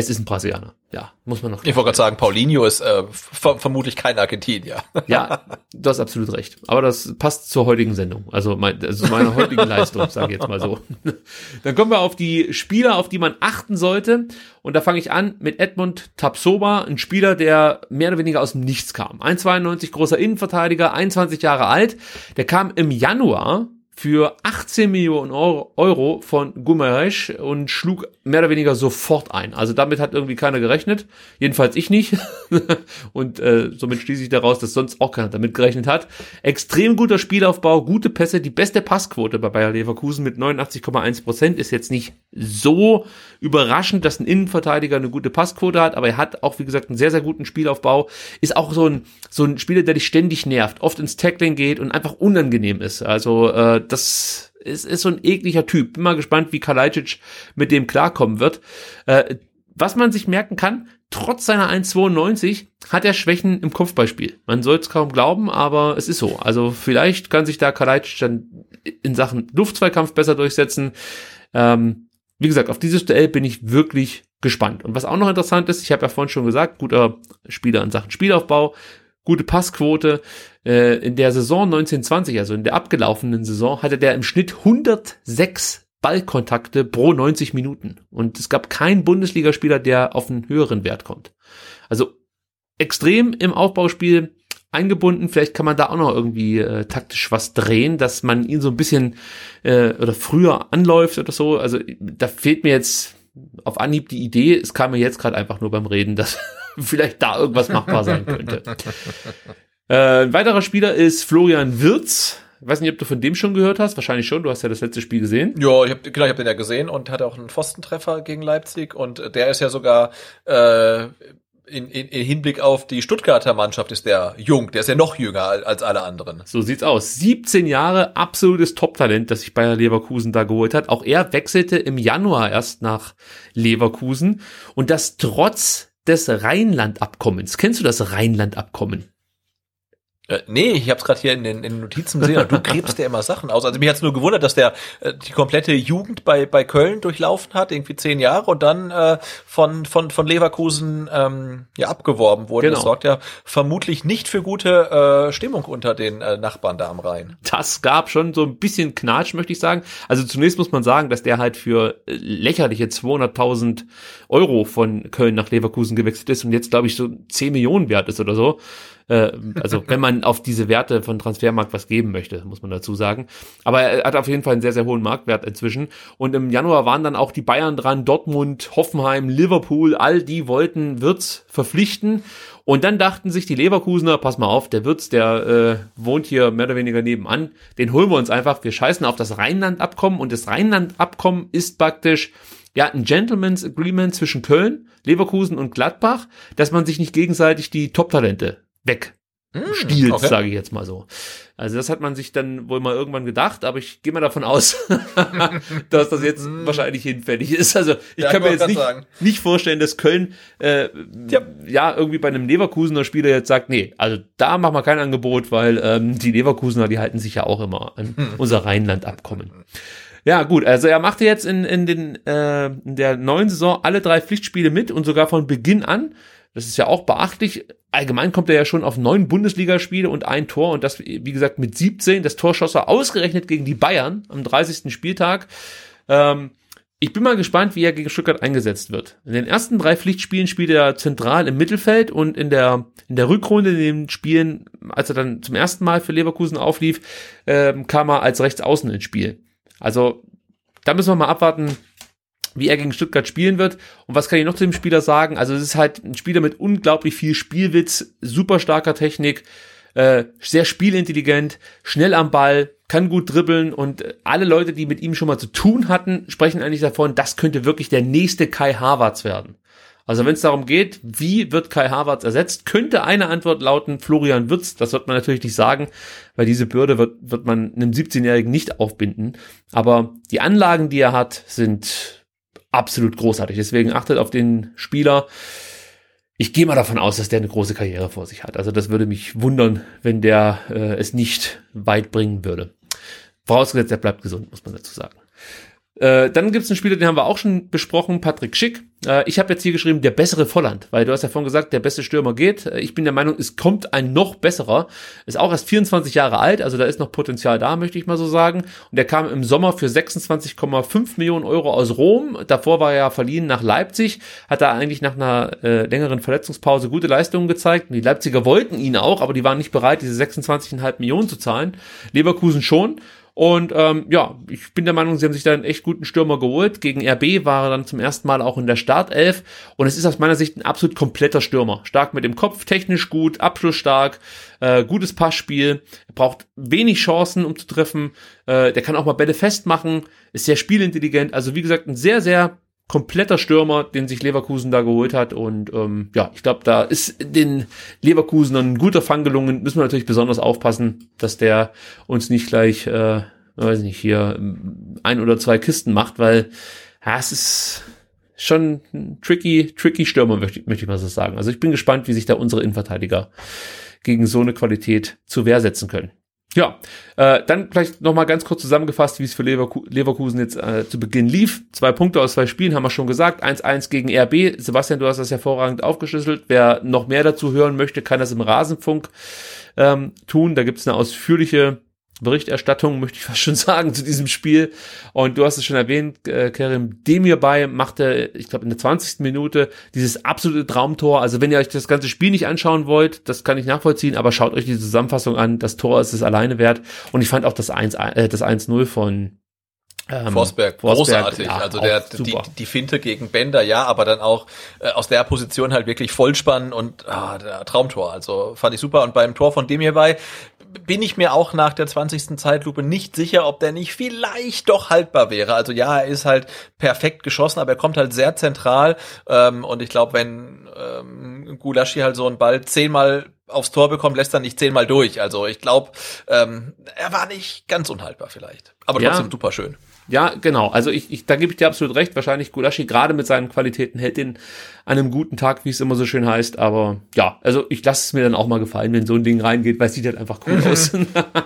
Es ist ein Brasilianer. Ja, muss man noch. Ich wollte gerade sagen, Paulinho ist äh, ver vermutlich kein Argentinier. ja, du hast absolut recht. Aber das passt zur heutigen Sendung. Also, mein, also meiner heutigen Leistung, sage ich jetzt mal so. Dann kommen wir auf die Spieler, auf die man achten sollte. Und da fange ich an mit Edmund Tapsoba, ein Spieler, der mehr oder weniger aus dem Nichts kam. 1,92 großer Innenverteidiger, 21 Jahre alt. Der kam im Januar für 18 Millionen Euro von Gumarech und schlug mehr oder weniger sofort ein. Also damit hat irgendwie keiner gerechnet. Jedenfalls ich nicht. und äh, somit schließe ich daraus, dass sonst auch keiner damit gerechnet hat. Extrem guter Spielaufbau, gute Pässe, die beste Passquote bei Bayer Leverkusen mit 89,1 Prozent ist jetzt nicht so überraschend, dass ein Innenverteidiger eine gute Passquote hat, aber er hat auch, wie gesagt, einen sehr, sehr guten Spielaufbau. Ist auch so ein, so ein Spieler, der dich ständig nervt, oft ins Tackling geht und einfach unangenehm ist. Also äh, das ist, ist so ein ekliger Typ. Bin mal gespannt, wie Kalajdzic mit dem klarkommen wird. Äh, was man sich merken kann, trotz seiner 1,92 hat er Schwächen im Kopfballspiel. Man soll es kaum glauben, aber es ist so. Also vielleicht kann sich da Kalajdzic dann in Sachen Luftzweikampf besser durchsetzen. Ähm, wie gesagt, auf dieses Duell bin ich wirklich gespannt. Und was auch noch interessant ist, ich habe ja vorhin schon gesagt, guter Spieler in Sachen Spielaufbau, gute Passquote. Äh, in der Saison 1920, also in der abgelaufenen Saison, hatte der im Schnitt 106 Ballkontakte pro 90 Minuten. Und es gab keinen Bundesligaspieler, der auf einen höheren Wert kommt. Also extrem im Aufbauspiel eingebunden. Vielleicht kann man da auch noch irgendwie äh, taktisch was drehen, dass man ihn so ein bisschen äh, oder früher anläuft oder so. Also da fehlt mir jetzt auf Anhieb die Idee. Es kam mir jetzt gerade einfach nur beim Reden, dass vielleicht da irgendwas machbar sein könnte. Äh, ein weiterer Spieler ist Florian Wirz. Ich weiß nicht, ob du von dem schon gehört hast. Wahrscheinlich schon. Du hast ja das letzte Spiel gesehen. Ja, ich habe genau, ich hab den ja gesehen und hatte auch einen Pfostentreffer gegen Leipzig und der ist ja sogar äh, in, in, in Hinblick auf die Stuttgarter Mannschaft ist der jung, der ist ja noch jünger als alle anderen. So sieht's aus. 17 Jahre, absolutes Top-Talent, das sich Bayer Leverkusen da geholt hat. Auch er wechselte im Januar erst nach Leverkusen und das trotz des Rheinland-Abkommens. Kennst du das Rheinland-Abkommen? Äh, nee, ich habe es gerade hier in den, in den Notizen gesehen. Du gräbst ja immer Sachen aus. Also mich hat's nur gewundert, dass der äh, die komplette Jugend bei bei Köln durchlaufen hat, irgendwie zehn Jahre und dann äh, von von von Leverkusen ähm, ja abgeworben wurde. Genau. Das sorgt ja vermutlich nicht für gute äh, Stimmung unter den äh, Nachbarn da am Rhein. Das gab schon so ein bisschen Knatsch, möchte ich sagen. Also zunächst muss man sagen, dass der halt für äh, lächerliche 200.000 Euro von Köln nach Leverkusen gewechselt ist und jetzt glaube ich so 10 Millionen wert ist oder so. Äh, also wenn man auf diese Werte von Transfermarkt was geben möchte, muss man dazu sagen. Aber er hat auf jeden Fall einen sehr, sehr hohen Marktwert inzwischen. Und im Januar waren dann auch die Bayern dran, Dortmund, Hoffenheim, Liverpool, all die wollten Wirtz verpflichten. Und dann dachten sich die Leverkusener, pass mal auf, der Wirtz, der äh, wohnt hier mehr oder weniger nebenan, den holen wir uns einfach, wir scheißen auf das Rheinland-Abkommen und das Rheinland-Abkommen ist praktisch ja, ein Gentleman's Agreement zwischen Köln, Leverkusen und Gladbach, dass man sich nicht gegenseitig die Top-Talente weg Stils, okay. sage ich jetzt mal so. Also das hat man sich dann wohl mal irgendwann gedacht, aber ich gehe mal davon aus, dass das jetzt wahrscheinlich hinfällig ist. Also ich Ja, kann mir jetzt nicht, sagen. nicht vorstellen, dass Köln äh, ja. Ja. irgendwie bei einem Leverkusener Spieler jetzt sagt, nee, also da machen wir kein Angebot, weil ähm, die Leverkusener, die halten sich ja auch immer an unser Rheinland-Abkommen. Ja, gut, also er machte jetzt in, in, den, äh, in der neuen Saison alle drei Pflichtspiele mit und sogar von Beginn an. Das ist ja auch beachtlich. Allgemein kommt er ja schon auf neun Bundesligaspiele und ein Tor und das, wie gesagt, mit 17. Das Tor schoss er ausgerechnet gegen die Bayern am 30. Spieltag. Ähm, ich bin mal gespannt, wie er gegen Stuttgart eingesetzt wird. In den ersten drei Pflichtspielen spielte er zentral im Mittelfeld und in der, in der Rückrunde in den Spielen, als er dann zum ersten Mal für Leverkusen auflief, ähm, kam er als Rechtsaußen ins Spiel. Also, da müssen wir mal abwarten, wie er gegen Stuttgart spielen wird. Und was kann ich noch zu dem Spieler sagen? Also, es ist halt ein Spieler mit unglaublich viel Spielwitz, super starker Technik, äh, sehr spielintelligent, schnell am Ball, kann gut dribbeln und alle Leute, die mit ihm schon mal zu tun hatten, sprechen eigentlich davon, das könnte wirklich der nächste Kai Havertz werden. Also wenn es darum geht, wie wird Kai Havertz ersetzt, könnte eine Antwort lauten Florian Würz. Das wird man natürlich nicht sagen, weil diese Bürde wird, wird man einem 17-Jährigen nicht aufbinden. Aber die Anlagen, die er hat, sind absolut großartig. Deswegen achtet auf den Spieler. Ich gehe mal davon aus, dass der eine große Karriere vor sich hat. Also das würde mich wundern, wenn der äh, es nicht weit bringen würde. Vorausgesetzt, er bleibt gesund, muss man dazu sagen. Äh, dann gibt es einen Spieler, den haben wir auch schon besprochen, Patrick Schick. Äh, ich habe jetzt hier geschrieben, der bessere Volland, weil du hast ja vorhin gesagt, der beste Stürmer geht. Äh, ich bin der Meinung, es kommt ein noch besserer. Ist auch erst 24 Jahre alt, also da ist noch Potenzial da, möchte ich mal so sagen. Und der kam im Sommer für 26,5 Millionen Euro aus Rom. Davor war er ja verliehen nach Leipzig, hat er eigentlich nach einer äh, längeren Verletzungspause gute Leistungen gezeigt. Die Leipziger wollten ihn auch, aber die waren nicht bereit, diese 26,5 Millionen zu zahlen. Leverkusen schon. Und ähm, ja, ich bin der Meinung, sie haben sich da einen echt guten Stürmer geholt. Gegen RB war er dann zum ersten Mal auch in der Startelf. Und es ist aus meiner Sicht ein absolut kompletter Stürmer. Stark mit dem Kopf, technisch gut, abschlussstark, äh, gutes Passspiel. Er braucht wenig Chancen, um zu treffen. Äh, der kann auch mal Bälle festmachen, ist sehr spielintelligent. Also wie gesagt, ein sehr, sehr kompletter Stürmer, den sich Leverkusen da geholt hat. Und ähm, ja, ich glaube, da ist den Leverkusen ein guter Fang gelungen. Müssen wir natürlich besonders aufpassen, dass der uns nicht gleich, äh, weiß nicht, hier ähm, ein oder zwei Kisten macht, weil ja, es ist schon ein tricky, tricky Stürmer, möchte, möchte ich mal so sagen. Also ich bin gespannt, wie sich da unsere Innenverteidiger gegen so eine Qualität zur Wehr setzen können. Ja, äh, dann vielleicht nochmal ganz kurz zusammengefasst, wie es für Leverku Leverkusen jetzt äh, zu Beginn lief. Zwei Punkte aus zwei Spielen haben wir schon gesagt. 1-1 gegen RB. Sebastian, du hast das hervorragend aufgeschlüsselt. Wer noch mehr dazu hören möchte, kann das im Rasenfunk ähm, tun. Da gibt es eine ausführliche Berichterstattung, möchte ich fast schon sagen, zu diesem Spiel. Und du hast es schon erwähnt, äh, Kerim Demirbay machte, ich glaube, in der 20. Minute dieses absolute Traumtor. Also wenn ihr euch das ganze Spiel nicht anschauen wollt, das kann ich nachvollziehen, aber schaut euch die Zusammenfassung an. Das Tor ist es alleine wert. Und ich fand auch das 1, äh, das 1-0 von ähm, Forsberg, großartig. ja, also der, die, die Finte gegen Bender, ja, aber dann auch äh, aus der Position halt wirklich Vollspann und ah, der Traumtor. Also fand ich super. Und beim Tor von dem hierbei bin ich mir auch nach der 20. Zeitlupe nicht sicher, ob der nicht vielleicht doch haltbar wäre. Also ja, er ist halt perfekt geschossen, aber er kommt halt sehr zentral. Ähm, und ich glaube, wenn ähm, Gulaschi halt so einen Ball zehnmal aufs Tor bekommt, lässt er nicht zehnmal durch. Also ich glaube, ähm, er war nicht ganz unhaltbar vielleicht. Aber Ja. trotzdem super schön. Ja, genau. Also ich, ich da gebe ich dir absolut recht. Wahrscheinlich Gulaschi gerade mit seinen Qualitäten hält den an einem guten Tag, wie es immer so schön heißt. Aber ja, also ich lasse es mir dann auch mal gefallen, wenn so ein Ding reingeht, weil es sieht halt einfach cool aus.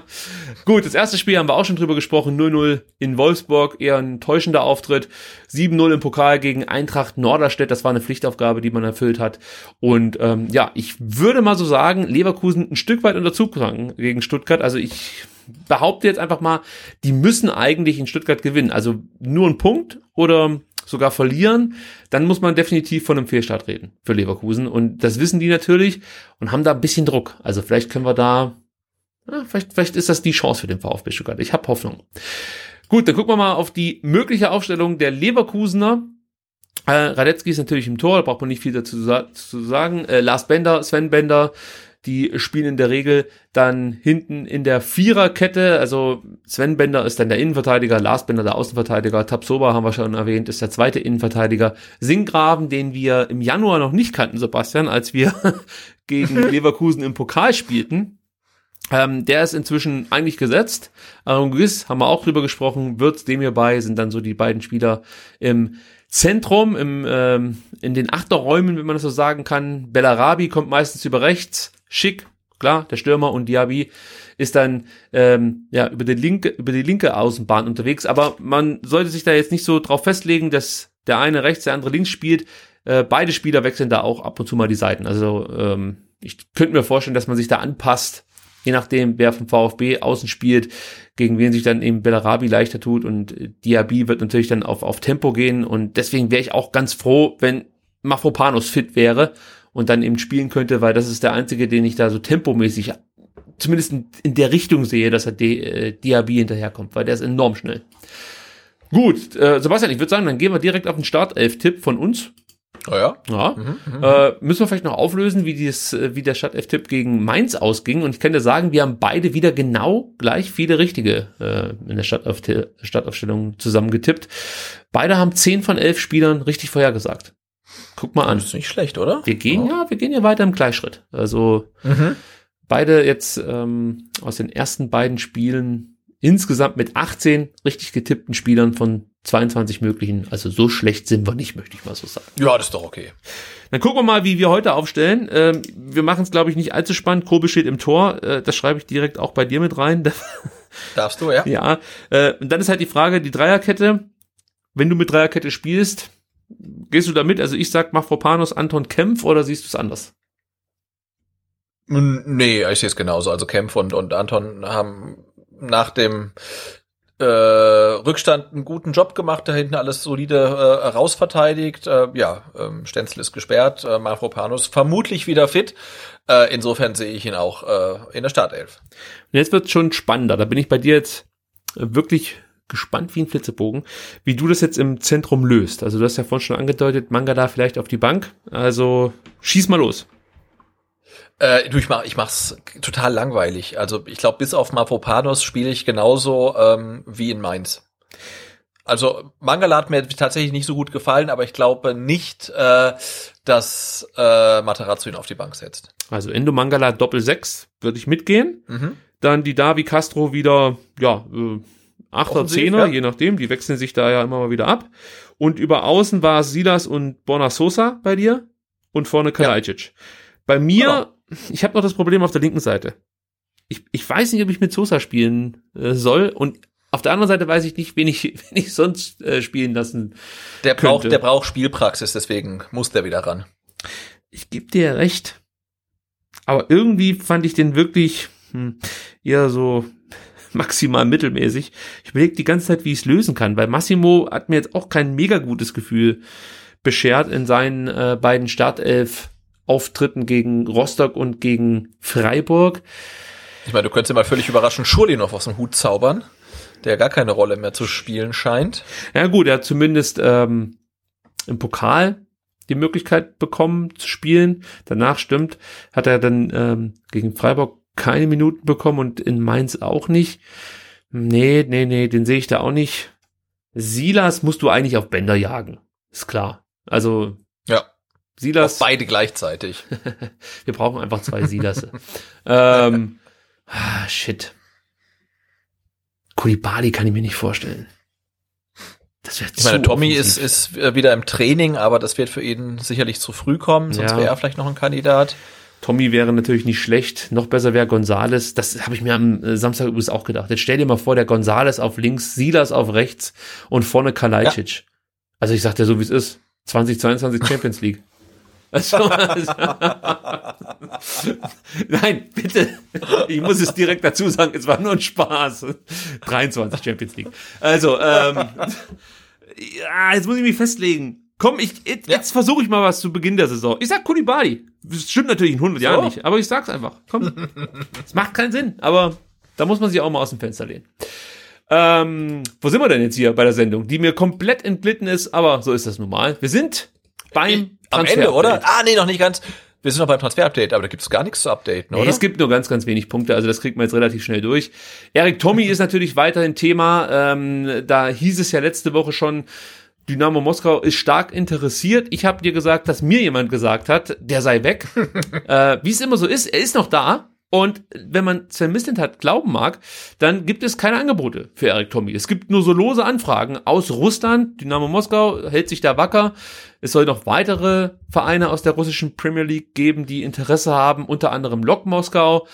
Gut, das erste Spiel haben wir auch schon drüber gesprochen. 0-0 in Wolfsburg, eher ein täuschender Auftritt. 7-0 im Pokal gegen Eintracht Norderstedt. Das war eine Pflichtaufgabe, die man erfüllt hat. Und ähm, ja, ich würde mal so sagen, Leverkusen ein Stück weit unter Zugzwang gegen Stuttgart. Also ich behaupte jetzt einfach mal, die müssen eigentlich in Stuttgart gewinnen. Also nur ein Punkt oder sogar verlieren, dann muss man definitiv von einem Fehlstart reden für Leverkusen. Und das wissen die natürlich und haben da ein bisschen Druck. Also vielleicht können wir da, ja, vielleicht, vielleicht ist das die Chance für den VfB Stuttgart. Ich habe Hoffnung. Gut, dann gucken wir mal auf die mögliche Aufstellung der Leverkusener. Äh, Radetzky ist natürlich im Tor, da braucht man nicht viel dazu zu sagen. Äh, Lars Bender, Sven Bender, Die spielen in der Regel dann hinten in der Viererkette. Also Sven Bender ist dann der Innenverteidiger, Lars Bender der Außenverteidiger, Tabsoba haben wir schon erwähnt, ist der zweite Innenverteidiger. Singgraven, den wir im Januar noch nicht kannten, Sebastian, als wir gegen Leverkusen im Pokal spielten. Ähm, der ist inzwischen eigentlich gesetzt. Aaron Gis haben wir auch drüber gesprochen, wird dem hierbei, sind dann so die beiden Spieler im Zentrum, im, ähm, in den Achterräumen, wenn man das so sagen kann. Bellarabi kommt meistens über rechts, Schick, klar, der Stürmer und Diaby ist dann ähm, ja über die linke über die linke Außenbahn unterwegs. Aber man sollte sich da jetzt nicht so drauf festlegen, dass der eine rechts, der andere links spielt. Äh, beide Spieler wechseln da auch ab und zu mal die Seiten. Also ähm, ich könnte mir vorstellen, dass man sich da anpasst, je nachdem, wer vom VfB außen spielt, gegen wen sich dann eben Bellarabi leichter tut und Diaby wird natürlich dann auf, auf Tempo gehen und deswegen wäre ich auch ganz froh, wenn Mafropanos fit wäre und dann eben spielen könnte, weil das ist der einzige, den ich da so tempomäßig zumindest in, der Richtung sehe, dass er D, äh, Diaby hinterherkommt, weil der ist enorm schnell. Gut, äh, Sebastian, ich würde sagen, dann gehen wir direkt auf den Startelf-Tipp von uns. Oh ja. Ja. Mhm, äh, müssen wir vielleicht noch auflösen, wie, dieses, äh, wie der Stadt-F-Tipp gegen Mainz ausging. Und ich kann dir sagen, wir haben beide wieder genau gleich viele richtige äh, in der Stadtauf Stadtaufstellung zusammengetippt. Beide haben 10 von 11 Spielern richtig vorhergesagt. Guck mal an. Das ist nicht schlecht, oder? Wir gehen ja, wir gehen ja weiter im Gleichschritt. Also Mhm. beide jetzt ähm, aus den ersten beiden Spielen insgesamt mit 18 richtig getippten Spielern von 22 möglichen. Also so schlecht sind wir nicht, möchte ich mal so sagen. Ja, das ist doch okay. Dann gucken wir mal, wie wir heute aufstellen. Ähm, wir machen es, glaube ich, nicht allzu spannend. Kobe steht im Tor. Äh, das schreibe ich direkt auch bei dir mit rein. Darfst du, ja? ja. Äh, und dann ist halt die Frage, die Dreierkette. Wenn du mit Dreierkette spielst, gehst du damit? Also ich sag Mafropanos, Anton Kempf oder siehst du es anders? Nee, ich sehe es genauso. Also Kempf und, und Anton haben nach dem äh, Rückstand einen guten Job gemacht, da hinten alles solide äh, rausverteidigt. Äh, ja, ähm, Stenzel ist gesperrt, äh, Mafropanos vermutlich wieder fit. Äh, insofern sehe ich ihn auch äh, in der Startelf. Und jetzt wird schon spannender. Da bin ich bei dir jetzt wirklich gespannt wie ein Flitzebogen, wie du das jetzt im Zentrum löst. Also du hast ja vorhin schon angedeutet, Manga da vielleicht auf die Bank. Also schieß mal los. Äh, du, ich, mach, ich mach's total langweilig. Also ich glaube, bis auf Mavropanos spiele ich genauso ähm, wie in Mainz. Also Mangala hat mir tatsächlich nicht so gut gefallen, aber ich glaube nicht, äh, dass äh, Matarazzo ihn auf die Bank setzt. Also Endo Mangala Doppel 6 würde ich mitgehen. Mhm. Dann die Davi Castro wieder, ja, äh, Achter, Zehner, ja. je nachdem. Die wechseln sich da ja immer mal wieder ab. Und über Außen war Silas und Borna Sosa bei dir. Und vorne Kalajdzic. Bei mir, Genau. ich habe noch das Problem auf der linken Seite. Ich, ich weiß nicht, ob ich mit Sosa spielen äh, soll. Und auf der anderen Seite weiß ich nicht, wen ich, wen ich sonst äh, spielen lassen. Der braucht, Könnte. der braucht Spielpraxis, deswegen muss der wieder ran. Ich gebe dir recht. Aber irgendwie fand ich den wirklich hm, eher so maximal mittelmäßig. Ich überlege die ganze Zeit, wie ich es lösen kann, weil Massimo hat mir jetzt auch kein mega gutes Gefühl beschert in seinen äh, beiden Startelf-Auftritten gegen Rostock und gegen Freiburg. Ich meine, du könntest dir mal völlig überraschend Schurli noch aus dem Hut zaubern, der gar keine Rolle mehr zu spielen scheint. Ja gut, er hat zumindest ähm, im Pokal die Möglichkeit bekommen zu spielen. Danach stimmt, hat er dann ähm, gegen Freiburg keine Minuten bekommen und in Mainz auch nicht. Nee, nee, nee, den sehe ich da auch nicht. Silas musst du eigentlich auf Bänder jagen. Ist klar. Also Ja, auf Silas, beide gleichzeitig. wir brauchen einfach zwei Silasse. ähm, ah, shit. Kulibali kann ich mir nicht vorstellen. Das wäre Ich meine, Tommy ist, ist äh, wieder im Training, aber das wird für ihn sicherlich zu früh kommen, sonst Ja. wäre er vielleicht noch ein Kandidat. Tommy wäre natürlich nicht schlecht. Noch besser wäre Gonzales. Das habe ich mir am äh, Samstag übrigens auch gedacht. Jetzt stell dir mal vor, der Gonzales auf links, Silas auf rechts und vorne Kalajdzic. Also ich sag dir so, wie es ist. 2022 Champions League. Also, also, Nein, bitte. Ich muss es direkt dazu sagen, es war nur ein Spaß. 23 Champions League. Also, ähm, ja, jetzt muss ich mich festlegen. Komm, ich, jetzt, Ja. jetzt versuche ich mal was zu Beginn der Saison. Ich sag Kulibali. Das stimmt natürlich in 100 Jahren So. nicht, aber ich sag's einfach. Komm. Es macht keinen Sinn, aber da muss man sich auch mal aus dem Fenster lehnen. Ähm, wo sind wir denn jetzt hier bei der Sendung, die mir komplett entglitten ist, aber so ist das nun mal. Wir sind beim Am Ende, oder? Ah, nee, noch nicht ganz. Wir sind noch beim Transfer-Update, aber da gibt's gar nichts zu updaten, oder? Nee, es gibt nur ganz, ganz wenig Punkte, also das kriegt man jetzt relativ schnell durch. Erik Tommy ist natürlich weiterhin Thema. Ähm, da hieß es ja letzte Woche schon, Dynamo Moskau ist stark interessiert. Ich habe dir gesagt, dass mir jemand gesagt hat, der sei weg. äh, Wie es immer so ist, er ist noch da. Und wenn man Sven Mislintat glauben mag, dann gibt es keine Angebote für Erik Tommy. Es gibt nur so lose Anfragen aus Russland. Dynamo Moskau hält sich da wacker. Es soll noch weitere Vereine aus der russischen Premier League geben, die Interesse haben, unter anderem Lok Moskau.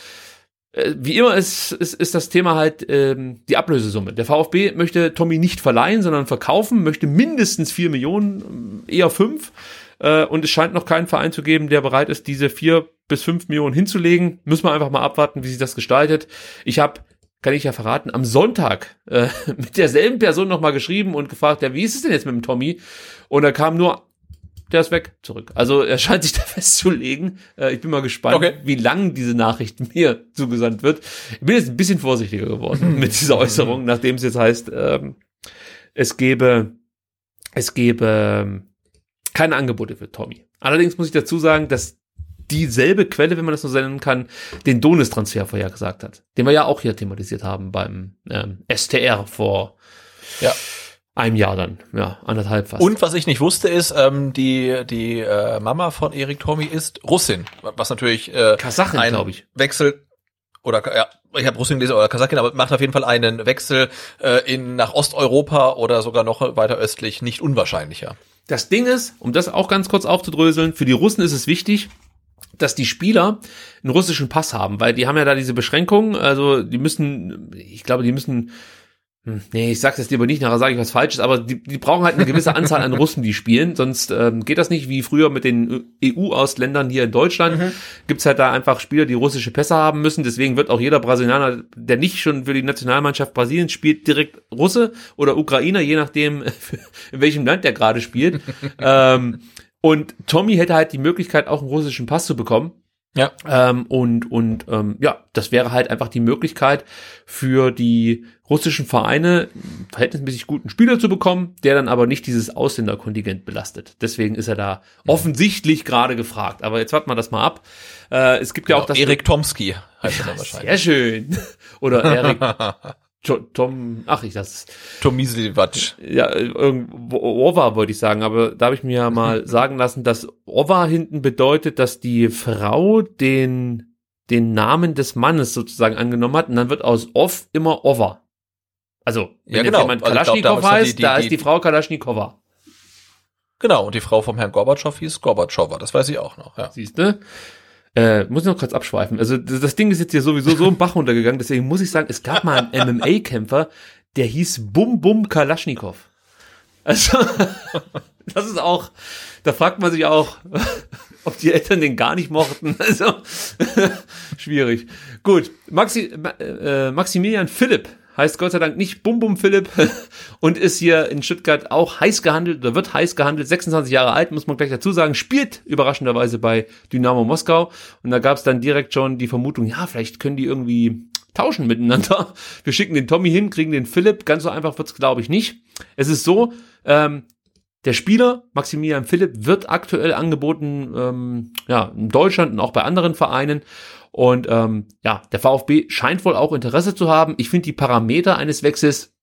Äh, wie immer ist, ist, ist das Thema halt ähm, die Ablösesumme. Der VfB möchte Tommy nicht verleihen, sondern verkaufen, möchte mindestens vier Millionen, eher fünf. Äh, und es scheint noch keinen Verein zu geben, der bereit ist, diese vier bis fünf Millionen hinzulegen. Müssen wir einfach mal abwarten, wie sich das gestaltet. Ich habe kann ich ja verraten, am Sonntag äh, mit derselben Person nochmal geschrieben und gefragt, ja, wie ist es denn jetzt mit dem Tommy? Und da kam nur, der ist weg, zurück. Also er scheint sich da festzulegen. Äh, ich bin mal gespannt, Okay. wie lang diese Nachricht mir zugesandt wird. Ich bin jetzt ein bisschen vorsichtiger geworden mit dieser Äußerung, nachdem es jetzt heißt, ähm, es gebe, es gebe ähm, keine Angebote für Tommy. Allerdings muss ich dazu sagen, dass dieselbe Quelle, wenn man das so nennen kann, den Donis-Transfer vorher gesagt hat. Den wir ja auch hier thematisiert haben beim ähm, STR vor Ja. Einem Jahr dann. Ja, anderthalb fast. Und was ich nicht wusste, ist, ähm, die, die äh, Mama von Erik Tommy ist Russin. Was natürlich äh, Kasachin, glaube ich. Wechsel oder ja, ich habe Russin gelesen oder Kasachin, aber macht auf jeden Fall einen Wechsel äh, in nach Osteuropa oder sogar noch weiter östlich nicht unwahrscheinlicher. Das Ding ist, um das auch ganz kurz aufzudröseln, für die Russen ist es wichtig, dass die Spieler einen russischen Pass haben, weil die haben ja da diese Beschränkungen, also die müssen, ich glaube, die müssen, hm, nee, ich sag's jetzt lieber nicht, nachher sage ich was Falsches, aber die, die brauchen halt eine gewisse Anzahl an Russen, die spielen, sonst ähm, geht das nicht, wie früher mit den EU-Ausländern hier in Deutschland, gibt's halt da einfach Spieler, die russische Pässe haben müssen, deswegen wird auch jeder Brasilianer, der nicht schon für die Nationalmannschaft Brasiliens spielt, direkt Russe oder Ukrainer, je nachdem, in welchem Land der gerade spielt. ähm, und Tommy hätte halt die Möglichkeit, auch einen russischen Pass zu bekommen. Ja. Ähm, und und ähm, ja, das wäre halt einfach die Möglichkeit für die russischen Vereine, verhältnismäßig guten Spieler zu bekommen, der dann aber nicht dieses Ausländerkontingent belastet. Deswegen ist er da offensichtlich gerade gefragt. Aber jetzt warten wir das mal ab. Äh, es gibt ja auch das. Erik Tomski heißt er dann wahrscheinlich. Sehr schön. Oder Erik Tom, ach ich das. Tomislivac. Ja, irgendwo Ova wollte ich sagen, aber da habe ich mir ja mal sagen lassen, dass Ova hinten bedeutet, dass die Frau den den Namen des Mannes sozusagen angenommen hat und dann wird aus Ov immer Ova. Also, wenn Ja, genau. jemand Also ich glaub, Kalaschnikow hat die- heißt, die- da die- ist die Frau Kalaschnikowa. Genau, und die Frau vom Herrn Gorbatschow hieß Gorbatschowa, das weiß ich auch noch, ja. Siehst du? Äh, muss ich noch kurz abschweifen. Also das, das Ding ist jetzt hier sowieso so im Bach runtergegangen, deswegen muss ich sagen, es gab mal einen MMA-Kämpfer, der hieß Bum Bum Kalaschnikow. Also, das ist auch, da fragt man sich auch, ob die Eltern den gar nicht mochten. Also, schwierig. Gut, Maxi, äh, Maximilian Philipp heißt Gott sei Dank nicht Bum Bum Philipp und ist hier in Stuttgart auch heiß gehandelt oder wird heiß gehandelt, 26 Jahre alt, muss man gleich dazu sagen, spielt überraschenderweise bei Dynamo Moskau und da gab es dann direkt schon die Vermutung, ja, vielleicht können die irgendwie tauschen miteinander. Wir schicken den Tommy hin, kriegen den Philipp, ganz so einfach wird's glaube ich nicht. Es ist so, ähm, der Spieler, Maximilian Philipp, wird aktuell angeboten, ähm, ja, in Deutschland und auch bei anderen Vereinen. Und ähm, ja, der VfB scheint wohl auch Interesse zu haben. Ich finde die Parameter eines Wechsels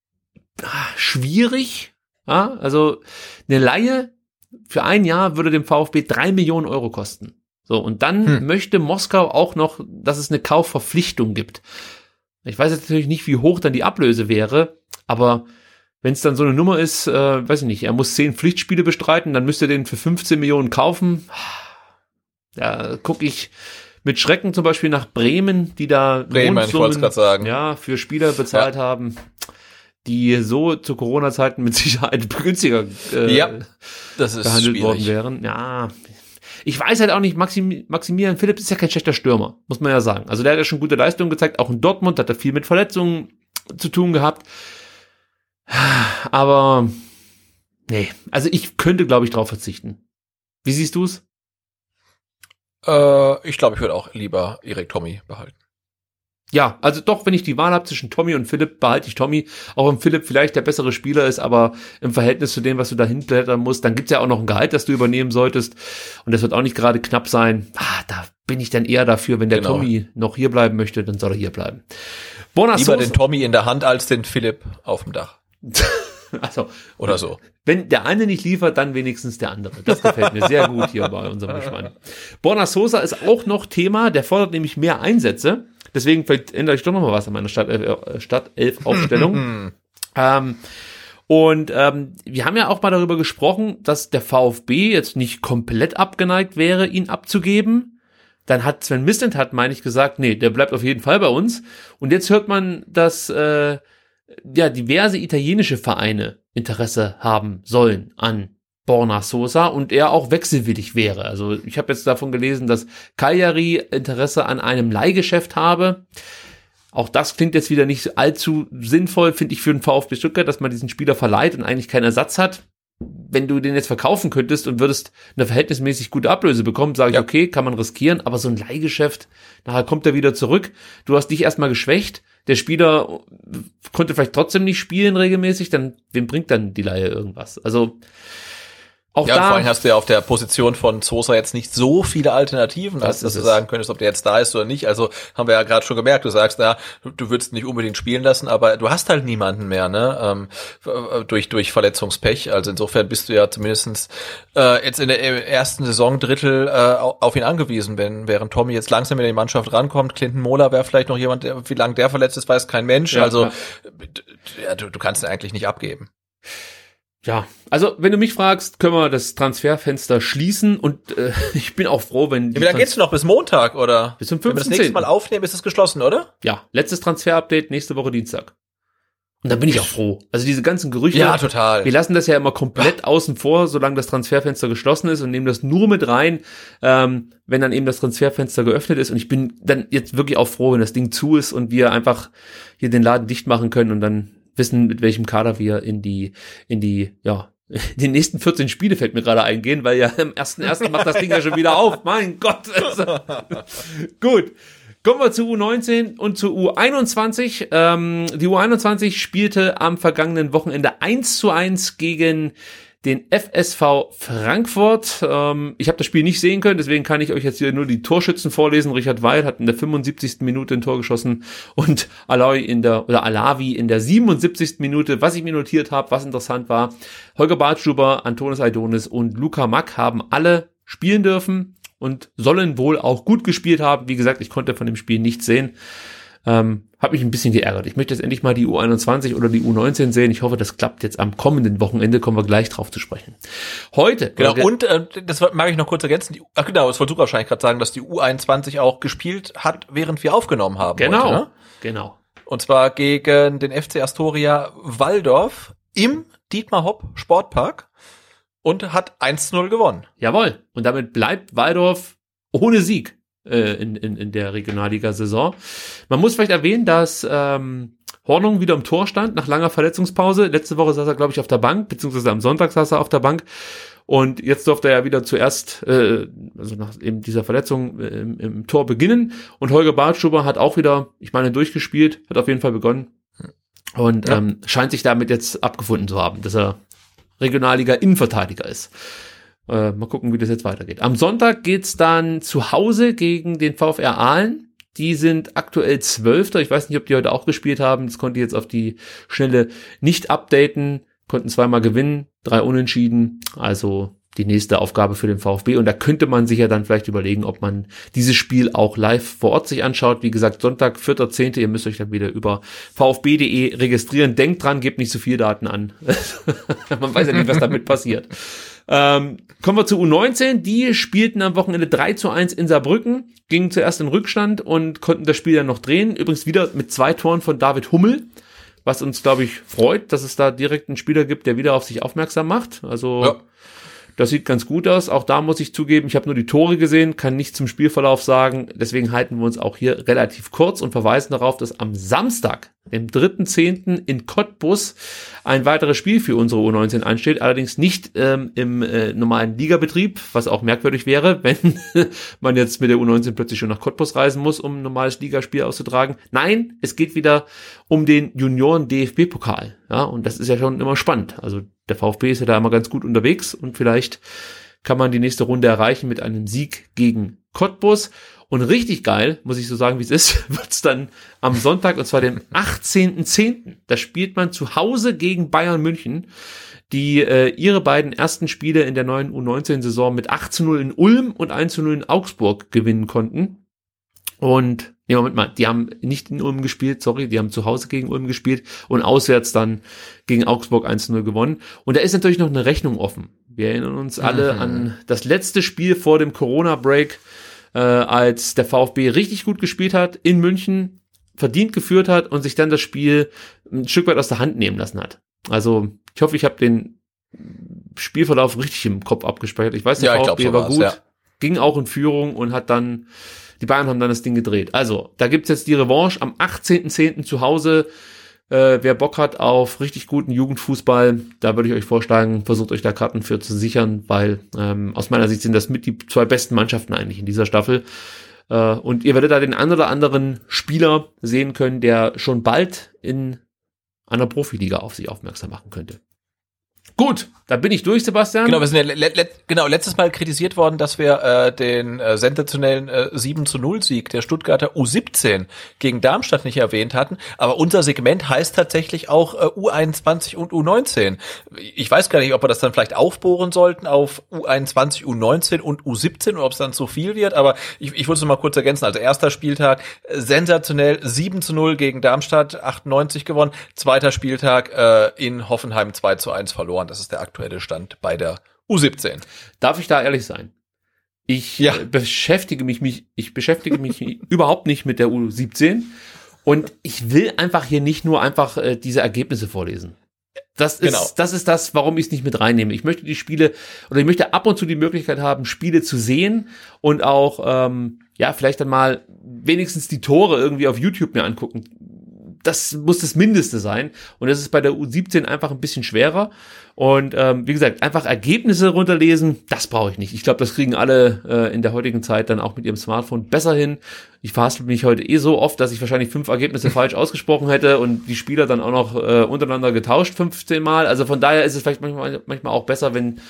ah, schwierig. Ja, also eine Laie für ein Jahr würde dem VfB drei Millionen Euro kosten. So, und dann Hm. möchte Moskau auch noch, dass es eine Kaufverpflichtung gibt. Ich weiß jetzt natürlich nicht, wie hoch dann die Ablöse wäre, aber wenn es dann so eine Nummer ist, äh, weiß ich nicht, er muss zehn Pflichtspiele bestreiten, dann müsste er den für 15 Millionen kaufen. Da gucke ich mit Schrecken zum Beispiel nach Bremen, die da Bremen, Mondsummen, ja, für Spieler bezahlt haben, die so zu Corona-Zeiten mit Sicherheit günstiger äh, Ja, behandelt worden schwierig. wären. Ja, ich weiß halt auch nicht, Maxim, Maximilian Phillips ist ja kein schlechter Stürmer, muss man ja sagen. Also der hat ja schon gute Leistungen gezeigt, auch in Dortmund hat er viel mit Verletzungen zu tun gehabt. Aber nee, also ich könnte, glaube ich, drauf verzichten. Wie siehst du es? Äh, ich glaube, ich würde auch lieber Erik Tommy behalten. ja, also doch, wenn ich die Wahl habe zwischen Tommy und Philipp, behalte ich Tommy. Auch wenn Philipp vielleicht der bessere Spieler ist, aber im Verhältnis zu dem, was du da hinblättern musst, dann gibt's ja auch noch ein Gehalt, das du übernehmen solltest. Und das wird auch nicht gerade knapp sein. Ah, da bin ich dann eher dafür, wenn der genau. Tommy noch hier bleiben möchte, dann soll er hier bleiben. Bonas Lieber den Tommy in der Hand als den Philipp auf dem Dach. also, oder so. Wenn der eine nicht liefert, dann wenigstens der andere. Das gefällt mir sehr gut hier bei unserem Gespann. Borna Sosa ist auch noch Thema, der fordert nämlich mehr Einsätze. Deswegen vielleicht ändere ich doch noch mal was an meiner Stadtelf-Aufstellung. Äh, ähm, und ähm, wir haben ja auch mal darüber gesprochen, dass der VfB jetzt nicht komplett abgeneigt wäre, ihn abzugeben. Dann hat Sven Mistent meine ich, gesagt, nee, der bleibt auf jeden Fall bei uns. Und jetzt hört man, dass äh, ja diverse italienische Vereine Interesse haben sollen an Borna Sosa und er auch wechselwillig wäre. Also ich habe jetzt davon gelesen, dass Cagliari Interesse an einem Leihgeschäft habe. Auch das klingt jetzt wieder nicht allzu sinnvoll, finde ich, für den VfB Stuttgart, dass man diesen Spieler verleiht und eigentlich keinen Ersatz hat. Wenn du den jetzt verkaufen könntest und würdest eine verhältnismäßig gute Ablöse bekommen, sage ich, ja. okay, kann man riskieren, aber so ein Leihgeschäft, nachher kommt er wieder zurück. Du hast dich erstmal geschwächt, der Spieler konnte vielleicht trotzdem nicht spielen regelmäßig, dann wem bringt dann die Leihe irgendwas? Also auch ja, da, vor allem hast du ja auf der Position von Sosa jetzt nicht so viele Alternativen, als dass du sagen könntest, ob der jetzt da ist oder nicht. Also haben wir ja gerade schon gemerkt, du sagst, na, du würdest nicht unbedingt spielen lassen, aber du hast halt niemanden mehr, ne? Ähm, durch, durch Verletzungspech. Also insofern bist du ja zumindestens äh, jetzt in der ersten Saison Drittel äh, auf ihn angewiesen, wenn während Tommy jetzt langsam in die Mannschaft rankommt. Clinton Mola wäre vielleicht noch jemand, der, wie lange der verletzt ist, weiß kein Mensch. Ja, also ja. du, du kannst ihn eigentlich nicht abgeben. Ja, also wenn du mich fragst, können wir das Transferfenster schließen und äh, ich bin auch froh, wenn. Ja, wie lange geht's noch? Bis Montag oder? Bis zum 15. Wenn wir das nächste Mal aufnehmen, ist es geschlossen, oder? Ja, letztes Transferupdate nächste Woche Dienstag. Und dann bin ich auch froh. Also diese ganzen Gerüchte. Ja, total. Wir lassen das ja immer komplett außen vor, solange das Transferfenster geschlossen ist und nehmen das nur mit rein, ähm, wenn dann eben das Transferfenster geöffnet ist. Und ich bin dann jetzt wirklich auch froh, wenn das Ding zu ist und wir einfach hier den Laden dicht machen können und dann wissen, mit welchem Kader wir in die, in die, ja, die nächsten 14 Spiele fällt mir gerade eingehen, weil ja im ersten ersten macht das Ding ja schon wieder auf. Mein Gott. Also. Gut. Kommen wir zu U19 und zu U21. Ähm, die U21 spielte am vergangenen Wochenende 1 zu 1 gegen den FSV Frankfurt. Ähm, ich habe das Spiel nicht sehen können, deswegen kann ich euch jetzt hier nur die Torschützen vorlesen. Richard Weil hat in der 75. Minute ein Tor geschossen und Alawi in der oder Alavi in der 77. Minute. Was ich mir notiert habe, was interessant war, Holger Bartschuber, Antonis Aidonis und Luca Mack haben alle spielen dürfen und sollen wohl auch gut gespielt haben. Wie gesagt, ich konnte von dem Spiel nichts sehen. Ähm, hat mich ein bisschen geärgert. Ich möchte jetzt endlich mal die U21 oder die U19 sehen. Ich hoffe, das klappt jetzt am kommenden Wochenende. Kommen wir gleich drauf zu sprechen. Heute. Genau, und äh, das mag ich noch kurz ergänzen. Die, ach genau, das wollte du wahrscheinlich gerade sagen, dass die U21 auch gespielt hat, während wir aufgenommen haben. Genau, heute, ne? genau. Und zwar gegen den FC Astoria Waldorf im Dietmar Hopp Sportpark und hat 1-0 gewonnen. Jawohl. Und damit bleibt Waldorf ohne Sieg äh, in, in, in der Regionalliga-Saison. Man muss vielleicht erwähnen, dass ähm, Hornung wieder im Tor stand nach langer Verletzungspause. Letzte Woche saß er, glaube ich, auf der Bank, beziehungsweise am Sonntag saß er auf der Bank. Und jetzt durfte er ja wieder zuerst, äh, also nach eben dieser Verletzung äh, im, im Tor beginnen. Und Holger Bartschuber hat auch wieder, ich meine, durchgespielt, hat auf jeden Fall begonnen. Und ja. ähm, scheint sich damit jetzt abgefunden zu haben, dass er Regionalliga Innenverteidiger ist. Äh, mal gucken, wie das jetzt weitergeht. Am Sonntag geht's dann zu Hause gegen den VfR Aalen. Die sind aktuell Zwölfter. Ich weiß nicht, ob die heute auch gespielt haben. Das konnte ich jetzt auf die Schnelle nicht updaten. Konnten zweimal gewinnen, drei Unentschieden. Also die nächste Aufgabe für den VfB. Und da könnte man sich ja dann vielleicht überlegen, ob man dieses Spiel auch live vor Ort sich anschaut. Wie gesagt, Sonntag, 4.10. Ihr müsst euch dann wieder über vfb.de registrieren. Denkt dran, gebt nicht so viel Daten an. man weiß ja nicht, was damit passiert. Ähm, kommen wir zu U19. Die spielten am Wochenende 3 zu 1 in Saarbrücken, gingen zuerst in Rückstand und konnten das Spiel dann noch drehen. Übrigens wieder mit zwei Toren von David Hummel, was uns, glaube ich, freut, dass es da direkt einen Spieler gibt, der wieder auf sich aufmerksam macht. Also ja. Das sieht ganz gut aus. Auch da muss ich zugeben, ich habe nur die Tore gesehen, kann nichts zum Spielverlauf sagen. Deswegen halten wir uns auch hier relativ kurz und verweisen darauf, dass am Samstag dem 3.10. in Cottbus ein weiteres Spiel für unsere U19 ansteht, allerdings nicht ähm, im äh, normalen Ligabetrieb, was auch merkwürdig wäre, wenn man jetzt mit der U19 plötzlich schon nach Cottbus reisen muss, um ein normales Ligaspiel auszutragen. Nein, es geht wieder um den Junioren DFB-Pokal. Ja, und das ist ja schon immer spannend. Also der VfB ist ja da immer ganz gut unterwegs und vielleicht kann man die nächste Runde erreichen mit einem Sieg gegen Cottbus. Und richtig geil, muss ich so sagen, wie es ist, wird's dann am Sonntag, und zwar dem 18.10. Da spielt man zu Hause gegen Bayern München, die äh, ihre beiden ersten Spiele in der neuen U19-Saison mit 8 zu 0 in Ulm und 1 zu 0 in Augsburg gewinnen konnten. Und, nee, Moment mal, die haben nicht in Ulm gespielt, sorry, die haben zu Hause gegen Ulm gespielt und auswärts dann gegen Augsburg 1 zu 0 gewonnen. Und da ist natürlich noch eine Rechnung offen. Wir erinnern uns alle mhm. an das letzte Spiel vor dem Corona-Break äh, als der VfB richtig gut gespielt hat in München, verdient geführt hat und sich dann das Spiel ein Stück weit aus der Hand nehmen lassen hat. Also ich hoffe, ich habe den Spielverlauf richtig im Kopf abgespeichert. Ich weiß, der ja, VfB war gut, ja. ging auch in Führung und hat dann, die Bayern haben dann das Ding gedreht. Also, da gibt's jetzt die Revanche am 18.10. zu Hause äh, wer Bock hat auf richtig guten Jugendfußball, da würde ich euch vorschlagen, versucht euch da Karten für zu sichern, weil ähm, aus meiner Sicht sind das mit die zwei besten Mannschaften eigentlich in dieser Staffel. Äh, und ihr werdet da den einen oder anderen Spieler sehen können, der schon bald in einer Profiliga auf sich aufmerksam machen könnte. Gut, da bin ich durch, Sebastian. Genau, wir sind ja le le genau letztes Mal kritisiert worden, dass wir äh, den äh, sensationellen äh, 7 zu 0 Sieg der Stuttgarter U17 gegen Darmstadt nicht erwähnt hatten. Aber unser Segment heißt tatsächlich auch äh, U21 und U19. Ich weiß gar nicht, ob wir das dann vielleicht aufbohren sollten auf U21, U19 und U17 oder ob es dann zu viel wird. Aber ich, ich würde es mal kurz ergänzen. Also erster Spieltag äh, sensationell 7 zu 0 gegen Darmstadt 98 gewonnen. Zweiter Spieltag äh, in Hoffenheim 2 zu 1 verloren. Das ist der aktuelle Stand bei der U17. Darf ich da ehrlich sein? Ich ja. Äh, beschäftige mich, mich, ich beschäftige mich überhaupt nicht mit der U17 und ich will einfach hier nicht nur einfach äh, diese Ergebnisse vorlesen. Das ist, genau. das ist das, warum ich es nicht mit reinnehme. Ich möchte die Spiele oder ich möchte ab und zu die Möglichkeit haben, Spiele zu sehen und auch, ähm, ja, vielleicht dann mal wenigstens die Tore irgendwie auf YouTube mir angucken das muss das Mindeste sein. Und das ist bei der U17 einfach ein bisschen schwerer. Und ähm, wie gesagt, einfach Ergebnisse runterlesen, das brauche ich nicht. Ich glaube, das kriegen alle äh, in der heutigen Zeit dann auch mit ihrem Smartphone besser hin. Ich verhaspel mich heute eh so oft, dass ich wahrscheinlich fünf Ergebnisse falsch ausgesprochen hätte und die Spieler dann auch noch äh, untereinander getauscht 15 Mal. Also von daher ist es vielleicht manchmal, manchmal auch besser, wenn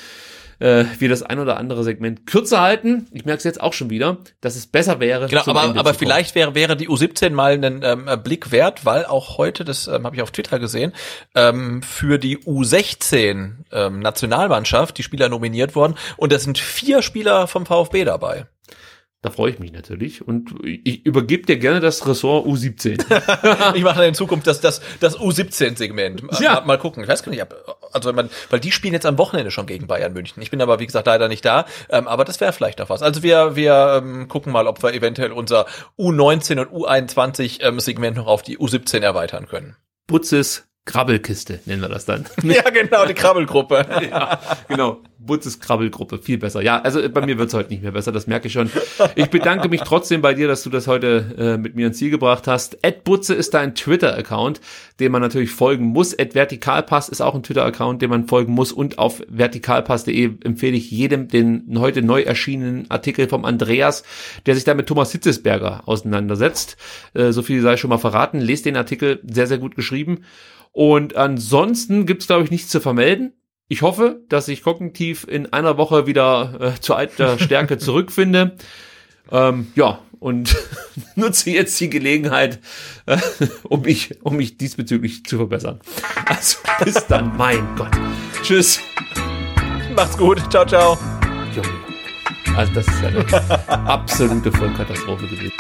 äh, wir das ein oder andere Segment kürzer halten. Ich merke es jetzt auch schon wieder, dass es besser wäre. Genau, aber, aber vielleicht wäre, wäre die U17 mal einen ähm, Blick wert, weil auch heute, das ähm, habe ich auf Twitter gesehen, ähm, für die U16 ähm, Nationalmannschaft die Spieler nominiert worden und da sind vier Spieler vom VfB dabei. Da freue ich mich natürlich und ich übergebe dir gerne das Ressort U17. ich mache in Zukunft das, das, das U17-Segment. Ja. Mal, mal, gucken. Ich weiß gar nicht, also man, weil die spielen jetzt am Wochenende schon gegen Bayern München. Ich bin aber, wie gesagt, leider nicht da. Ähm, aber das wäre vielleicht auch was. Also wir, wir ähm, gucken mal, ob wir eventuell unser U19 und U21-Segment ähm, noch auf die U17 erweitern können. Putzes Krabbelkiste nennen wir das dann. Ja, genau, die Krabbelgruppe. ja, genau. Butzes Krabbelgruppe, viel besser. Ja, also bei mir wird's heute nicht mehr besser, das merke ich schon. Ich bedanke mich trotzdem bei dir, dass du das heute äh, mit mir ins Ziel gebracht hast. Ed Butze ist dein Twitter-Account, dem man natürlich folgen muss. Ed Vertikalpass ist auch ein Twitter-Account, dem man folgen muss. Und auf vertikalpass.de empfehle ich jedem den heute neu erschienenen Artikel vom Andreas, der sich da mit Thomas Hitzesberger auseinandersetzt. Äh, so viel sei schon mal verraten. Lest den Artikel, sehr, sehr gut geschrieben. Und ansonsten gibt's glaube ich, nichts zu vermelden. Ich hoffe, dass ich kognitiv in einer Woche wieder äh, zu alter Stärke zurückfinde. Ähm, ja, und nutze jetzt die Gelegenheit, äh, um, mich, um mich diesbezüglich zu verbessern. Also bis dann, mein Gott. Tschüss. Macht's gut. Ciao, ciao. Also das ist ja eine absolute Vollkatastrophe gewesen.